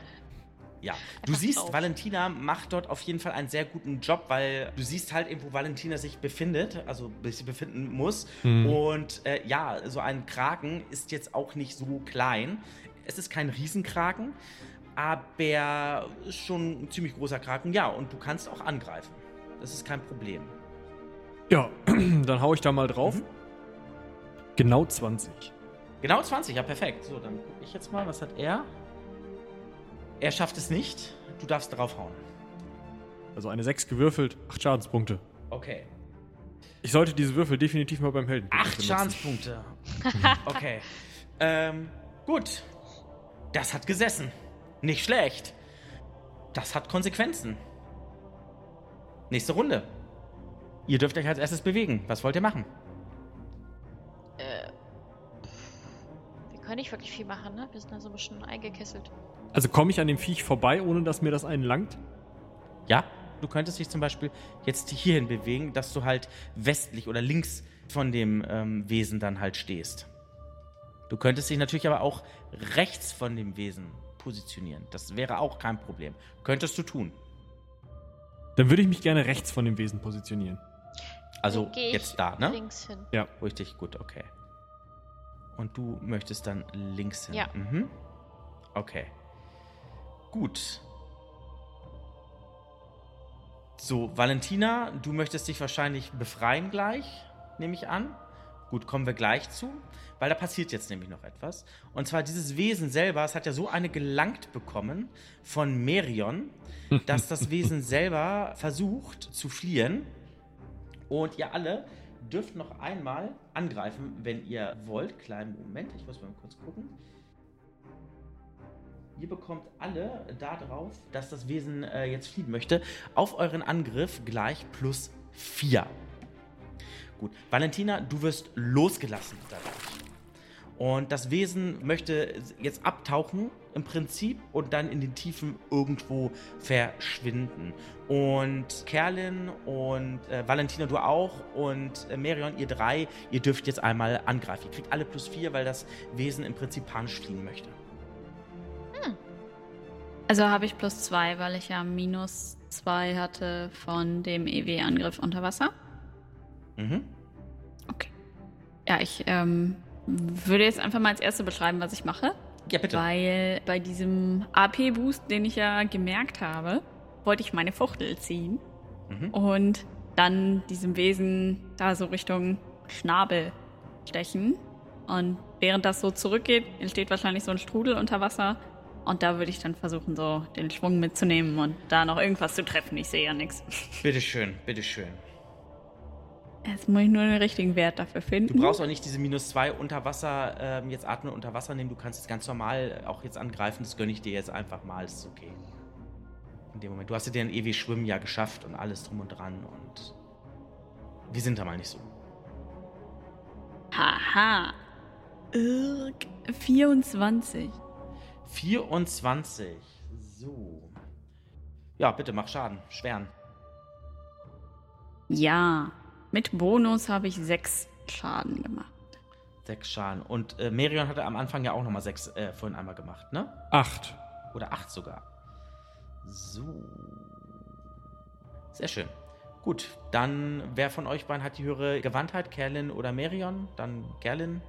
Ja, du siehst, drauf. Valentina macht dort auf jeden Fall einen sehr guten Job, weil du siehst halt eben, wo Valentina sich befindet, also sich befinden muss. Mhm. Und äh, ja, so ein Kraken ist jetzt auch nicht so klein. Es ist kein Riesenkraken, aber ist schon ein ziemlich großer Kraken. Ja, und du kannst auch angreifen. Das ist kein Problem. Ja, *clears throat* dann hau ich da mal drauf. Mhm. Genau 20. Genau 20, ja perfekt. So, dann gucke ich jetzt mal, was hat er? Er schafft es nicht. Du darfst draufhauen. Also eine 6 gewürfelt, 8 Schadenspunkte. Okay. Ich sollte diese Würfel definitiv mal beim Helden Acht benutzen. Schadenspunkte. *laughs* Okay. ähm, gut. Das hat gesessen. Nicht schlecht. Das hat Konsequenzen. Nächste Runde. Ihr dürft euch als erstes bewegen. Was wollt ihr machen? Äh, können nicht wirklich viel machen, ne? Wir sind da so ein bisschen eingekesselt. Also komme ich an dem Viech vorbei, ohne dass mir das einen langt? Ja, du könntest dich zum Beispiel jetzt hierhin bewegen, dass du halt westlich oder links von dem ähm, Wesen dann halt stehst. Du könntest dich natürlich aber auch rechts von dem Wesen positionieren. Das wäre auch kein Problem. Könntest du tun. Dann würde ich mich gerne rechts von dem Wesen positionieren. Also jetzt da, ne? Links hin. Ja. Richtig, gut, okay. Und du möchtest dann links hin. Ja. Mhm. Okay. Gut. So, Valentina, du möchtest dich wahrscheinlich befreien gleich, nehme ich an. Gut, kommen wir gleich zu, weil da passiert jetzt nämlich noch etwas. Und zwar dieses Wesen selber, es hat ja so eine gelangt bekommen von Merion, *laughs* dass das Wesen selber versucht zu fliehen. Und ihr alle dürft noch einmal angreifen, wenn ihr wollt. Kleinen Moment, ich muss mal kurz gucken. Ihr bekommt alle darauf, dass das Wesen äh, jetzt fliehen möchte, auf euren Angriff gleich plus 4. Gut, Valentina, du wirst losgelassen dadurch. Und das Wesen möchte jetzt abtauchen im Prinzip und dann in den Tiefen irgendwo verschwinden. Und Kerlin und äh, Valentina, du auch und äh, Merion, ihr drei, ihr dürft jetzt einmal angreifen. Ihr kriegt alle plus vier, weil das Wesen im Prinzip panisch fliehen möchte. Also habe ich plus zwei, weil ich ja minus zwei hatte von dem EW-Angriff unter Wasser. Mhm. Okay. Ja, ich ähm, würde jetzt einfach mal als Erste beschreiben, was ich mache. Ja, bitte. Weil bei diesem AP-Boost, den ich ja gemerkt habe, wollte ich meine Fuchtel ziehen Mhm. und dann diesem Wesen da so Richtung Schnabel stechen. Und während das so zurückgeht, entsteht wahrscheinlich so ein Strudel unter Wasser. Und da würde ich dann versuchen, so den Schwung mitzunehmen und da noch irgendwas zu treffen. Ich sehe ja nichts. Bitteschön, bitteschön. Jetzt muss ich nur den richtigen Wert dafür finden. Du brauchst auch nicht diese minus zwei unter Wasser, ähm, jetzt atmen unter Wasser nehmen. Du kannst es ganz normal auch jetzt angreifen. Das gönne ich dir jetzt einfach mal. Das ist okay. In dem Moment. Du hast dir den ewig Schwimmen ja geschafft und alles drum und dran und wir sind da mal nicht so. Haha. Irk 24. 24. So. Ja, bitte mach Schaden. Schweren. Ja. Mit Bonus habe ich sechs Schaden gemacht. Sechs Schaden. Und äh, Merion hatte am Anfang ja auch nochmal sechs äh, vorhin einmal gemacht, ne? Acht. Oder acht sogar. So. Sehr schön. Gut, dann wer von euch beiden hat die höhere Gewandtheit? Kerlin oder Merion? Dann Gerlin.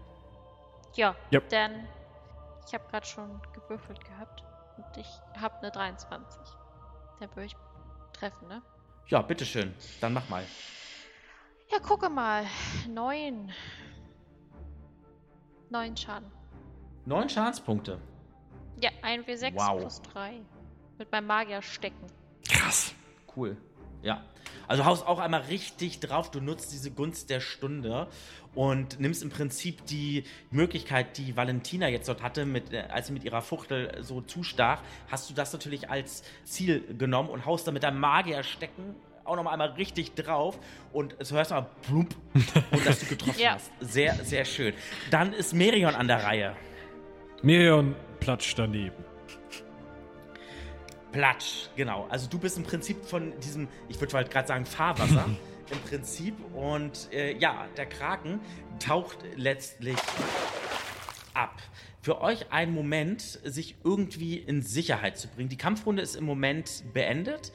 Ja, Ja. dann. Ich habe gerade schon gewürfelt gehabt. Und ich habe eine 23. Da würde ich treffen, ne? Ja, bitteschön. Dann mach mal. Ja, gucke mal. Neun. Neun Schaden. Neun Schadenspunkte. Ja, ein W6 Wow. plus 3. Mit meinem Magier stecken. Krass. Cool. Ja. Also haust auch einmal richtig drauf. Du nutzt diese Gunst der Stunde und nimmst im Prinzip die Möglichkeit, die Valentina jetzt dort hatte, mit, äh, als sie mit ihrer Fuchtel so zustach, hast du das natürlich als Ziel genommen und haust da mit deinem Magier stecken auch noch mal einmal richtig drauf und es hörst mal plump und dass du getroffen *laughs* Ja. hast. Sehr, sehr schön. Dann ist Merion an der Reihe. Mirion platscht daneben. Platsch, genau. Also du bist im Prinzip von diesem, ich würde halt gerade sagen, Fahrwasser *laughs* im Prinzip. Und äh, ja, der Kraken taucht letztlich ab. Für euch ein Moment, sich irgendwie in Sicherheit zu bringen. Die Kampfrunde ist im Moment beendet.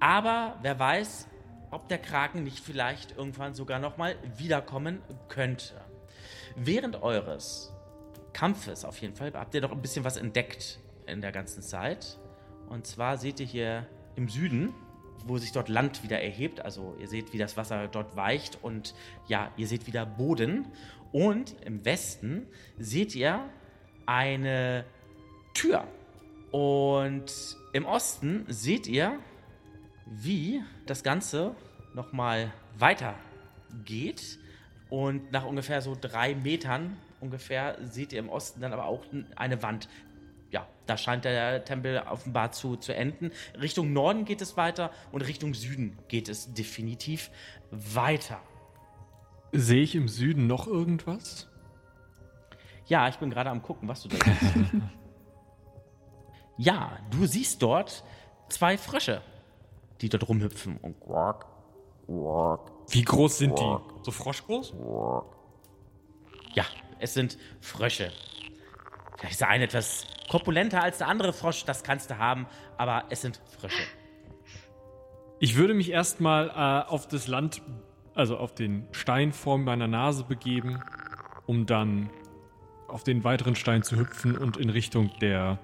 Aber wer weiß, ob der Kraken nicht vielleicht irgendwann sogar nochmal wiederkommen könnte. Während eures Kampfes auf jeden Fall habt ihr noch ein bisschen was entdeckt in der ganzen Zeit. Und zwar seht ihr hier im Süden, wo sich dort Land wieder erhebt. Also ihr seht, wie das Wasser dort weicht und ja, ihr seht wieder Boden. Und im Westen seht ihr eine Tür. Und im Osten seht ihr, wie das Ganze nochmal weiter geht. Und nach ungefähr so drei Metern ungefähr seht ihr im Osten dann aber auch eine Wand. Ja, da scheint der Tempel offenbar zu, zu enden. Richtung Norden geht es weiter und Richtung Süden geht es definitiv weiter. Sehe ich im Süden noch irgendwas? Ja, ich bin gerade am gucken, was du da siehst. *laughs* ja, du siehst dort zwei Frösche, die dort rumhüpfen und quack, quack, Wie groß sind die? So froschgroß? Ja, es sind Frösche. Vielleicht ist der eine etwas korpulenter als der andere Frosch, das kannst du haben, aber es sind Frösche. Ich würde mich erstmal äh, auf das Land, also auf den Stein vor meiner Nase begeben, um dann auf den weiteren Stein zu hüpfen und in Richtung der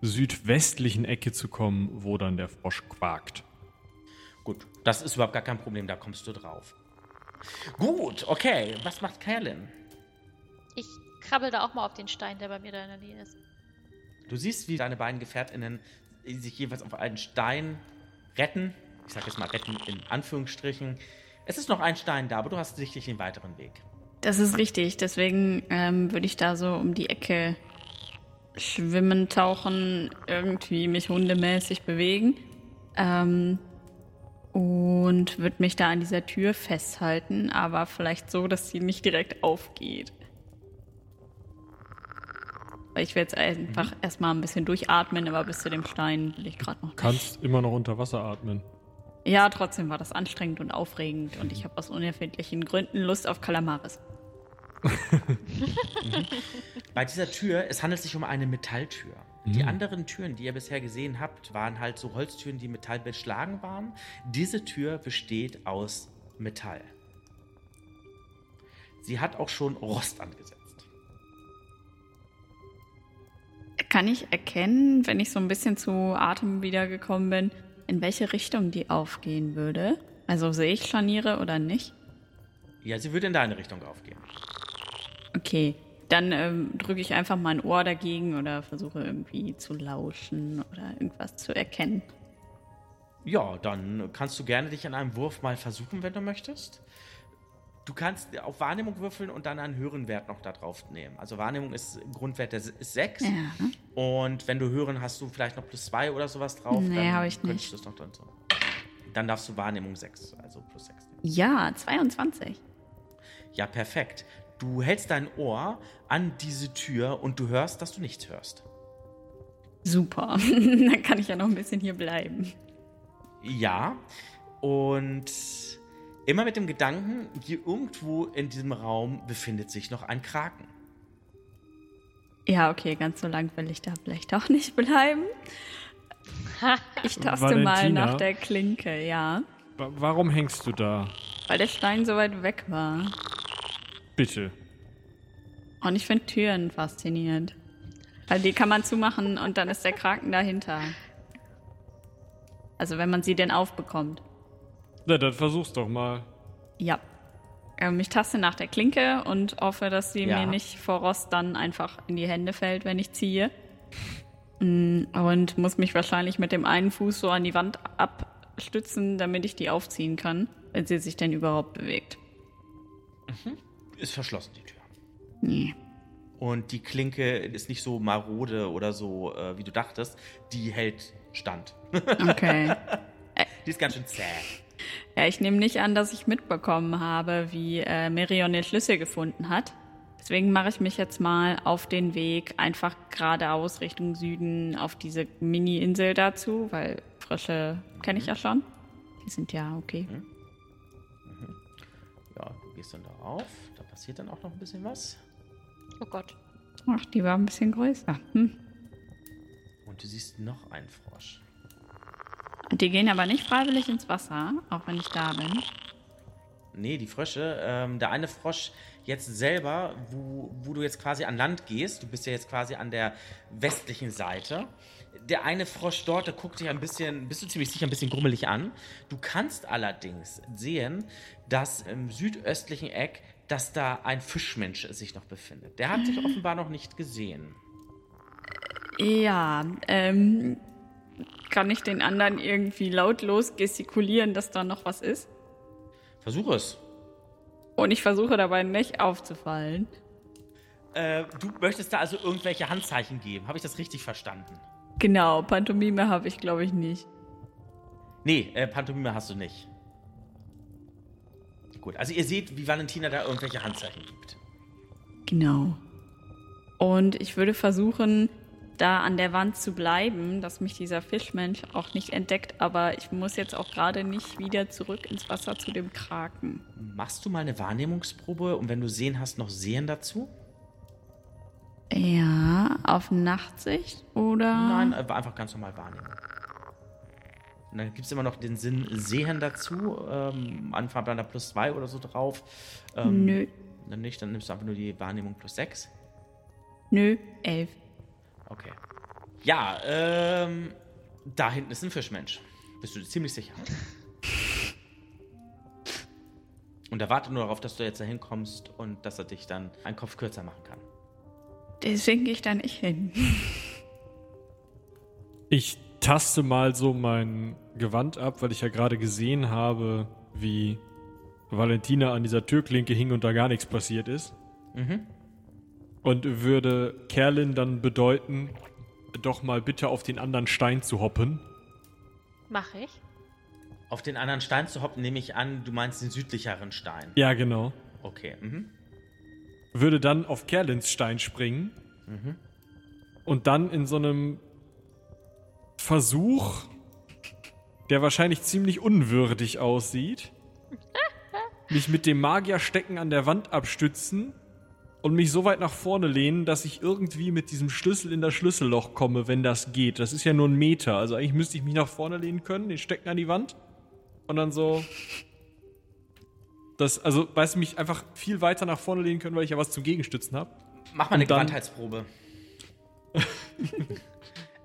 südwestlichen Ecke zu kommen, wo dann der Frosch quakt. Gut, das ist überhaupt gar kein Problem, da kommst du drauf. Gut, okay, was macht Kerlin? Ich krabbel da auch mal auf den Stein, der bei mir da in der Nähe ist. Du siehst, wie deine beiden GefährtInnen sich jeweils auf einen Stein retten. Ich sag jetzt mal retten in Anführungsstrichen. Es ist noch ein Stein da, aber du hast sicherlich den weiteren Weg. Das ist richtig, deswegen ähm, würde ich da so um die Ecke schwimmen, tauchen, irgendwie mich hundemäßig bewegen. Ähm, und würde mich da an dieser Tür festhalten, aber vielleicht so, dass sie nicht direkt aufgeht. Ich will jetzt einfach erstmal ein bisschen durchatmen, aber bis zu dem Stein will ich gerade noch. nicht. Kannst immer noch unter Wasser atmen. Ja, trotzdem war das anstrengend und aufregend und ich habe aus unerfindlichen Gründen Lust auf Kalamaris. *laughs* Bei dieser Tür, es handelt sich um eine Metalltür. Die Hm. anderen Türen, die ihr bisher gesehen habt, waren halt so Holztüren, die Metall beschlagen waren. Diese Tür besteht aus Metall. Sie hat auch schon Rost angesetzt. Kann ich erkennen, wenn ich so ein bisschen zu Atem wiedergekommen bin, in welche Richtung die aufgehen würde? Also sehe ich Scharniere oder nicht? Ja, sie würde in deine Richtung aufgehen. Okay, dann ähm, drücke ich einfach mein Ohr dagegen oder versuche irgendwie zu lauschen oder irgendwas zu erkennen. Ja, dann kannst du gerne dich an einem Wurf mal versuchen, wenn du möchtest. Du kannst auf Wahrnehmung würfeln und dann einen höheren Wert noch da drauf nehmen. Also Wahrnehmung ist Grundwert der ist 6. Ja. Und wenn du hören, hast du vielleicht noch plus 2 oder sowas drauf. Nee, dann hab ich nicht. du es noch drin so. Dann darfst du Wahrnehmung 6, also plus 6. Ja, 22. Ja, perfekt. Du hältst dein Ohr an diese Tür und du hörst, dass du nichts hörst. Super. *laughs* dann kann ich ja noch ein bisschen hier bleiben. Ja, und immer mit dem Gedanken, hier irgendwo in diesem Raum befindet sich noch ein Kraken. Ja, okay, ganz so lang will ich da vielleicht auch nicht bleiben. *laughs* Ich taste mal Valentina? nach der Klinke, ja. Wa- Warum hängst du da? Weil der Stein so weit weg war. Bitte. Und ich finde Türen faszinierend. Weil die kann man zumachen und dann ist der Kraken dahinter. Also wenn man sie denn aufbekommt. Na, dann versuch's doch mal. Ja. Ähm, ich taste nach der Klinke und hoffe, dass sie Ja. mir nicht vor Rost dann einfach in die Hände fällt, wenn ich ziehe. Mm, Und muss mich wahrscheinlich mit dem einen Fuß so an die Wand abstützen, damit ich die aufziehen kann, wenn sie sich denn überhaupt bewegt. Ist verschlossen, die Tür. Nee. Und die Klinke ist nicht so marode oder so, äh, wie du dachtest. Die hält Stand. Okay. *laughs* Die ist ganz schön zäh. Ja, ich nehme nicht an, dass ich mitbekommen habe, wie äh, Merion den Schlüssel gefunden hat. Deswegen mache ich mich jetzt mal auf den Weg einfach geradeaus Richtung Süden auf diese Mini-Insel dazu, weil Frösche kenne ich ja schon. Die sind ja okay. Ja, du gehst dann da auf. Passiert dann auch noch ein bisschen was. Oh Gott. Ach, die war ein bisschen größer. Hm. Und du siehst noch einen Frosch. Die gehen aber nicht freiwillig ins Wasser, auch wenn ich da bin. Nee, die Frösche. Ähm, der eine Frosch jetzt selber, wo, wo du jetzt quasi an Land gehst, du bist ja jetzt quasi an der westlichen Seite. Der eine Frosch dort, der guckt dich ein bisschen, bist du ziemlich sicher, ein bisschen grummelig an. Du kannst allerdings sehen, dass im südöstlichen Eck, dass da ein Fischmensch sich noch befindet. Der hat sich offenbar noch nicht gesehen. Ja, ähm, kann ich den anderen irgendwie lautlos gestikulieren, dass da noch was ist? Versuche es. Und ich versuche dabei nicht aufzufallen. Äh, du möchtest da also irgendwelche Handzeichen geben. Habe ich das richtig verstanden? Genau, Pantomime habe ich, glaube ich, nicht. Nee, äh, Pantomime hast du nicht. Gut, also ihr seht, wie Valentina da irgendwelche Handzeichen gibt. Genau. Und ich würde versuchen, da an der Wand zu bleiben, dass mich dieser Fischmensch auch nicht entdeckt, aber ich muss jetzt auch gerade nicht wieder zurück ins Wasser zu dem Kraken. Machst du mal eine Wahrnehmungsprobe und wenn du sehen hast, noch Sehen dazu? Ja, auf Nachtsicht oder? Nein, einfach ganz normal wahrnehmen. Und dann gibt es immer noch den Sinn Sehen dazu. Ähm, Anfang dann da plus zwei oder so drauf. Ähm, Nö, Dann nicht, dann nimmst du einfach nur die Wahrnehmung plus sechs. nö, elf. Okay. Ja, ähm, da hinten ist ein Fischmensch. Bist du dir ziemlich sicher? Und er wartet nur darauf, dass du jetzt da hinkommst und dass er dich dann einen Kopf kürzer machen kann. Deswegen gehe ich da nicht hin. Ich taste mal so mein Gewand ab, weil ich ja gerade gesehen habe, wie Valentina an dieser Türklinke hing und da gar nichts passiert ist. Und würde Kerlin dann bedeuten, doch mal bitte auf den anderen Stein zu hoppen. Mache ich. Auf den anderen Stein zu hoppen, nehme ich an, du meinst den südlicheren Stein. Ja, genau. Okay, mhm. Würde dann auf Kerlins Stein springen. Und dann in so einem Versuch, der wahrscheinlich ziemlich unwürdig aussieht, *laughs* mich mit dem Magierstecken an der Wand abstützen und mich so weit nach vorne lehnen, dass ich irgendwie mit diesem Schlüssel in das Schlüsselloch komme, wenn das geht. Das ist ja nur ein Meter. Also eigentlich müsste ich mich nach vorne lehnen können, den Stecken an die Wand und dann so. Das, also, weißt du, mich einfach viel weiter nach vorne lehnen können, weil ich ja was zum Gegenstützen habe. Mach mal eine Gewandheitsprobe. *laughs*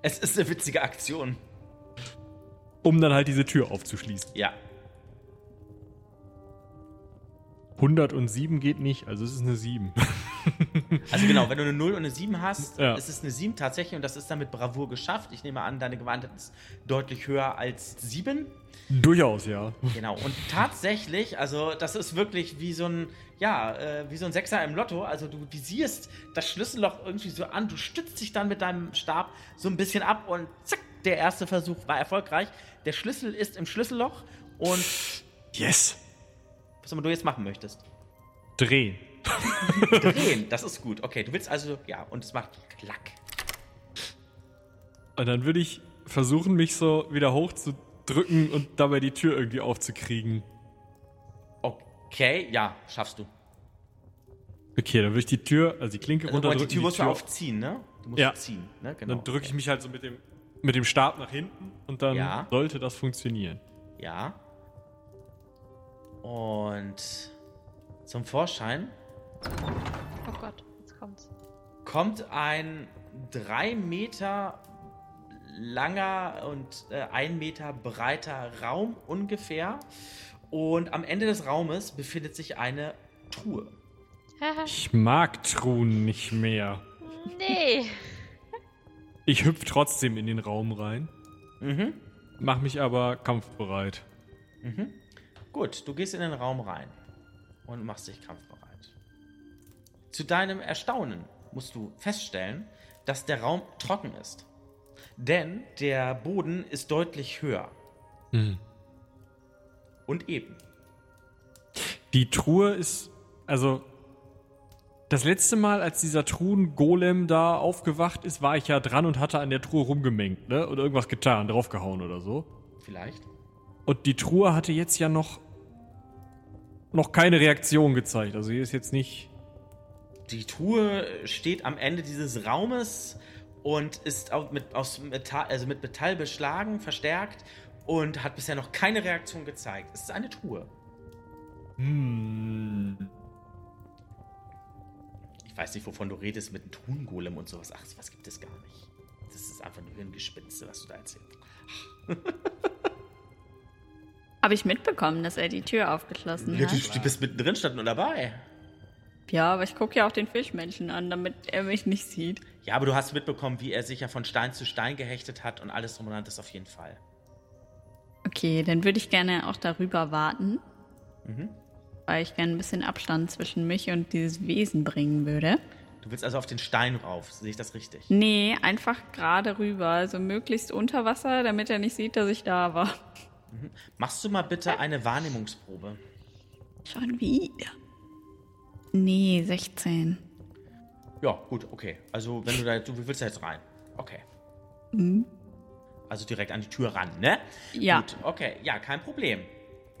es ist eine witzige Aktion. Um dann halt diese Tür aufzuschließen. Ja. 107 geht nicht, also es ist eine 7. *laughs* Also genau, wenn du eine 0 und eine 7 hast, Ja. ist es eine 7 tatsächlich und das ist dann mit Bravour geschafft. Ich nehme an, deine Gewandtheit ist deutlich höher als 7. Durchaus, ja. Genau. Und tatsächlich, also das ist wirklich wie so ein, ja, äh, wie so ein Sechser im Lotto. Also du visierst das Schlüsselloch irgendwie so an, du stützt dich dann mit deinem Stab so ein bisschen ab und zack, der erste Versuch war erfolgreich. Der Schlüssel ist im Schlüsselloch und Yes! was immer du jetzt machen möchtest. Drehen. Drehen, das ist gut. Okay, du willst also, ja, und es macht Klack. Und dann würde ich versuchen, mich so wieder hochzudrücken und dabei die Tür irgendwie aufzukriegen. Okay, ja, schaffst du. Okay, dann würde ich die Tür, also die Klinke Also, runterdrücken. die Tür musst du aufziehen, ne? Du musst Ja. ziehen, ne? Genau. Dann drücke ich okay. mich halt so mit dem, mit dem Stab nach hinten und dann Ja. sollte das funktionieren. Ja. Und zum Vorschein Oh Gott, jetzt kommt's. kommt ein drei Meter langer und äh, ein Meter breiter Raum ungefähr. Und am Ende des Raumes befindet sich eine Truhe. Ich mag Truhen nicht mehr. nee. Ich hüpf trotzdem in den Raum rein, Mhm. mach mich aber kampfbereit. Mhm. Gut, du gehst in den Raum rein und machst dich kampfbereit. Zu deinem Erstaunen musst du feststellen, dass der Raum trocken ist. Denn der Boden ist deutlich höher Hm. und eben. Die Truhe ist, also das letzte Mal, als dieser Truhen-Golem da aufgewacht ist, war ich ja dran und hatte an der Truhe rumgemengt, ne? Oder irgendwas getan, draufgehauen oder so. Vielleicht. Und die Truhe hatte jetzt ja noch noch keine Reaktion gezeigt. Also hier ist jetzt nicht. Die Truhe steht am Ende dieses Raumes und ist auch mit, aus Metall, also mit Metall beschlagen, verstärkt und hat bisher noch keine Reaktion gezeigt. Es ist eine Truhe. Hm. Ich weiß nicht, wovon du redest mit einem Truhengolem und sowas. Ach, was gibt es gar nicht. Das ist einfach nur Hirngespinste, was du da erzählst. *laughs* Habe ich mitbekommen, dass er die Tür aufgeschlossen Ja, du, hat. du bist mittendrin, stand nur dabei. Ja, aber ich gucke ja auch den Fischmenschen an, damit er mich nicht sieht. Ja, aber du hast mitbekommen, wie er sich ja von Stein zu Stein gehechtet hat und alles drum und dran, das auf jeden Fall. Okay, dann würde ich gerne auch darüber warten, Mhm. Weil ich gerne ein bisschen Abstand zwischen mich und dieses Wesen bringen würde. Du willst also auf den Stein rauf, sehe ich das richtig? Nee, einfach gerade rüber, also möglichst unter Wasser, damit er nicht sieht, dass ich da war. Machst du mal bitte eine Wahrnehmungsprobe? Schon wieder. Nee, 16. Ja, gut, okay. Also, wenn du da, du willst da jetzt rein. Okay. Mhm. Also direkt an die Tür ran, ne? Ja. Gut, okay. Ja, kein Problem.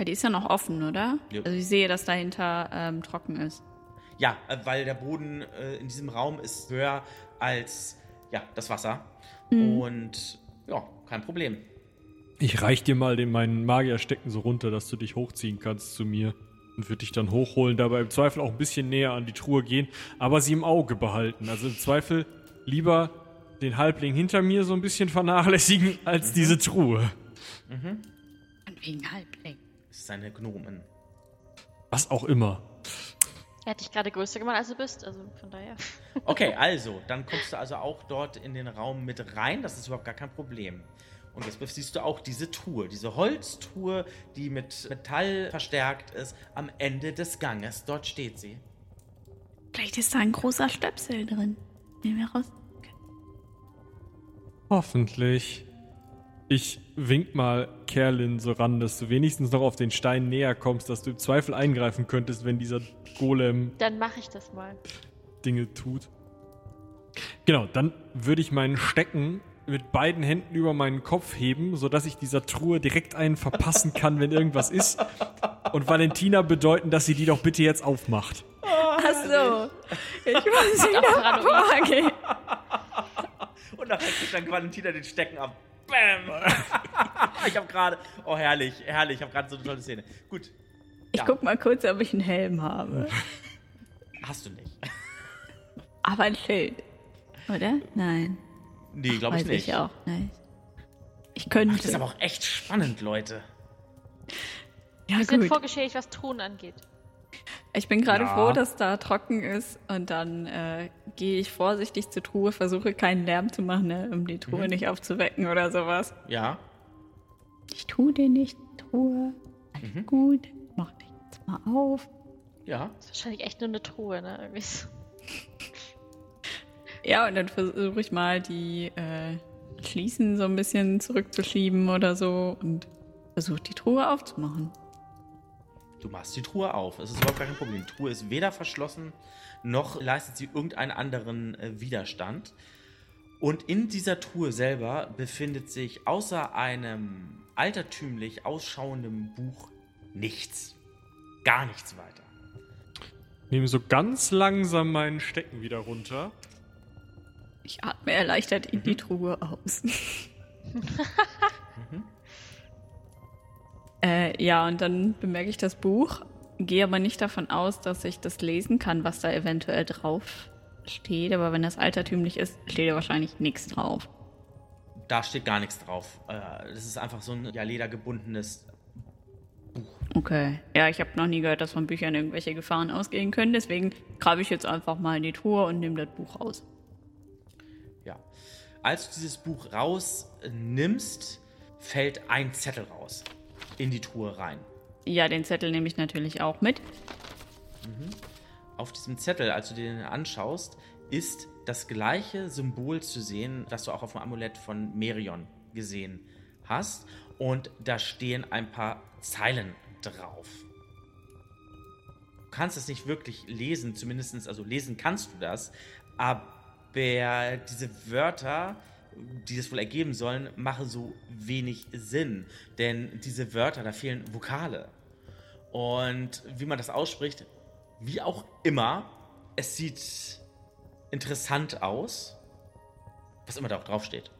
Die ist ja noch offen, oder? Ja. Also ich sehe, dass dahinter ähm, trocken ist. Ja, äh, weil der Boden äh, in diesem Raum ist höher als ja, das Wasser. Und ja, kein Problem. Ich reich dir mal den meinen Magierstecken so runter, dass du dich hochziehen kannst zu mir. Und würde dich dann hochholen, dabei im Zweifel auch ein bisschen näher an die Truhe gehen, aber sie im Auge behalten. Also im Zweifel lieber den Halbling hinter mir so ein bisschen vernachlässigen, als diese Truhe. Und wegen Halbling. Das ist eine Gnomen. Was auch immer. Er hat dich gerade größer gemacht, als du bist, also von daher. *laughs* Okay, also, dann kommst du also auch dort in den Raum mit rein. Das ist überhaupt gar kein Problem. Und jetzt siehst du auch diese Truhe, diese Holztruhe, die mit Metall verstärkt ist, am Ende des Ganges. Dort steht sie. Vielleicht ist da ein großer Stöpsel drin, den wir raus. Hoffentlich. Ich wink mal Kerlin so ran, dass du wenigstens noch auf den Stein näher kommst, dass du im Zweifel eingreifen könntest, wenn dieser Golem Dann mache ich das mal. Dinge tut. Genau, dann würde ich meinen Stecken mit beiden Händen über meinen Kopf heben, sodass ich dieser Truhe direkt einen verpassen kann, wenn irgendwas ist. Und Valentina bedeuten, dass sie die doch bitte jetzt aufmacht. Hast so. Ich *laughs* muss wieder vorgehen. *laughs* Und nachher kriegt dann Valentina den Stecken ab. Bam! *laughs* ich habe gerade. Oh, herrlich, herrlich. Ich habe gerade so eine tolle Szene. Gut. Ich Ja. guck mal kurz, ob ich einen Helm habe. Hast du nicht. *laughs* Aber ein Schild. Oder? Nein. Nee, glaube ich Weiß nicht. ich auch nicht. Ich könnte. Das ist aber auch echt spannend, Leute. ja, Wir sind gut. vorgeschädigt, was Truhen angeht. Ich bin gerade Ja. froh, dass da trocken ist und dann äh, gehe ich vorsichtig zur Truhe, versuche keinen Lärm zu machen, ne, um die Truhe Mhm. nicht aufzuwecken oder sowas. Ja. Ich tu dir nicht, Truhe. Alles Mhm. gut. Mach dich jetzt mal auf. Ja. Das ist wahrscheinlich echt nur eine Truhe, ne? Irgendwie so. *laughs* Ja, und dann versuche ich mal die äh, Schließen so ein bisschen zurückzuschieben oder so und versuche die Truhe aufzumachen. Du machst die Truhe auf. Es ist überhaupt gar kein Problem. Die Truhe ist weder verschlossen, noch leistet sie irgendeinen anderen äh, Widerstand. Und in dieser Truhe selber befindet sich außer einem altertümlich ausschauenden Buch nichts. Gar nichts weiter. Nehme so ganz langsam meinen Stecken wieder runter. Ich atme erleichtert in Mhm. die Truhe aus. *laughs* *laughs* äh, ja, und dann bemerke ich das Buch, gehe aber nicht davon aus, dass ich das lesen kann, was da eventuell drauf steht. Aber wenn das altertümlich ist, steht da wahrscheinlich nichts drauf. Da steht gar nichts drauf. Äh, Das ist einfach so ein ja, ledergebundenes Okay. Ja, ich habe noch nie gehört, dass von Büchern irgendwelche Gefahren ausgehen können. Deswegen grabe ich jetzt einfach mal in die Truhe und nehme das Buch raus. Ja. Als du dieses Buch rausnimmst, fällt ein Zettel raus. In die Truhe rein. Ja, den Zettel nehme ich natürlich auch mit. Auf diesem Zettel, als du den anschaust, ist das gleiche Symbol zu sehen, das du auch auf dem Amulett von Merion gesehen hast. Und da stehen ein paar Zeilen drauf. Du kannst es nicht wirklich lesen, zumindest, also lesen kannst du das, aber diese Wörter, die das wohl ergeben sollen, machen so wenig Sinn. Denn diese Wörter, da fehlen Vokale. Und wie man das ausspricht, wie auch immer, es sieht interessant aus. Was immer da auch draufsteht.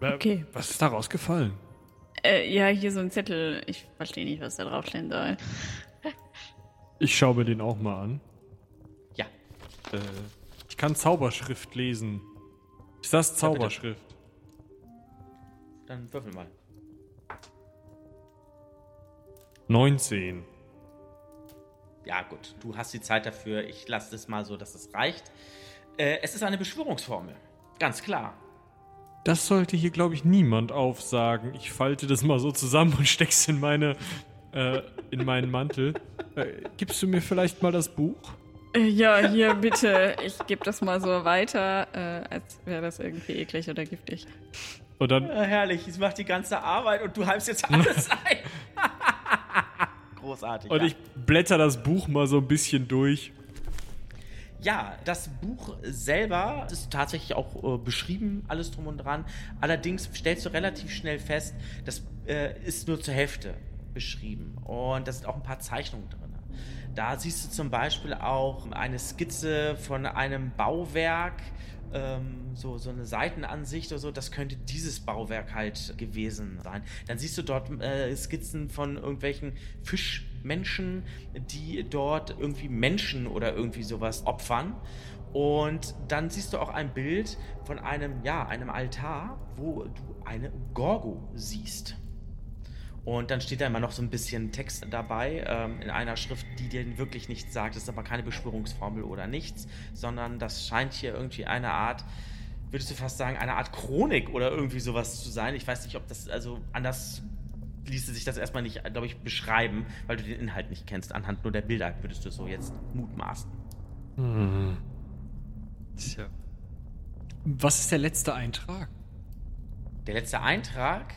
Äh, Okay. Was ist da rausgefallen? Äh, ja, hier so ein Zettel. Ich verstehe nicht, was da draufstehen soll. Ich schaue mir den auch mal an. Ja, Äh, ich kann Zauberschrift lesen. Ist das. Zauberschrift? dann würfel mal. 19. Ja, gut, du hast die Zeit dafür. Ich lasse es mal so, dass es reicht. Äh, es ist eine Beschwörungsformel. Ganz klar. Das sollte hier, glaube ich, niemand aufsagen. Ich falte das mal so zusammen und steck's in meine, äh, in meinen Mantel. Äh, gibst du mir vielleicht mal das Buch? Ja, hier bitte. Ich gebe das mal so weiter, äh, als wäre das irgendwie eklig oder giftig. Und dann, Äh, herrlich, ich mache die ganze Arbeit und du heimst jetzt *laughs* alles ein. Großartig. und ja. ich blätter das Buch mal so ein bisschen durch. Ja, das Buch selber ist tatsächlich auch äh, beschrieben, alles drum und dran. Allerdings stellst du relativ schnell fest, das äh, ist nur zur Hälfte beschrieben. Und da sind auch ein paar Zeichnungen drin. Da siehst du zum Beispiel auch eine Skizze von einem Bauwerk, ähm, so, so eine Seitenansicht oder so. Das könnte dieses Bauwerk halt gewesen sein. Dann siehst du dort äh, Skizzen von irgendwelchen Fischmenschen, die dort irgendwie Menschen oder irgendwie sowas opfern. Und dann siehst du auch ein Bild von einem, ja, einem Altar, wo du eine Gorgo siehst. Und dann steht da immer noch so ein bisschen Text dabei, ähm, in einer Schrift, die dir wirklich nichts sagt. Das ist aber keine Beschwörungsformel oder nichts, sondern das scheint hier irgendwie eine Art, würdest du fast sagen, eine Art Chronik oder irgendwie sowas zu sein. Ich weiß nicht, ob das, also anders ließe sich das erstmal nicht, glaube ich, beschreiben, weil du den Inhalt nicht kennst. Anhand nur der Bilder würdest du so jetzt mutmaßen. Tja. Was ist der letzte Eintrag? Der letzte Eintrag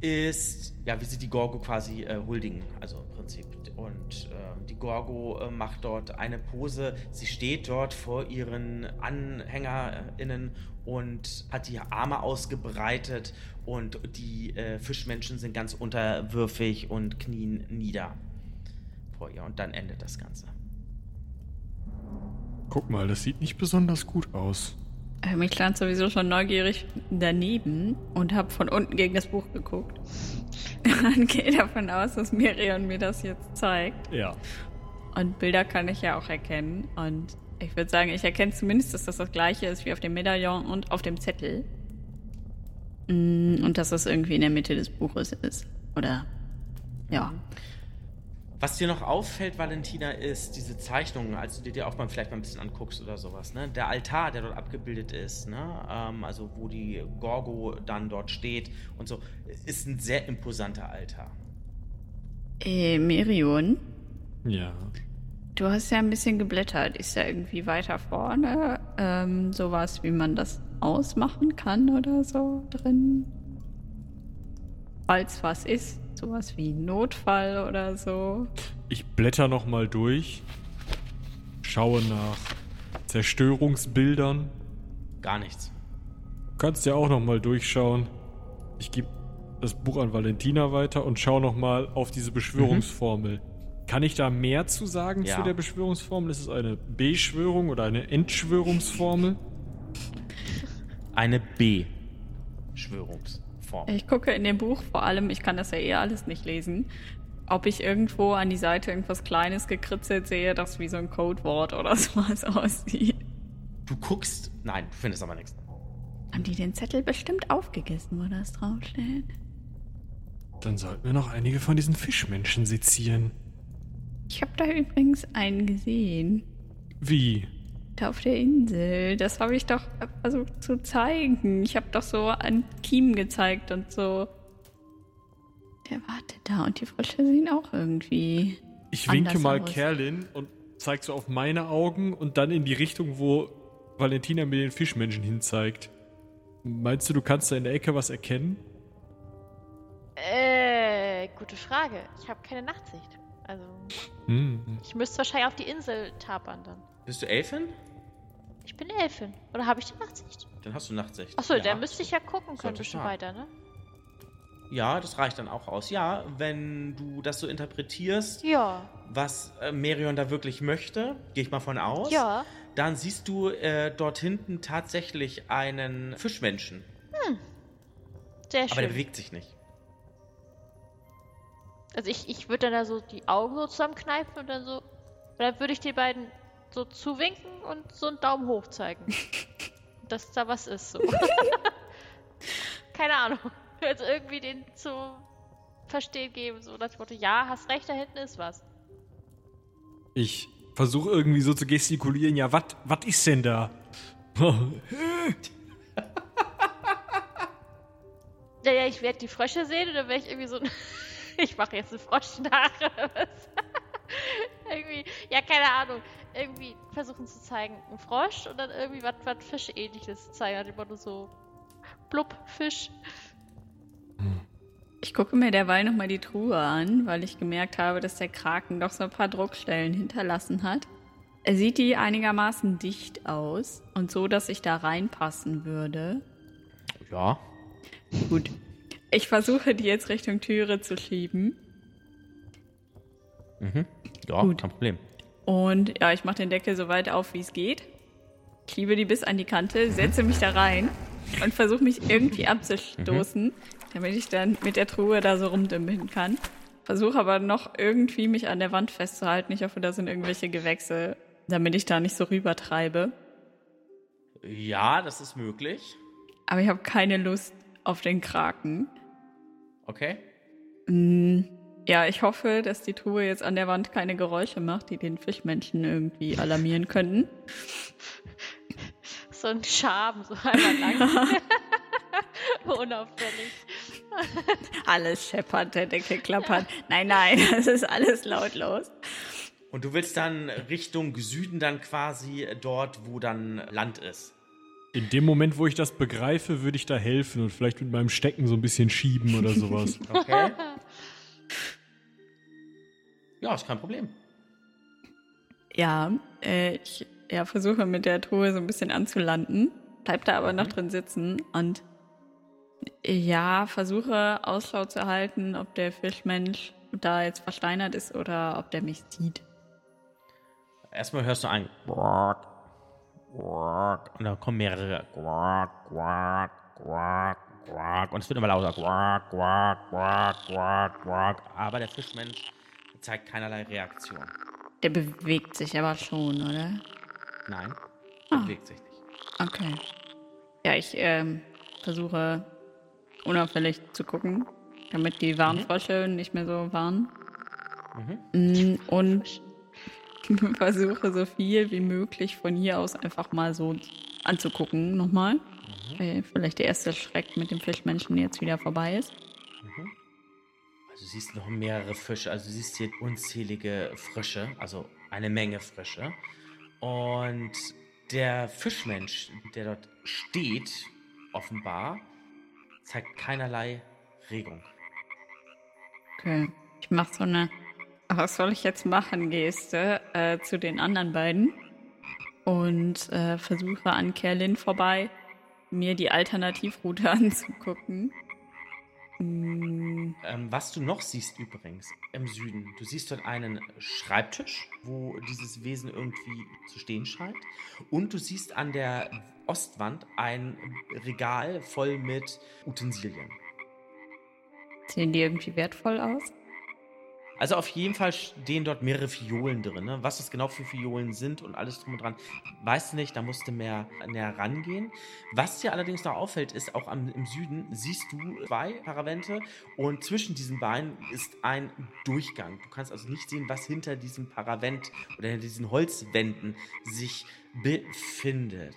ist, ja, wie sie die Gorgo quasi äh, huldigen, also im Prinzip. Und ähm, die Gorgo äh, macht dort eine Pose. Sie steht dort vor ihren AnhängerInnen und hat die Arme ausgebreitet und die äh, Fischmenschen sind ganz unterwürfig und knien nieder vor ihr. Und dann endet das Ganze. Guck mal, das sieht nicht besonders gut aus. Ähm, Ich stand sowieso schon neugierig daneben und habe von unten gegen das Buch geguckt. *laughs* Und gehe davon aus, dass Miriam mir das jetzt zeigt. Ja. Und Bilder kann ich ja auch erkennen. Und ich würde sagen, ich erkenne zumindest, dass das das gleiche ist wie auf dem Medaillon und auf dem Zettel. Mm, Und dass das irgendwie in der Mitte des Buches ist. Oder ja. Was dir noch auffällt, Valentina, ist diese Zeichnungen, als du dir die auch mal vielleicht mal ein bisschen anguckst oder sowas, ne? Der Altar, der dort abgebildet ist, ne? Ähm, also wo die Gorgo dann dort steht und so, ist ein sehr imposanter Altar. Äh, Mirion, Ja. du hast ja ein bisschen geblättert. Ist ja irgendwie weiter vorne ähm, sowas, wie man das ausmachen kann oder so drin? Falls was ist, sowas wie Notfall oder so. Ich blätter noch mal durch, schaue nach Zerstörungsbildern. Gar nichts. Du kannst ja auch noch mal durchschauen. Ich gebe das Buch an Valentina weiter und schaue noch mal auf diese Beschwörungsformel. Kann ich da mehr zu sagen Ja. zu der Beschwörungsformel? Ist es eine Beschwörung oder eine Entschwörungsformel? Eine B-Schwörungsform. Ich gucke in dem Buch vor allem, ich kann das ja eh alles nicht lesen, ob ich irgendwo an die Seite irgendwas Kleines gekritzelt sehe, das wie so ein Codewort oder *laughs* sowas aussieht. Du guckst, nein, du findest aber nichts. Haben die den Zettel bestimmt aufgegessen, wo das draufsteht? Dann sollten wir noch einige von diesen Fischmenschen sezieren. Ich habe da übrigens einen gesehen. Wie? Da auf der Insel. Das habe ich doch versucht zu zeigen. Ich habe doch so an Kiemen gezeigt und so. Der wartet da und die Frösche sehen auch irgendwie. Ich winke mal aus. Kerlin und zeig so auf meine Augen und dann in die Richtung, wo Valentina mir den Fischmenschen hinzeigt. Meinst du, du kannst da in der Ecke was erkennen? Äh, gute Frage. Ich habe keine Nachtsicht. Also, Hm. ich müsste wahrscheinlich auf die Insel tapern dann. Bist du Elfin? Ich bin Elfin. Oder habe ich die Nachtsicht? Dann hast du Nachtsicht. Achso, ja. da müsste ich ja gucken können, fahren. weiter, ne? Ja, das reicht dann auch aus. Ja, wenn du das so interpretierst, Ja. was äh, Merion da wirklich möchte, gehe ich mal von aus. Ja. Dann siehst du äh, dort hinten tatsächlich einen Fischmenschen. Sehr Aber der schön. bewegt sich nicht. Also ich, ich würde dann da so die Augen so zusammenkneifen und dann so. Oder würde ich den beiden so zuwinken und so einen Daumen hoch zeigen. *laughs* dass da was ist so. *laughs* Keine Ahnung. Also irgendwie den zu verstehen geben, so dem Motto, ja, hast recht, da hinten ist was. Ich versuche irgendwie so zu gestikulieren. Ja, was ist denn da? *laughs* Ja, ja, ich werde die Frösche sehen und dann werde ich irgendwie so. ich mache jetzt einen Frosch nach. oder was? irgendwie, ja, keine Ahnung. Irgendwie versuchen zu zeigen, ein Frosch und dann irgendwie was, was Fischähnliches zeigen. Halt immer nur so. Blub, Fisch. Ich gucke mir derweil nochmal die Truhe an, weil ich gemerkt habe, dass der Kraken doch so ein paar Druckstellen hinterlassen hat. Er sieht die einigermaßen dicht aus und so, dass ich da reinpassen würde. Ja. Gut. Ich versuche die jetzt Richtung Türe zu schieben. Mhm. Ja, Gut. kein Problem. Und ja, ich mache den Deckel so weit auf, wie es geht. Schiebe die bis an die Kante, setze mich da rein und versuche mich irgendwie abzustoßen, damit ich dann mit der Truhe da so rumdümpeln kann. Versuche aber noch irgendwie mich an der Wand festzuhalten. Ich hoffe, da sind irgendwelche Gewächse, damit ich da nicht so rübertreibe. Ja, das ist möglich. Aber ich habe keine Lust auf den Kraken. Okay. Mm, Ja, ich hoffe, dass die Truhe jetzt an der Wand keine Geräusche macht, die den Fischmenschen irgendwie alarmieren könnten. *laughs* So ein Charme, so einmal lang. *laughs* Unauffällig. Alles scheppert, der Deckel klappert. Nein, nein, *laughs* es ist alles lautlos. Und du willst dann Richtung Süden dann quasi dort, wo dann Land ist. In dem Moment, wo ich das begreife, würde ich da helfen und vielleicht mit meinem Stecken so ein bisschen schieben oder sowas. Okay. Ja, ist kein Problem. Ja, äh, ich ja, versuche mit der Truhe so ein bisschen anzulanden, bleib da aber noch drin sitzen und ja, versuche Ausschau zu halten, ob der Fischmensch da jetzt versteinert ist oder ob der mich sieht. Erstmal hörst du ein. Borg, Und da kommen mehrere. Quack, quack, quack, quack. Und es wird immer lauter. Quack, quack, quack, quack, quack. Aber der Fischmensch zeigt keinerlei Reaktion. Der bewegt sich aber schon, oder? Nein, Ah. bewegt sich nicht. Okay. Ja, ich ähm, versuche unauffällig zu gucken, damit die Warnfrösche nicht mehr so warnen. Mm, Und *laughs* versuche so viel wie möglich von hier aus einfach mal so anzugucken nochmal. Weil vielleicht der erste Schreck mit dem Fischmenschen jetzt wieder vorbei ist. Also du siehst noch mehrere Fische, also du siehst hier unzählige Frösche, also eine Menge Frösche. Und der Fischmensch, der dort steht, offenbar, zeigt keinerlei Regung. Okay. Ich mache so eine Was soll ich jetzt machen, Geste äh, zu den anderen beiden. Und äh, versuche an Kerlin vorbei, mir die Alternativroute *laughs* anzugucken. Mm, Ähm, was du noch siehst übrigens im Süden, du siehst dort einen Schreibtisch, wo dieses Wesen irgendwie zu stehen scheint. Und du siehst an der Ostwand ein Regal voll mit Utensilien. Sehen die irgendwie wertvoll aus? Also auf jeden Fall stehen dort mehrere Fiolen drin. Ne? Was das genau für Fiolen sind und alles drum und dran, weißt du nicht, da musst du mehr näher rangehen. Was dir allerdings noch auffällt, ist auch am, im Süden siehst du zwei Paravente und zwischen diesen beiden ist ein Durchgang. Du kannst also nicht sehen, was hinter diesem Paravent oder hinter diesen Holzwänden sich befindet.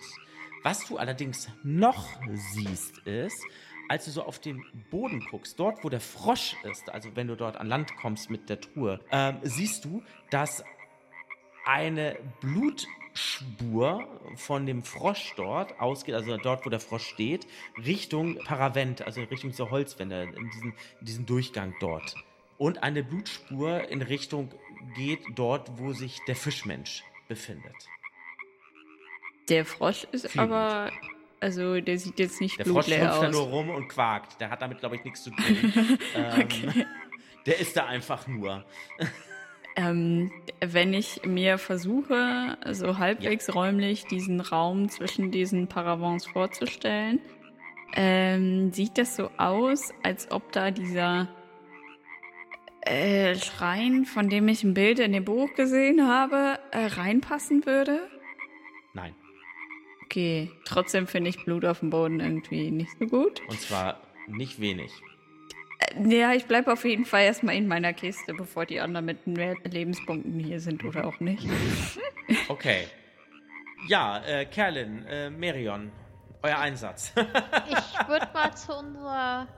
Was du allerdings noch siehst, ist, als du so auf den Boden guckst, dort wo der Frosch ist, also wenn du dort an Land kommst mit der Truhe, ähm, siehst du, dass eine Blutspur von dem Frosch dort ausgeht, also dort, wo der Frosch steht, Richtung Paravent, also Richtung zur Holzwände, in diesen, in diesen Durchgang dort. Und eine Blutspur in Richtung geht dort, wo sich der Fischmensch befindet. Der Frosch ist Fliegend. aber. Also, der sieht jetzt nicht Der Frosch blutleer hüpft da aus. nur rum und quakt. Der hat damit, glaube ich, nichts zu tun. *laughs* ähm, Okay. Der ist da einfach nur. Ähm, wenn ich mir versuche, so halbwegs räumlich diesen Raum zwischen diesen Paravents vorzustellen, ähm, sieht das so aus, als ob da dieser äh, Schrein, von dem ich ein Bild in dem Buch gesehen habe, äh, reinpassen würde. Okay, trotzdem finde ich Blut auf dem Boden irgendwie nicht so gut. Und zwar nicht wenig. Äh, Ja, ich bleibe auf jeden Fall erstmal in meiner Kiste, bevor die anderen mit mehr Lebenspunkten hier sind oder auch nicht. *laughs* Okay. Ja, äh, Kerlin, äh, Merion, euer Einsatz. *laughs* Ich würde mal zu unserer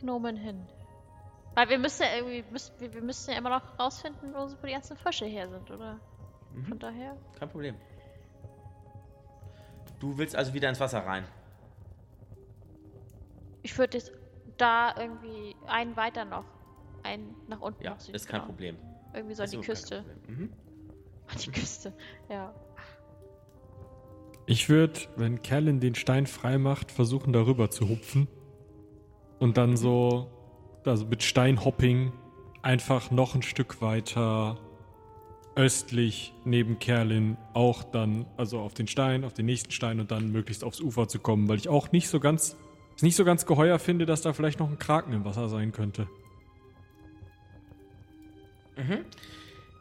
Gnomen hin. Weil wir müssen ja irgendwie, müssen, wir, wir müssen ja immer noch rausfinden, wo, die ganzen Frösche her sind, oder? Von daher. Kein Problem. Du willst also wieder ins Wasser rein. Ich würde jetzt da irgendwie einen weiter noch. Einen nach unten. Ja, nach Süden, ist kein genau. Problem. Irgendwie so an die Küste. Mhm. *laughs* An die Küste, ja. Ich würde, wenn Kerlin den Stein frei macht, versuchen darüber zu hupfen. Und dann so, also mit Steinhopping, einfach noch ein Stück weiter östlich neben Kerlin auch dann, also auf den Stein, auf den nächsten Stein und dann möglichst aufs Ufer zu kommen, weil ich auch nicht so ganz, es nicht so ganz geheuer finde, dass da vielleicht noch ein Kraken im Wasser sein könnte.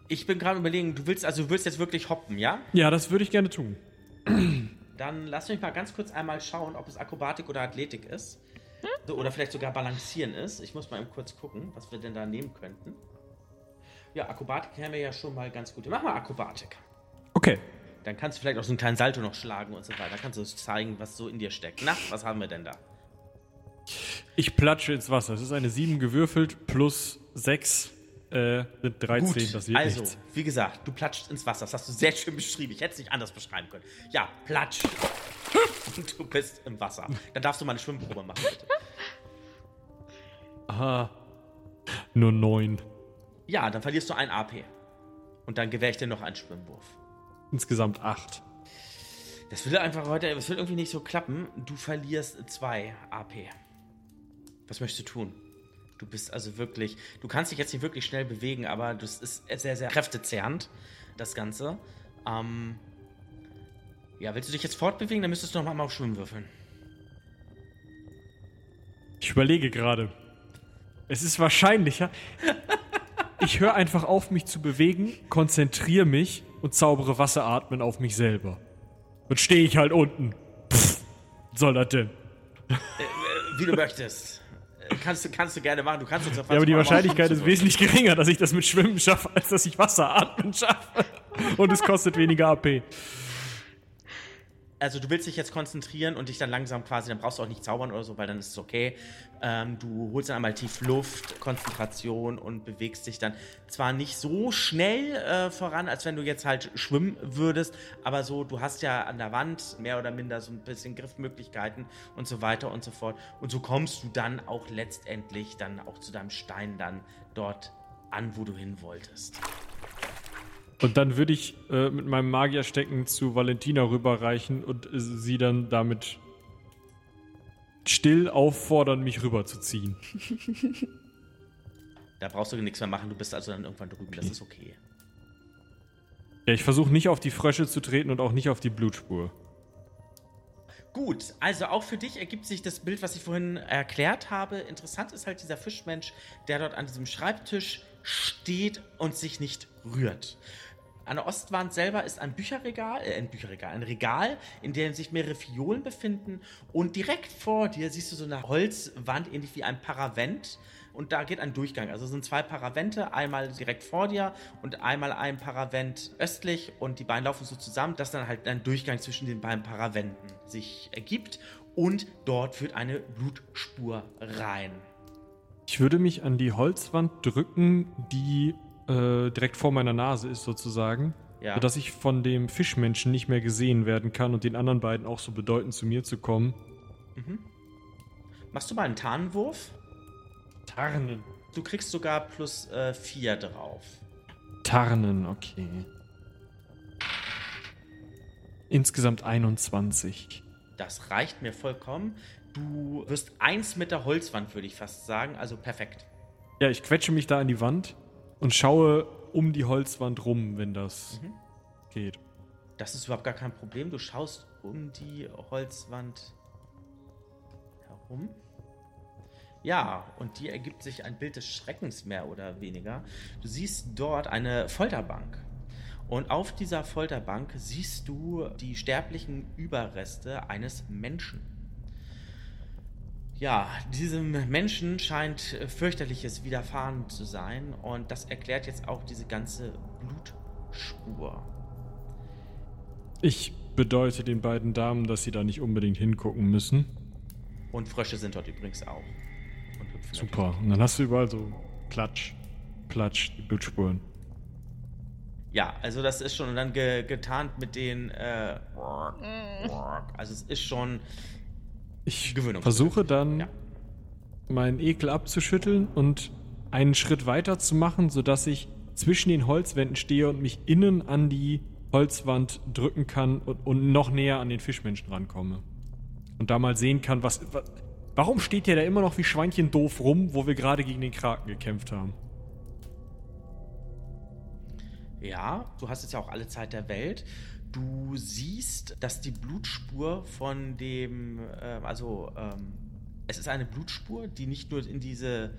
Ich bin gerade überlegen, du willst also du willst jetzt wirklich hoppen, ja? Ja, das würde ich gerne tun. *clears throat* Dann lass mich mal ganz kurz einmal schauen, ob es Akrobatik oder Athletik ist. So, oder vielleicht sogar Balancieren ist. Ich muss mal eben kurz gucken, was wir denn da nehmen könnten. Ja, Akrobatik haben wir ja schon mal ganz gut. Mach mal Akrobatik. Okay. Dann kannst du vielleicht auch so einen kleinen Salto noch schlagen und so weiter. Dann kannst du zeigen, was so in dir steckt. Na, was haben wir denn da? Ich platsche ins Wasser. Es ist eine 7 gewürfelt plus 6 äh, sind 13. Gut, das wird also, nichts. wie gesagt, du platschst ins Wasser. Das hast du sehr schön beschrieben. Ich hätte es nicht anders beschreiben können. Ja, platsch. *laughs* Und du bist im Wasser. Dann darfst du mal eine Schwimmprobe machen, bitte. Aha. Nur 9. Ja, dann verlierst du ein AP. Und dann gewähre ich dir noch einen Schwimmwurf. Insgesamt 8. Das will einfach heute, das will irgendwie nicht so klappen. Du verlierst zwei AP. Was möchtest du tun? Du bist also wirklich, du kannst dich jetzt nicht wirklich schnell bewegen, aber das ist sehr, sehr kräftezehrend, das Ganze. Ähm, Ja, willst du dich jetzt fortbewegen? Dann müsstest du noch mal auf Schwimmen würfeln. Ich überlege gerade. Es ist wahrscheinlicher. *laughs* Ich höre einfach auf, mich zu bewegen, konzentriere mich und zaubere Wasseratmen auf mich selber. Und stehe ich halt unten. Pff, soll das denn? Wie du möchtest. Äh, Kannst du, kannst du gerne machen. Du kannst uns auf Ja, aber die Wahrscheinlichkeit ist wesentlich geringer, dass ich das mit Schwimmen schaffe, als dass ich Wasseratmen schaffe. Und es kostet weniger AP. Also du willst dich jetzt konzentrieren und dich dann langsam quasi, dann brauchst du auch nicht zaubern oder so, weil dann ist es okay. Ähm, du holst dann einmal tief Luft, Konzentration und bewegst dich dann zwar nicht so schnell äh, voran, als wenn du jetzt halt schwimmen würdest, aber so, du hast ja an der Wand mehr oder minder so ein bisschen Griffmöglichkeiten und so weiter und so fort. Und so kommst du dann auch letztendlich dann auch zu deinem Stein dann dort an, wo du hin wolltest. Und dann würde ich äh, mit meinem Magierstecken zu Valentina rüberreichen und äh, sie dann damit still auffordern, mich rüberzuziehen. *laughs* Da brauchst du nichts mehr machen, du bist also dann irgendwann drüben, das ist okay. Ja, ich versuche nicht auf die Frösche zu treten und auch nicht auf die Blutspur. Gut, also auch für dich ergibt sich das Bild, was ich vorhin erklärt habe. Interessant ist halt dieser Fischmensch, der dort an diesem Schreibtisch steht und sich nicht rührt. An der Ostwand selber ist ein Bücherregal, äh, ein Bücherregal, ein Regal, in dem sich mehrere Fiolen befinden. Und direkt vor dir siehst du so eine Holzwand, ähnlich wie ein Paravent. Und da geht ein Durchgang. Also sind zwei Paravente, einmal direkt vor dir und einmal ein Paravent östlich. Und die beiden laufen so zusammen, dass dann halt ein Durchgang zwischen den beiden Paraventen sich ergibt. Und dort führt eine Blutspur rein. Ich würde mich an die Holzwand drücken, die äh, direkt vor meiner Nase ist sozusagen. Ja. Sodass ich von dem Fischmenschen nicht mehr gesehen werden kann und den anderen beiden auch so bedeuten, zu mir zu kommen. Machst du mal einen Tarnwurf? Tarnen. Du kriegst sogar plus 4 drauf. Tarnen, okay. Insgesamt 21. Das reicht mir vollkommen. Du wirst eins mit der Holzwand, würde ich fast sagen. Also perfekt. Ja, ich quetsche mich da an die Wand und schaue um die Holzwand rum, wenn das geht. Das ist überhaupt gar kein Problem. Du schaust um die Holzwand herum. Ja, und dir ergibt sich ein Bild des Schreckens mehr oder weniger. Du siehst dort eine Folterbank. Und auf dieser Folterbank siehst du die sterblichen Überreste eines Menschen. Ja, diesem Menschen scheint äh, fürchterliches widerfahren zu sein und das erklärt jetzt auch diese ganze Blutspur. Ich bedeute den beiden Damen, dass sie da nicht unbedingt hingucken müssen. Und Frösche sind dort übrigens auch. Und Super. Und dann hast du überall so Platsch, Platsch, die Blutspuren. Ja, also das ist schon dann ge getarnt mit den. Äh, also es ist schon. Ich versuche dann, Ja. meinen Ekel abzuschütteln und einen Schritt weiter zu machen, sodass ich zwischen den Holzwänden stehe und mich innen an die Holzwand drücken kann und, und noch näher an den Fischmenschen rankomme. Und da mal sehen kann, was, was. Warum steht der da immer noch wie Schweinchen doof rum, wo wir gerade gegen den Kraken gekämpft haben? Ja, du hast jetzt ja auch alle Zeit der Welt. Du siehst, dass die Blutspur von dem. Äh, also, ähm, es ist eine Blutspur, die nicht nur in diese.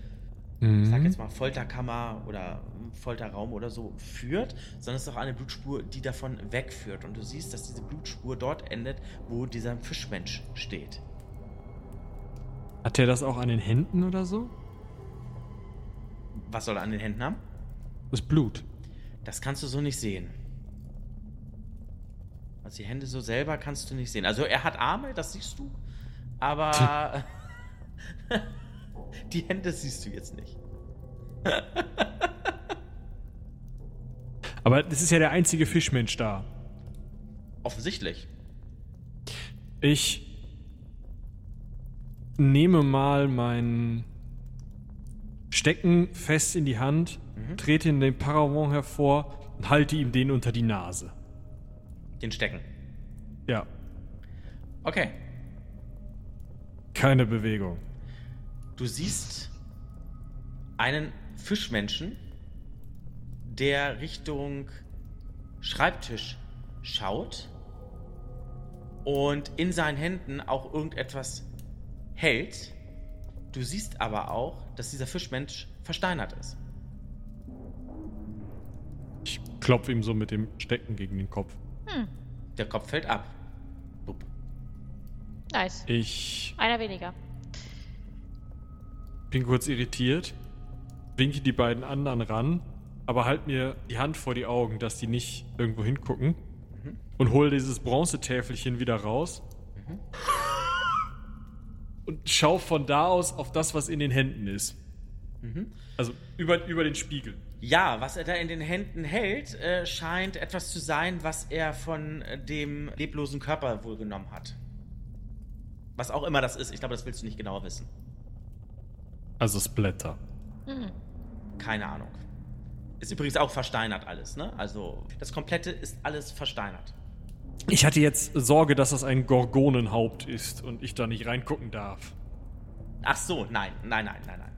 Ich sag jetzt mal Folterkammer oder Folterraum oder so führt, sondern es ist auch eine Blutspur, die davon wegführt. Und du siehst, dass diese Blutspur dort endet, wo dieser Fischmensch steht. Hat der das auch an den Händen oder so? Was soll er an den Händen haben? Das Blut. Das kannst du so nicht sehen. Also die Hände so selber kannst du nicht sehen. Also er hat Arme, das siehst du, aber *laughs* die Hände siehst du jetzt nicht. Aber das ist ja der einzige Fischmensch da. Offensichtlich. Ich nehme mal mein Stecken fest in die Hand, trete in den Paravent hervor und halte ihm den unter die Nase. Den Stecken. Ja, Okay. keine Bewegung. Du siehst einen Fischmenschen, der Richtung Schreibtisch schaut und in seinen Händen auch irgendetwas hält. Du siehst aber auch, dass dieser Fischmensch versteinert ist. Ich klopfe ihm so mit dem Stecken gegen den Kopf. Hm, Der Kopf fällt ab. Bup. nice. Ich Einer weniger. bin kurz irritiert, winke die beiden anderen ran, aber halt mir die Hand vor die Augen, dass die nicht irgendwo hingucken und hole dieses Bronzetäfelchen wieder raus *laughs* und schau von da aus auf das, was in den Händen ist. Also über, über den Spiegel. Ja, was er da in den Händen hält, äh, scheint etwas zu sein, was er von äh, dem leblosen Körper wohl genommen hat. Was auch immer das ist. Ich glaube, das willst du nicht genauer wissen. Also Splatter. Hm. Keine Ahnung. Ist übrigens auch versteinert alles, ne? Also, das komplette ist alles versteinert. Ich hatte jetzt Sorge, dass das ein Gorgonenhaupt ist und ich da nicht reingucken darf. Ach so, nein, nein, nein, nein, nein.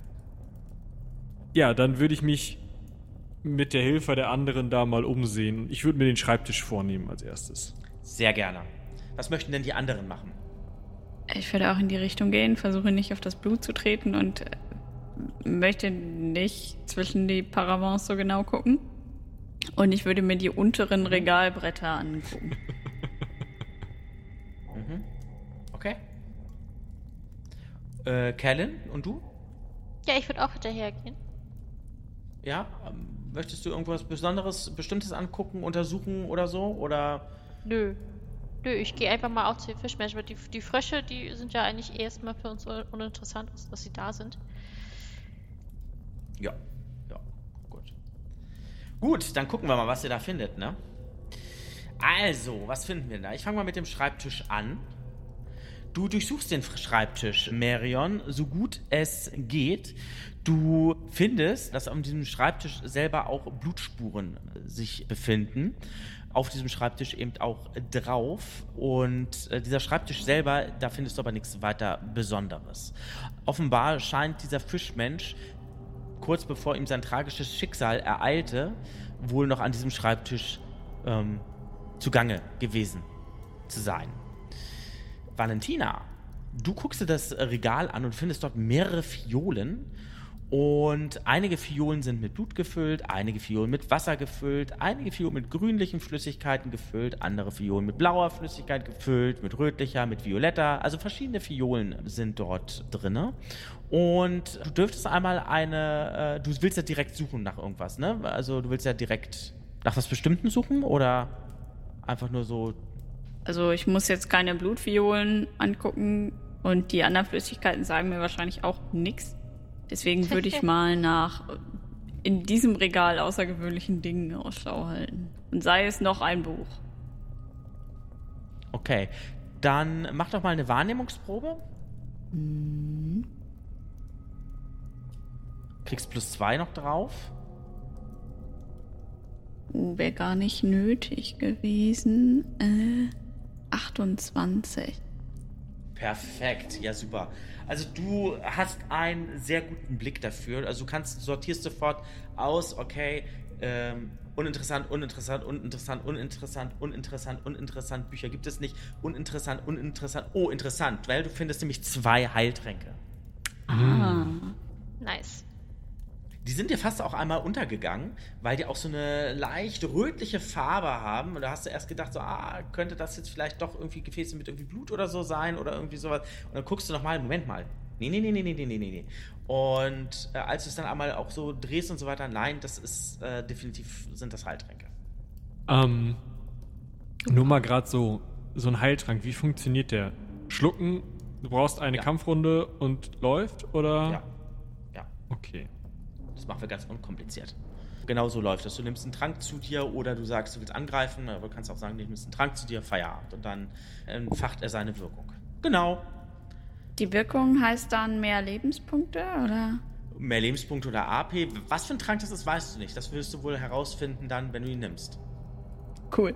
Ja, dann würde ich mich mit der Hilfe der anderen da mal umsehen. Ich würde mir den Schreibtisch vornehmen als erstes. Sehr gerne. Was möchten denn die anderen machen? Ich würde auch in die Richtung gehen, versuche nicht auf das Blut zu treten und äh, möchte nicht zwischen die Paravents so genau gucken. Und ich würde mir die unteren Regalbretter angucken. *laughs* Mhm. Okay. Äh, Kellen, und du? Ja, ich würde auch hinterhergehen. Ja? Ähm, möchtest du irgendwas Besonderes, Bestimmtes angucken, untersuchen oder so? Oder. Nö. Nö, ich gehe einfach mal auch zu den Fischmenschen. weil Die, die Frösche, die sind ja eigentlich erstmal für uns un- uninteressant, dass sie da sind. Ja. Ja, gut. Gut, dann gucken wir mal, was ihr da findet, ne? Also, was finden wir da? Ich fange mal mit dem Schreibtisch an. Du durchsuchst den Schreibtisch, Marion, so gut es geht. Du findest, dass auf diesem Schreibtisch selber auch Blutspuren sich befinden. Auf diesem Schreibtisch eben auch drauf. Und äh, dieser Schreibtisch selber, da findest du aber nichts weiter Besonderes. Offenbar scheint dieser Fischmensch kurz bevor ihm sein tragisches Schicksal ereilte, wohl noch an diesem Schreibtisch ähm, zugange gewesen zu sein. Valentina, du guckst dir das Regal an und findest dort mehrere Fiolen. Und einige Fiolen sind mit Blut gefüllt, einige Fiolen mit Wasser gefüllt, einige Fiolen mit grünlichen Flüssigkeiten gefüllt, andere Fiolen mit blauer Flüssigkeit gefüllt, mit rötlicher, mit violetter. Also verschiedene Fiolen sind dort drinne. Und du dürftest einmal eine, äh, du willst ja direkt suchen nach irgendwas, ne? Also du willst ja direkt nach was Bestimmten suchen oder einfach nur so Also ich muss jetzt keine Blutviolen angucken und die anderen Flüssigkeiten sagen mir wahrscheinlich auch nichts. Deswegen *laughs* würde ich mal nach äh, in diesem Regal außergewöhnlichen Dingen Ausschau halten. Und sei es noch ein Buch. Okay, dann mach doch mal eine Wahrnehmungsprobe. Kriegst plus zwei noch drauf. Oh, wäre gar nicht nötig gewesen. Äh, 28. Perfekt, ja super. Also du hast einen sehr guten Blick dafür. Also du kannst sortierst sofort aus, okay, ähm, uninteressant, uninteressant, uninteressant, uninteressant, uninteressant, uninteressant. Bücher gibt es nicht. Uninteressant, uninteressant. Oh, interessant, weil du findest nämlich zwei Heiltränke. Ah. Nice. Die sind dir fast auch einmal untergegangen, weil die auch so eine leicht rötliche Farbe haben. Und da hast du erst gedacht, so, ah, könnte das jetzt vielleicht doch irgendwie Gefäße mit irgendwie Blut oder so sein oder irgendwie sowas. Und dann guckst du nochmal, Moment mal. Nee, nee, nee, nee, nee, nee, nee, nee. Und äh, als du es dann einmal auch so drehst und so weiter, nein, das ist äh, definitiv, sind das Heiltränke. Ähm, nur mal gerade so, so ein Heiltrank, wie funktioniert der? Schlucken, du brauchst eine Ja. Kampfrunde und läuft oder? Ja. Ja. Okay. Das machen wir ganz unkompliziert. Genau so läuft das. Du nimmst einen Trank zu dir oder du sagst, du willst angreifen, aber du kannst auch sagen, du nimmst einen Trank zu dir, Feierabend. Und dann entfacht er seine Wirkung. Genau. Die Wirkung heißt dann mehr Lebenspunkte, oder? Mehr Lebenspunkte oder AP. Was für ein Trank das ist, weißt du nicht. Das wirst du wohl herausfinden dann, wenn du ihn nimmst. Cool.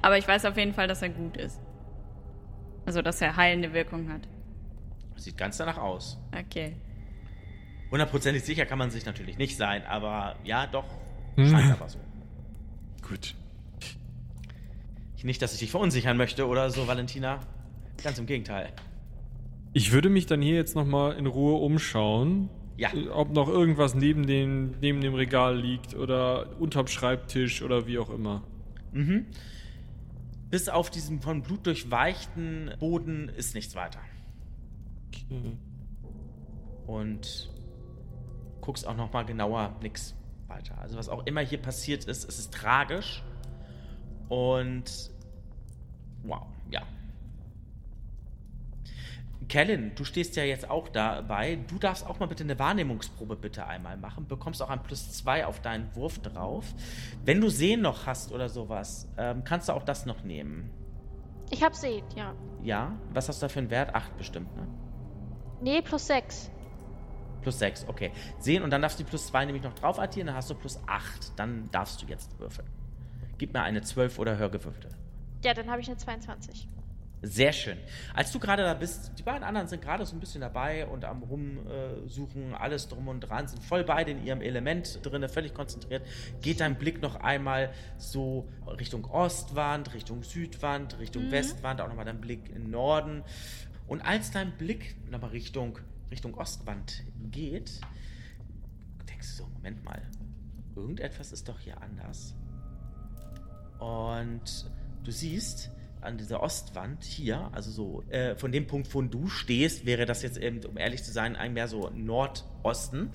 Aber ich weiß auf jeden Fall, dass er gut ist. Also, dass er heilende Wirkung hat. Sieht ganz danach aus. Okay. Hundertprozentig sicher kann man sich natürlich nicht sein, aber ja, doch, Hm. scheint aber so. Gut. Ich Nicht, dass ich dich verunsichern möchte oder so, Valentina. Ganz im Gegenteil. Ich würde mich dann hier jetzt nochmal in Ruhe umschauen. Ja. Äh, Ob noch irgendwas neben, den, neben dem Regal liegt oder unterm Schreibtisch oder wie auch immer. Mhm. Bis auf diesen von Blut durchweichten Boden ist nichts weiter. Okay. Und guckst auch nochmal genauer nix weiter. Also was auch immer hier passiert ist, es ist tragisch. Und wow, ja. Kellen, du stehst ja jetzt auch dabei. Du darfst auch mal bitte eine Wahrnehmungsprobe bitte einmal machen. Bekommst auch ein Plus 2 auf deinen Wurf drauf. Wenn du Sehen noch hast oder sowas, ähm, kannst du auch das noch nehmen. Ich hab Sehen, ja. Ja? Was hast du da für einen Wert? 8 bestimmt, ne? Nee, plus 6. Plus 6, okay. Sehen und dann darfst du die plus 2 nämlich noch drauf addieren, dann hast du plus 8. Dann darfst du jetzt würfeln. Gib mir eine 12 oder höher gewürfelte. Ja, dann habe ich eine 22. Sehr schön. Als du gerade da bist, die beiden anderen sind gerade so ein bisschen dabei und am Rumsuchen, alles drum und dran, sind voll beide in ihrem Element drin, völlig konzentriert. Geht dein Blick noch einmal so Richtung Ostwand, Richtung Südwand, Richtung Mhm. Westwand, auch nochmal dein Blick in Norden. Und als dein Blick nochmal Richtung, Richtung Ostwand geht, denkst du so, Moment mal, irgendetwas ist doch hier anders. Und du siehst an dieser Ostwand hier, also so äh, von dem Punkt, wo du stehst, wäre das jetzt eben, um ehrlich zu sein, ein mehr so Nordosten,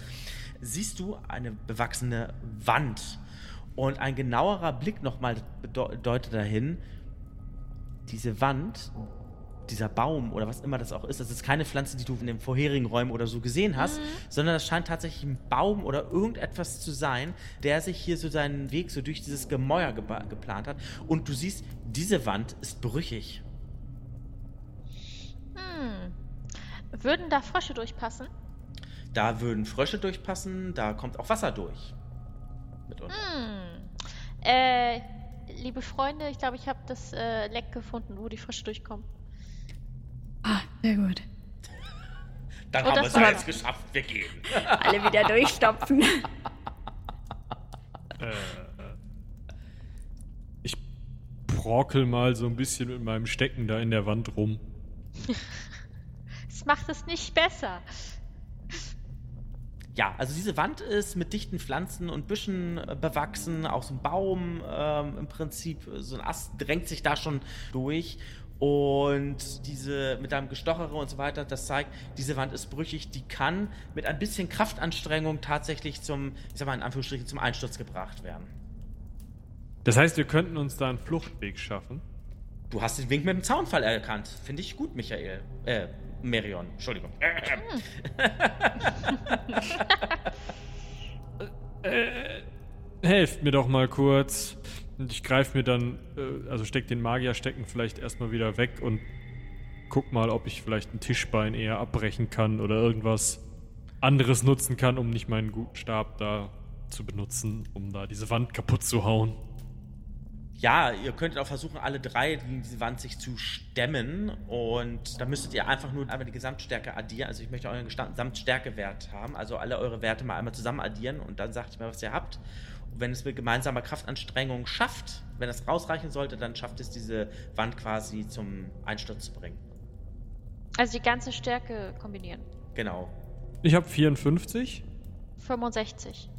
siehst du eine bewachsene Wand. Und ein genauerer Blick nochmal bedeutet dahin, diese Wand, dieser Baum oder was immer das auch ist, das ist keine Pflanze, die du in den vorherigen Räumen oder so gesehen hast, sondern das scheint tatsächlich ein Baum oder irgendetwas zu sein, der sich hier so seinen Weg so durch dieses Gemäuer geba- geplant hat. Und du siehst, diese Wand ist brüchig. Hm. Würden da Frösche durchpassen? Da würden Frösche durchpassen, da kommt auch Wasser durch. Mitunter. Hm. Äh, liebe Freunde, ich glaube, ich habe das äh, Leck gefunden, wo die Frösche durchkommen. Ah, sehr gut. Dann Oh, haben wir es jetzt geschafft, wir gehen. *laughs* Alle wieder durchstopfen. *laughs* Äh, ich brokel mal so ein bisschen mit meinem Stecken da in der Wand rum. Das macht es nicht besser. Ja, also diese Wand ist mit dichten Pflanzen und Büschen äh, bewachsen, auch so ein Baum ähm, im Prinzip, äh, so ein Ast drängt sich da schon durch. Und diese mit einem Gestochere und so weiter, das zeigt, diese Wand ist brüchig, die kann mit ein bisschen Kraftanstrengung tatsächlich zum, ich sag mal in Anführungsstrichen, zum Einsturz gebracht werden. Das heißt, wir könnten uns da einen Fluchtweg schaffen. Du hast den Wink mit dem Zaunfall erkannt. Finde ich gut, Michael. Äh, Merion, Entschuldigung. *laughs* Helft mir doch mal kurz. Und ich greife mir dann, äh, also steck den Magierstecken vielleicht erstmal wieder weg und guck mal, ob ich vielleicht ein Tischbein eher abbrechen kann oder irgendwas anderes nutzen kann, um nicht meinen guten Stab da zu benutzen, um da diese Wand kaputt zu hauen. Ja, ihr könntet auch versuchen, alle drei gegen diese Wand sich zu stemmen. Und da müsstet ihr einfach nur einmal die Gesamtstärke addieren. Also ich möchte euren Gesamt- Gesamtstärkewert haben. Also alle eure Werte mal einmal zusammen addieren und dann sagt ihr mir, was ihr habt. Und wenn es mit gemeinsamer Kraftanstrengung schafft, wenn es rausreichen sollte, dann schafft es diese Wand quasi zum Einsturz zu bringen. Also die ganze Stärke kombinieren. Genau. Ich habe 54, 65.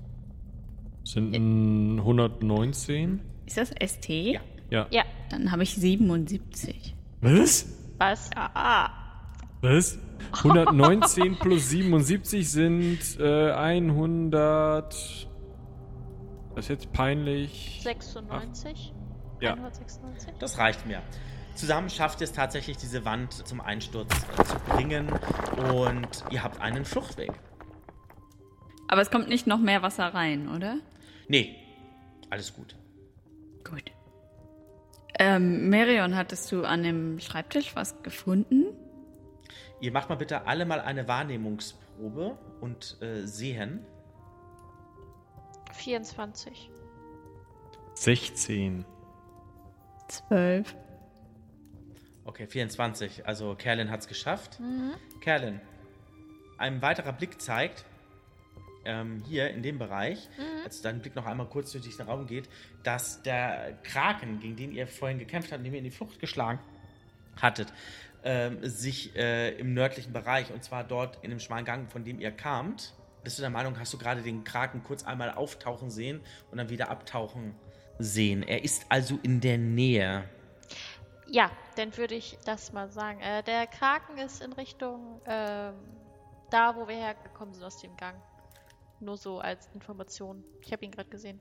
sind ein 119. Ist das ST? Ja. Ja. Ja. Dann habe ich 77. Was? Was? Ah, Was? 119 *laughs* plus 77 sind äh, 100. Das ist jetzt peinlich. 96? Ja. 196? Das reicht mir. Zusammen schafft ihr es tatsächlich, diese Wand zum Einsturz äh, zu bringen. Und ihr habt einen Fluchtweg. aber es kommt nicht noch mehr Wasser rein, oder? Nee, alles gut. Gut. Ähm, Merion, hattest du an dem Schreibtisch was gefunden? Ihr macht mal bitte alle mal eine Wahrnehmungsprobe und äh, sehen. 24. 16. Zwölf. Okay, 24. Also Kerlin hat es geschafft. Mhm. Kerlin, ein weiterer Blick zeigt, ähm, hier in dem Bereich, als dein Blick noch einmal kurz durch diesen Raum geht, dass der Kraken, gegen den ihr vorhin gekämpft habt, den ihr in die Flucht geschlagen hattet, ähm, sich äh, im nördlichen Bereich, und zwar dort in dem schmalen Gang, von dem ihr kamt, bist du der Meinung, hast du gerade den Kraken kurz einmal auftauchen sehen und dann wieder abtauchen sehen. Er ist also in der Nähe. Ja, dann würde ich das mal sagen. Äh, der Kraken ist in Richtung ähm, da, wo wir hergekommen sind aus dem Gang. Nur so als Information. Ich habe ihn gerade gesehen.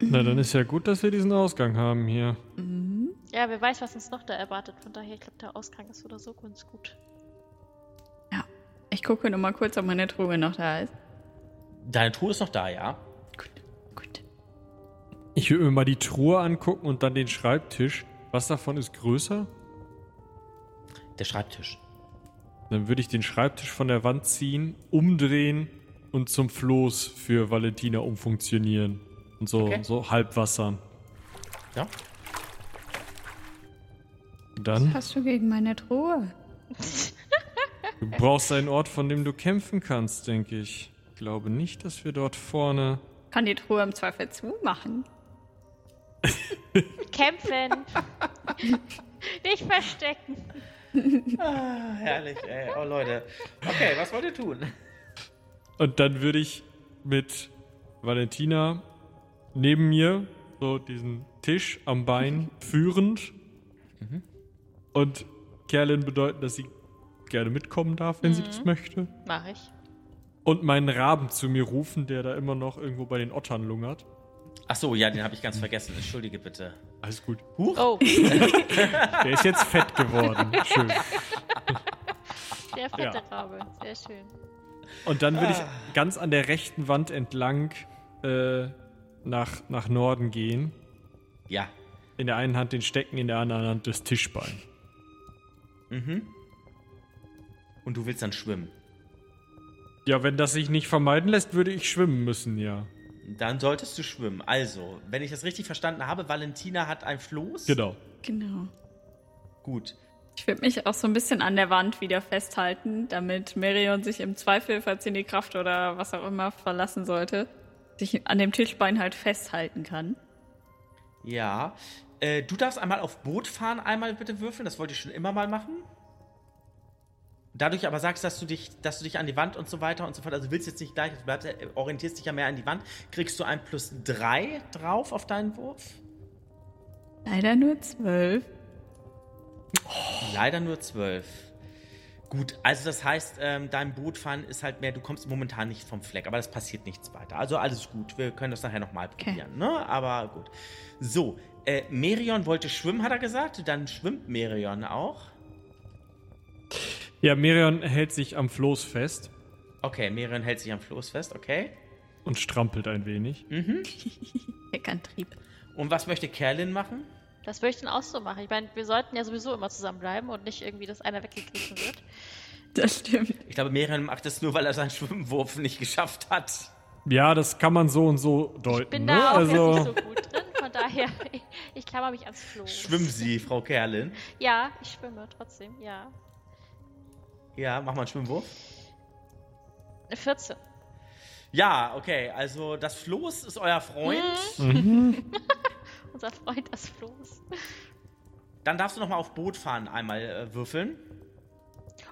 Na, dann ist ja gut, dass wir diesen Ausgang haben hier. Mhm. Ja, wer weiß, was uns noch da erwartet. Von daher, ich glaube, der Ausgang ist oder so ganz gut. Ich gucke nur mal kurz, ob meine Truhe noch da ist. Deine Truhe ist noch da, ja? Gut, gut. Ich würde mir mal die Truhe angucken und dann den Schreibtisch. Was davon ist größer? Der Schreibtisch. Dann würde ich den Schreibtisch von der Wand ziehen, umdrehen und zum Floß für Valentina umfunktionieren. Und so, Okay. so halbwassern. Ja? Dann, Hast du gegen meine Truhe? *laughs* du brauchst einen Ort, von dem du kämpfen kannst, denke ich. Ich glaube nicht, dass wir dort vorne. Kann die Truhe im Zweifel zumachen. *laughs* Kämpfen! Nicht verstecken! Ah, herrlich, ey. Oh, Leute. Okay, was wollt ihr tun? Und dann würde ich mit Valentina neben mir so diesen Tisch am Bein führend und Kerlin bedeuten, dass sie gerne mitkommen darf, wenn sie das möchte. Mach ich. Und meinen Raben zu mir rufen, der da immer noch irgendwo bei den Ottern lungert. Ach so, ja, den habe ich ganz vergessen. Entschuldige bitte. Alles gut. Huch. Oh, *laughs* Der ist jetzt fett geworden. Schön. der fette Ja. Rabe. Sehr schön. Und dann würde ich ganz an der rechten Wand entlang äh, nach, nach Norden gehen. Ja. In der einen Hand den Stecken, in der anderen Hand das Tischbein. Mhm. Und du willst dann schwimmen. Ja, wenn das sich nicht vermeiden lässt, würde ich schwimmen müssen, ja. Dann solltest du schwimmen. Also, wenn ich das richtig verstanden habe, Valentina hat ein Floß. Genau. Genau. Gut. Ich würde mich auch so ein bisschen an der Wand wieder festhalten, damit Merion sich im Zweifel, falls sie in die Kraft oder was auch immer verlassen sollte, sich an dem Tischbein halt festhalten kann. Ja. Äh, du darfst einmal auf Boot fahren, einmal bitte würfeln. Das wollte ich schon immer mal machen. Dadurch aber sagst, dass du dich, dass du dich an die Wand und so weiter und so fort, also willst jetzt nicht gleich, du bleibst, äh, orientierst dich ja mehr an die Wand, kriegst du ein plus drei drauf auf deinen Wurf. Leider nur zwölf. Leider nur zwölf. Gut, also das heißt, ähm, dein Bootfahren ist halt mehr, du kommst momentan nicht vom Fleck, aber das passiert nichts weiter. Also alles gut, wir können das nachher nochmal Okay. probieren, ne? Aber gut. So, äh, Merion wollte schwimmen, hat er gesagt. Dann schwimmt Merion auch. Ja, Miriam hält sich am Floß fest Okay, Merion hält sich am Floß fest, okay. und strampelt ein wenig. *laughs* Heckantrieb. Und was möchte Kerlin machen? Das würde ich dann auch so machen. Ich meine, wir sollten ja sowieso immer zusammenbleiben und nicht irgendwie, dass einer weggegriffen wird. Das stimmt. Ich glaube, Merion macht das nur, weil er seinen Schwimmwurf nicht geschafft hat. Ja, das kann man so und so deuten. Ich bin ne? da auch also, jetzt nicht so gut drin, von daher, ich, *laughs* ich klammer mich ans Floß. Schwimmen Sie, Frau Kerlin. Ja, ich schwimme trotzdem, ja. Ja, mach mal einen Schwimmwurf. Eine 14. Ja, okay, also das Floß ist euer Freund. *laughs* Unser Freund das Floß. Dann darfst du noch mal auf Boot fahren einmal äh, würfeln.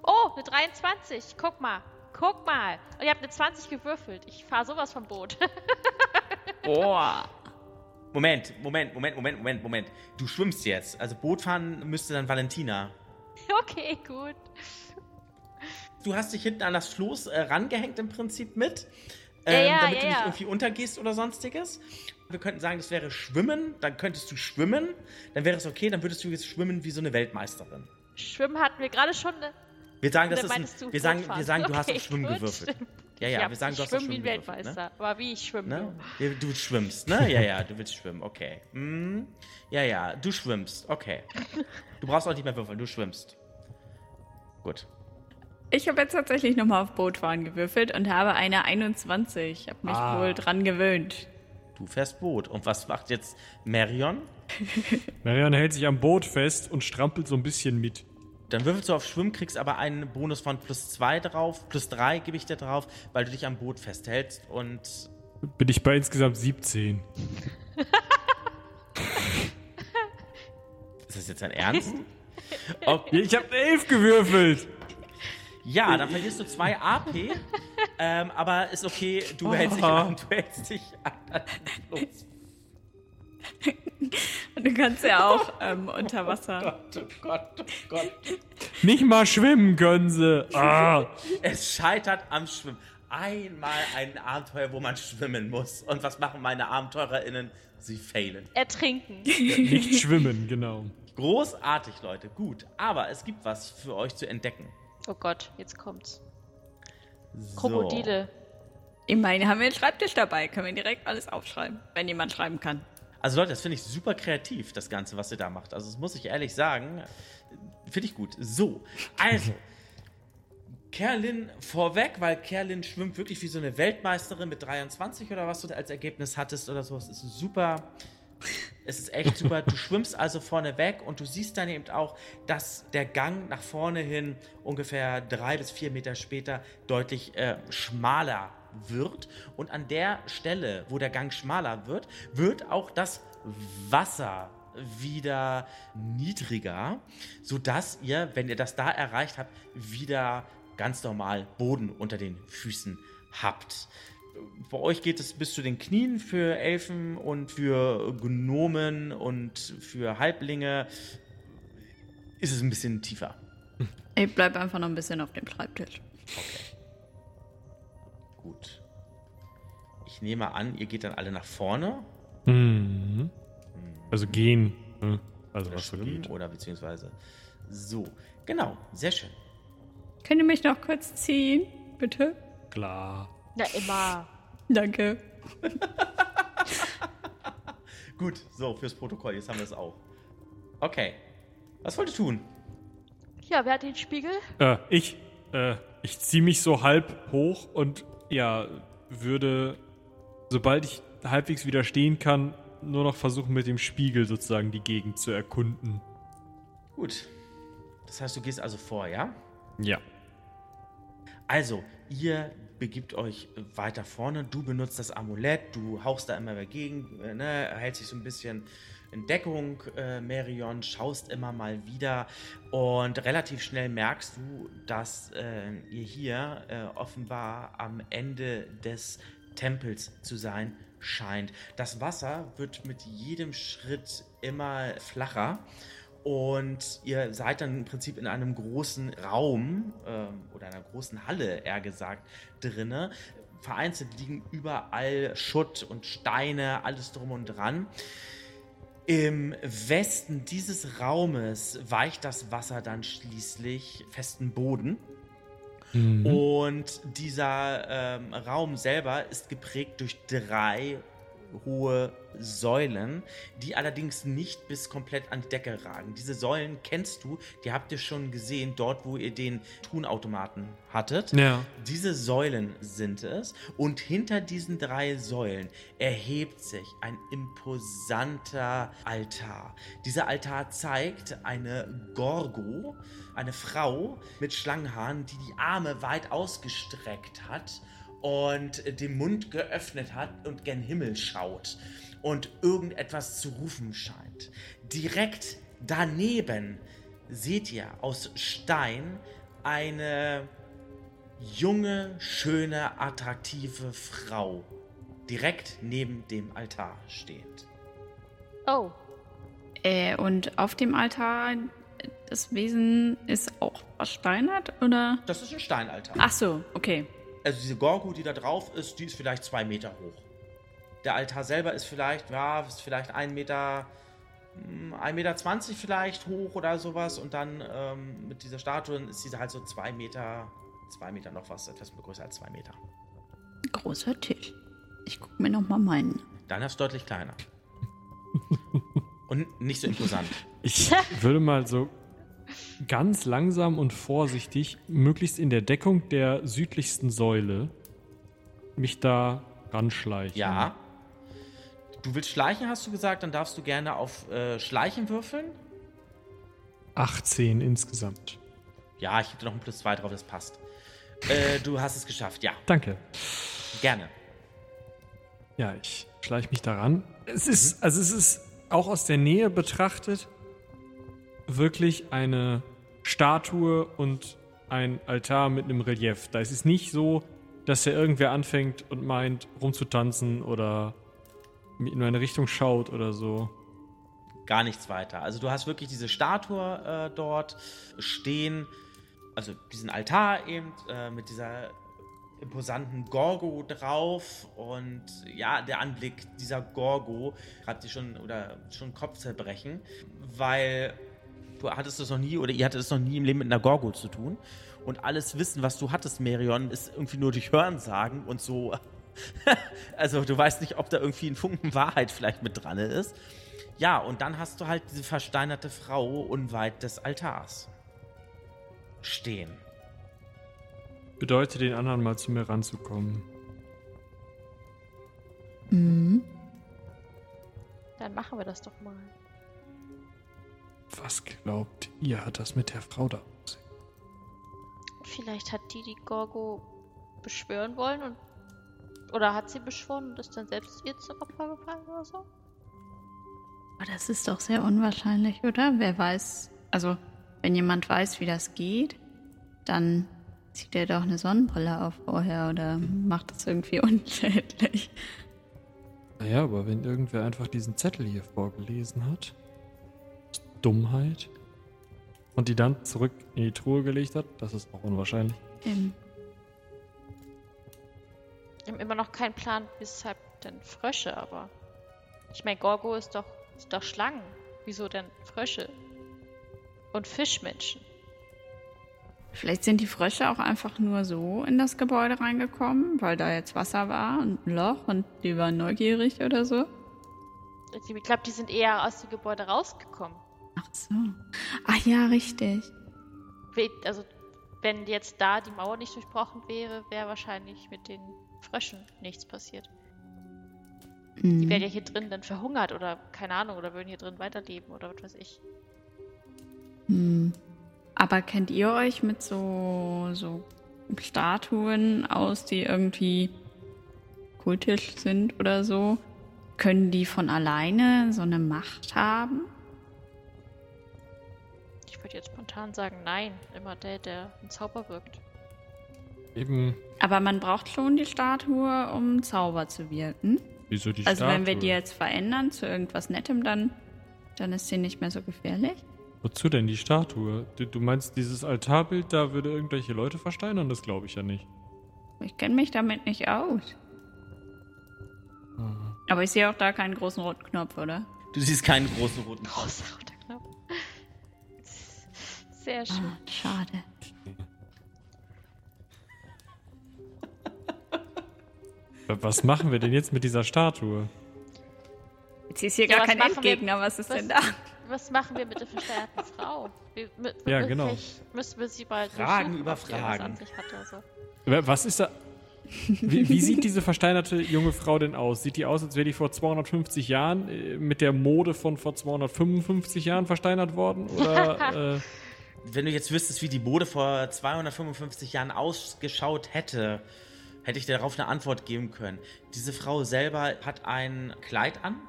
Oh, eine 23. Guck mal. Guck mal. Und ihr habt eine 20 gewürfelt. Ich fahre sowas vom Boot. *laughs* Boah. Moment, Moment, Moment, Moment, Moment, Moment. Du schwimmst jetzt. Also Boot fahren müsste dann Valentina. okay, gut. Du hast dich hinten an das Floß äh, rangehängt im Prinzip mit. Ja, ähm, ja, damit ja, du nicht ja. irgendwie untergehst oder sonstiges. Wir könnten sagen, das wäre Schwimmen. Dann könntest du schwimmen. Dann wäre es okay. Dann würdest du jetzt schwimmen wie so eine Weltmeisterin. Schwimmen hatten wir gerade schon. Ne? Wir sagen, das ist ein, wir sagen, wir sagen, du hast Okay, auf Schwimmen gut, gewürfelt. stimmt. Ja, ja, Ja, wir sagen, ich du hast auf schwimme wie Schwimmen ein gewürfelt. Weltmeister. Ne? Aber wie ich schwimme. Ne? Ja, Du schwimmst, ne? Ja, ja, du willst schwimmen, okay. Hm. Ja, ja, du schwimmst, okay. Du brauchst auch nicht mehr würfeln, du schwimmst. Gut. Ich habe jetzt tatsächlich nochmal auf Bootfahren gewürfelt und habe eine 21. Ich habe mich Ah. wohl dran gewöhnt. Du fährst Boot. Und was macht jetzt Marion? *laughs* Marianne hält sich am Boot fest und strampelt so ein bisschen mit. Dann würfelst du auf Schwimmen, kriegst aber einen Bonus von plus zwei drauf, plus drei gebe ich dir drauf, weil du dich am Boot festhältst und Bin ich bei insgesamt 17. *laughs* ist das jetzt dein Ernst? *laughs* Okay. Ich habe 11 gewürfelt. Ja, dann verlierst du zwei AP, ähm, aber ist okay, du hältst dich an, du hältst dich an. Los. *laughs* Und du kannst ja auch ähm, unter Wasser. Gott, oh Gott, oh Gott. Nicht mal schwimmen können sie. Ah. Es scheitert am Schwimmen. Einmal ein Abenteuer, wo man schwimmen muss. Und was machen meine AbenteurerInnen? Sie failen. Ertrinken. Nicht schwimmen, genau. Großartig, Leute. Gut. Aber es gibt was für euch zu entdecken. Oh Gott, jetzt kommt's. So. Krokodile. Immerhin haben wir einen Schreibtisch dabei. Können wir direkt alles aufschreiben, wenn jemand schreiben kann. Also Leute, das finde ich super kreativ, das Ganze, was ihr da macht. Also das muss ich ehrlich sagen. Finde ich gut. So, also. *laughs* Kerlin vorweg, weil Kerlin schwimmt wirklich wie so eine Weltmeisterin mit 23 oder was du als Ergebnis hattest oder so. Es ist super. Es ist echt super. Du schwimmst also vorne weg und du siehst dann eben auch, dass der Gang nach vorne hin ungefähr drei bis vier Meter später deutlich äh, schmaler wird. Und an der Stelle, wo der Gang schmaler wird, wird auch das Wasser wieder niedriger, sodass ihr, wenn ihr das da erreicht habt, wieder ganz normal Boden unter den Füßen habt. Bei euch geht es bis zu den Knien für Elfen und für Gnomen und für Halblinge ist es ein bisschen tiefer. Ich bleib einfach noch ein bisschen auf dem Schreibtisch. Gut. Ich nehme an, ihr geht dann alle nach vorne. Mhm. Also gehen. ne? Also Oder was so spielen geht. oder beziehungsweise so. Genau, sehr schön. Könnt ihr mich noch kurz ziehen? Bitte? Klar. Na, immer. Danke. *laughs* Gut, so, fürs Protokoll, jetzt haben wir es auch. Okay. Was wollt ihr tun? Ja, wer hat den Spiegel? Äh, ich, äh, ich ziehe mich so halb hoch und ja, würde, sobald ich halbwegs wieder stehen kann, nur noch versuchen, mit dem Spiegel sozusagen die Gegend zu erkunden. Gut. Das heißt, du gehst also vor, ja? Ja. Also, ihr begibt euch weiter vorne. Du benutzt das Amulett, du haust da immer dagegen, äh, ne, hältst dich so ein bisschen in Deckung, äh, Merion, schaust immer mal wieder und relativ schnell merkst du, dass äh, ihr hier äh, offenbar am Ende des Tempels zu sein scheint. Das Wasser wird mit jedem Schritt immer flacher und ihr seid dann im Prinzip in einem großen Raum ähm, oder einer großen Halle, eher gesagt, drinne. Vereinzelt liegen überall Schutt und Steine, alles drum und dran. Im Westen dieses Raumes weicht das Wasser dann schließlich festen Boden. Und dieser ähm, Raum selber ist geprägt durch drei hohe Säulen, die allerdings nicht bis komplett an die Decke ragen. Diese Säulen kennst du, die habt ihr schon gesehen, dort wo ihr den Tunautomaten hattet. Ja. Diese Säulen sind es und hinter diesen drei Säulen erhebt sich ein imposanter Altar. Dieser Altar zeigt eine Gorgo, eine Frau mit Schlangenhaaren, die die Arme weit ausgestreckt hat und den Mund geöffnet hat und gen Himmel schaut und irgendetwas zu rufen scheint. Direkt daneben seht ihr aus Stein eine junge, schöne, attraktive Frau direkt neben dem Altar steht. Oh, Äh, und auf dem Altar, das Wesen ist auch versteinert, oder? Das ist ein Steinaltar. Ach so, okay. Also diese Gorgo, die da drauf ist, die ist vielleicht zwei Meter hoch. Der Altar selber ist vielleicht, ja, ist vielleicht ein Meter, hm, 1,20 Meter zwanzig vielleicht hoch oder sowas. Und dann ähm, mit dieser Statue ist sie halt so zwei Meter, zwei Meter noch was, etwas größer als zwei Meter. Großer Tisch. Ich guck mir noch mal meinen. Deiner ist deutlich kleiner. Und nicht so imposant. Ich würde mal so ganz langsam und vorsichtig, möglichst in der Deckung der südlichsten Säule, mich da ranschleichen. Ja. Du willst schleichen, hast du gesagt, dann darfst du gerne auf äh, Schleichen würfeln. 18 insgesamt. Ja, ich hätte noch ein plus zwei drauf, das passt. Äh, du hast es geschafft, ja. Danke. Gerne. Ja, ich schleiche mich daran. Es ist, also es ist auch aus der Nähe betrachtet wirklich eine Statue und ein Altar mit einem Relief. Da ist es nicht so, dass er irgendwer anfängt und meint, rumzutanzen oder in eine Richtung schaut oder so. Gar nichts weiter. Also du hast wirklich diese Statue äh, dort stehen, also diesen Altar eben äh, mit dieser imposanten Gorgo drauf und ja, der Anblick dieser Gorgo hat sich schon oder schon Kopfzerbrechen, weil du hattest es noch nie oder ihr hattet es noch nie im Leben mit einer Gorgo zu tun und alles Wissen, was du hattest, Merion, ist irgendwie nur durch Hörensagen und so. *laughs* also du weißt nicht, ob da irgendwie ein Funken Wahrheit vielleicht mit dran ist. Ja, und dann hast du halt diese versteinerte Frau unweit des Altars stehen. Bedeutet den anderen mal zu mir ranzukommen. Mhm. Dann machen wir das doch mal. Was glaubt ihr, hat das mit der Frau da sich? Vielleicht hat die die Gorgo beschwören wollen und. Oder hat sie beschworen und ist dann selbst ihr zum Opfer gefallen oder so? Aber das ist doch sehr unwahrscheinlich, oder? Wer weiß, also wenn jemand weiß, wie das geht, dann zieht er doch eine Sonnenbrille auf vorher oder macht das irgendwie *laughs* unschädlich. Naja, aber wenn irgendwer einfach diesen Zettel hier vorgelesen hat, Dummheit, und die dann zurück in die Truhe gelegt hat, das ist auch unwahrscheinlich. Ähm, Wir haben immer noch keinen Plan, weshalb denn Frösche, aber. Ich meine, Gorgo ist doch, ist doch Schlangen. Wieso denn Frösche? Und Fischmenschen. vielleicht sind die Frösche auch einfach nur so in das Gebäude reingekommen, weil da jetzt Wasser war und ein Loch und die waren neugierig oder so. Ich glaube, die sind eher aus dem Gebäude rausgekommen. Ach so. Ach ja, richtig. Also, wenn jetzt da die Mauer nicht durchbrochen wäre, wäre wahrscheinlich mit den Fröschen nichts passiert. Die Mhm. wären ja hier drin dann verhungert oder keine Ahnung, oder würden hier drin weiterleben oder was weiß ich. Hm. Aber kennt ihr euch mit so, so Statuen aus, die irgendwie kultisch sind oder so? Können die von alleine so eine Macht haben? Ich würde jetzt spontan sagen, nein. Immer der, der einen Zauber wirkt. Eben, Aber man braucht schon die Statue, um Zauber zu wirken. wieso die also wenn wir Statue? die jetzt verändern zu irgendwas Nettem, dann, dann ist sie nicht mehr so gefährlich. Wozu denn die Statue? Du, du meinst, dieses Altarbild da würde irgendwelche Leute versteinern? Das glaube ich ja nicht. Ich kenne mich damit nicht aus. Aber ich sehe auch da keinen großen roten Knopf, oder? Du siehst keinen großen roten Kreuz. Großer roter Knopf. Sehr schön. Ah, schade. Wa- Was machen wir denn jetzt mit dieser Statue? Jetzt ist hier Ja, gar kein machen wir- Endgegner. Was ist was- denn da? Was machen wir mit der versteinerten Frau? Wir, mit, Ja, genau. Müssen wir sie mal Fragen über Fragen. so. Wa- Was ist da? Wie, wie sieht diese versteinerte junge Frau denn aus? Sieht die aus, als wäre die vor 250 Jahren äh, mit der Mode von vor 255 Jahren versteinert worden? Oder *laughs* äh, Wenn du jetzt wüsstest, wie die Mode vor 255 Jahren ausgeschaut hätte, hätte ich dir darauf eine Antwort geben können. Diese Frau selber hat ein Kleid an,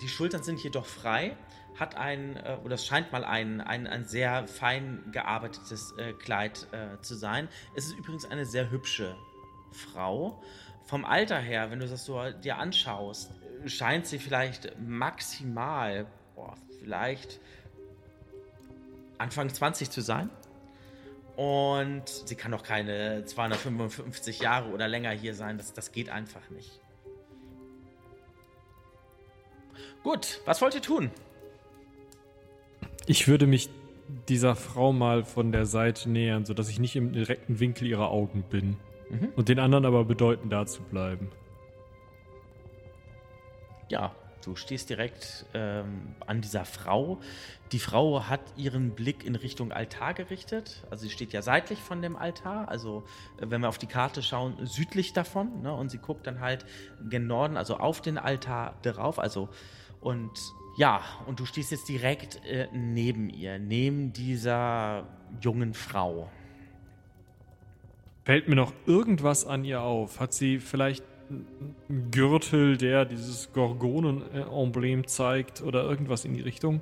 die Schultern sind jedoch frei, hat ein, äh, oder es scheint mal ein, ein, ein sehr fein gearbeitetes äh, Kleid äh, zu sein. Es ist übrigens eine sehr hübsche Frau. Vom Alter her, wenn du das so dir anschaust, scheint sie vielleicht maximal, boah, vielleicht Anfang 20 zu sein. Und sie kann doch keine 255 Jahre oder länger hier sein. Das, das geht einfach nicht. Gut, was wollt ihr tun? ich würde mich dieser Frau mal von der Seite nähern, sodass ich nicht im direkten Winkel ihrer Augen bin. Mhm. Und den anderen aber bedeuten, da zu bleiben. Ja, du stehst direkt ähm, an dieser Frau. Die Frau hat ihren Blick in Richtung Altar gerichtet. Also sie steht ja seitlich von dem Altar. Also äh, wenn wir auf die Karte schauen, südlich davon. Ne? Und sie guckt dann halt gen Norden, also auf den Altar drauf. Also und Ja, und du stehst jetzt direkt äh, neben ihr, neben dieser jungen Frau. Fällt mir noch irgendwas an ihr auf? Hat sie vielleicht Gürtel, der dieses Gorgonen-Emblem zeigt oder irgendwas in die Richtung?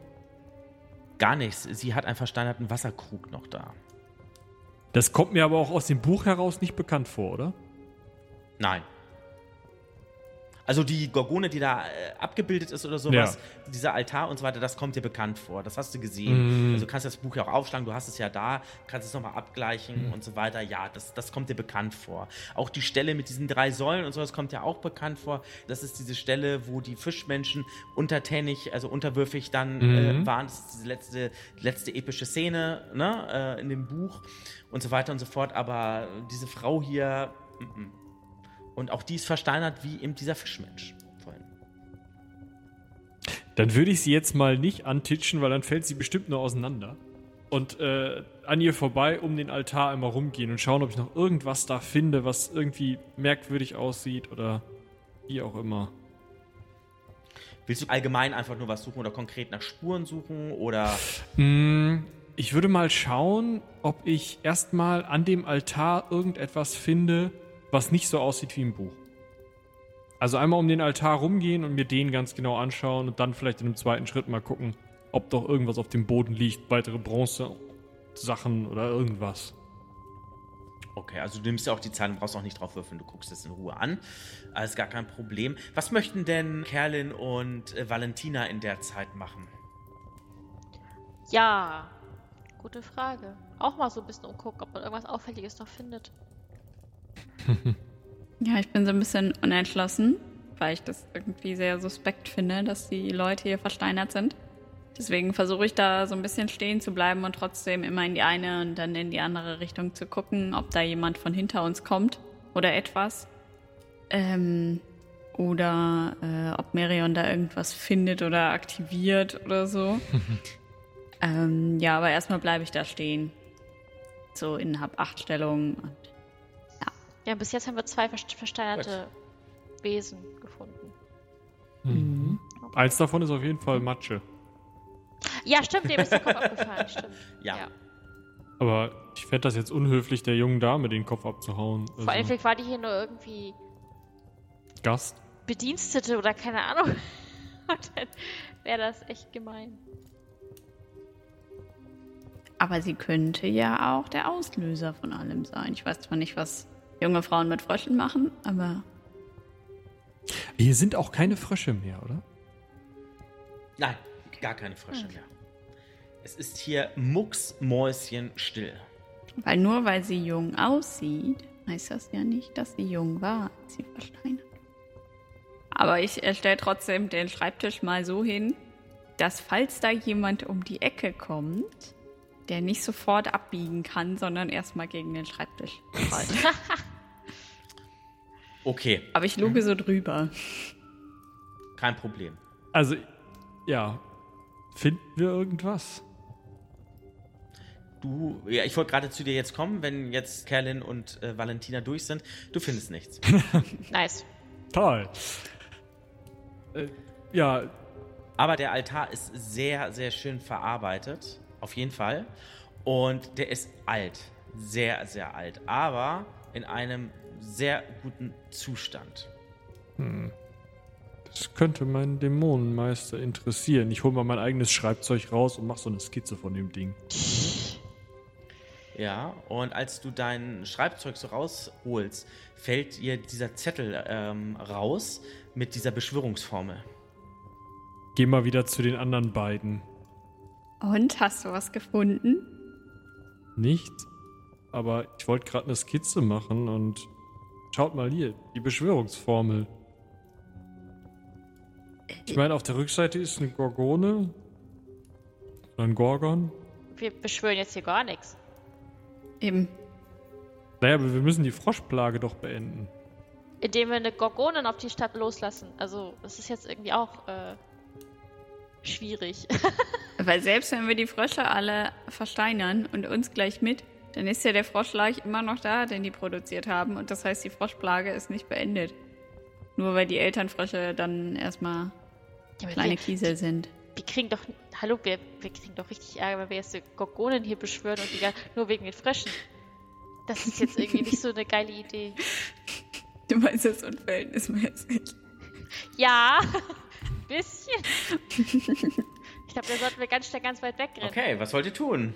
Gar nichts. Sie hat einen versteinerten Wasserkrug noch da. Das kommt mir aber auch aus dem Buch heraus nicht bekannt vor, oder? Nein. Also die Gorgone, die da äh, abgebildet ist oder sowas, Ja. dieser Altar und so weiter, das kommt dir bekannt vor. Das hast du gesehen. Mhm. Also du kannst das Buch ja auch aufschlagen, du hast es ja da, kannst es nochmal abgleichen und so weiter. Ja, das, das kommt dir bekannt vor. Auch die Stelle mit diesen drei Säulen und sowas kommt dir auch bekannt vor. Das ist diese Stelle, wo die Fischmenschen untertänig, also unterwürfig dann äh, Mhm. waren. Das ist diese letzte, letzte epische Szene ne, äh, in dem Buch und so weiter und so fort. Aber diese Frau hier. mm, mm. Und auch die ist versteinert wie eben dieser Fischmensch vorhin. Dann würde ich sie jetzt mal nicht antitschen, weil dann fällt sie bestimmt nur auseinander. Und äh, an ihr vorbei um den Altar einmal rumgehen und schauen, ob ich noch irgendwas da finde, was irgendwie merkwürdig aussieht oder wie auch immer. Willst du allgemein einfach nur was suchen oder konkret nach Spuren suchen oder Mm, Ich würde mal schauen, ob ich erstmal an dem Altar irgendetwas finde, was nicht so aussieht wie im Buch. Also einmal um den Altar rumgehen und mir den ganz genau anschauen und dann vielleicht in einem zweiten Schritt mal gucken, ob doch irgendwas auf dem Boden liegt, weitere Bronze-Sachen oder irgendwas. Okay, also du nimmst ja auch die Zahlen, brauchst auch nicht drauf würfeln, du guckst es in Ruhe an. Alles gar kein Problem. Was möchten denn Kerlin und äh, Valentina in der Zeit machen? Ja, gute Frage. Auch mal so ein bisschen umgucken, ob man irgendwas Auffälliges noch findet. *laughs* Ja, ich bin so ein bisschen unentschlossen, weil ich das irgendwie sehr suspekt finde, dass die Leute hier versteinert sind. Deswegen versuche ich da so ein bisschen stehen zu bleiben und trotzdem immer in die eine und dann in die andere Richtung zu gucken, ob da jemand von hinter uns kommt oder etwas. Ähm, oder äh, ob Merion da irgendwas findet oder aktiviert oder so. *laughs* ähm, ja, aber erstmal bleibe ich da stehen. So in Hab-Acht-Stellung. und Ja, bis jetzt haben wir zwei verst- versteinerte Wesen gefunden. Mhm. Eins davon ist auf jeden Fall Matsche. Ja, stimmt, dem ist der Kopf abgefallen, stimmt. *laughs* Ja. Ja. Aber ich fände das jetzt unhöflich, der jungen Dame den Kopf abzuhauen. Vor allem Also, vielleicht war die hier nur irgendwie Gast. Bedienstete oder keine Ahnung. *laughs* Dann wäre das echt gemein. Aber sie könnte ja auch der Auslöser von allem sein. Ich weiß zwar nicht, was junge Frauen mit Fröschen machen, aber Hier sind auch keine Frösche mehr, oder? Nein, gar keine Frösche mehr. Es ist hier mucksmäuschenstill. weil nur weil sie jung aussieht, heißt das ja nicht, dass sie jung war, als sie versteinert. Aber ich stelle trotzdem den Schreibtisch mal so hin, dass falls da jemand um die Ecke kommt, der nicht sofort abbiegen kann, sondern erstmal gegen den Schreibtisch rollt. *laughs* *laughs* Okay, Aber ich luge so drüber. kein Problem. Also, ja. Finden wir irgendwas? Du, ja, ich wollte gerade zu dir jetzt kommen, wenn jetzt Kerlin und äh, Valentina durch sind. Du findest nichts. *laughs* Nice. Toll. Äh, ja, Aber der Altar ist sehr, sehr schön verarbeitet. Auf jeden Fall. Und der ist alt. Sehr, sehr alt. Aber in einem sehr guten Zustand. das könnte meinen Dämonenmeister interessieren. Ich hole mal mein eigenes Schreibzeug raus und mach so eine Skizze von dem Ding. Ja, und als du dein Schreibzeug so rausholst, fällt ihr dieser Zettel ähm, raus mit dieser Beschwörungsformel. Geh mal wieder zu den anderen beiden. Und hast du was gefunden? Nicht? Aber ich wollte gerade eine Skizze machen und schaut mal hier, die Beschwörungsformel. Ich meine, auf der Rückseite ist eine Gorgone. Oder ein Gorgon. Wir beschwören jetzt hier gar nichts. Eben. Naja, aber wir müssen die Froschplage doch beenden. Indem wir eine Gorgonen auf die Stadt loslassen. Also, das ist jetzt irgendwie auch äh, schwierig. *laughs* Weil selbst wenn wir die Frösche alle versteinern und uns gleich mit, dann ist ja der Froschlaich immer noch da, den die produziert haben. Und das heißt, die Froschplage ist nicht beendet. Nur weil die Elternfrösche dann erstmal Ja, kleine die, Kiesel sind. wir kriegen doch, hallo, wir, wir kriegen doch richtig Ärger, wenn wir jetzt die Gorgonen hier beschwören und die gar, nur wegen den Fröschen. Das ist jetzt irgendwie nicht so eine geile Idee. Du meinst das unverhältnismäßig. Ja, ein bisschen. Ich glaube, da sollten wir ganz schnell ganz weit wegrennen. Okay, was wollt ihr tun?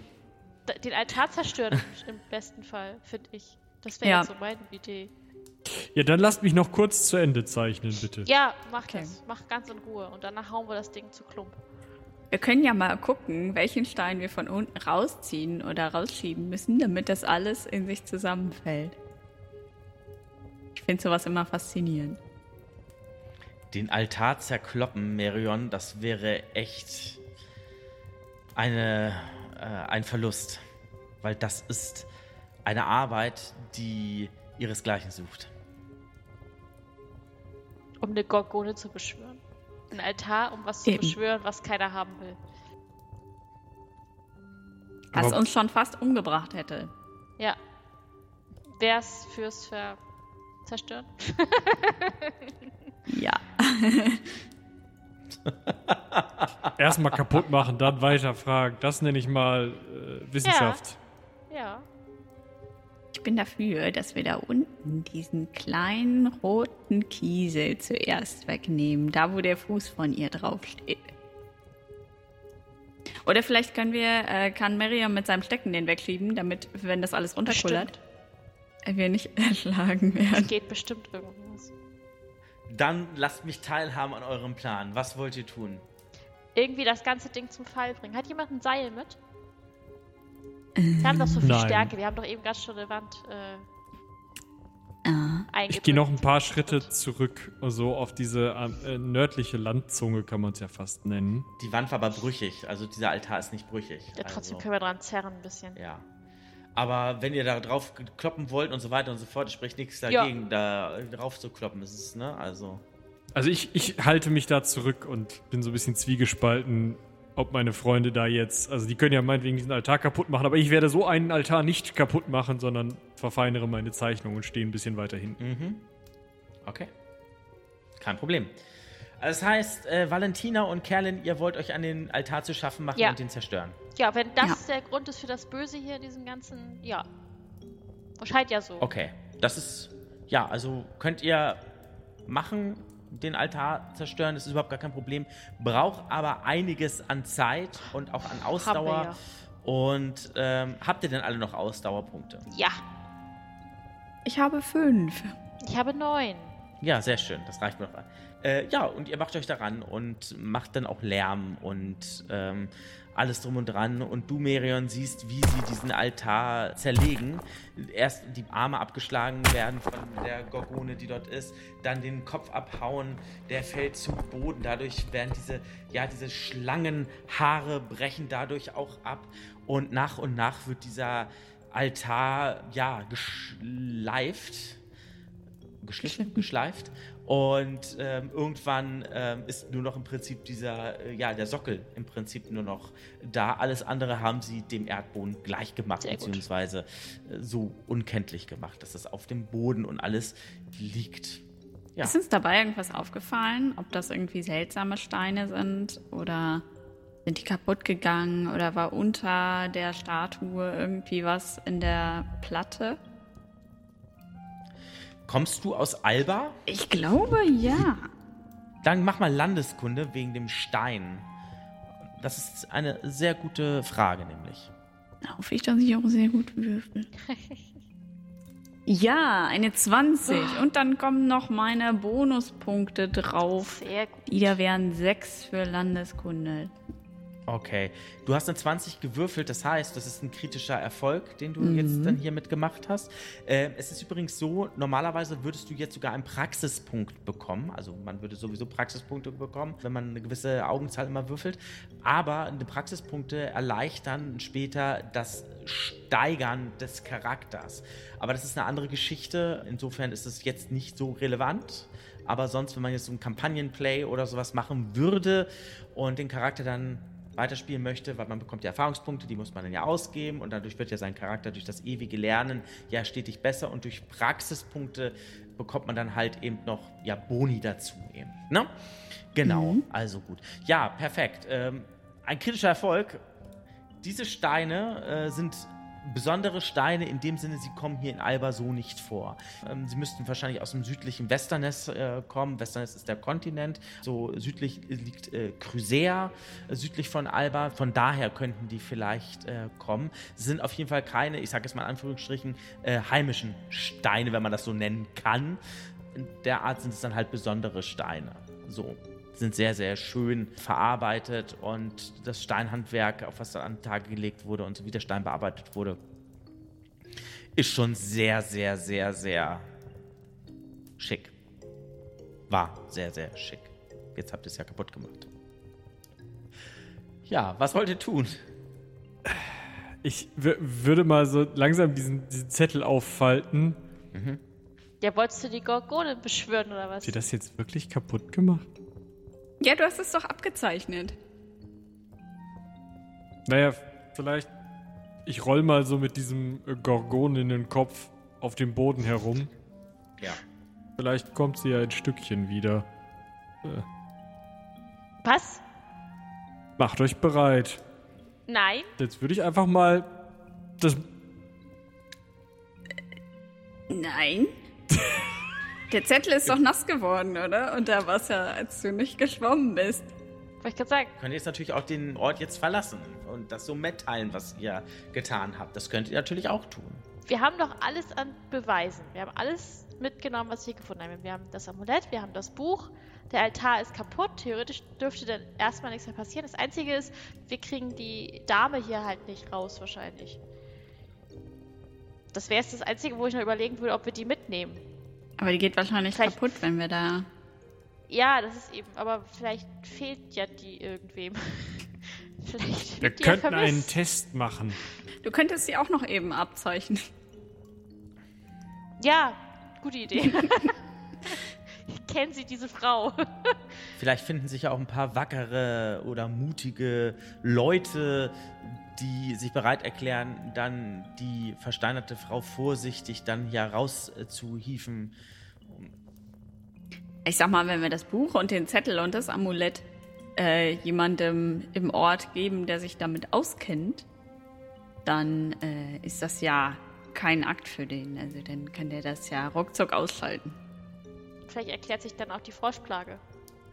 Den Altar zerstören im besten Fall, finde ich. Das wäre Ja. jetzt so meine Idee. Ja, dann lasst mich noch kurz zu Ende zeichnen, bitte. Ja, mach Okay. das. Mach ganz in Ruhe. Und danach hauen wir das Ding zu Klump. Wir können ja mal gucken, welchen Stein wir von unten rausziehen oder rausschieben müssen, damit das alles in sich zusammenfällt. Ich finde sowas immer faszinierend. Den Altar zerkloppen, Merion, das wäre echt eine, äh, ein Verlust. Weil das ist eine Arbeit, die ihresgleichen sucht. Um eine Gorgone zu beschwören. Ein Altar, um was zu Eben. beschwören, was keiner haben will. Was Aber- uns schon fast umgebracht hätte. Ja. Wär's fürs Ver zerstören? *laughs* Ja. *laughs* *laughs* Erstmal kaputt machen, dann weiter fragen. Das nenne ich mal äh, Wissenschaft. Ja. Ich bin dafür, dass wir da unten diesen kleinen roten Kiesel zuerst wegnehmen, da wo der Fuß von ihr draufsteht. Oder vielleicht können wir, äh, kann Miriam mit seinem Stecken den wegschieben, damit, wenn das alles runterkullert, äh, wir nicht *laughs* erschlagen werden. geht bestimmt irgendwas. Dann lasst mich teilhaben an eurem Plan. Was wollt ihr tun? Irgendwie das ganze Ding zum Fall bringen. Hat jemand ein Seil mit? Wir haben doch so viel Nein. Stärke. Wir haben doch eben ganz schon eine Wand äh, Ah, eingebaut. Ich gehe noch ein paar Schritte zurück, so auf diese äh, nördliche Landzunge kann man es ja fast nennen. Die Wand war aber brüchig, also dieser Altar ist nicht brüchig. Ja, trotzdem also, können wir dran zerren ein bisschen. Ja. Aber wenn ihr da drauf kloppen wollt und so weiter und so fort, spricht nichts Ja. dagegen, da drauf zu kloppen. Das ist, ne? Also. Also ich, ich halte mich da zurück und bin so ein bisschen zwiegespalten, ob meine Freunde da jetzt, also die können ja meinetwegen diesen Altar kaputt machen, aber ich werde so einen Altar nicht kaputt machen, sondern verfeinere meine Zeichnung und stehe ein bisschen weiter hinten. Mhm. Okay. Kein Problem. Also Das heißt, äh, Valentina und Kerlin, ihr wollt euch an den Altar zu schaffen machen Ja. und den zerstören. Ja, wenn das der Grund ist für das Böse hier in diesem ganzen, ja. Scheint ja so. Okay. Das ist. Ja, also könnt ihr machen, den Altar zerstören, das ist überhaupt gar kein Problem. Braucht aber einiges an Zeit und auch an Ausdauer. ja. Und ähm, habt ihr denn alle noch Ausdauerpunkte? Ja, ich habe fünf. ich habe neun. Ja, sehr schön. Das reicht mir noch. Äh, ja, und ihr macht euch daran und macht dann auch Lärm und ähm, alles drum und dran. Und du, Merion, siehst, wie sie diesen Altar zerlegen. Erst die Arme abgeschlagen werden von der Gorgone, die dort ist, dann den Kopf abhauen, der fällt zu Boden. Dadurch werden diese, ja, diese Schlangenhaare brechen dadurch auch ab. Und nach und nach wird dieser Altar, ja, geschleift geschliffen, geschleift. Und ähm, irgendwann ähm, ist nur noch im Prinzip dieser, äh, ja, der Sockel im Prinzip nur noch da. Alles andere haben sie dem Erdboden gleich gemacht, Sehr beziehungsweise äh, so unkenntlich gemacht, dass es auf dem Boden und alles liegt. Ja. Ist uns dabei irgendwas aufgefallen? Ob das irgendwie seltsame Steine sind oder sind die kaputt gegangen oder war unter der Statue irgendwie was in der Platte? Kommst du aus Alba? Ich glaube ja. Dann mach mal Landeskunde wegen dem Stein. Das ist eine sehr gute Frage, nämlich. Hoffe ich, dass ich auch sehr gut würfel. Ja, eine 20. Und dann kommen noch meine Bonuspunkte drauf. Sehr gut. Die da wären 6 für Landeskunde. Okay. Du hast eine 20 gewürfelt, das heißt, das ist ein kritischer Erfolg, den du jetzt dann hier mitgemacht hast. Äh, es ist übrigens so, normalerweise würdest du jetzt sogar einen Praxispunkt bekommen. Also man würde sowieso Praxispunkte bekommen, wenn man eine gewisse Augenzahl immer würfelt. Aber eine Praxispunkte erleichtern später das Steigern des Charakters. Aber das ist eine andere Geschichte. Insofern ist es jetzt nicht so relevant. Aber sonst, wenn man jetzt so ein Kampagnenplay oder sowas machen würde und den Charakter dann weiterspielen möchte, weil man bekommt ja Erfahrungspunkte, die muss man dann ja ausgeben und dadurch wird ja sein Charakter durch das ewige Lernen ja stetig besser und durch Praxispunkte bekommt man dann halt eben noch ja Boni dazu eben. Ne? Genau, mhm. also gut. Ja, perfekt. Ähm, ein kritischer Erfolg. Diese Steine äh, sind besondere Steine in dem Sinne, sie kommen hier in Alba so nicht vor. Ähm, sie müssten wahrscheinlich aus dem südlichen Westerness äh, kommen. Westerness ist der Kontinent. So südlich liegt äh, Crusea, äh, südlich von Alba. Von daher könnten die vielleicht äh, kommen. Sie sind auf jeden Fall keine, ich sage es mal in Anführungsstrichen, äh, heimischen Steine, wenn man das so nennen kann. In der Art sind es dann halt besondere Steine. So sind sehr, sehr schön verarbeitet und das Steinhandwerk, auf was da an den Tag gelegt wurde und so wie der Stein bearbeitet wurde, ist schon sehr, sehr, sehr, sehr schick. War sehr, sehr schick. Jetzt habt ihr es ja kaputt gemacht. Ja, was wollt ihr tun? Ich würde mal so langsam diesen, diesen Zettel auffalten. Mhm. Ja, wolltest du die Gorgone beschwören oder was? Habt ihr das jetzt wirklich kaputt gemacht? Ja, du hast es doch abgezeichnet. Naja, vielleicht. Ich roll mal so mit diesem Gorgon in den Kopf auf dem Boden herum. Ja. Vielleicht kommt sie ja ein Stückchen wieder. Äh. Was? Macht euch bereit. Nein. Jetzt würde ich einfach mal das. Nein. *laughs* Der Zettel ist doch nass geworden, oder? Unter Wasser, als du nicht geschwommen bist. Wollte ich gerade sagen. Könnt ihr jetzt natürlich auch den Ort jetzt verlassen und das so mitteilen, was ihr getan habt. Das könnt ihr natürlich auch tun. Wir haben doch alles an Beweisen. Wir haben alles mitgenommen, was wir gefunden haben. Wir haben das Amulett, wir haben das Buch. Der Altar ist kaputt. Theoretisch dürfte dann erstmal nichts mehr passieren. Das Einzige ist, wir kriegen die Dame hier halt nicht raus, wahrscheinlich. Das wäre jetzt das Einzige, wo ich noch überlegen würde, ob wir die mitnehmen. Aber die geht wahrscheinlich vielleicht, kaputt, wenn wir da. Ja, das ist eben. Aber vielleicht fehlt ja die irgendwem. *laughs* vielleicht. Wir könnten ja einen Test machen. Du könntest sie auch noch eben abzeichnen. Ja, gute Idee. *laughs* Kennen Sie diese Frau? Vielleicht finden sich ja auch ein paar wackere oder mutige Leute, die sich bereit erklären, dann die versteinerte Frau vorsichtig dann hier rauszuhieven. Ich sag mal, wenn wir das Buch und den Zettel und das Amulett äh, jemandem im Ort geben, der sich damit auskennt, dann äh, ist das ja kein Akt für den. Also dann kann der das ja ruckzuck ausschalten. Vielleicht erklärt sich dann auch die Froschplage.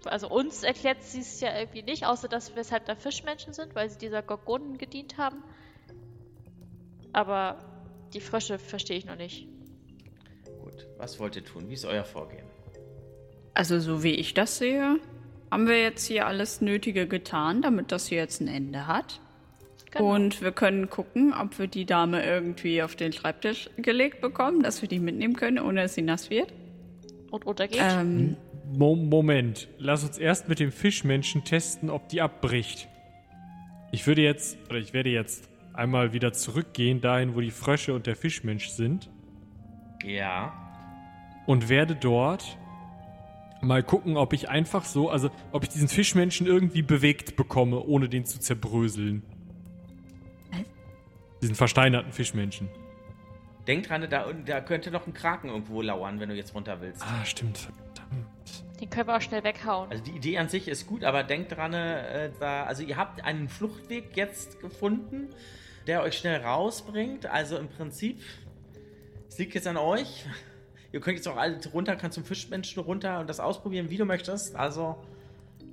Also uns erklärt sie es ja irgendwie nicht, außer dass wir es halt da Fischmenschen sind, weil sie dieser Gorgonen gedient haben. Aber die Frösche verstehe ich noch nicht. Gut, was wollt ihr tun? Wie ist euer Vorgehen? Also so wie ich das sehe, haben wir jetzt hier alles Nötige getan, damit das hier jetzt ein Ende hat. Genau. Und wir können gucken, ob wir die Dame irgendwie auf den Schreibtisch gelegt bekommen, dass wir die mitnehmen können, ohne dass sie nass wird. Und untergeht. Ähm, Mo Moment, lass uns erst mit dem Fischmenschen testen, ob die abbricht. Ich würde jetzt, oder ich werde jetzt einmal wieder zurückgehen, dahin, wo die Frösche und der Fischmensch sind. Ja. Und werde dort mal gucken, ob ich einfach so, also ob ich diesen Fischmenschen irgendwie bewegt bekomme, ohne den zu zerbröseln. Was? Diesen versteinerten Fischmenschen. Denk dran, da, da könnte noch ein Kraken irgendwo lauern, wenn du jetzt runter willst. Ah, stimmt. Den können wir auch schnell weghauen. Also die Idee an sich ist gut, aber denkt dran, äh, da, also ihr habt einen Fluchtweg jetzt gefunden, der euch schnell rausbringt. Also im Prinzip, es liegt jetzt an euch. Ihr könnt jetzt auch alle runter, kannst zum Fischmenschen runter und das ausprobieren, wie du möchtest. Also,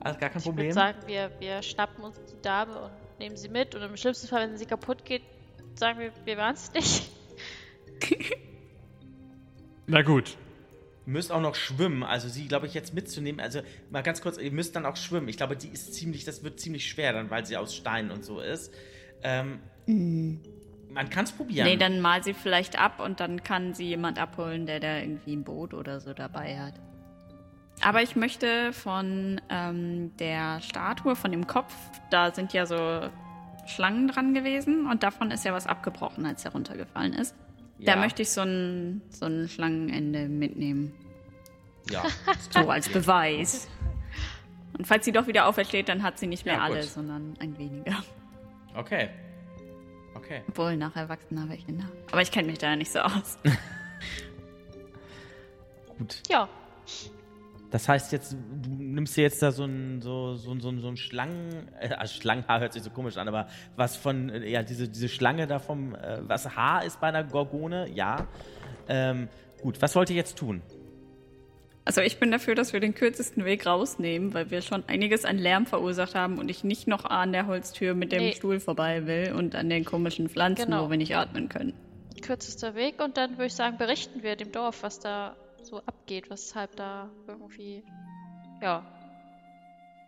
also gar kein ich Problem. Ich würde sagen, wir, wir schnappen uns die Dame und nehmen sie mit. Und im schlimmsten Fall, wenn sie kaputt geht, sagen wir, wir waren es nicht. Na gut, müsst auch noch schwimmen. Also sie, glaube ich, jetzt mitzunehmen. Also mal ganz kurz, ihr müsst dann auch schwimmen. Ich glaube, die ist ziemlich, das wird ziemlich schwer dann, weil sie aus Stein und so ist. Ähm, mm. Man kann es probieren. Nee, dann mal sie vielleicht ab und dann kann sie jemand abholen, der da irgendwie ein Boot oder so dabei hat. Aber ich möchte von ähm, der Statue, von dem Kopf, da sind ja so Schlangen dran gewesen und davon ist ja was abgebrochen, als er runtergefallen ist. Ja. Da möchte ich so ein, so ein Schlangenende mitnehmen. Ja. *laughs* so als Beweis. Und falls sie doch wieder aufersteht, dann hat sie nicht mehr Ja, alle, sondern ein weniger. Okay. Okay. Obwohl, nach Erwachsener welche nach. Aber ich kenne mich da ja nicht so aus. *laughs* Gut. Ja, Das heißt jetzt, du nimmst dir jetzt da so ein, so, so, so, so ein Schlangen, äh, also Schlangenhaar hört sich so komisch an, aber was von, äh, ja, diese, diese Schlange da vom, äh, was Haar ist bei einer Gorgone, ja. Ähm, gut, was wollt ihr jetzt tun? Also ich bin dafür, dass wir den kürzesten Weg rausnehmen, weil wir schon einiges an Lärm verursacht haben und ich nicht noch an der Holztür mit dem Nee. Stuhl vorbei will und an den komischen Pflanzen, Genau. wo wir nicht atmen können. kürzester Weg und dann würde ich sagen, berichten wir dem Dorf, was da so abgeht, weshalb da irgendwie. Ja.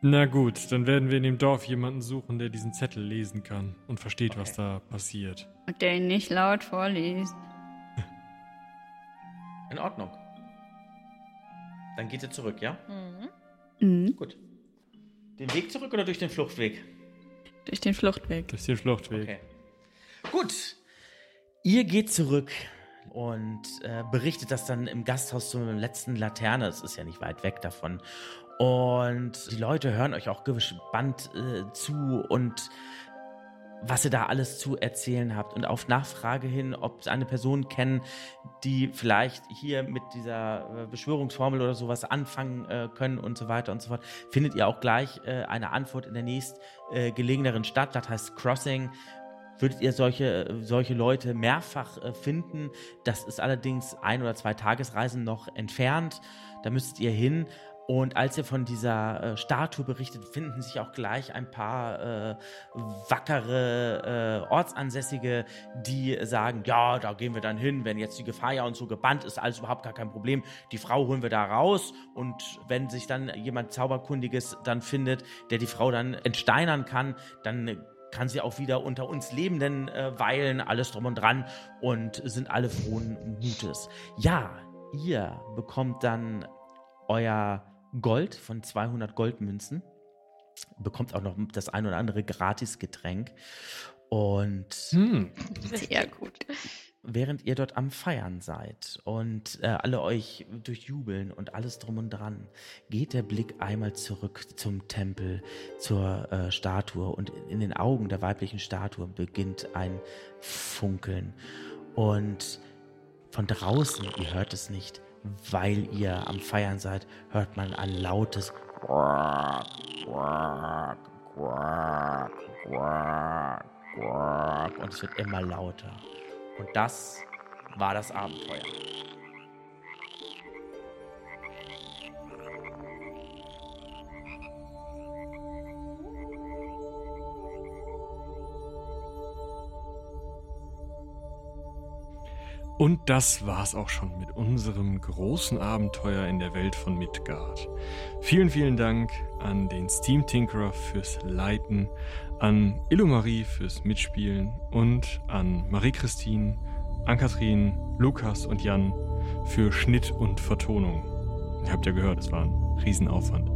Na gut, dann werden wir in dem Dorf jemanden suchen, der diesen Zettel lesen kann und versteht, was da passiert. Und der ihn nicht laut vorliest. *laughs* In Ordnung. Dann geht ihr zurück, ja? Mhm. Mhm. Gut. Den Weg zurück oder durch den Fluchtweg? Durch den Fluchtweg. Ist der Fluchtweg. Okay. Gut. Ihr geht zurück und äh, berichtet das dann im Gasthaus zur letzten Laterne. Es ist ja nicht weit weg davon. Und die Leute hören euch auch gespannt äh, zu und was ihr da alles zu erzählen habt. Und auf Nachfrage hin, ob sie eine Person kennen, die vielleicht hier mit dieser äh, Beschwörungsformel oder sowas anfangen äh, können und so weiter und so fort, findet ihr auch gleich äh, eine Antwort in der nächst äh, gelegeneren Stadt. Das heißt Crossing. Würdet ihr solche, solche Leute mehrfach äh, finden? Das ist allerdings ein oder zwei Tagesreisen noch entfernt. Da müsstet ihr hin. Und als ihr von dieser äh, Statue berichtet, finden sich auch gleich ein paar äh, wackere äh, Ortsansässige, die sagen, ja, da gehen wir dann hin, wenn jetzt die Gefahr ja uns so gebannt ist, alles überhaupt gar kein Problem. Die Frau holen wir da raus und wenn sich dann jemand Zauberkundiges dann findet, der die Frau dann entsteinern kann, dann kann sie auch wieder unter uns Lebenden äh, weilen, alles drum und dran und sind alle frohen Mutes. Ja, ihr bekommt dann euer Gold von 200 Goldmünzen, bekommt auch noch das ein oder andere Gratisgetränk und Hm. Sehr gut. Während ihr dort am Feiern seid und äh, alle euch durchjubeln und alles drum und dran, geht der Blick einmal zurück zum Tempel, zur äh, Statue und in den Augen der weiblichen Statue beginnt ein Funkeln. Und von draußen, ihr hört es nicht, weil ihr am Feiern seid, hört man ein lautes Quack, Quack, Quack, Quack, Quack und es wird immer lauter. Und das war das Abenteuer. Und das war's auch schon mit unserem großen Abenteuer in der Welt von Midgard. Vielen, vielen Dank an den Steam Tinkerer fürs Leiten, an Illumarie fürs Mitspielen und an Marie-Christine, Ann-Kathrin, Lukas und Jan für Schnitt und Vertonung. Ihr habt ja gehört, es war ein Riesenaufwand.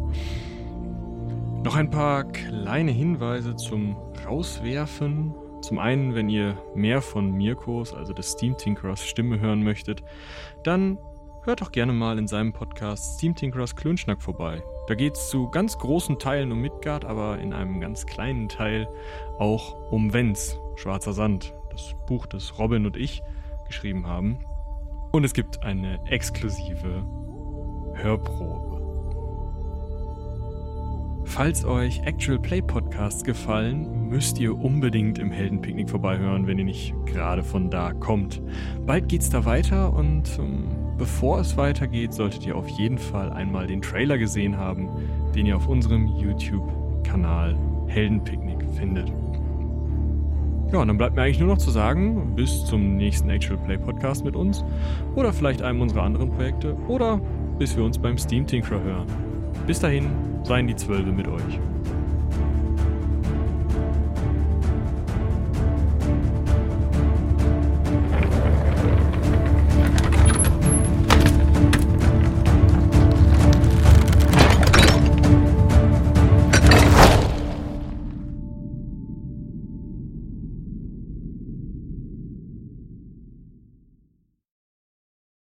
Noch ein paar kleine Hinweise zum Rauswerfen. Zum einen, wenn ihr mehr von Mirkos, also des Steam Tinkerers Stimme hören möchtet, dann hört doch gerne mal in seinem Podcast Steam Tinkerers Klönschnack vorbei. Da geht es zu ganz großen Teilen um Midgard, aber in einem ganz kleinen Teil auch um Vents, Schwarzer Sand, das Buch, das Robin und ich geschrieben haben. Und es gibt eine exklusive Hörprobe. Falls euch Actual Play Podcasts gefallen, müsst ihr unbedingt im Heldenpicknick vorbeihören, wenn ihr nicht gerade von da kommt. Bald geht's da weiter und ähm, bevor es weitergeht, solltet ihr auf jeden Fall einmal den Trailer gesehen haben, den ihr auf unserem YouTube-Kanal Heldenpicknick findet. Ja, und dann bleibt mir eigentlich nur noch zu sagen, bis zum nächsten Actual Play Podcast mit uns oder vielleicht einem unserer anderen Projekte oder bis wir uns beim Steam Tinkerer hören. Bis dahin, seien die Zwölfe mit euch.